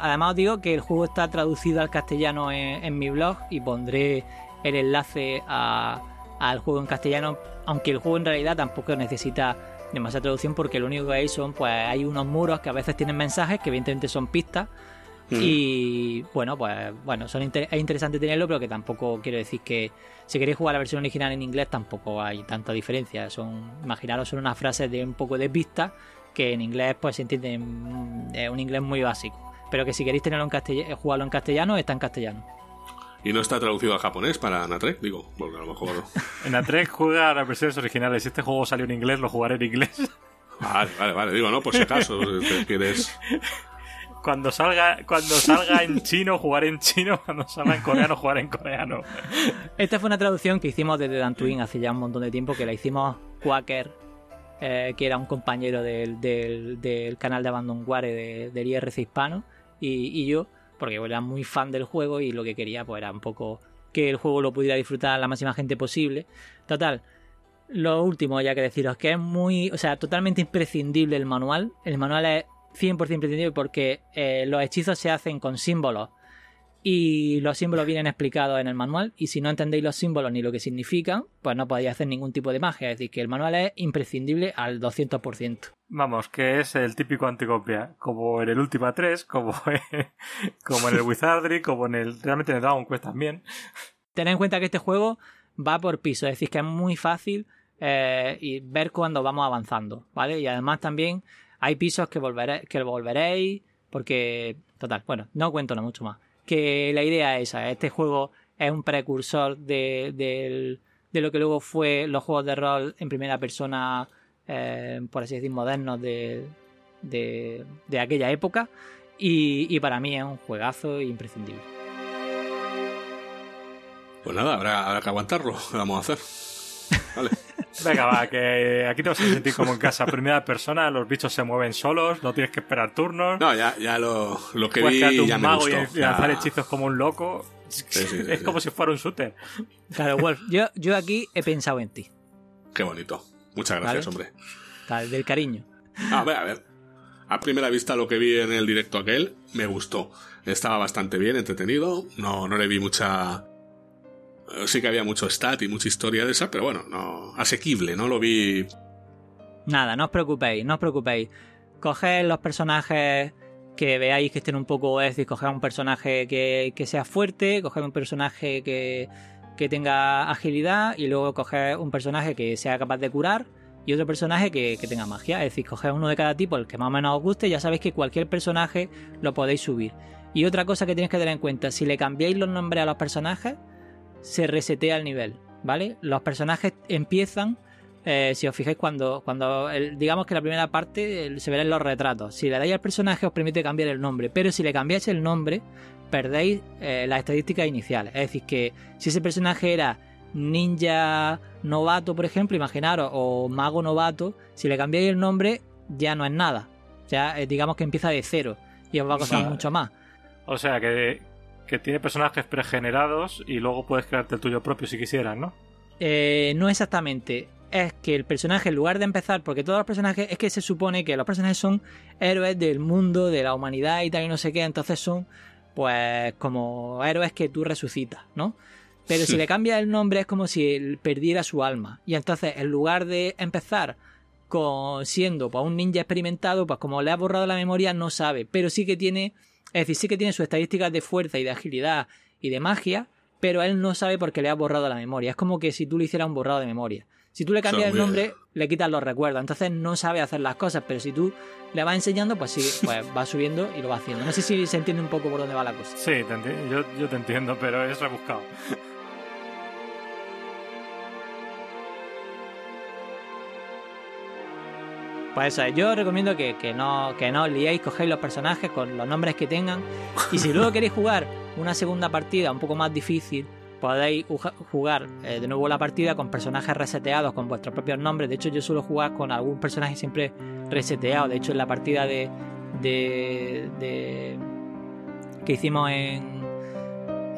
[SPEAKER 1] Además os digo que el juego está traducido al castellano en, mi blog y pondré el enlace al juego en castellano, aunque el juego en realidad tampoco necesita demasiada traducción porque lo único que hay son, pues hay unos muros que a veces tienen mensajes que evidentemente son pistas y bueno, pues bueno, son es interesante tenerlo, pero que tampoco quiero decir que si queréis jugar la versión original en inglés tampoco hay tanta diferencia. Son, imaginaros, son unas frases de un poco de pista que en inglés pues se entiende un inglés muy básico. Pero que si queréis tenerlo en castellano, jugarlo en castellano, está en castellano.
[SPEAKER 2] Y no está traducido a japonés para Natrek, digo, porque a lo mejor. <laughs>
[SPEAKER 3] en Natrek juega las versiones originales. Si este juego salió en inglés, lo jugaré en inglés.
[SPEAKER 2] Vale, vale, vale. Digo, no, por si acaso, <laughs> quieres
[SPEAKER 3] cuando salga, cuando salga en chino, jugar en chino. Cuando salga en coreano, jugar en coreano.
[SPEAKER 1] Esta fue una traducción que hicimos desde Dantwin hace ya un montón de tiempo, que la hicimos Quaker, eh, que era un compañero del, del, canal de Abandonware del IRC hispano, y, yo, porque era muy fan del juego y lo que quería pues era un poco que el juego lo pudiera disfrutar la máxima gente posible. Total, lo último ya que deciros que es muy, o sea, totalmente imprescindible el manual. El manual es 100% pretendido porque eh, los hechizos se hacen con símbolos y los símbolos vienen explicados en el manual y si no entendéis los símbolos ni lo que significan, pues no podéis hacer ningún tipo de magia. Es decir, que el manual es imprescindible al 200%.
[SPEAKER 3] Vamos, que es el típico anticopia, como en el Ultima 3, como <laughs> en, como en el Wizardry, <laughs> como en el... Realmente en el Dragon Quest también.
[SPEAKER 1] Tened en cuenta que este juego va por piso, es decir, que es muy fácil eh, y ver cuando vamos avanzando, ¿vale? Y además también hay pisos que, volveré, que volveréis, porque, total, bueno, no cuento nada mucho más. Que la idea es esa, este juego es un precursor de, lo que luego fue los juegos de rol en primera persona, eh, por así decir, modernos de, de, aquella época. Y, para mí es un juegazo imprescindible.
[SPEAKER 2] Pues nada, habrá, habrá que aguantarlo. ¿Qué <laughs> vamos a hacer? Vale. <laughs>
[SPEAKER 3] Venga, va, que aquí te vas a sentir como en casa. Primera persona, los bichos se mueven solos, no tienes que esperar turnos.
[SPEAKER 2] No, ya, ya lo, lo que vi ya me gustó.
[SPEAKER 3] Y, lanzar hechizos como un loco. es como si fuera un shooter.
[SPEAKER 1] Claro, Wolf, yo, yo aquí he pensado en ti.
[SPEAKER 2] Qué bonito. Muchas gracias, hombre.
[SPEAKER 1] Tal, del cariño.
[SPEAKER 2] A ver, a ver. A primera vista lo que vi en el directo aquel me gustó. Estaba bastante bien, entretenido. No, no le vi mucha sí que había mucho stat y mucha historia de esa, pero bueno, no asequible, no lo vi.
[SPEAKER 1] Nada, no os preocupéis, no os preocupéis. Coged los personajes que veáis que estén un poco, es decir, coged un personaje que, sea fuerte, coged un personaje que, que tenga agilidad y luego coged un personaje que sea capaz de curar y otro personaje que, que, tenga magia. Es decir, coged uno de cada tipo, el que más o menos os guste, ya sabéis que cualquier personaje lo podéis subir. Y otra cosa que tenéis que tener en cuenta, si le cambiáis los nombres a los personajes, se resetea el nivel, ¿vale? Los personajes empiezan, eh, si os fijáis, cuando, cuando digamos que la primera parte se verá en los retratos. Si le dais al personaje os permite cambiar el nombre, pero si le cambiáis el nombre, perdéis eh, las estadísticas iniciales. Es decir, que si ese personaje era ninja novato, por ejemplo, imaginaros, o mago novato, si le cambiáis el nombre, ya no es nada. Ya eh, digamos que empieza de cero y os va a costar mucho más.
[SPEAKER 3] O sea que, que tiene personajes pregenerados y luego puedes crearte el tuyo propio si quisieras, ¿no?
[SPEAKER 1] Eh, no exactamente. Es que el personaje, en lugar de empezar, porque todos los personajes, es que se supone que los personajes son héroes del mundo, de la humanidad y tal y no sé qué, entonces son, pues, como héroes que tú resucitas, ¿no? Pero si le cambias el nombre es como si él perdiera su alma. Y entonces, en lugar de empezar con siendo pues, un ninja experimentado, pues como le ha borrado la memoria, no sabe. Pero sí que tiene es decir, sí que tiene sus estadísticas de fuerza y de agilidad y de magia, pero él no sabe por qué le ha borrado la memoria. Es como que si tú le hicieras un borrado de memoria. Si tú le cambias el nombre, le quitas los recuerdos. Entonces no sabe hacer las cosas, pero si tú le vas enseñando, pues sí, pues <laughs> va subiendo y lo va haciendo. No sé si se entiende un poco por dónde va la cosa.
[SPEAKER 3] Sí, yo, yo te entiendo, pero es rebuscado.
[SPEAKER 1] Pues eso, yo recomiendo que, no, que no os liéis, cogéis los personajes con los nombres que tengan. Y si luego queréis jugar una segunda partida un poco más difícil, podéis jugar eh, de nuevo la partida con personajes reseteados con vuestros propios nombres. De hecho, yo suelo jugar con algún personaje siempre reseteado. De hecho, en la partida de, de que hicimos en,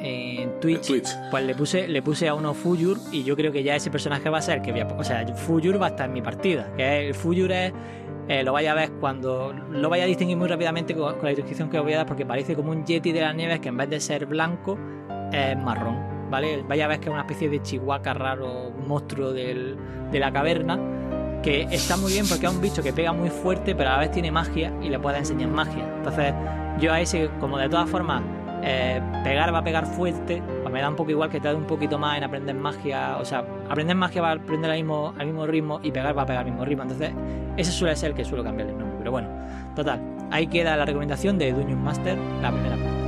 [SPEAKER 1] en Twitch, pues le puse, le puse a uno Fuyur y yo creo que ya ese personaje va a ser que voy a, o sea, Fuyur va a estar en mi partida, que el Fuyur es eh, lo vaya a ver cuando lo vaya a distinguir muy rápidamente con, la descripción que os voy a dar porque parece como un Yeti de las nieves que en vez de ser blanco es marrón, ¿vale? Vaya a ver que es una especie de chihuahua raro, un monstruo del, de la caverna que está muy bien porque es un bicho que pega muy fuerte pero a la vez tiene magia y le puede enseñar magia. Entonces yo a ese, como de todas formas eh, pegar va a pegar fuerte, pues me da un poco igual que te da un poquito más en aprender magia, o sea, aprender magia va a aprender al mismo, al mismo ritmo y pegar va a pegar al mismo ritmo, entonces ese suele ser el que suelo cambiar el nombre, pero bueno, total, ahí queda la recomendación de Dungeon Master, la primera parte.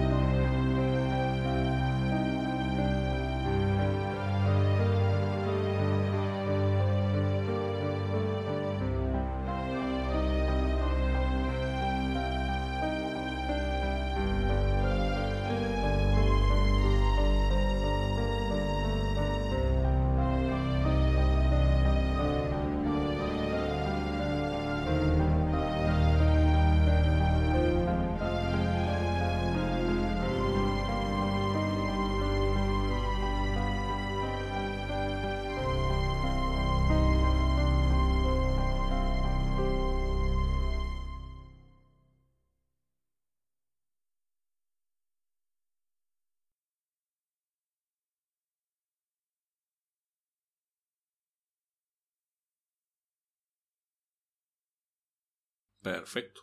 [SPEAKER 2] Perfecto.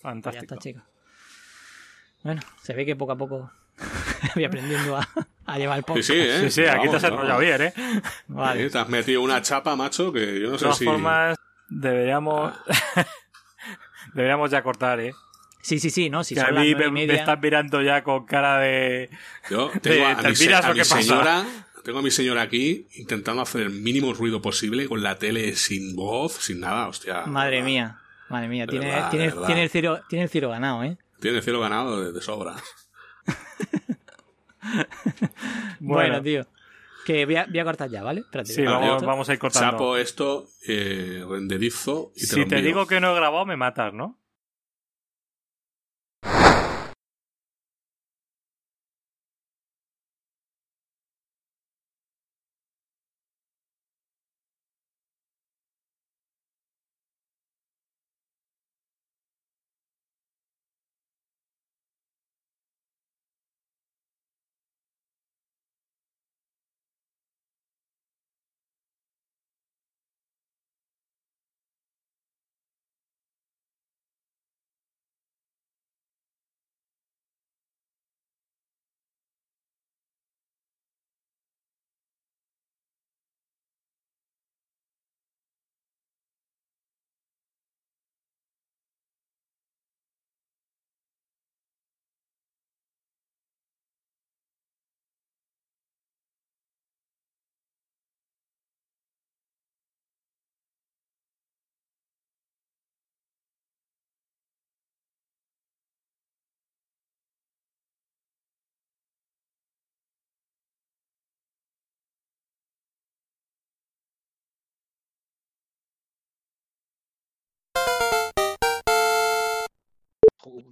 [SPEAKER 3] Fantástico.
[SPEAKER 1] Ya está, chica. Bueno, se ve que poco a poco <laughs> voy aprendiendo a, llevar el podcast.
[SPEAKER 2] Sí, sí, ¿eh?
[SPEAKER 3] Sí, sí, aquí te has enrollado bien, ¿eh? <laughs>
[SPEAKER 1] Vale.
[SPEAKER 2] te has metido una chapa, macho, que yo no
[SPEAKER 3] De
[SPEAKER 2] sé
[SPEAKER 3] todas
[SPEAKER 2] si...
[SPEAKER 3] formas, deberíamos... <laughs> deberíamos ya cortar, ¿eh?
[SPEAKER 1] Sí, sí, sí, no, si
[SPEAKER 3] que a
[SPEAKER 1] son
[SPEAKER 3] mí me, estás mirando ya con cara de...
[SPEAKER 2] Yo tengo a,
[SPEAKER 3] ¿Te
[SPEAKER 2] mi, se- a señora... Tengo a mi señora aquí intentando hacer el mínimo ruido posible con la tele sin voz, sin nada, hostia.
[SPEAKER 1] Madre mía, madre mía, tiene,
[SPEAKER 2] verdad,
[SPEAKER 1] tiene, tiene el ciro, tiene el ciro ganado, ¿eh?
[SPEAKER 2] Tiene cielo ganado de, de sobra. <laughs>
[SPEAKER 1] Bueno, tío. Que voy a, voy a cortar ya, ¿vale? Espérate.
[SPEAKER 3] Sí, vamos, vamos a ir cortando.
[SPEAKER 2] Chapo esto, eh, renderizo y te
[SPEAKER 3] si
[SPEAKER 2] lo
[SPEAKER 3] te digo que no he grabado, me matas, ¿no?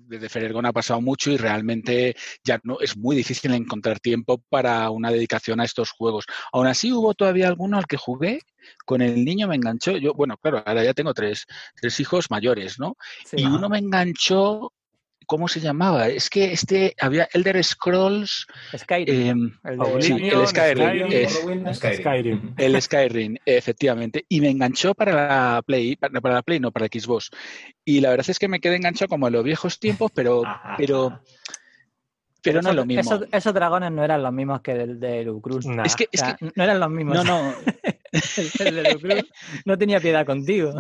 [SPEAKER 4] Desde Ferergon ha pasado mucho y realmente ya no es muy difícil encontrar tiempo para una dedicación a estos juegos. Aún así hubo todavía alguno al que jugué, con el niño me enganchó. Yo, bueno, claro, ahora ya tengo tres, tres hijos mayores, ¿no?
[SPEAKER 1] Sí.
[SPEAKER 4] y uno me enganchó, ¿cómo se llamaba? Es que este había Elder Scrolls,
[SPEAKER 1] Skyrim.
[SPEAKER 4] eh,
[SPEAKER 1] el de-
[SPEAKER 3] Oblivion,
[SPEAKER 4] sí, el Skyrim,
[SPEAKER 3] Skyrim,
[SPEAKER 4] es-
[SPEAKER 5] Morrowind,
[SPEAKER 3] Skyrim.
[SPEAKER 4] el Skyrim, efectivamente, y me enganchó para la Play, para, para la Play, no para Xbox. Y la verdad es que me quedé enganchado como en los viejos tiempos, pero, <laughs> pero, pero no es lo mismo.
[SPEAKER 1] Esos, esos dragones no eran los mismos que el de Lucruz.
[SPEAKER 3] Nah.
[SPEAKER 4] Es que, es
[SPEAKER 1] O sea,
[SPEAKER 4] que,
[SPEAKER 1] no eran los mismos.
[SPEAKER 4] no, no, <laughs>
[SPEAKER 1] el de Lucruz no tenía piedad contigo.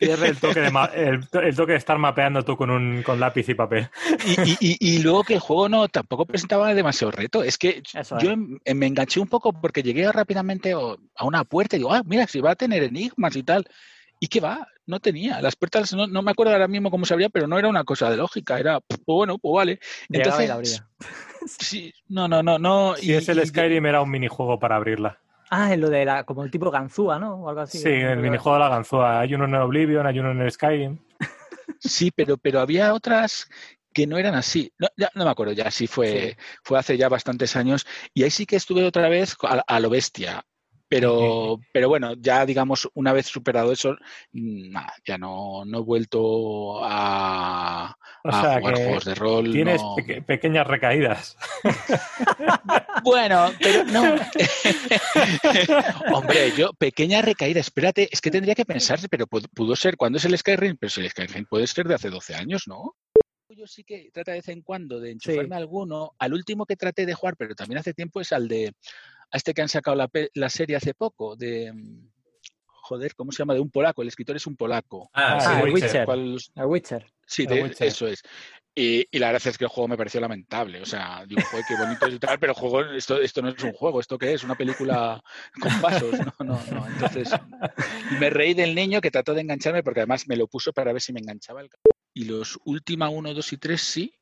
[SPEAKER 3] Pierde el toque, de ma- el, el toque de estar mapeando tú con un con lápiz y papel.
[SPEAKER 4] y, y- y- y luego que el juego no tampoco presentaba demasiado reto. Es que
[SPEAKER 1] Eso
[SPEAKER 4] yo
[SPEAKER 1] es.
[SPEAKER 4] em- me enganché un poco porque llegué rápidamente a una puerta y digo, ah, mira, si va a tener enigmas y tal. ¿Y qué va? No tenía. Las puertas, no, no me acuerdo ahora mismo cómo se abría, pero no era una cosa de lógica. Era, pues bueno, pues vale.
[SPEAKER 1] Llegaba y
[SPEAKER 4] Entonces,
[SPEAKER 1] la abría.
[SPEAKER 4] sí, no, no, no, no.
[SPEAKER 3] Si
[SPEAKER 4] y-
[SPEAKER 3] es el
[SPEAKER 4] y-
[SPEAKER 3] Skyrim, era un minijuego para abrirla.
[SPEAKER 1] Ah, es lo de la, como el tipo ganzúa, ¿no? O algo así.
[SPEAKER 3] Sí, el minijuego de la ganzúa. Hay uno en Oblivion, hay uno en el Skyrim.
[SPEAKER 4] Sí, pero, pero había otras que no eran así. No, ya, no me acuerdo ya, sí fue, fue hace ya bastantes años. Y ahí sí que estuve otra vez a, a lo bestia. Pero, pero bueno, ya digamos, una vez superado eso, nada, ya no, no he vuelto a, jugar juegos de rol.
[SPEAKER 3] Tienes pequeñas recaídas. <laughs>
[SPEAKER 4] bueno, pero no. <laughs> Hombre, yo, pequeña recaída, espérate, es que tendría que pensar, pero pudo ser, ¿cuándo es el Skyrim? Pero si el Skyrim puede ser de hace 12 años, ¿no? Yo sí que trata de vez en cuando de enchufarme alguno. Al último que traté de jugar, pero también hace tiempo, es al de a este que han sacado la, serie hace poco, de mm, joder, ¿cómo se llama? De un polaco, el escritor es un polaco.
[SPEAKER 1] Ah, sí, el Witcher. Witcher.
[SPEAKER 4] Sí, eso es. Y, la verdad es que el juego me pareció lamentable. O sea, digo, joder, qué bonito es y tal, pero juego, esto, esto no es un juego, ¿esto qué es? Una película con pasos. No, no, no. Entonces, me reí del niño que trató de engancharme porque además me lo puso para ver si me enganchaba el Y los última 1, 2 y 3 sí,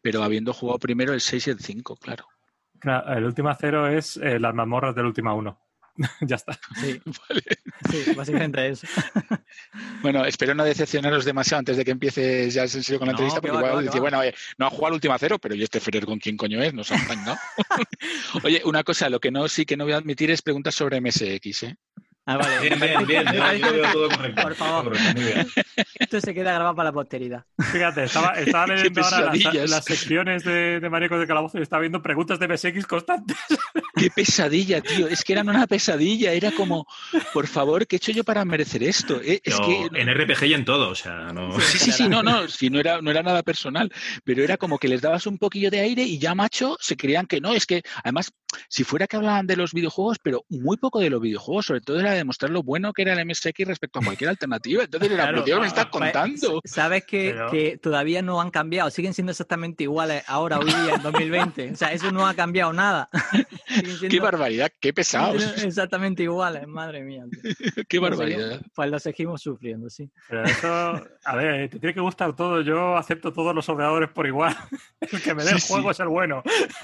[SPEAKER 4] pero habiendo jugado primero el 6 y el 5, claro
[SPEAKER 3] el último cero es eh, las mazmorras del última uno. <laughs> ya está.
[SPEAKER 1] Sí, <laughs> sí básicamente eso. <laughs>
[SPEAKER 4] bueno, espero no decepcionaros demasiado antes de que empieces ya en serio con la entrevista, porque igual decir, bueno, no ha jugado el última cero, pero yo este Ferrer con quién coño es, no saben, ¿no? oye, una cosa, lo que no sí que no voy a admitir es preguntas sobre MSX, ¿eh?
[SPEAKER 1] Ah, vale.
[SPEAKER 5] Bien, bien, bien. yo veo todo correcto.
[SPEAKER 1] Por favor. Esto se queda grabado para la posteridad.
[SPEAKER 3] Fíjate, estaba, estaba leyendo ahora las, secciones de, de Maricos de Calabozo y estaba viendo preguntas de MSX constantes.
[SPEAKER 4] Qué pesadilla, tío. Es que eran una pesadilla. Era como, por favor, ¿qué he hecho yo para merecer esto? Eh, es que,
[SPEAKER 5] en RPG y en todo, o sea, no.
[SPEAKER 4] Sí, sí, sí, no, no, si no era, no era nada personal, pero era como que les dabas un poquillo de aire y ya, macho, se creían que no. Es que, además, si fuera que hablaban de los videojuegos, pero muy poco de los videojuegos, sobre todo era demostrar lo bueno que era el MSX respecto a cualquier alternativa. Entonces era, claro, me estás pues, contando?
[SPEAKER 1] Sabes que, todavía no han cambiado, siguen siendo exactamente iguales ahora, hoy día, en 2020. O sea, eso no ha cambiado nada. <laughs>
[SPEAKER 4] Qué barbaridad, qué pesados. <laughs>
[SPEAKER 1] Exactamente iguales, madre mía. <laughs>
[SPEAKER 4] qué barbaridad.
[SPEAKER 1] Pues lo seguimos sufriendo, sí.
[SPEAKER 3] Pero eso, a ver, te tiene que gustar todo. Yo acepto todos los ordenadores por igual. El que me dé el juego es el bueno.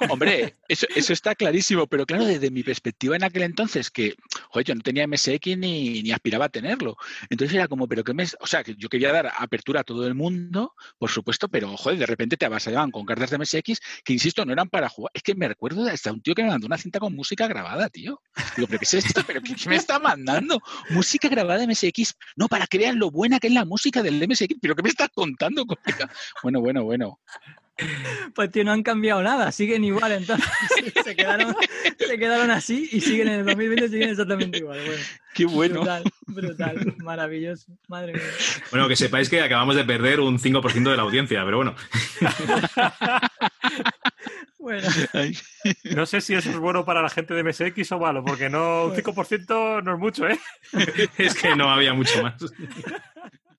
[SPEAKER 4] Hombre, eso, eso está clarísimo, pero claro, desde mi perspectiva en aquel entonces, que, joder, yo no tenía MSX ni, ni aspiraba a tenerlo. Entonces era como, pero que me. O sea, yo quería dar apertura a todo el mundo, por supuesto, pero, joder, de repente te avasallaban con cartas de MSX que, insisto, no eran para jugar. Es que me recuerdo hasta un tío que me mandó una cinta con música grabada, tío. Digo, ¿pero qué es esto? ¿Pero qué me está mandando? Música grabada de MSX. No, para que vean lo buena que es la música del MSX. ¿Pero qué me estás contando? <laughs> Bueno, bueno, bueno. <laughs>
[SPEAKER 1] Pues tío, no han cambiado nada, siguen igual, entonces <laughs> se quedaron, se quedaron así y siguen en el 2020 siguen exactamente igual. Bueno,
[SPEAKER 4] Qué bueno.
[SPEAKER 1] Brutal, brutal, maravilloso. Madre mía.
[SPEAKER 5] Bueno, que sepáis que acabamos de perder un 5% de la audiencia, pero bueno. <laughs>
[SPEAKER 1] Bueno.
[SPEAKER 3] No sé si eso es bueno para la gente de MSX o malo, porque no un 5% no es mucho, ¿eh?
[SPEAKER 5] Es que no había mucho más.